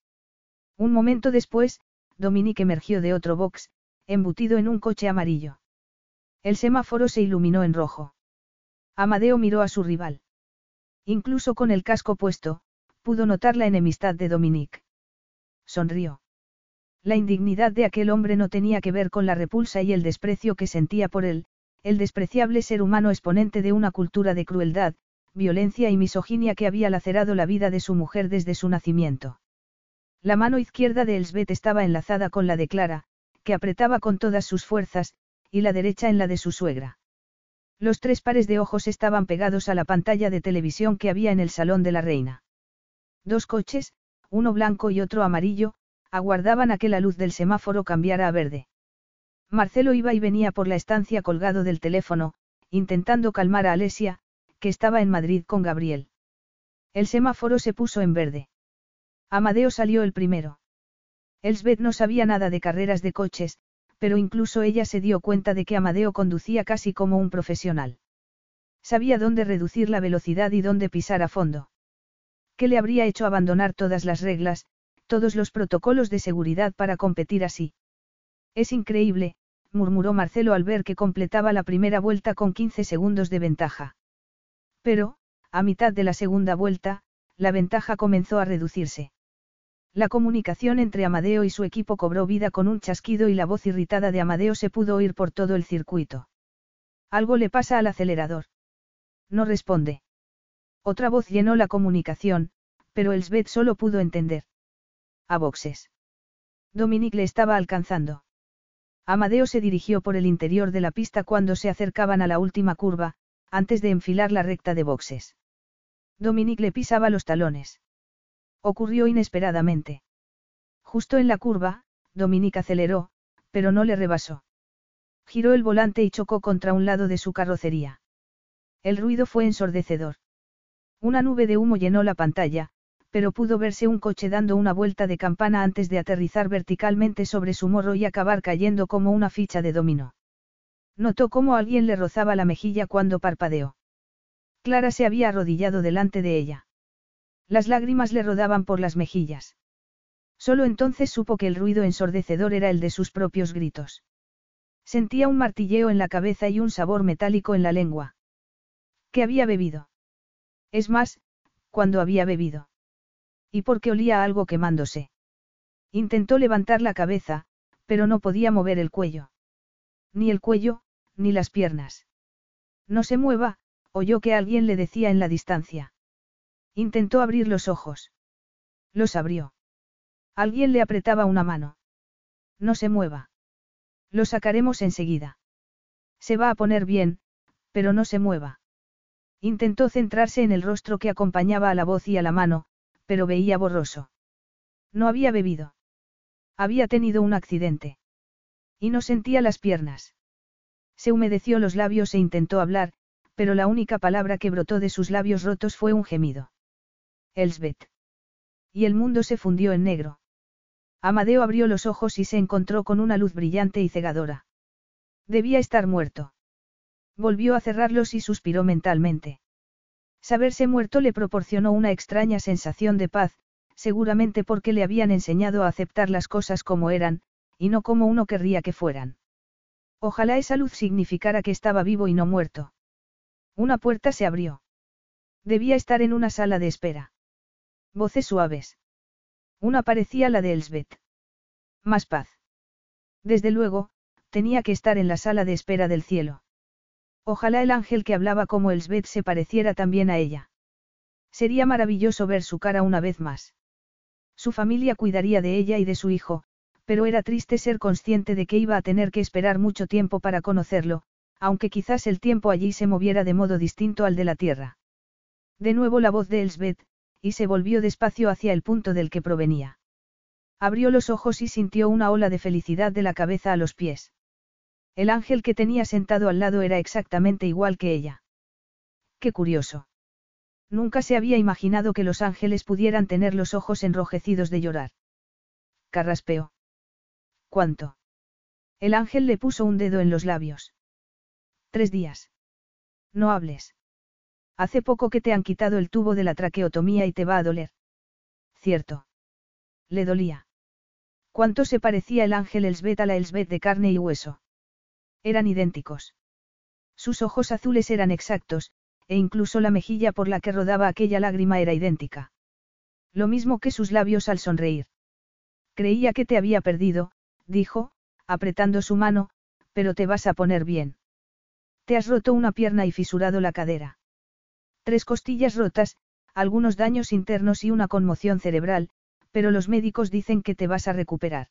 Un momento después, Dominique emergió de otro box, embutido en un coche amarillo. El semáforo se iluminó en rojo. Amadeo miró a su rival. Incluso con el casco puesto, pudo notar la enemistad de Dominique. Sonrió. La indignidad de aquel hombre no tenía que ver con la repulsa y el desprecio que sentía por él, el despreciable ser humano exponente de una cultura de crueldad, violencia y misoginia que había lacerado la vida de su mujer desde su nacimiento. La mano izquierda de Elsbeth estaba enlazada con la de Clara, que apretaba con todas sus fuerzas, y la derecha en la de su suegra. Los tres pares de ojos estaban pegados a la pantalla de televisión que había en el salón de la reina. Dos coches, uno blanco y otro amarillo, aguardaban a que la luz del semáforo cambiara a verde. Marcelo iba y venía por la estancia colgado del teléfono, intentando calmar a Alesia, que estaba en Madrid con Gabriel. El semáforo se puso en verde. Amadeo salió el primero. Elsbeth no sabía nada de carreras de coches, pero incluso ella se dio cuenta de que Amadeo conducía casi como un profesional. Sabía dónde reducir la velocidad y dónde pisar a fondo. ¿Qué le habría hecho abandonar todas las reglas, todos los protocolos de seguridad para competir así? Es increíble, murmuró Marcelo al ver que completaba la primera vuelta con 15 segundos de ventaja. Pero, a mitad de la segunda vuelta, la ventaja comenzó a reducirse. La comunicación entre Amadeo y su equipo cobró vida con un chasquido y la voz irritada de Amadeo se pudo oír por todo el circuito. Algo le pasa al acelerador. No responde. Otra voz llenó la comunicación, pero Elsbeth solo pudo entender. A boxes. Dominique le estaba alcanzando. Amadeo se dirigió por el interior de la pista cuando se acercaban a la última curva, antes de enfilar la recta de boxes. Dominique le pisaba los talones. Ocurrió inesperadamente. Justo en la curva, Dominique aceleró, pero no le rebasó. Giró el volante y chocó contra un lado de su carrocería. El ruido fue ensordecedor. Una nube de humo llenó la pantalla, pero pudo verse un coche dando una vuelta de campana antes de aterrizar verticalmente sobre su morro y acabar cayendo como una ficha de dominó. Notó cómo alguien le rozaba la mejilla cuando parpadeó. Clara se había arrodillado delante de ella. Las lágrimas le rodaban por las mejillas. Solo entonces supo que el ruido ensordecedor era el de sus propios gritos. Sentía un martilleo en la cabeza y un sabor metálico en la lengua. ¿Qué había bebido? Es más, cuando había bebido. ¿Y por qué olía algo quemándose? Intentó levantar la cabeza, pero no podía mover el cuello. Ni el cuello, ni las piernas. No se mueva, oyó que alguien le decía en la distancia. Intentó abrir los ojos. Los abrió. Alguien le apretaba una mano. No se mueva. Lo sacaremos enseguida. Se va a poner bien, pero no se mueva. Intentó centrarse en el rostro que acompañaba a la voz y a la mano, pero veía borroso. No había bebido. Había tenido un accidente. Y no sentía las piernas. Se humedeció los labios e intentó hablar, pero la única palabra que brotó de sus labios rotos fue un gemido. Elsbeth. Y el mundo se fundió en negro. Amadeo abrió los ojos y se encontró con una luz brillante y cegadora. Debía estar muerto. Volvió a cerrarlos y suspiró mentalmente. Saberse muerto le proporcionó una extraña sensación de paz, seguramente porque le habían enseñado a aceptar las cosas como eran, y no como uno querría que fueran. Ojalá esa luz significara que estaba vivo y no muerto. Una puerta se abrió. Debía estar en una sala de espera. Voces suaves. Una parecía la de Elsbeth. Más paz. Desde luego, tenía que estar en la sala de espera del cielo. Ojalá el ángel que hablaba como Elsbeth se pareciera también a ella. Sería maravilloso ver su cara una vez más. Su familia cuidaría de ella y de su hijo, pero era triste ser consciente de que iba a tener que esperar mucho tiempo para conocerlo, aunque quizás el tiempo allí se moviera de modo distinto al de la tierra. De nuevo la voz de Elsbeth, y se volvió despacio hacia el punto del que provenía. Abrió los ojos y sintió una ola de felicidad de la cabeza a los pies. El ángel que tenía sentado al lado era exactamente igual que ella. Qué curioso. Nunca se había imaginado que los ángeles pudieran tener los ojos enrojecidos de llorar. Carraspeó. ¿Cuánto? El ángel le puso un dedo en los labios. Tres días. No hables. Hace poco que te han quitado el tubo de la traqueotomía y te va a doler. Cierto. Le dolía. ¿Cuánto se parecía el ángel Elsbeth a la Elsbeth de carne y hueso? Eran idénticos. Sus ojos azules eran exactos, e incluso la mejilla por la que rodaba aquella lágrima era idéntica. Lo mismo que sus labios al sonreír. Creía que te había perdido, dijo, apretando su mano, pero te vas a poner bien. Te has roto una pierna y fisurado la cadera. Tres costillas rotas, algunos daños internos y una conmoción cerebral, pero los médicos dicen que te vas a recuperar.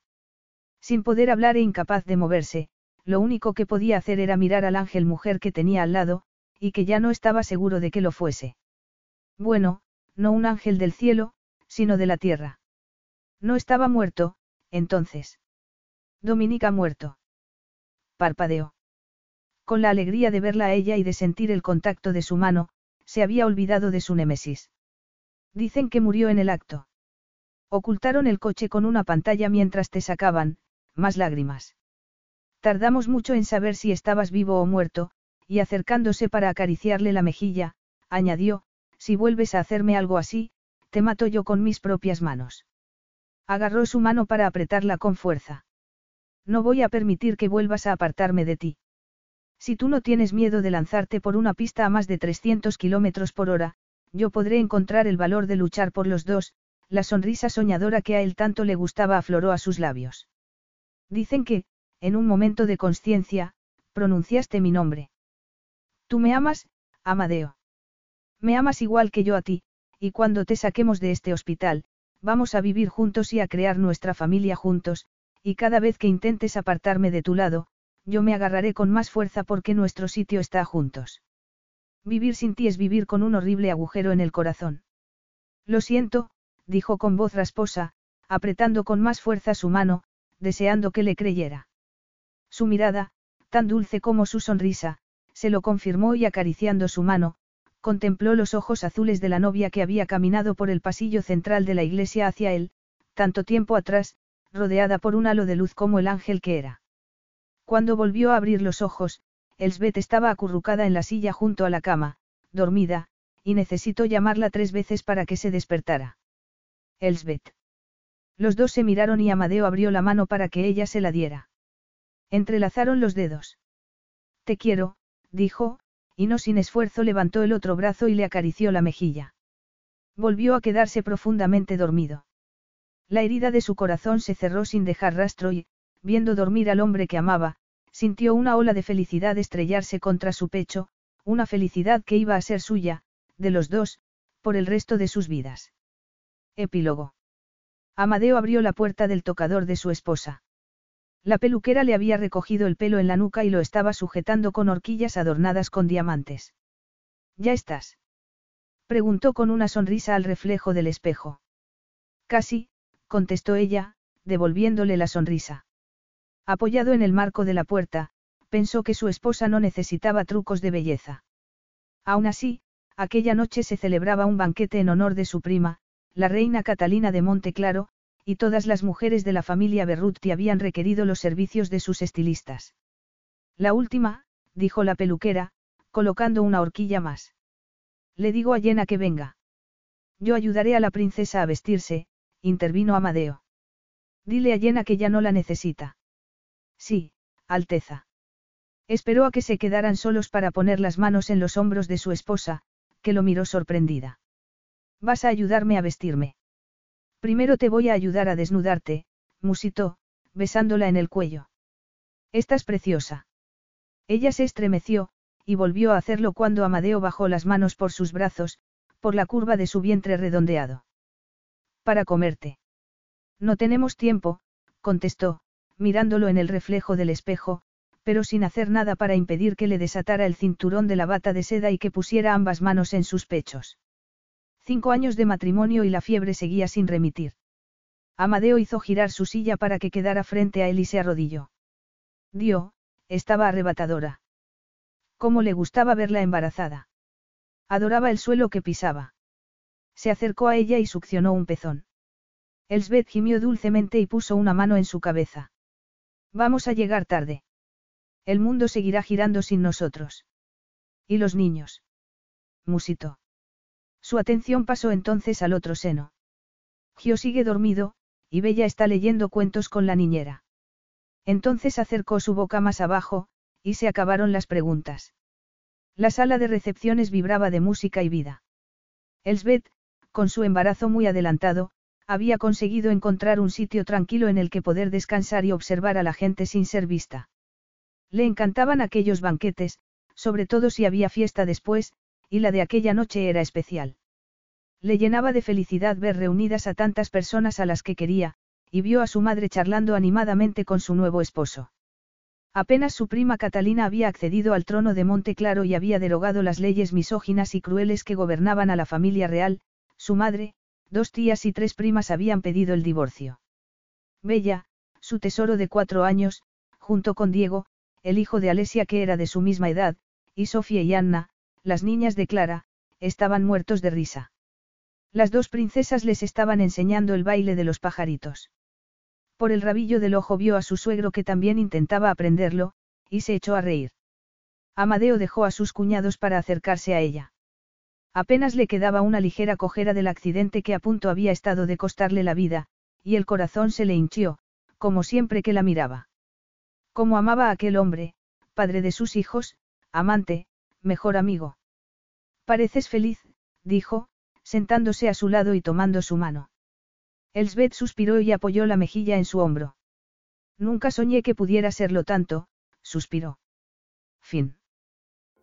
Sin poder hablar e incapaz de moverse, lo único que podía hacer era mirar al ángel mujer que tenía al lado, y que ya no estaba seguro de que lo fuese. Bueno, no un ángel del cielo, sino de la tierra. No estaba muerto, entonces. Dominica muerto. Parpadeó. Con la alegría de verla a ella y de sentir el contacto de su mano, se había olvidado de su némesis. Dicen que murió en el acto. Ocultaron el coche con una pantalla mientras te sacaban, más lágrimas. Tardamos mucho en saber si estabas vivo o muerto, y acercándose para acariciarle la mejilla, añadió, si vuelves a hacerme algo así, te mato yo con mis propias manos. Agarró su mano para apretarla con fuerza. No voy a permitir que vuelvas a apartarme de ti. Si tú no tienes miedo de lanzarte por una pista a más de 300 kilómetros por hora, yo podré encontrar el valor de luchar por los dos, la sonrisa soñadora que a él tanto le gustaba afloró a sus labios. Dicen que, en un momento de conciencia, pronunciaste mi nombre. Tú me amas, Amadeo. Me amas igual que yo a ti, y cuando te saquemos de este hospital, vamos a vivir juntos y a crear nuestra familia juntos, y cada vez que intentes apartarme de tu lado, yo me agarraré con más fuerza porque nuestro sitio está juntos. Vivir sin ti es vivir con un horrible agujero en el corazón. Lo siento, dijo con voz rasposa, apretando con más fuerza su mano, deseando que le creyera. Su mirada, tan dulce como su sonrisa, se lo confirmó y acariciando su mano, contempló los ojos azules de la novia que había caminado por el pasillo central de la iglesia hacia él, tanto tiempo atrás, rodeada por un halo de luz como el ángel que era. Cuando volvió a abrir los ojos, Elsbeth estaba acurrucada en la silla junto a la cama, dormida, y necesitó llamarla tres veces para que se despertara. Elsbeth. Los dos se miraron y Amadeo abrió la mano para que ella se la diera. Entrelazaron los dedos. Te quiero, dijo, y no sin esfuerzo levantó el otro brazo y le acarició la mejilla. Volvió a quedarse profundamente dormido. La herida de su corazón se cerró sin dejar rastro y, viendo dormir al hombre que amaba, sintió una ola de felicidad estrellarse contra su pecho, una felicidad que iba a ser suya, de los dos, por el resto de sus vidas. Epílogo. Amadeo abrió la puerta del tocador de su esposa. La peluquera le había recogido el pelo en la nuca y lo estaba sujetando con horquillas adornadas con diamantes. ¿Ya estás? Preguntó con una sonrisa al reflejo del espejo. Casi, contestó ella, devolviéndole la sonrisa. Apoyado en el marco de la puerta, pensó que su esposa no necesitaba trucos de belleza. Aún así, aquella noche se celebraba un banquete en honor de su prima, la reina Catalina de Monteclaro, y todas las mujeres de la familia Berruti habían requerido los servicios de sus estilistas. La última, dijo la peluquera, colocando una horquilla más. Le digo a Yena que venga. Yo ayudaré a la princesa a vestirse, intervino Amadeo. Dile a Yena que ya no la necesita. Sí, Alteza. Esperó a que se quedaran solos para poner las manos en los hombros de su esposa, que lo miró sorprendida. Vas a ayudarme a vestirme. Primero te voy a ayudar a desnudarte, musitó, besándola en el cuello. Estás preciosa. Ella se estremeció, y volvió a hacerlo cuando Amadeo bajó las manos por sus brazos, por la curva de su vientre redondeado. Para comerte. No tenemos tiempo, contestó, mirándolo en el reflejo del espejo, pero sin hacer nada para impedir que le desatara el cinturón de la bata de seda y que pusiera ambas manos en sus pechos. Cinco años de matrimonio y la fiebre seguía sin remitir. Amadeo hizo girar su silla para que quedara frente a él y se arrodilló. Dio, estaba arrebatadora. Cómo le gustaba verla embarazada. Adoraba el suelo que pisaba. Se acercó a ella y succionó un pezón. Elsbeth gimió dulcemente y puso una mano en su cabeza. Vamos a llegar tarde. El mundo seguirá girando sin nosotros. ¿Y los niños? Musito. Su atención pasó entonces al otro seno. Gio sigue dormido, y Bella está leyendo cuentos con la niñera. Entonces acercó su boca más abajo, y se acabaron las preguntas. La sala de recepciones vibraba de música y vida. Elsbeth, con su embarazo muy adelantado, había conseguido encontrar un sitio tranquilo en el que poder descansar y observar a la gente sin ser vista. Le encantaban aquellos banquetes, sobre todo si había fiesta después, y la de aquella noche era especial. Le llenaba de felicidad ver reunidas a tantas personas a las que quería, y vio a su madre charlando animadamente con su nuevo esposo. Apenas su prima Catalina había accedido al trono de Monte Claro y había derogado las leyes misóginas y crueles que gobernaban a la familia real, su madre, Dos tías y tres primas habían pedido el divorcio. Bella, su tesoro de cuatro años, junto con Diego, el hijo de Alesia que era de su misma edad, y Sofía y Anna, las niñas de Clara, estaban muertos de risa. Las dos princesas les estaban enseñando el baile de los pajaritos. Por el rabillo del ojo vio a su suegro que también intentaba aprenderlo, y se echó a reír. Amadeo dejó a sus cuñados para acercarse a ella. Apenas le quedaba una ligera cojera del accidente que a punto había estado de costarle la vida, y el corazón se le hinchió, como siempre que la miraba. Como amaba a aquel hombre, padre de sus hijos, amante, mejor amigo. Pareces feliz, dijo, sentándose a su lado y tomando su mano. Elsbeth suspiró y apoyó la mejilla en su hombro. Nunca soñé que pudiera serlo tanto, suspiró. Fin.